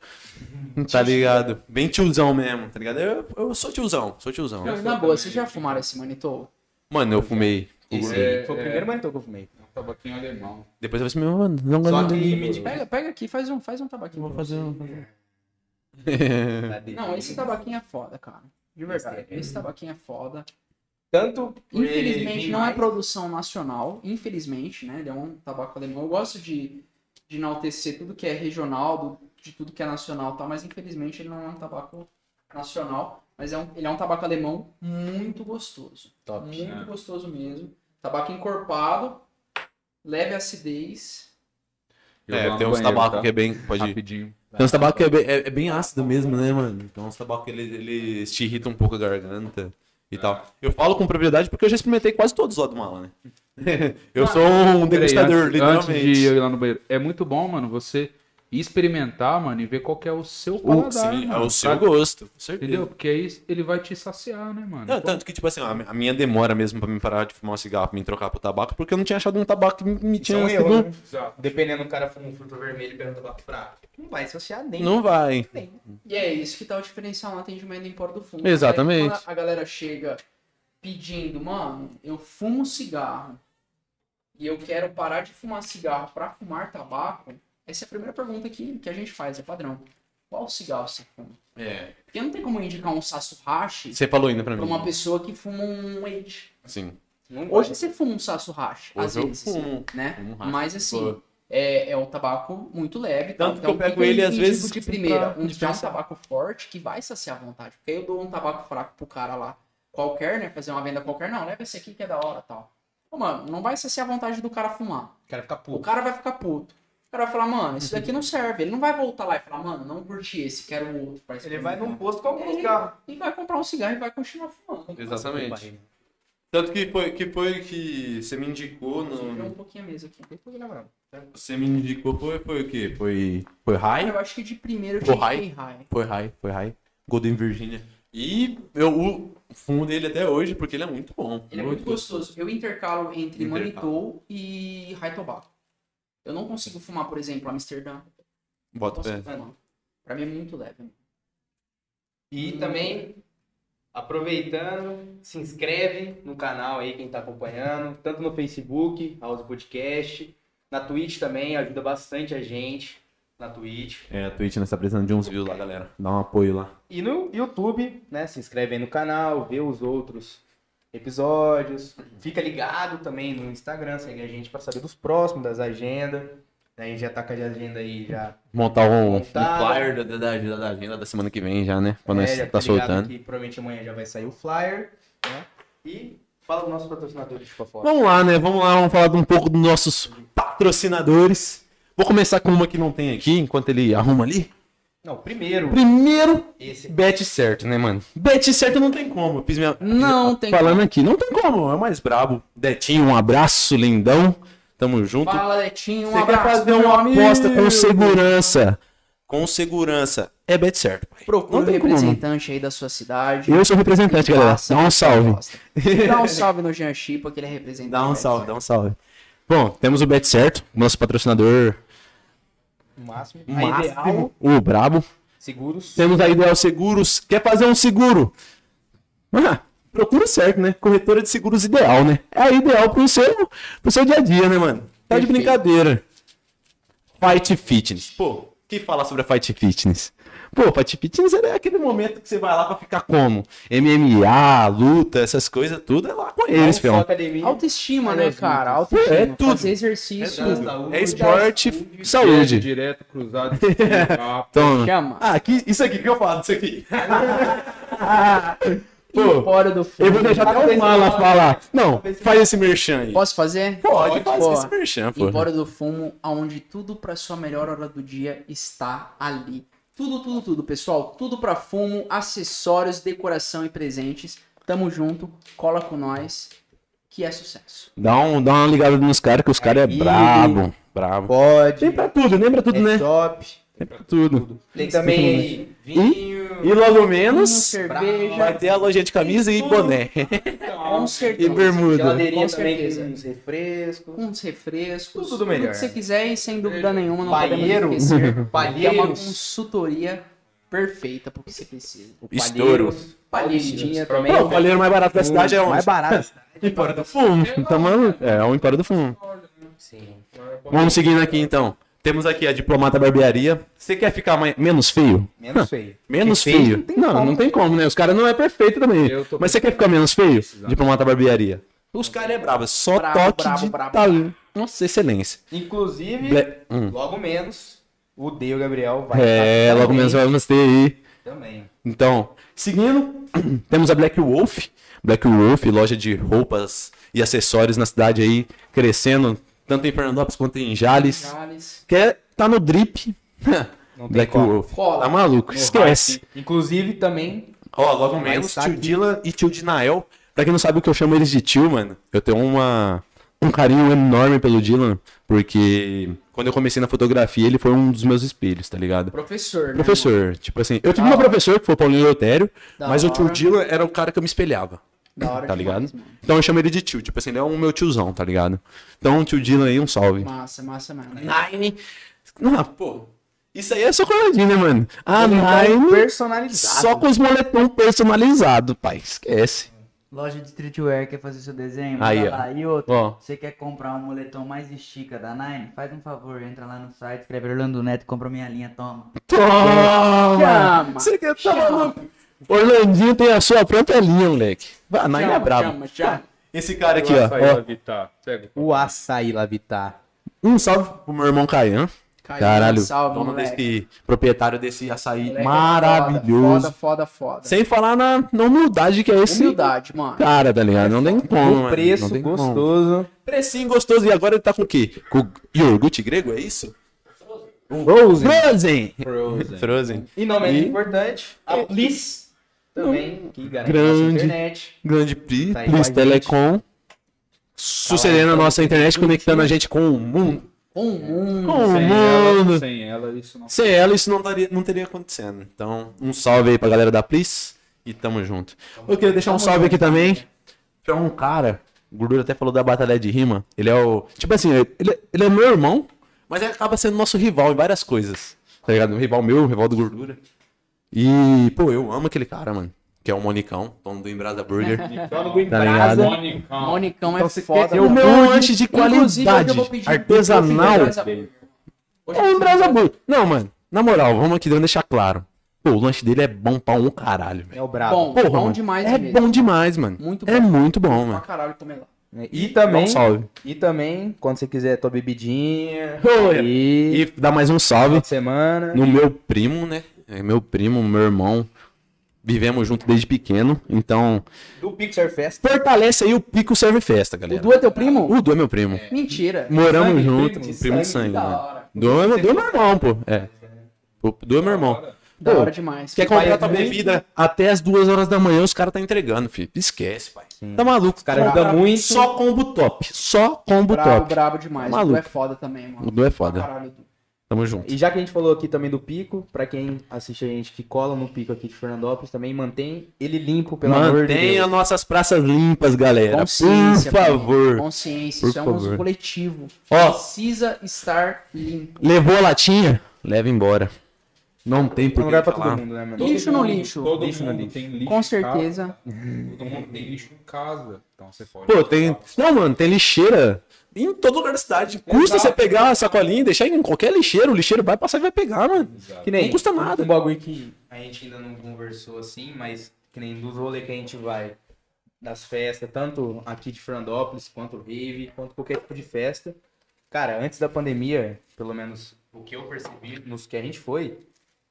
Tá ligado? Bem tiozão mesmo, tá ligado? Eu, eu sou tiozão, sou tiozão. Não, na boa, vocês já fumaram esse manitô? Mano, eu fumei. Esse É, foi o é. primeiro manitô que eu fumei. Um tabaquinho alemão. Depois eu falei assim, mano, não Só que me Pega, pega aqui, faz um, faz um tabaquinho. Vou fazer um. Não, esse tabaquinho é foda, cara. De verdade. Esse tabaquinho é foda. Tanto Infelizmente não é mais- produção nacional. Infelizmente, né? Ele é um tabaco alemão. Eu gosto de, de enaltecer tudo que é regional, do- de tudo que é nacional, tá? Mas infelizmente ele não é um tabaco nacional. Mas é um, ele é um tabaco alemão muito gostoso. Top. Muito É. gostoso mesmo. Tabaco encorpado, leve acidez. Eu É, tem uns tabacos tá? que é bem. Pode ir. Rapidinho. Tem uns tabacos que é bem, é- é bem ácido mesmo, né, mano? Então uns tabacos que ele- eles te irritam um pouco a garganta e tal. Eu falo com propriedade porque eu já experimentei quase todos lá do mala, né? eu sou um degustador, antes, antes literalmente. de eu ir lá no banheiro. É muito bom, mano, você experimentar, mano, e ver qual que é o seu O, paladar, sim, é mano, o seu sabe? gosto, com certeza. Entendeu? Porque aí ele vai te saciar, né, mano? Não, tanto que, tipo assim, a minha demora mesmo pra me parar de fumar um cigarro, pra me trocar pro tabaco, porque eu não tinha achado um tabaco que me, é tinha um sido... erro, né? Dependendo do cara fuma um fruto vermelho e pega um tabaco fraco. Não vai associar nem. Não vai. E é isso que tá o diferencial no atendimento do Empório do Fumo. Exatamente. É quando a galera chega pedindo, mano, eu fumo cigarro e eu quero parar de fumar cigarro pra fumar tabaco, essa é a primeira pergunta que, que a gente faz, é padrão. Qual cigarro você fuma? É. Porque não tem como indicar um saço hash Você falou ainda pra pra mim. uma pessoa que fuma um Wade. Sim. Hoje você fuma um saço hash, às Hoje eu vezes, fumo. né? Fumo hash. Mas assim, Pô. é, é um tabaco muito leve. tá? Tanto que eu o pego eu ele, às indico vezes, de primeira, pra um, já um diferenciar. tabaco forte que vai saciar a vontade. Porque eu dou um tabaco fraco pro cara lá, qualquer, né? Fazer uma venda qualquer, não, leva esse aqui que é da hora tal. Ô, mano, não vai saciar a vontade do cara fumar. O cara fica O puto. cara vai ficar puto. O cara vai falar, mano, esse daqui não serve. Ele não vai voltar lá e falar, mano, não curti esse, quero o outro. pra Ele vai num posto com algum Ele- cigarro. E vai comprar um cigarro e vai continuar fumando. Exatamente. Tanto que foi que, foi que você me indicou Subiu um no... pouquinho a mesa aqui. Você me indicou, foi, foi o quê? Foi, foi high? eu acho que de primeiro eu tinha high? high. Foi high, foi high. Golden Virginia. E eu o fumo dele até hoje porque ele é muito bom. Ele é muito gostoso. Eu intercalo entre Intercalo. Manitou e High Tobacco. Eu não consigo fumar, por exemplo, Amsterdã. Não Bota pé. Pra mim é muito leve. E também, aproveitando, se inscreve no canal aí, quem tá acompanhando, tanto no Facebook, House Podcast, na Twitch também, ajuda bastante a gente na Twitch. É, a Twitch nós tá precisando de uns views lá, galera. Dá um apoio lá. E no YouTube, né, se inscreve aí no canal, vê os outros episódios, fica ligado também no Instagram, segue a gente pra saber dos próximos, das agendas. A gente já tá com a agenda aí já. Montar um, um flyer da, da, da, da agenda da semana que vem já, né? Quando nós É, já tá ligado soltando. Que provavelmente amanhã já vai sair o flyer, né? E fala dos nossos patrocinadores de fofoca. Vamos lá, né? Vamos lá, vamos falar um pouco dos nossos patrocinadores. Vou começar com uma que não tem aqui, enquanto ele arruma ali. Não, primeiro, Primeiro, esse bet certo, né, mano? Bet certo não tem como. Fiz minha... Não tem Falando aqui, não tem como. É mais brabo. Detinho, um abraço, lindão. Tamo junto. Fala, Letinho, um Você quer abraço. fazer uma amigo. aposta com segurança? Com segurança. É bet certo, pai. Procura tem como. representante aí da sua cidade. Eu sou representante, galera. Dá um salve. Dá um salve no Jean Chipa, que ele é representante. Dá um salve, dá um salve. Bom, temos o Bet Certo, nosso patrocinador máximo. A máximo, Ideal o Brabo. Seguros. Temos a Ideal Seguros. Quer fazer um seguro? Ah, procura certo, né? Corretora de seguros ideal, né? É a ideal pro seu, pro seu dia a dia, né, mano? Tá de Perfeito. brincadeira. Fight Fitness. Pô, o que falar sobre a Fight Fitness? Pô, Fight Fitness é aquele momento que você vai lá pra ficar como? MMA, luta, essas coisas, tudo é lá com eles, fião. academia. Autoestima, É, né, cara? Autoestima. É tudo. Fazer exercício. É saúde. É esporte, saúde. Direto, cruzado. Toma. Chama. Ah, aqui, isso aqui que eu falo, isso aqui. Pô, Empório do eu vou deixar até o Mala falar. Não, faz esse merchan aí. Posso fazer? Pode, faz Pô, esse merchan, pô. Empório do Fumo, onde tudo pra sua melhor hora do dia está ali. Tudo, tudo, tudo, pessoal. Tudo pra fumo, acessórios, decoração e presentes. Tamo junto, cola com nós, que é sucesso. Dá, um, dá uma ligada nos caras, que os caras é brabo. Brabo. Pode. Tem pra tudo, lembra tudo, é né? top. Tem pra tudo. Tem também aí vinho. E logo Vinho, menos, cerveja, vai ter a lojinha de camisa e boné. com E bermuda. Geladeirinha Com também certeza. com uns refrescos. Uns refrescos, Tudo melhor. que você quiser e sem dúvida nenhuma não Palheiro. podemos esquecer. que é uma Palheiros. consultoria perfeita pro que você precisa. Estouro. Palheirinha também. O palheiro mais barato da cidade é Mais onde? barato. Empório do Fumo. Então, mano, é o Empório do Fumo. Sim. Vamos seguindo aqui, então. Temos aqui a Diplomata Barbearia. Você quer ficar mais- menos feio? Menos feio. Menos feio feio? não tem Não, não tem como, né? Os caras não é perfeito também. Mas você quer ficar menos feio? Diplomata Barbearia. Os caras é brabo, é só Brabo, toque brabo, de brabo. talento. Nossa, excelência. Inclusive, Ble- Hum. logo menos, o o Gabriel vai É, logo também. menos vamos ter aí. Também. Então, seguindo, temos a Black Wolf. Black Wolf, loja de roupas e acessórios na cidade aí, crescendo, tanto em Fernandópolis quanto em Jales. Jales. Quer tá no drip? Não tem Black como. Wolf. Tá maluco, esquece. Inclusive, também, Ó, logo Vai menos, tio. Dylan e tio Dinael. Pra quem não sabe o que eu chamo eles de tio, mano, eu tenho uma, um carinho enorme pelo Dylan, porque quando eu comecei na fotografia, ele foi um dos meus espelhos, tá ligado? Professor, né, Professor, tipo assim, eu tive Da meu hora. professor, que foi o Paulinho Eutério, Da mas o tio. Dylan era o cara que eu me espelhava. Da hora tá ligado? Então eu chamo ele de tio, tipo assim, ele é o meu tiozão, tá ligado? Então, tio Dylan aí, um salve. Massa, massa, mano. Nine. Não, pô. Isso aí é só coladinho, né, mano? A moletom Nine. personalizado. Só com os moletom personalizados, pai. Esquece. Loja de streetwear quer fazer seu desenho? Aí, ó. lá. E outro, Ó. você quer comprar um moletom mais estica da Nine? Faz um favor, entra lá no site, escreve Orlando Neto e compra minha linha, toma. Toma! Chama, Você quer maluco? Orlandinho tem a sua própria linha, moleque. Vai, a Nine é brabo. chama, chama. Esse cara aqui, Vai ó. O açaí Lavitar. Um salve pro meu irmão Caian. Caian, Caralho, salve, dono moleque. desse proprietário desse açaí Moleque é maravilhoso. Foda, foda, foda. Sem falar na, na humildade que é esse Humildade, mano. cara, tá ligado? Não tem como, O mano. preço como. gostoso. Precinho gostoso. E agora ele tá com o quê? Com iogurte grego, é isso? Frozen. Frozen! Frozen. Frozen. E não menos E- importante, a Bliss também, que garante Grande. nossa internet. Grande Pri, Tá com Telecom. Sucedendo a nossa internet, conectando a gente com o mundo. Um mundo. Com o Sem mundo. ela, sem ela, isso não. Sem ela, isso não, daria, não teria acontecendo. Então, um salve aí pra galera da Plis e tamo junto. Eu queria deixar um salve aqui também pra um cara. O Gordura até falou da batalha de rima. Ele é o. Tipo assim, ele, ele é meu irmão, mas ele acaba sendo nosso rival em várias coisas. Tá ligado? Um rival meu, um rival do Gordura. E, pô, eu amo aquele cara, mano. Que é o Monicão, dono do Embrasa Burger. Dono do Tá ligado? Monicão. Monicão é Então foda. o meu lanche de qualidade, um artesanal. Embrasa É um Embrasa Burger. Não, mano. Na moral, vamos aqui deixar claro. Pô, o lanche dele é bom pra um caralho, velho. É o brabo. Bom, Porra, bom mano. demais É mesmo. bom demais, mano. Muito É bom. muito bom, Pra mano. caralho comer lá. E Dá também, um salve. e também, quando você quiser tua bebidinha, Oi. e E dá mais um salve semana, no meu primo, né? É meu primo, meu irmão. Vivemos junto desde pequeno. Então, do Pixar Fest. fortalece aí o Pico Serve Festa, O galera. Du é teu primo? O Du é meu primo. Mentira. Moramos Sangue, junto, primo de primo de sangue, né? hora. Du é, Du é meu irmão, pô. É. O Du é meu irmão. Da hora demais. Quer comprar é tua bebida até as duas horas da manhã, os caras tá entregando, filho. Esquece, pai. Tá maluco. Os caras ajudam muito. Só combo top. Só combo Brabo, top. brabo demais. Maluco. O Du é foda também, mano. O Du é foda. caralho, Du. Tamo junto. E já que a gente falou aqui também do Pico, pra quem assiste a gente que cola no Pico aqui de Fernandópolis, também mantém ele limpo, pelo amor de Mantenha Deus. nossas praças limpas, galera. Consciência, Por favor. Consciência. Por Isso é um uso favor. coletivo. Ó. Precisa estar limpo. Levou a latinha? Leva embora. Não tem por lugar pra todo mundo, né, mano? Lixo no lixo. Todo Lixo no mundo lixo. tem lixo. Com certeza. casa. Todo mundo tem lixo em casa. Então você pode. Pô, tem. Não, mano, tem lixeira em todo lugar da cidade. Custa Exato. você pegar a sacolinha e deixar em qualquer lixeiro. O lixeiro vai passar e vai pegar, mano. Que nem Não custa nada. Um bagulho que a gente ainda não conversou assim, mas que nem dos rolês que a gente vai, das festas, tanto aqui de Fernandópolis, quanto Rave, quanto qualquer tipo de festa. Cara, antes da pandemia, pelo menos o que eu percebi nos que a gente foi,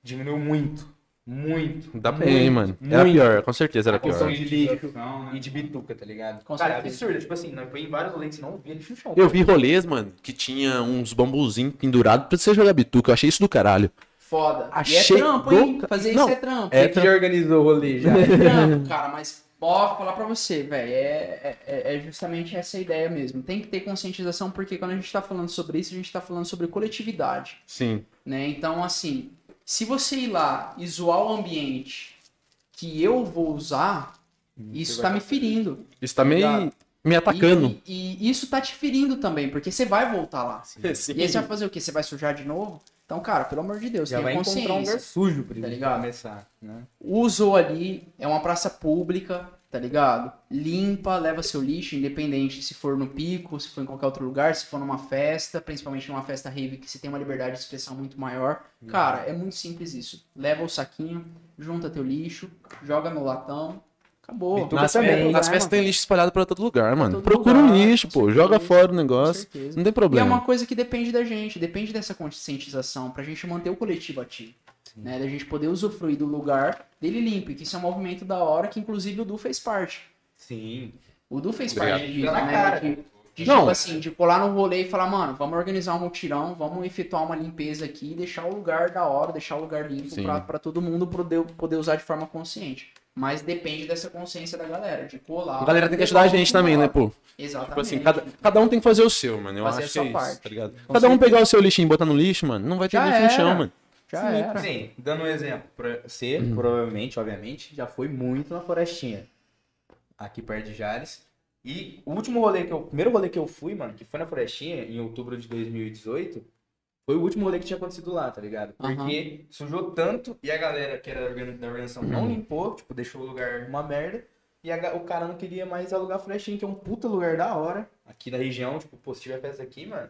diminuiu muito. Muito. Dá muito, bem, mano. Era muito. pior, com certeza era A pior. de lixo né? e de bituca, tá ligado? Com Cara, certeza. absurdo. Tipo assim, nós foi em vários rolês não via lixo no chão. Eu vi rolês, mano, que tinha uns bambuzinhos pendurados pra você jogar bituca. Eu achei isso do caralho. Foda. E é Achei trampo, do hein? ca- Fazer Não, isso é trampo. é que já organizou o rolê já. É trampo, cara, mas pode falar pra você, velho. É, é, é justamente essa a ideia mesmo. Tem que ter conscientização, porque quando a gente tá falando sobre isso, a gente tá falando sobre coletividade. Sim. né? Então, assim, se você ir lá e zoar o ambiente que eu vou usar, isso tá me ferindo. Isso tá meio me atacando. E, e isso tá te ferindo também, porque você vai voltar lá. Sim. E aí você vai fazer o quê? Você vai sujar de novo? Então, cara, pelo amor de Deus, Já tenha vai encontrar um consciência. lugar sujo pra Tá ligado? começar, né? Usou ali, é uma praça pública, tá ligado? Limpa, leva seu lixo, independente se for no pico, se for em qualquer outro lugar, se for numa festa, principalmente numa festa rave que você tem uma liberdade de expressão muito maior. Cara, é muito simples isso. Leva o saquinho, junta teu lixo, joga no latão, acabou. Bituca Nas, também, festas, nas né, festas tem lixo espalhado pra todo lugar, mano. todo Procura lugar, um lixo, pô. Joga certeza, fora o Com negócio. certeza. Não tem E é problema. uma coisa que depende da gente, depende dessa conscientização, pra gente manter o coletivo ativo. Né, da gente poder usufruir do lugar dele limpo, e que isso é um movimento da hora que inclusive o Du fez parte. Sim. O Du fez Obrigado. parte disso, né? cara. De, de, Não. tipo assim, de colar no rolê e falar, mano, vamos organizar um mutirão, vamos efetuar uma limpeza aqui e deixar o lugar da hora, deixar o lugar limpo Sim. pra, pra todo mundo poder, poder usar de forma consciente. Mas depende dessa consciência da galera, de colar. A galera tem que ajudar a gente também, né, pô? Exatamente. Tipo assim, cada, cada um tem que fazer o seu, mano. Eu Fazer a acho que sua é isso, parte. tá ligado? Com Cada um pegar o seu lixinho e botar no lixo, mano, não vai ter Já lixo no chão, mano. Já Sim, era. Sim, dando um exemplo. Você, Uhum. provavelmente, obviamente, já foi muito na Florestinha. Aqui perto de Jales. E o último rolê que eu. O primeiro rolê que eu fui, mano, que foi na Florestinha, em outubro de 2018, foi o último rolê que tinha acontecido lá, tá ligado? Porque sujou tanto e a galera que era da organi- da organização não Uhum. limpou, tipo, deixou o lugar uma merda. E a o cara não queria mais alugar a Florestinha, que é um puta lugar da hora. Aqui na região, tipo, pô, se tiver festa aqui, mano,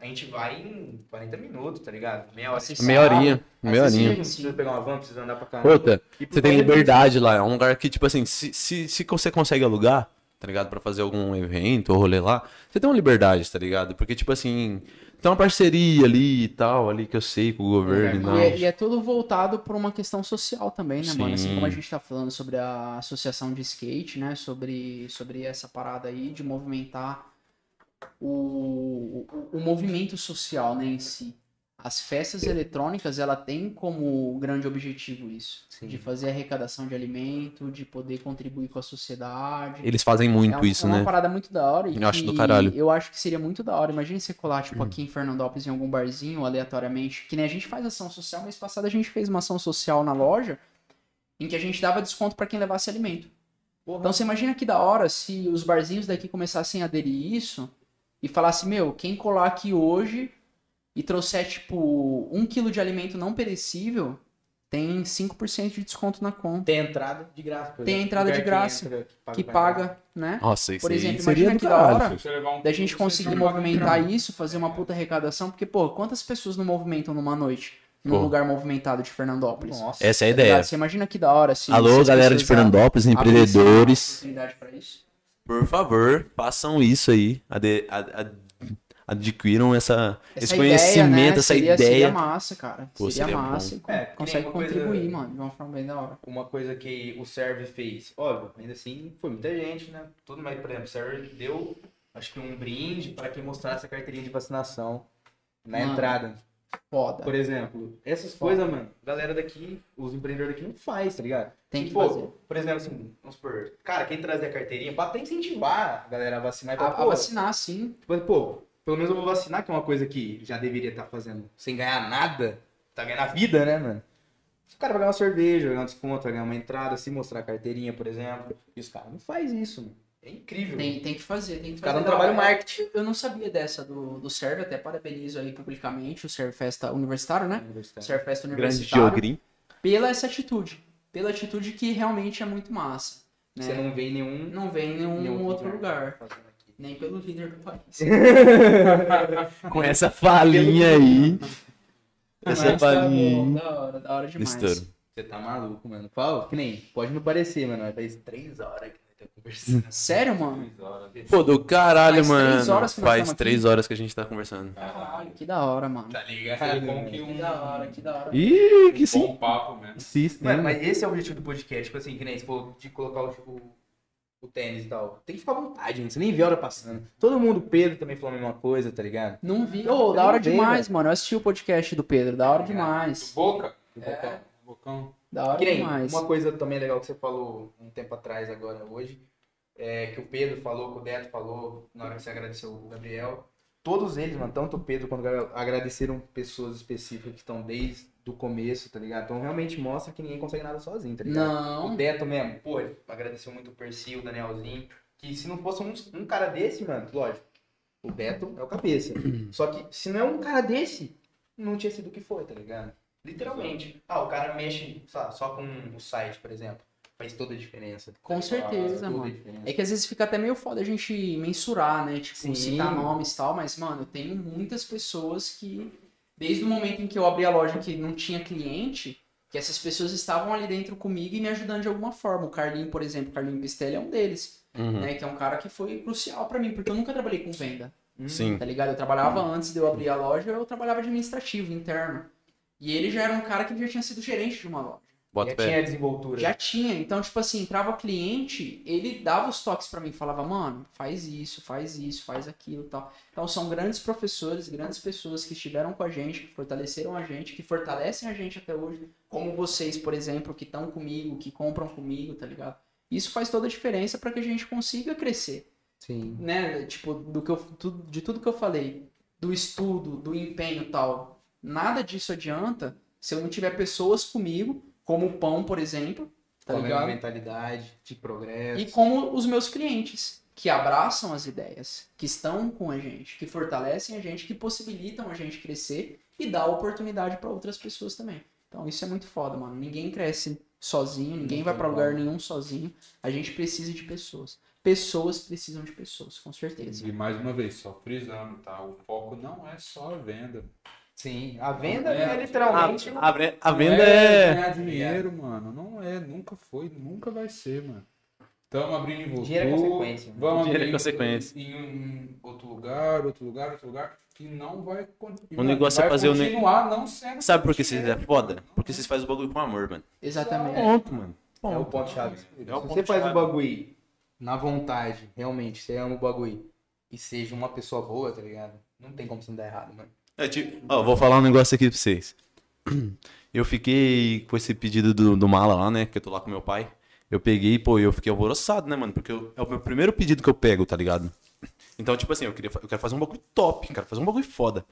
a gente vai em 40 minutos, tá ligado? Meia hora. Acessível. Meia horinha, meia horinha. Precisa pegar uma van, precisa andar pra caramba. Por você tem liberdade lá. É um lugar que, tipo assim, se, se, se você consegue alugar, tá ligado? Pra fazer algum evento ou rolê lá, você tem uma liberdade, tá ligado? Porque, tipo assim, tem uma parceria ali e tal, ali que eu sei com o governo e E não. é, e é tudo voltado por uma questão social também, né, mano? Assim Sim. como a gente tá falando sobre a associação de skate, né? Sobre, sobre essa parada aí de movimentar o, o, o movimento social, né, em si. As festas eletrônicas, ela tem como grande objetivo isso. Sim. De fazer arrecadação de alimento, de poder contribuir com a sociedade. Eles fazem muito é, um- isso, é uma né? parada muito da hora. Eu acho do que caralho. Eu acho que seria muito da hora. Imagina você colar, tipo, aqui em Fernandópolis, em algum barzinho, aleatoriamente. Que nem a gente faz ação social. Mês passado a gente fez uma ação social na loja em que a gente dava desconto pra quem levasse alimento. Então você imagina que da hora se os barzinhos daqui começassem a aderir isso e falasse, meu, quem colar aqui hoje e trouxer, tipo, um quilo de alimento não perecível, tem 5% de desconto na conta. Tem entrada de graça. por Tem exemplo. entrada de Lugar que graça, entra, Que pra paga, né? Nossa, isso Por exemplo, seria imagina que da hora um da gente conseguir paga movimentar isso, fazer uma puta arrecadação, porque, pô, quantas pessoas não movimentam numa noite num Pô. lugar movimentado de Fernandópolis? Nossa. Essa é a Tá ideia. Você imagina que da hora se. se Alô, galera de Fernandópolis, empreendedores. oportunidade pra isso. Por favor, façam isso aí. Ade- ad- ad- adquiram essa, Essa esse ideia, conhecimento, né? essa seria, ideia. Seria massa, cara. Pô, seria, seria massa É, consegue uma coisa- contribuir, mano, de uma forma bem da hora. Uma coisa que o Serve fez, óbvio, ainda assim, foi muita gente, né? Tudo mais, por exemplo, o Serve deu, acho que um brinde para quem mostrasse a carteirinha de vacinação na Mano. entrada. Foda. Por exemplo, essas Foda. coisas, mano, a galera daqui, os empreendedores daqui não faz, tá ligado? Tem que Tipo, fazer. Por exemplo, assim, vamos supor, cara, quem trazer a carteirinha, pra até incentivar a galera a vacinar e A, falar, a pô, vacinar, sim. Tipo, pô, pelo menos eu vou vacinar, que é uma coisa que já deveria estar fazendo sem ganhar nada. Tá ganhando a vida, né, mano? O cara vai ganhar uma cerveja, vai ganhar um desconto, vai ganhar uma entrada, se mostrar a carteirinha, por exemplo. E os caras não faz isso, mano. É incrível. Tem, tem que fazer, tem que Os fazer. caras não da trabalham hora. marketing. Eu não sabia dessa do, do Serve, até parabenizo aí publicamente o Serve Festa Universitário, né? Serve Festa Grande Universitário. Geogrim. Pela essa atitude. Pela atitude que realmente é muito massa. Né? Você não vê em nenhum, Não vem em nenhum, nenhum outro lugar. aqui. Nem pelo líder do país. Com essa falinha aí. Essa Mas tá falinha. da hora, da hora demais. Estouro. Você tá maluco, mano. Fala, que nem, pode não parecer, mano, mas faz três horas que estamos conversando. Sério, mano? Pô, do caralho, Faz mano. três que Faz três horas que a gente tá conversando. Caralho, que da hora, mano. Tá ligado? Seria bom que Que um, da hora, que da hora. Ih, que um sim. bom papo mesmo. sim. Mano, mas esse é o objetivo do podcast, tipo assim, que nem se for de colocar o, o o tênis e tal. Tem que ficar à vontade, mano. Você nem vê a hora passando. Todo mundo, o Pedro também falou a mesma coisa, tá ligado? Não vi. Ô, Você da hora vê, demais, mano. Eu assisti o podcast do Pedro, da hora demais. Boca? Do bocão. Bocão. Da hora nem demais. uma coisa também legal que você falou um tempo atrás, agora, hoje, é que o Pedro falou, que o Deto falou, na hora que você agradeceu o Gabriel. Todos eles, mano, tanto o Pedro quanto o Gabriel, agradeceram pessoas específicas que estão desde o começo, tá ligado? Então realmente mostra que ninguém consegue nada sozinho, tá ligado? O Não. Deto mesmo, pô, agradeceu muito o Percy, o Danielzinho. Que se não fosse um, um cara desse, mano, lógico, o Beto é o cabeça. Só que se não é um cara desse, não tinha sido o que foi, tá ligado? Literalmente. Ah, o cara mexe só, só com o site, por exemplo. Faz toda a diferença. Com certeza, toda mano. É que às vezes fica até meio foda a gente mensurar, né? Tipo, Sim. citar nomes e tal, mas, mano, eu tenho muitas pessoas que, desde o momento em que eu abri a loja que não tinha cliente, que essas pessoas estavam ali dentro comigo e me ajudando de alguma forma. O Carlinho, por exemplo, o Carlinho Pistelli é um deles, Uhum. né? Que é um cara que foi crucial pra mim, porque eu nunca trabalhei com venda. Sim. Tá ligado? Eu trabalhava antes de eu abrir a loja, eu trabalhava administrativo, interno. E ele já era um cara que já tinha sido gerente de uma loja. Bota Já pé. tinha desenvoltura. Já tinha, então, tipo assim, entrava cliente, ele dava os toques pra mim, falava, mano, faz isso, faz isso, faz aquilo e tal. Então são grandes professores, grandes pessoas que estiveram com a gente, que fortaleceram a gente, que fortalecem a gente até hoje, como vocês, por exemplo, que estão comigo, que compram comigo, tá ligado? Isso faz toda a diferença pra que a gente consiga crescer Sim. né, tipo, do que eu, tudo- de tudo que eu falei, do estudo, do empenho e tal, nada disso adianta se eu não tiver pessoas comigo, como o Pão, por exemplo, tá ligado? mentalidade de progresso. E como os meus clientes, que abraçam as ideias, que estão com a gente, que fortalecem a gente, que possibilitam a gente crescer e dá oportunidade para outras pessoas também. Então isso é muito foda, mano. Ninguém cresce sozinho, ninguém Não vai para lugar nenhum sozinho. A gente precisa de pessoas. Pessoas precisam de pessoas, com certeza. E mais uma vez, só frisando, tá? O foco não é só a venda. Sim, a venda É. é, literalmente. A, a a venda é é. ganhar dinheiro, mano. Não é, nunca foi, nunca vai ser, mano. Estamos abrindo em Votu, Dinheiro é consequência. Vamos Dinheiro é abrir consequência. em um outro lugar, outro lugar, outro lugar, que não vai continuar. O negócio é fazer o ne- continuar não sendo. Sabe por que vocês é foda? Porque vocês fazem o bagulho com amor, mano. Exatamente. Ponto, mano. É o ponto-chave. É o Se você faz o bagulho na vontade, realmente, você ama o bagulho e seja uma pessoa boa, tá ligado? Não tem como você não dar errado, mano. É, vou falar um negócio aqui pra vocês. Eu fiquei com esse pedido do, do mala lá, né? Que eu tô lá com meu pai. Eu peguei, pô, eu fiquei alvoroçado, né, mano? Porque eu- é o meu primeiro pedido que eu pego, tá ligado? Então, tipo assim, eu, queria, eu quero fazer um bagulho top, quero fazer um bagulho foda.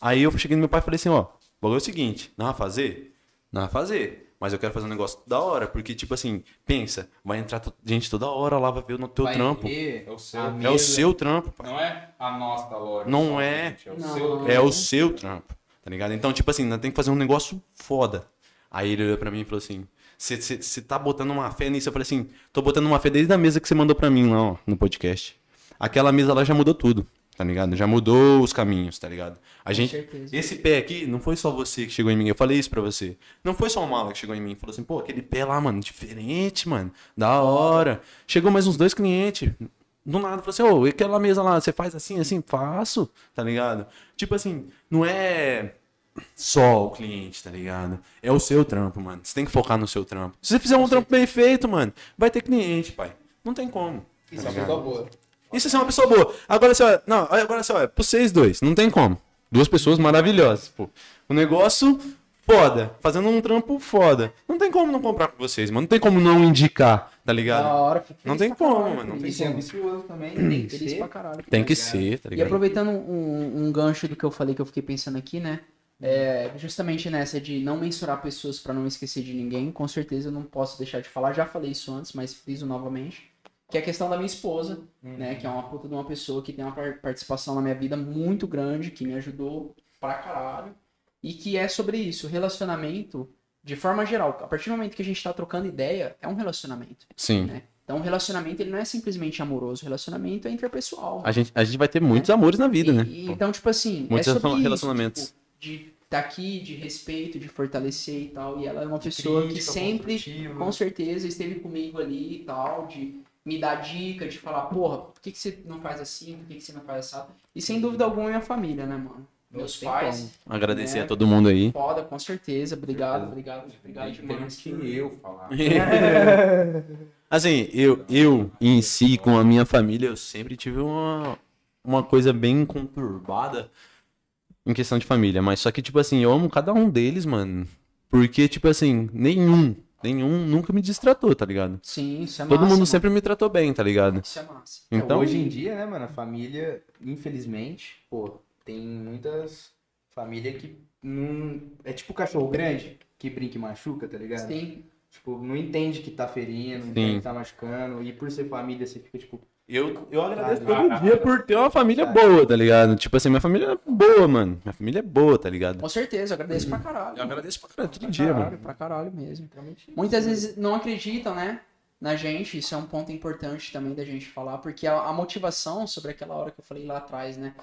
Aí eu cheguei no meu pai e falei assim, ó, o bagulho é o seguinte, não vai fazer? Não vai fazer. Mas eu quero fazer um negócio da hora, porque, tipo assim, pensa, vai entrar gente toda hora lá, vai ver o teu Vai trampo. ver É o seu. É o seu trampo, pai. Não é a nossa loja. Não é. É o Não. seu. É o seu trampo, tá ligado? Então, tipo assim, nós tem que fazer um negócio foda. Aí ele olhou pra mim e falou assim: Você tá botando uma fé nisso? Eu falei assim: Tô botando uma fé desde a mesa que você mandou pra mim lá, ó, no podcast. Aquela mesa lá já mudou tudo, tá ligado? Já mudou os caminhos, tá ligado? A gente. certeza. Esse pé aqui, não foi só você que chegou em mim, eu falei isso pra você. Não foi só o Mala que chegou em mim. Falou assim, pô, aquele pé lá, mano, diferente, mano. Da hora. Chegou mais uns dois clientes. Do nada, falou assim, ô, e aquela mesa lá, você faz assim, assim? Faço, tá ligado? Tipo assim, não é só o cliente, tá ligado? É o seu trampo, mano. Você tem que focar no seu trampo. Se você fizer um trampo bem feito, mano, vai ter cliente, pai. Não tem como. Isso é uma boa. Isso é ser uma pessoa boa. Agora você olha. Não, agora você olha, pra vocês dois, não tem como. Duas pessoas maravilhosas, pô. O negócio foda. Fazendo um trampo foda. Não tem como não comprar com vocês, mano. Não tem como não indicar, tá ligado? Da hora, Não tem como, caralho, mano. Não tem Isso é ambicioso também, tem que ser. caralho. Tem que ser, tá E ligado? aproveitando um, um gancho do que eu falei que eu fiquei pensando aqui, né? É, justamente nessa de não mensurar pessoas pra não esquecer de ninguém, com certeza eu não posso deixar de falar. Já falei isso antes, mas friso novamente. Que é a questão da minha esposa, né? Que é uma puta de uma pessoa que tem uma par- participação na minha vida muito grande, que me ajudou pra caralho. E que é sobre isso, relacionamento de forma geral. A partir do momento que a gente tá trocando ideia, é um relacionamento Sim. né? Então, o relacionamento ele não é simplesmente amoroso, o relacionamento é interpessoal. A gente, a gente vai ter muitos amores na vida, E- né? e- então, tipo assim, Muitos é sobre relacionamentos. Isso, tipo, de estar aqui, de respeito, de fortalecer e tal. E ela é uma pessoa que crítica sempre, construtiva. com certeza, esteve comigo ali e tal, de me dar dica, de falar, porra, por que, que você não faz assim, por que, que você não faz assim? E sem dúvida alguma, minha família, né, mano? Meus tem pais, Agradecer né? a todo mundo aí. foda, com certeza. Obrigado, obrigado, obrigado demais. que eu falar. Assim, eu, eu em si, com a minha família, eu sempre tive uma, uma coisa bem conturbada em questão de família. Mas só que, tipo assim, eu amo cada um deles, mano. Porque, tipo assim, nenhum, nenhum nunca me distratou, tá ligado? Sim, isso é Todo massa, mundo mano. sempre me tratou bem, tá ligado? Isso é massa. Então, Hoje em dia, né, mano, a família, infelizmente, pô, tem muitas famílias que não. É tipo cachorro grande, que brinca e machuca, tá ligado? Sim. Tipo, não entende que tá ferindo, não entende que tá machucando. E por ser família, você fica, tipo, eu, eu agradeço todo dia por ter uma família boa, tá ligado? Tipo assim, minha família é boa, mano. Minha família é boa, tá ligado? Com certeza, eu agradeço pra caralho. Eu agradeço pra caralho todo Pra dia, caralho, mano. pra caralho mesmo. Muitas vezes não acreditam, né? Na gente, isso é um ponto importante também da gente falar, porque a, a motivação sobre aquela hora que eu falei lá atrás, né?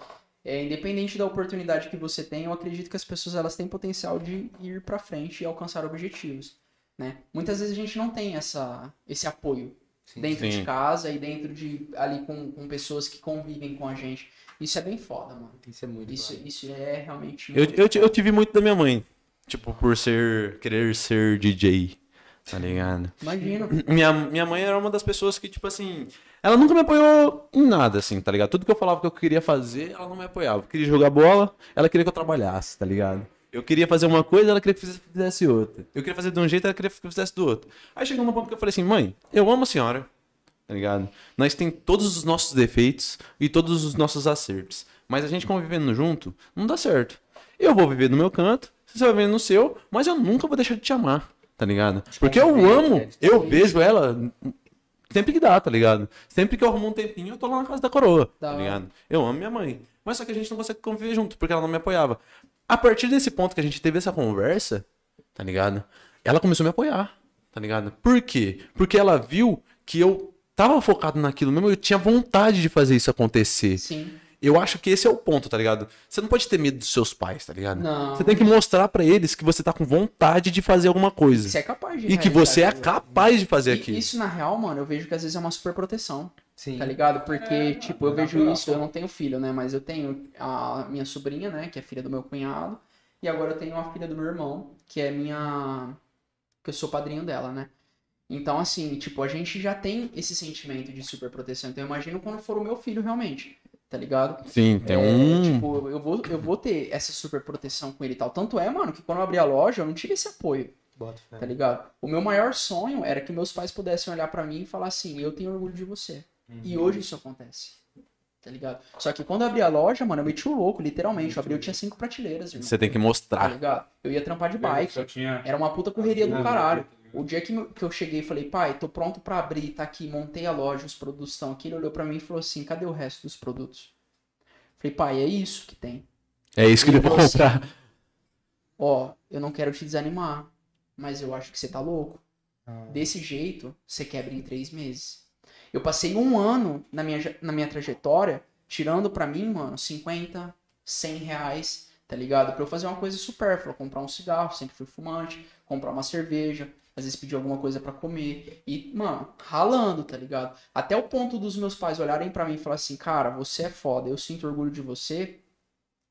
É, independente da oportunidade que você tem, eu acredito que as pessoas elas têm potencial de ir pra frente e alcançar objetivos, né? Muitas vezes a gente não tem essa, esse apoio dentro Sim. de casa e dentro de ali com, com pessoas que convivem com a gente. Isso é bem foda, mano. isso é muito Isso, isso é realmente Eu, eu, eu tive muito da minha mãe. Tipo, por ser. querer ser DJ. Tá ligado? Imagino. Minha, minha mãe era uma das pessoas que, tipo assim. Ela nunca me apoiou em nada, assim, tá ligado? Tudo que eu falava que eu queria fazer, ela não me apoiava. Eu queria jogar bola, ela queria que eu trabalhasse, tá ligado? Eu queria fazer uma coisa, ela queria que fizesse- outra. Eu queria fazer de um jeito, ela queria que eu fizesse do outro. Aí chegou num ponto que eu falei assim, mãe, eu amo a senhora, tá ligado? Nós tem todos os nossos defeitos e todos os nossos acertos. Mas a gente convivendo junto, não dá certo. Eu vou viver no meu canto, você vai viver no seu, mas eu nunca vou deixar de te amar, tá ligado? Porque eu amo, eu vejo ela sempre que dá, tá ligado? Sempre que eu arrumo um tempinho, eu tô lá na casa da coroa, tá ligado? Eu amo minha mãe. Mas só que a gente não consegue conviver junto, porque ela não me apoiava. A partir desse ponto que a gente teve essa conversa, tá ligado? Ela começou a me apoiar, tá ligado? Por quê? Porque ela viu que eu tava focado naquilo mesmo, eu tinha vontade de fazer isso acontecer. Sim. Eu acho que esse é o ponto, tá ligado? Você não pode ter medo dos seus pais, tá ligado? Não. Você tem que mostrar pra eles que você tá com vontade de fazer alguma coisa. Você é capaz de E que você é capaz de fazer E aquilo. Isso, na real, mano, eu vejo que às vezes é uma super proteção, Sim. tá ligado? Porque, tipo, eu vejo isso, eu não tenho filho, né? Mas eu tenho a minha sobrinha, né? Que é filha do meu cunhado. E agora eu tenho a filha do meu irmão, que é minha. que eu sou padrinho dela, né? Então, assim, tipo, a gente já tem esse sentimento de super proteção. Então, eu imagino quando for o meu filho realmente, tá ligado? Sim, tem É, um. Tipo, eu vou, eu vou ter essa super proteção com ele e tal. Tanto é, mano, que quando eu abri a loja, eu não tive esse apoio. Bota fé. Tá ligado? O meu maior sonho era que meus pais pudessem olhar pra mim e falar assim: eu tenho orgulho de você. E hoje isso acontece. Tá ligado? Só que quando eu abri a loja, mano, eu meti o louco, literalmente. Eu abri, eu tinha cinco prateleiras, irmão. Você tem que Tá mostrar. ligado? Eu ia trampar de bike. Só tinha. Era uma puta correria do caralho. O dia que, que eu cheguei e falei, pai, tô pronto pra abrir, tá aqui, montei a loja, os produtos estão aqui. Ele olhou pra mim e falou assim: cadê o resto dos produtos? Falei, pai, é isso que tem. É isso que ele vai falou assim, comprar. Ó, eu não quero te desanimar, mas eu acho que você tá louco. Ah. Desse jeito, você quebra em três meses. Eu passei um ano na minha, na minha trajetória, tirando pra mim, mano, 50, 100 reais, tá ligado? Pra eu fazer uma coisa supérflua, comprar um cigarro, sempre fui fumante, comprar uma cerveja, às vezes pedir alguma coisa pra comer. E, mano, ralando, tá ligado? Até o ponto dos meus pais olharem pra mim e falar assim, cara, você é foda, eu sinto orgulho de você.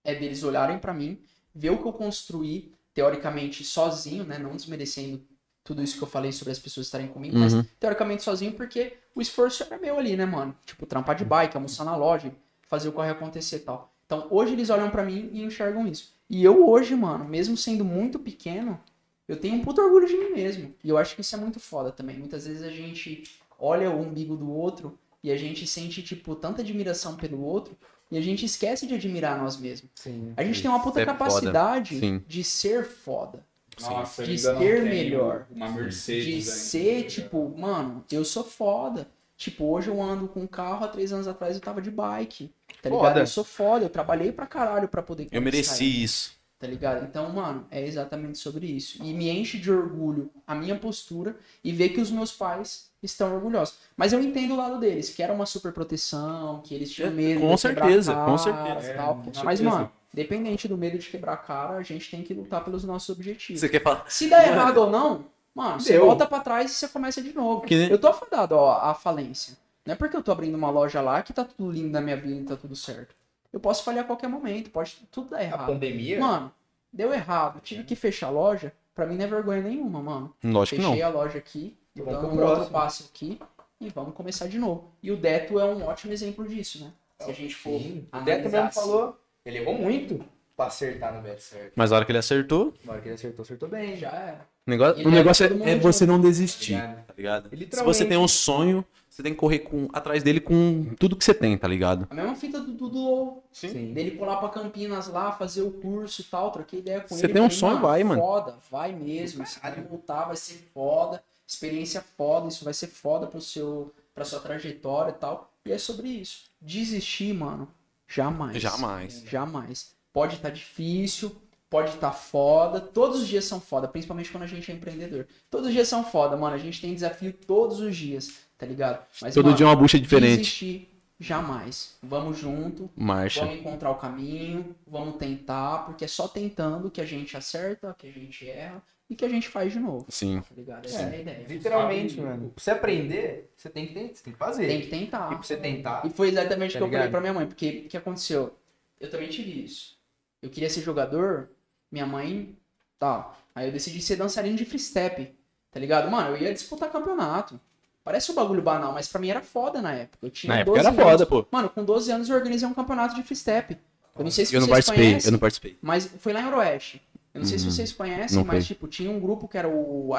É deles olharem pra mim, ver o que eu construí, teoricamente sozinho, né? Não desmerecendo tudo isso que eu falei sobre as pessoas estarem comigo, mas Uhum. teoricamente sozinho porque o esforço era meu ali, né, mano? Tipo, trampar de bike, almoçar na loja, fazer o corre acontecer e tal. Então, hoje eles olham pra mim e enxergam isso. E eu hoje, mano, mesmo sendo muito pequeno, eu tenho um puto orgulho de mim mesmo. E eu acho que isso é muito foda também. Muitas vezes a gente olha o umbigo do outro e a gente sente, tipo, tanta admiração pelo outro e a gente esquece de admirar nós mesmos. Sim. A gente tem uma puta é capacidade de ser foda. Nossa, De ser melhor. Uma De Mercedes. ainda. ser, tipo, mano, eu sou foda. Tipo, hoje eu ando com carro, há três anos atrás eu tava de bike. Tá ligado? Foda. Eu sou foda, eu trabalhei pra caralho pra poder Eu mereci isso. Tá ligado? Então, mano, é exatamente sobre isso. E me enche de orgulho a minha postura e ver que os meus pais estão orgulhosos. Mas eu entendo o lado deles, que era uma super proteção, que eles tinham medo com de quebrar certeza, a com certeza. tal. É, com Mas, certeza. mano, dependente do medo de quebrar a cara, a gente tem que lutar pelos nossos objetivos. Você quer falar? Se der errado ou não, mano, você Deu. volta pra trás e você começa de novo. Que Eu tô afadado, ó, à falência. Não é porque eu tô abrindo uma loja lá que tá tudo lindo na minha vida e tá tudo certo. Eu posso falhar a qualquer momento, pode tudo dar A errado. pandemia? Mano, deu errado, tive que fechar a loja, pra mim não é vergonha nenhuma, mano. Lógico que Fechei não. a loja aqui, Tô Vamos dando um outro próximo. passo aqui e vamos começar de novo. E o Deto é um ótimo exemplo disso, né? Se a gente for Sim, o analisar Deto mesmo assim. falou. Ele errou muito pra acertar no bet certo. Mas a hora que ele acertou, Na hora que ele acertou, acertou bem. Já era. O negócio, Ele o negócio é, é você não desistir, Ligado? tá ligado? Se Literalmente. você tem um sonho, você tem que correr com, atrás dele com tudo que você tem, tá ligado? A mesma fita do Dudu, Sim. dele colar pra Campinas lá, fazer o curso e tal, troquei ideia com Você ele. tem um sonho, vai, mano." Foda, vai mesmo. Se vai voltar, vai ser foda. Experiência foda, isso vai ser foda pro seu, pra sua trajetória e tal. E é sobre isso. Desistir, mano, jamais. Jamais. Jamais. Pode estar difícil, pode estar foda. Todos os dias são foda, principalmente quando a gente é empreendedor. Todos os dias são foda, mano. A gente tem desafio todos os dias, tá ligado? Mas, Todo mano, dia é uma bucha diferente. Desistir, jamais. Vamos junto, Marcha. vamos encontrar o caminho, vamos tentar, porque é só tentando que a gente acerta, que a gente erra e que a gente faz de novo, Sim. tá ligado? Essa é, a ideia. Literalmente, mano. Pra você aprender, você tem que, ter- você tem que fazer. Tem que tentar. E pra você tentar. E foi exatamente o Tá que eu falei ligado? pra minha mãe, porque o que aconteceu? Eu também tive isso. Eu queria ser jogador, minha mãe. Tá. Aí eu decidi ser dançarino de free step. Tá ligado? Mano, eu ia disputar campeonato. Parece um bagulho banal, mas pra mim era foda na época. Eu tinha Na época 12 era foda, anos. pô. Mano, com 12 anos eu organizei um campeonato de free step. Eu não sei se Eu não vocês participei, conhecem, eu não participei. mas foi lá em Oroeste. Eu não sei se Uhum. vocês conhecem, Não mas foi. tipo, tinha um grupo que era o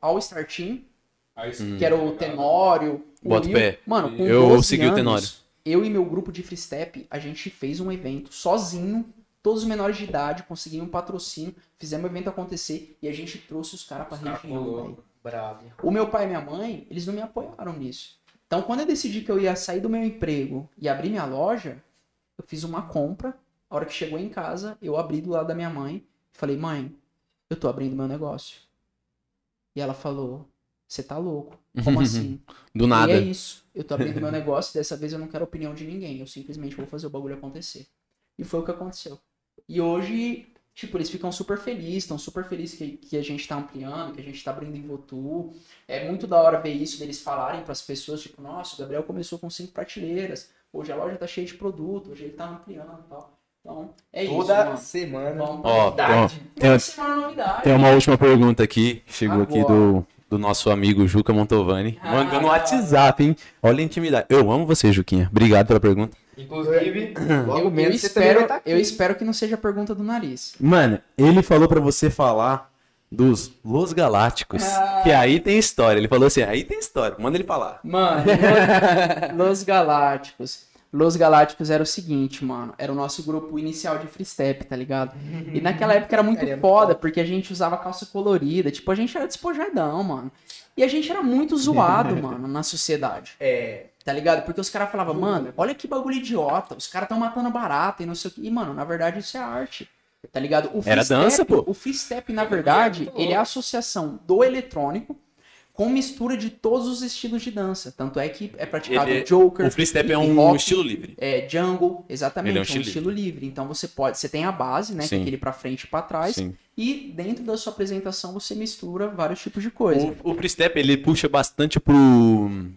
All- Star Team, que era o Tenório, o Boto Will. pé. Mano, com Eu 12 segui o anos, Tenório. Eu e meu grupo de freestep, a gente fez um evento sozinho, todos os menores de idade, conseguimos um patrocínio, fizemos o evento acontecer e a gente trouxe os caras pra caras região, velho. Bravo. O meu pai e minha mãe, eles não me apoiaram nisso. Então, quando eu decidi que eu ia sair do meu emprego e abrir minha loja, eu fiz uma compra. A hora que chegou em casa, eu abri do lado da minha mãe e falei: "Mãe, eu tô abrindo meu negócio". E ela falou: "Você tá louco? Como assim?" Do nada. E é isso. Eu tô abrindo meu negócio, dessa vez eu não quero opinião de ninguém. Eu simplesmente vou fazer o bagulho acontecer. E foi o que aconteceu. E hoje, tipo, eles ficam super felizes, estão super felizes que, que a gente tá ampliando, que a gente tá abrindo em Votu. É muito da hora ver isso, deles falarem pras pessoas, tipo, nossa, o Gabriel começou com cinco prateleiras, hoje a loja tá cheia de produto, hoje ele tá ampliando e tal. Então, é isso, Toda mano. semana. Ó, novidade. tem- Toda semana novidade. Tem uma última pergunta aqui, chegou aqui Agora. do, do nosso amigo Juca Montovani. Ah. Mandou no WhatsApp, hein? Olha a intimidade. Eu amo você, Juquinha. Obrigado pela pergunta. Inclusive, logo Eu, eu espero, aqui. eu espero que não seja a pergunta do nariz. Mano, ele falou pra você falar dos Los Galácticos. Ah. Que aí tem história. Ele falou assim, aí tem história. Manda ele falar. Mano, Los Galácticos. Los Galácticos era o seguinte, mano. Era o nosso grupo inicial de freestep, tá ligado? E naquela época era muito foda, porque a gente usava calça colorida. Tipo, a gente era despojadão, mano. E a gente era muito zoado, mano, na sociedade. É. Tá ligado? Porque os caras falavam, mano, olha que bagulho idiota. Os caras tão matando barata e não sei o que. E, mano, na verdade isso é arte. Tá ligado? O Era freestep- dança, pô. O freestep, na verdade, ele é a associação do eletrônico com mistura de todos os estilos de dança. Tanto é que é praticado Ele- Joker, O freestep é hip um hop, estilo livre. é, jungle, exatamente, Ele é um é um estilo estilo livre. Então você pode, você tem a base, né, que é Sim. aquele pra frente e pra trás, Sim. e dentro da sua apresentação você mistura vários tipos de coisa. O, o freestep, ele puxa bastante pro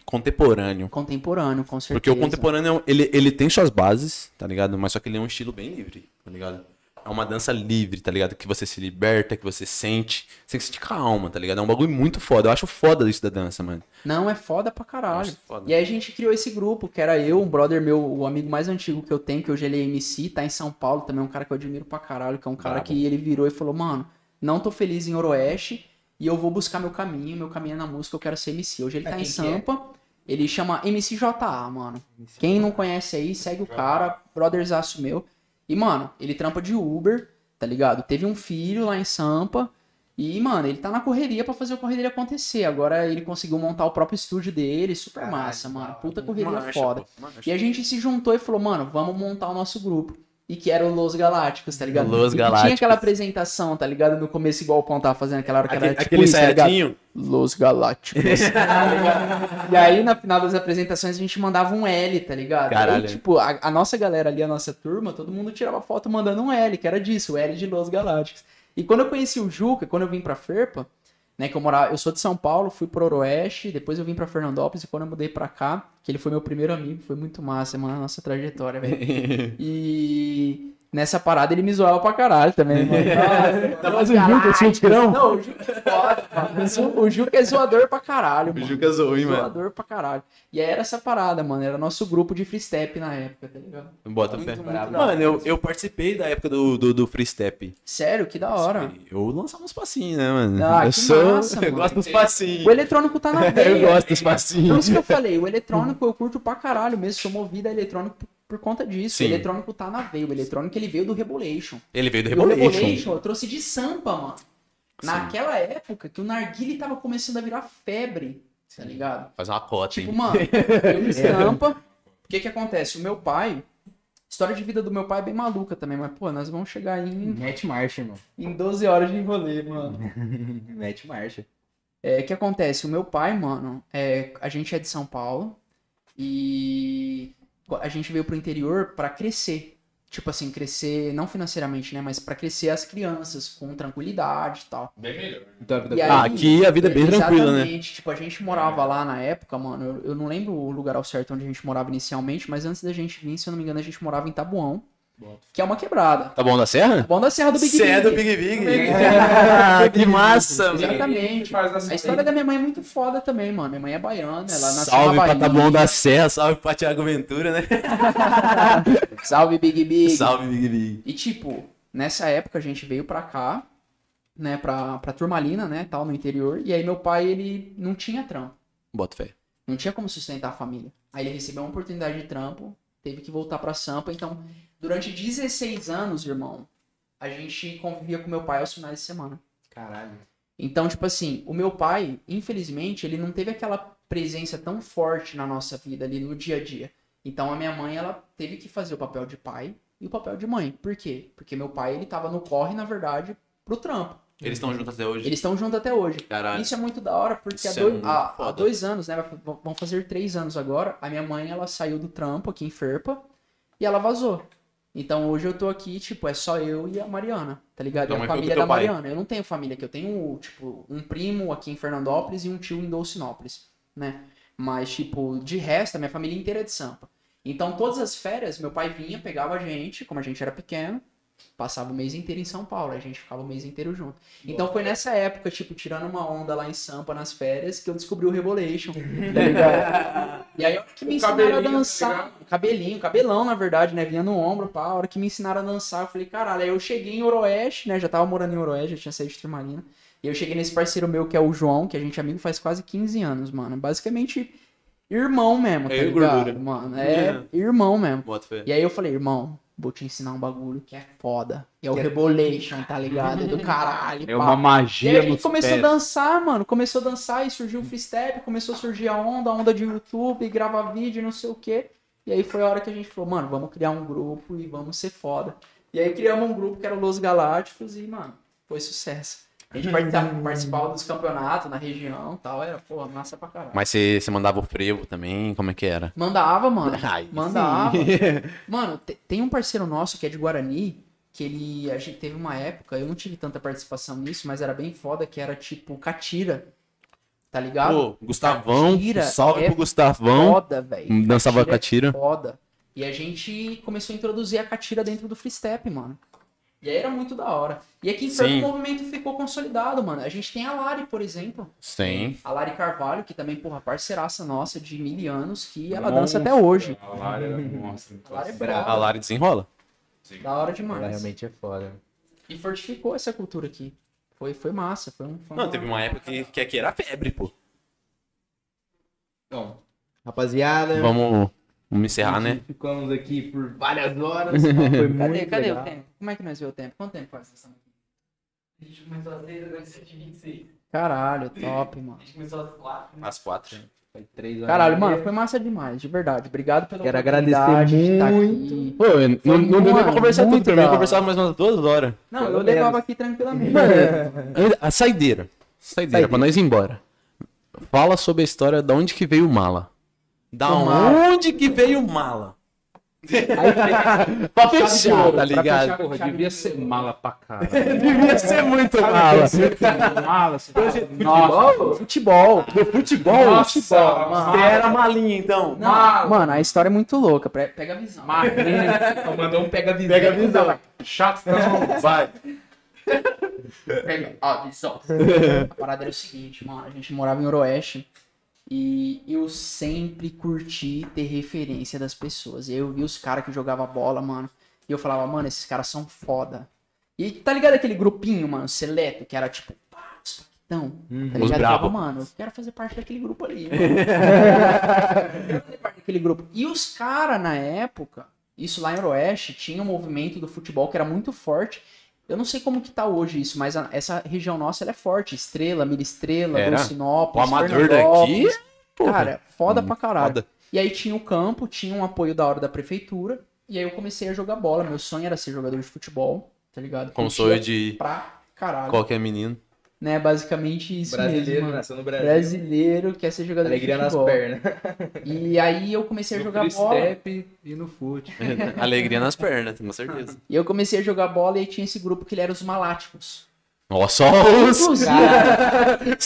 contemporâneo. Contemporâneo, com certeza. Porque o contemporâneo, ele, ele tem suas bases, tá ligado? Mas só que ele é um estilo bem livre, tá ligado? É uma dança livre, tá ligado? Que você se liberta, que você sente. Você tem que sentir com a alma, tá ligado? É um bagulho muito foda. Eu acho foda isso da dança, mano. Não, é foda pra caralho. foda. E aí a gente criou esse grupo, que era eu, um brother meu, o amigo mais antigo que eu tenho, que hoje ele é MC, tá em São Paulo, também é um cara que eu admiro pra caralho, que é um cara Brabo. que ele virou e falou, mano, não tô feliz em Oroeste e eu vou buscar meu caminho, meu caminho é na música, eu quero ser MC. Hoje ele Ah, tá em é? Sampa, ele chama MCJA, mano. Quem não conhece aí, segue o cara, brotherzaço meu. E, mano, ele trampa de Uber, tá ligado? Teve um filho lá em Sampa. E, mano, ele tá na correria pra fazer a correria acontecer. Agora ele conseguiu montar o próprio estúdio dele, super massa, mano. Puta correria Marcha, foda. E a gente se juntou e falou, mano, vamos montar o nosso grupo. E que era o Los Galácticos, tá ligado? Los e que tinha Galácticos. aquela apresentação, tá ligado? No começo, igual o Pão tava fazendo aquela hora que era Aquele, tipo aquele isso, tá. Los Galácticos. e aí, na final das apresentações, a gente mandava um L, tá ligado? Caralho. Aí, tipo, a, a nossa galera ali, a nossa turma, todo mundo tirava foto mandando um L, que era disso, o L de Los Galácticos. E quando eu conheci o Juca, quando eu vim pra Ferpa, né, que eu morava, eu sou de São Paulo, fui pro Oroeste, depois eu vim pra Fernandópolis, e quando eu mudei pra cá, que ele foi meu primeiro amigo, foi muito massa, mano, a nossa trajetória, velho. E Nessa parada ele me zoava pra caralho também, mano. Nossa, Mas o Juca é cinturão? Não, o Juca é foda, mano. O Juca é zoador pra caralho, O mano. Juca zoou, hein, mano. Zoador pra caralho. E aí era essa parada, mano. Era nosso grupo de freestep na época, tá ligado? Bota Muito, fé. muito hora. Mano, eu, eu participei da época do, do, do Free Step. Sério, que da hora. Eu lançava uns passinhos, né, mano? Ah, eu que sou. massa, eu mano. gosto dos passinhos. O eletrônico tá na veia. Eu gosto dos Por passinhos. isso que eu falei, o eletrônico eu curto pra caralho mesmo. Sou movido a eletrônico por, conta disso. Sim. O eletrônico tá na veia. O eletrônico ele veio do Rebolation. Ele veio do o Revolution. Rebolation eu trouxe de Sampa, mano. Naquela época que o narguile tava começando a virar febre, tá ligado? Faz uma cota, Tipo, hein? mano, eu em Sampa. O que que acontece? O meu pai. História de vida do meu pai é bem maluca também, mas, pô, nós vamos chegar em, Mete marcha, irmão. em 12 horas de rolê, mano. Mete marcha. É, o que acontece? O meu pai, mano, é, a gente é de São Paulo e a gente veio pro interior pra crescer. Tipo assim, crescer, não financeiramente, né? Mas pra crescer as crianças com tranquilidade e tal. Bem melhor. Então, a vida E aí- Ah, aqui a vida é bem tranquila, né? Exatamente. Tipo, a gente morava lá na época, mano. Eu, eu não lembro o lugar ao certo onde a gente morava inicialmente, mas antes da gente vir, se eu não me engano, a gente morava em Tabuão, que é uma quebrada. Tá bom da Serra? Bom da Serra do Big Cê é do Big. Big Big. Ah, que massa, mano. Exatamente. A história da minha mãe é muito foda também, mano. Minha mãe é baiana, ela nasceu Salve na pra Bahia. Taboão da Serra, salve pra Tiago Ventura, né? Salve, Big Big. Salve, Big Big. E tipo, nessa época a gente veio pra cá, né, pra, pra Turmalina, né, tal, no interior. E aí meu pai, ele não tinha trampo. Bota fé. Não tinha como sustentar a família. Aí ele recebeu uma oportunidade de trampo, teve que voltar pra Sampa. Então, durante 16 anos, irmão, a gente convivia com meu pai aos finais de semana. Caralho. Então, tipo assim, o meu pai, infelizmente, ele não teve aquela presença tão forte na nossa vida ali no dia a dia. Então, a minha mãe, ela teve que fazer o papel de pai e o papel de mãe. Por quê? Porque meu pai, ele tava no corre, na verdade, pro trampo. Eles estão juntos até hoje. Eles estão juntos até hoje. Caralho. Isso é muito da hora, porque há é dois, muito há- há dois anos, né? Vão fazer três anos agora. A minha mãe, ela saiu do trampo aqui em Ferpa e ela vazou. Então hoje eu tô aqui, tipo, é só eu e a Mariana, tá ligado? Tua e a família da pai. Mariana. Eu não tenho família aqui, eu tenho, tipo, um primo aqui em Fernandópolis e um tio em Dolcinópolis, né? Mas, tipo, de resto, a minha família inteira é de Sampa. Então, todas as férias, meu pai vinha, pegava a gente, como a gente era pequeno, passava o mês inteiro em São Paulo, a gente ficava o mês inteiro junto. Então foi nessa época, tipo, tirando uma onda lá em Sampa nas férias, que eu descobri o Rebolation. tá ligado? e aí, a hora que me O ensinaram a tá dançar, ligado? cabelinho, cabelão, na verdade, né? Vinha no ombro, pá. A hora que me ensinaram a dançar, eu falei, caralho. Aí eu cheguei em Oroeste, né? Já tava morando em Oroeste, já tinha saído de Turmalina. E eu cheguei nesse parceiro meu, que é o João, que a gente é amigo faz quase 15 anos, mano. Basicamente, irmão mesmo, tá É ligado? gordura. Mano, é irmão mesmo. Bota fé. E aí eu falei, irmão, vou te ensinar um bagulho que é foda. E é o Rebolation, tá ligado? Do caralho. É pá. uma E aí magia a gente começou pés. a dançar, mano. Começou a dançar e surgiu o freestep, começou a surgir a onda, a onda de YouTube, gravar vídeo, não sei o quê. E aí foi a hora que a gente falou, mano, vamos criar um grupo e vamos ser foda. E aí criamos um grupo que era Los Galácticos e, mano, foi sucesso. A gente participava, dos campeonatos na região e tal, era, porra, massa pra caralho. Mas você você mandava o frevo também? Como é que era? Mandava, mano. Ai, Mandava. Mano, te- tem um parceiro nosso que é de Guarani, que ele. A gente teve uma época, eu não tive tanta participação nisso, mas era bem foda, que era tipo Catira. Tá ligado? Pô, Gustavão, Catira salve é pro Gustavão. Foda, velho. Dançava Catira catira. é Foda. E a gente começou a introduzir a Catira dentro do freestep, mano. E aí era muito da hora. E aqui em Sim. o movimento ficou consolidado, mano. A gente tem a Lari, por exemplo. Sim. A Lari Carvalho, que também, porra, parceiraça nossa de mil anos, que ela dança até hoje. A era monstra. A Lari é Brava. A. Lari desenrola. Da hora Ela demais. realmente é foda. E fortificou essa cultura aqui. Foi, foi massa. Foi um, foi Não, uma- teve uma época que, que aqui era febre, pô. Então, rapaziada. Vamos, vamos encerrar, né? Ficamos aqui por várias horas. Foi muito Cadê, cadê legal. o tempo? Como é que nós vemos o tempo? Quanto tempo faz essa aqui? A gente começou às 6, agora é 7h26. Caralho, top, mano. A gente começou às 4. Às quatro. Foi três horas Caralho, mano, foi massa demais, de verdade. Obrigado pela Quero agradecer de estar muito. aqui. Pô, eu- não, não deu nem pra mano, conversar tudo. muito Pra mim, eu conversava mais umas duas horas. Não, Pelo eu levava aqui tranquilamente. A saideira. Saideira, pra nós ir embora. Fala sobre a história de onde que veio o Mala. Da O Mala. onde que veio Mala? pra fechar, tá ligado? Porra, devia ser mala pra caralho. Devia ser muito mala. mala, você Nossa, futebol. Do futebol? Nossa, futebol. mano. Você era malinha, então. Não, mano, a história é muito louca. Pega a visão. Mandou um pega visão. Pega a visão. Chato, não. Vai. Pega a visão. A parada era o seguinte, mano. A gente morava em Oroeste. E eu sempre curti ter referência das pessoas. E aí eu vi os caras que jogavam bola, mano. E eu falava, mano, esses caras são foda. E tá ligado aquele grupinho, mano, seleto, que era tipo, pá, os paquitão. Tá ligado? Eu brabo. falava, mano, eu quero fazer parte daquele grupo ali. mano. eu quero fazer parte daquele grupo. E os caras, na época, isso lá em Oroeste, tinha um movimento do futebol que era muito forte. Eu não sei como que tá hoje isso, mas a- essa região nossa ela é forte. Estrela, Mira Estrela, Era? O amador daqui, porra, Cara, foda pra caralho. foda. E aí tinha o campo, tinha um apoio da hora da prefeitura. E aí eu comecei a jogar bola. Meu sonho era ser jogador de futebol, tá ligado? Como Curtia sonho de Pra caralho. qualquer menino. Né, basicamente isso Brasileiro, mesmo. nasceu no Brasil. Brasileiro quer ser jogador Alegria de nas futebol. pernas. E aí eu comecei a No jogar bola. step e no fute. Alegria nas pernas, com certeza. E eu comecei a jogar bola e aí tinha esse grupo que ele era os Maláticos. Nossa, só os... Inclusive,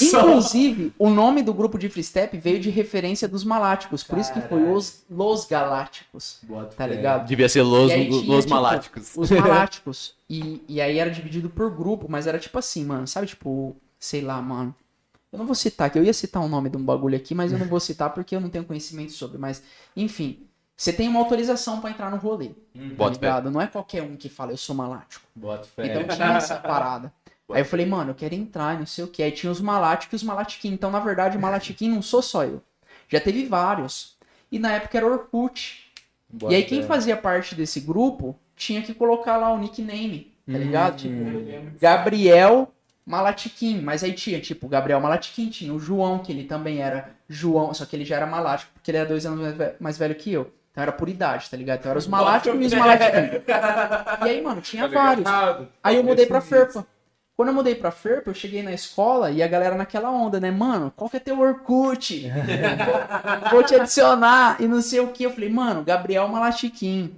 inclusive, o nome do grupo de freestep veio de referência dos Maláticos. Por isso que foi os Los Galácticos. Tá ligado? Devia ser Los, aí tinha, los tipo, Maláticos. Os Maláticos. E, e aí era dividido por grupo, mas era tipo assim, mano. Sabe, tipo, sei lá, mano. Eu não vou citar aqui, eu ia citar o nome de um bagulho aqui, mas eu não vou citar porque eu não tenho conhecimento sobre. Mas, enfim, você tem uma autorização pra entrar no rolê. Tá Bota fé. ligado? Não é qualquer um que fala, eu sou malático. Bota fé. Então tinha essa parada. Aí eu falei, mano, eu quero entrar, e não sei o que. Aí tinha os Maláticos e os Malatiquim. Então, na verdade, o Malatiquim não sou só eu. Já teve vários. E na época era Orkut. e aí quem fazia parte desse grupo tinha que colocar lá o nickname, tá ligado? Tipo, Gabriel Malatiquim. Mas aí tinha, tipo, Gabriel Malatiquim, tinha o João, que ele também era João, só que ele já era malático, porque ele era dois anos mais ve- mais velho que eu. Então era por idade, tá ligado? Então era os maláticos e os malatiquim. E aí, mano, tinha vários. Aí eu mudei pra Ferpa. Quando eu mudei pra Ferpa, eu cheguei na escola e a galera naquela onda, né? Mano, qual que é teu Orkut? Vou te adicionar e não sei o que. Eu falei, mano, Gabriel Malatiquim.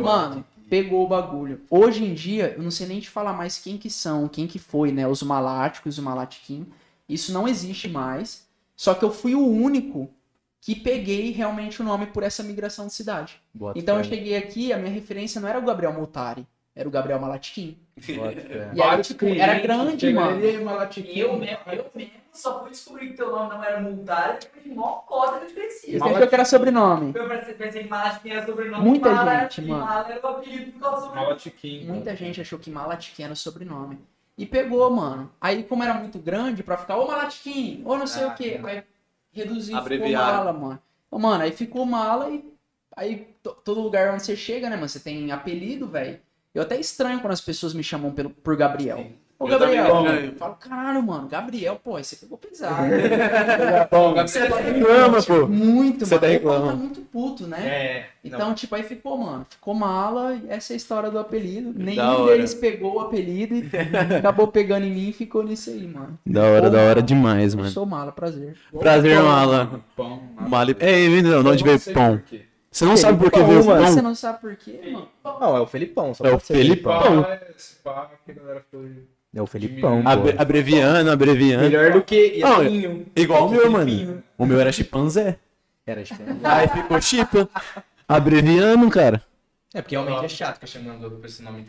Mano, pegou o bagulho. Hoje em dia, eu não sei nem te falar mais quem que são, quem que foi, né? Os Maláticos e o Malatiquim. Isso não existe mais. Só que eu fui o único que peguei realmente o nome por essa migração de cidade. Então eu cheguei aqui, a minha referência não era o Gabriel Multari, era o Gabriel Malatiquim. E aí, tipo, era grande, mano. E eu mesmo, eu mesmo só fui descobrir que teu nome não era multário depois de mó cota que eu te conhecia. Você achou que era sobrenome? Eu pensei, que Malachiquim era sobrenome. Muita Mala- gente, mano. Mala era o apelido por causa do sobrenome. Malatiquim. Muita gente achou que Malatiquim era o sobrenome. E pegou, mano. Aí, como era muito grande, pra ficar, ô Malatiquim, ou não sei o quê. Aí reduziu, ficou mala, mano. Mano, aí ficou mala e aí to- todo lugar onde você chega, né, mano, você tem apelido, velho. Eu até estranho quando as pessoas me chamam pelo, por Gabriel. Ô, Eu também Gabriel. estranho. Eu falo, caralho, mano, Gabriel, pô, você pegou pesado. Você até reclama, pô. Muito, Você mano. até Aí o povo reclama. tá muito puto, né? É. Então, tipo, aí ficou, mano. Ficou mala, essa é a história do apelido. Da Nenhum hora. deles pegou o apelido e acabou pegando em mim e ficou nisso aí, mano. Da hora, da hora demais, Eu mano. sou mala, prazer. Prazer, Mala. Pão. Mali... Ei, não, de onde Eu veio pão? Você não sabe por que veio mano. Você pão? não sabe por quê, mano? Não, é o Felipão. Só É o Felipão. Galera foi. É o Felipão, Abre-. Abreviando, abreviando. Melhor do que Não, Iacinho. Igual o meu, mano. O meu era chimpanzé. Era tipo... Aí ficou chipa. Abreviando, cara. É porque realmente é chato ficar chamando por esse nome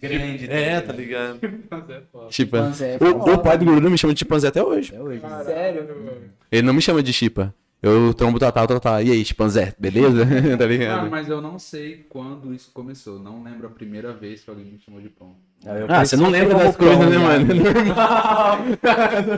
grande. É, tá ligado? Mas é. Chipa. É O, foda. o pai do Guru me chama de chimpanzé até hoje. É hoje. Sério? Ele não me chama de chipa. Eu trombo o Tatá, o Tatá. E aí, chimpanzé, beleza? tá Ah, ligado? mas eu não sei quando isso começou. Não lembro a primeira vez que alguém me chamou de pão. Ah, você não lembra das coisas, né, mano? Normal.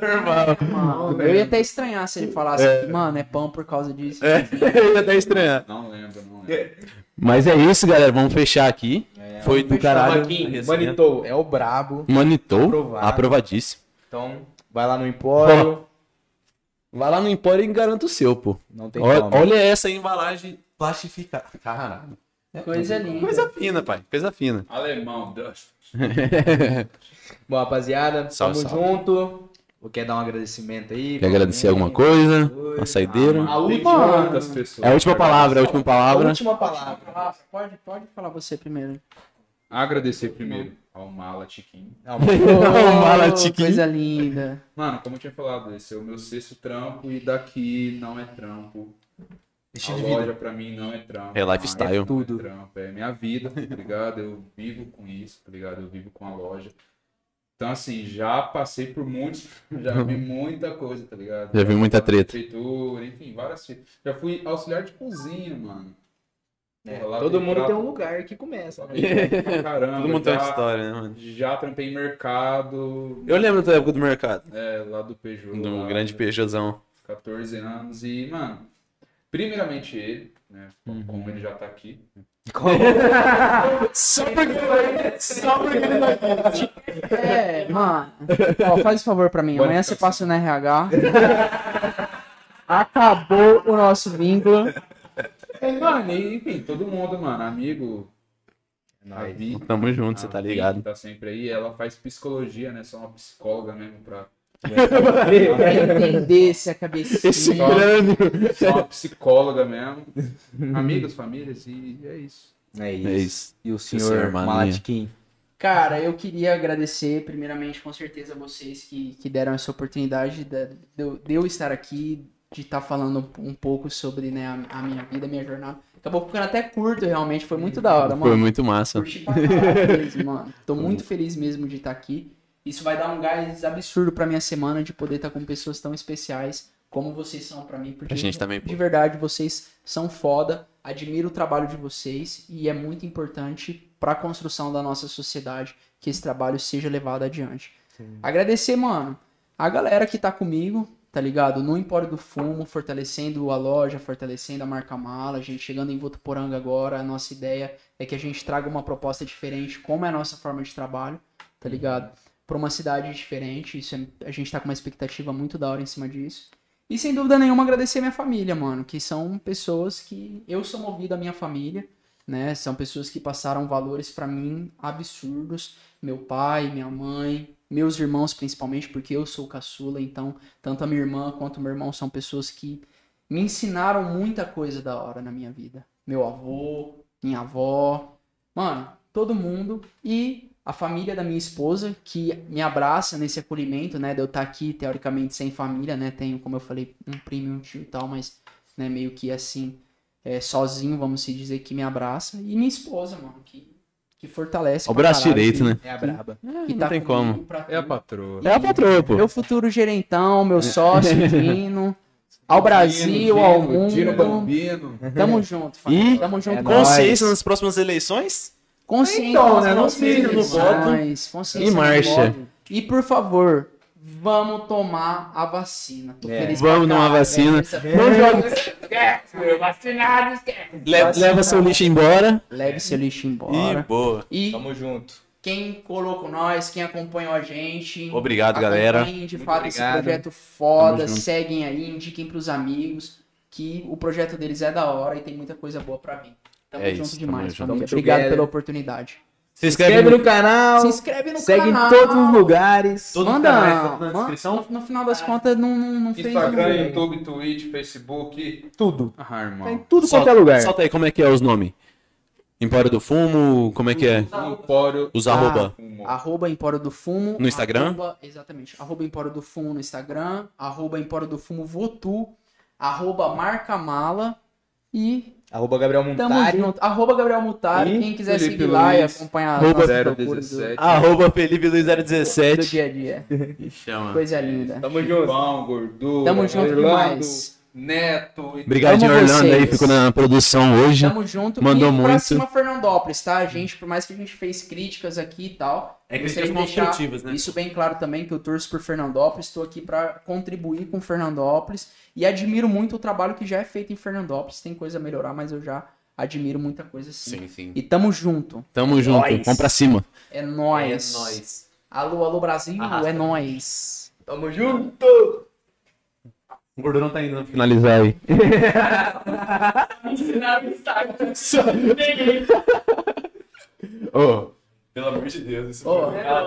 Normal. Mano, eu ia até estranhar se ele falasse que, mano, é pão por causa disso. É, eu ia até estranhar. Não lembro, não lembro. Mas é isso, galera. Vamos fechar aqui. Foi do caralho. Aqui, Manitou é o brabo. Manitou. Aprovado. Aprovadíssimo. Então, vai lá no Empório. Vai lá no Empório e garanta o seu, pô. Não tem Olha, como. olha essa embalagem plastificada. Caralho. Coisa linda. Coisa fina, pai. Coisa fina. Alemão, Dust. Bom, rapaziada, Salve, tamo salve. junto. Quer dar um agradecimento aí? Quer agradecer alguma coisa? Uma saideira? A Tem última, pessoas. É a última palavra, é a última a palavra. última palavra. Pode, pode falar você primeiro. Agradecer primeiro ao Mala Tiquinho. Mala Oh, tiquinho. Coisa linda. Mano, como eu tinha falado, esse é o meu sexto trampo e daqui não é trampo. Estilo a de vida. loja pra mim não é trampo. É lifestyle. Não Tudo. É trampo, é minha vida, tá ligado? Eu vivo com isso, tá ligado? Eu vivo com a loja. Então, assim, já passei por muitos, já vi muita coisa, tá ligado? Já vi muita treta. Prefeitura, enfim, várias fitas. Já fui auxiliar de cozinha, mano. É, todo mundo prato- tem um lugar que começa. né? pra Caramba, Todo mundo tem uma já- história, né, mano? Já trampei em mercado, Eu lembro da época do mercado. é, lá do Peugeot. Do lá, grande Peugeotzão. 14 anos e, mano, primeiramente ele, né? Uhum. Como ele já tá aqui. Só porque, só porque ele não É, mano. Ó, faz esse favor pra mim. Amanhã você passa no RH. Acabou o nosso vínculo. É, mano, e, enfim, todo mundo, mano, amigo. A Vi, Tamo junto, você tá Vi, ligado. tá sempre aí, ela faz psicologia, né? Só uma psicóloga mesmo pra. Pra entender se a cabecinha. Esse crânio. Só uma psicóloga mesmo. Amigos, famílias, e é isso. É isso. É isso. E o senhor senhor Maninha. Malatiquim. Cara, eu queria agradecer, primeiramente, com certeza, vocês que, que deram essa oportunidade de, de de eu estar aqui, de estar falando um pouco sobre né, a, a minha vida, a minha jornada. Acabou ficando até curto, realmente, foi muito da hora, mano. Foi muito massa. Curti pra mesmo, mano. Tô muito feliz mesmo de estar aqui. Isso vai dar um gás absurdo pra minha semana de poder estar com pessoas tão especiais como vocês são pra mim. Porque Pra gente também, pô. de verdade, vocês são foda. Admiro o trabalho de vocês e é muito importante pra construção da nossa sociedade que esse trabalho seja levado adiante. Agradecer, mano, a galera que tá comigo, tá ligado? No Empório do Fumo, fortalecendo a loja, fortalecendo a marca Mala, a gente chegando em Votuporanga agora, a nossa ideia é que a gente traga uma proposta diferente, como é a nossa forma de trabalho, tá ligado? Pra uma cidade diferente, isso é- a gente tá com uma expectativa muito da hora em cima disso. E sem dúvida nenhuma agradecer minha família, mano, que são pessoas que eu sou movido à minha família, né? São pessoas que passaram valores pra mim absurdos. Meu pai, minha mãe, meus irmãos principalmente, porque eu sou caçula, então tanto a minha irmã quanto o meu irmão são pessoas que me ensinaram muita coisa da hora na minha vida. Meu avô, minha avó, mano, todo mundo e a família da minha esposa que me abraça nesse acolhimento, né, de eu estar aqui teoricamente sem família, né? Tenho, como eu falei, um primo um tio e tal, mas né, meio que assim, é, sozinho, vamos se dizer, que me abraça e minha esposa, mano, que que fortalece O braço caralho, direito, que- né? É a braba. que Não tá tem como. pra É a patroa. É a patroa, pô. Meu futuro gerentão, meu sócio, Dino. Ao Brasil, ao mundo. Dino Bambino. Tamo junto, família. E Tamo junto. é com Consciência nas próximas eleições? Consciência Então, nas né, não sei, no eleições, consciência E marcha. voto. E por favor, vamos tomar a vacina. Tô É. feliz Vamos tomar caralho, vacina. Essa- Não joga. Vacinado, esquece. Le- leva seu lixo embora. Leve seu lixo E embora. boa. E Tamo junto. quem colocou nós, quem acompanhou a gente. Obrigado, galera. De Muito fato esse obrigado. projeto foda, Tamo junto. seguem aí, indiquem pros amigos que o projeto deles é da hora e tem muita coisa boa pra vir. Tamo É junto isso, tamo demais, junto. família. Tamo Obrigado pela oportunidade. Se Se inscreve no canal. Se inscreve no Segue canal. em todos os lugares. Manda, na manda- descrição? no, no final das contas não, não, não fez Instagram, YouTube, Twitch, Facebook. Tudo. Ah, irmão. Tá em tudo Solta- quanto é lugar. Solta aí como é que é os nomes. Empório do Fumo, como é que é? Empório. Os arroba. Arroba Empório do Fumo. No Instagram? arroba- exatamente. Arroba Empório do Fumo no Instagram. Arroba Empório do Fumo Votu. Arroba Marca Mala. E Arroba Gabriel tamo Montari. junto. Arroba Gabriel Mutari. E Quem quiser Felipe seguir lá e Luiz, acompanhar Arroba nossas procuras do, 017. Arroba Felipe Luiz do 017. dia a dia. Chama. Coisa linda. Tamo junto. Pão, gordura. Tamo junto Orlando, demais. Neto. e Obrigado, Orlando aí, ficou na produção hoje. Tamo junto. Mandou e pra muito. cima Fernandópolis, tá, gente? Por mais que a gente fez críticas aqui e tal. É críticas construtivas, né? Isso bem claro também, que eu torço por Fernandópolis. Estou aqui pra contribuir com Fernandópolis. E admiro muito o trabalho que já é feito em Fernandópolis. Tem coisa a melhorar, mas eu já admiro muita coisa sim. Sim, sim. E tamo junto. Tamo junto. Nóis. Vamos pra cima. É nóis. Alô, alô, Brasil. Arrasta. É nóis. Tamo junto. O gordurão tá indo finalizar aí. Ô, pelo amor de Deus. Ô,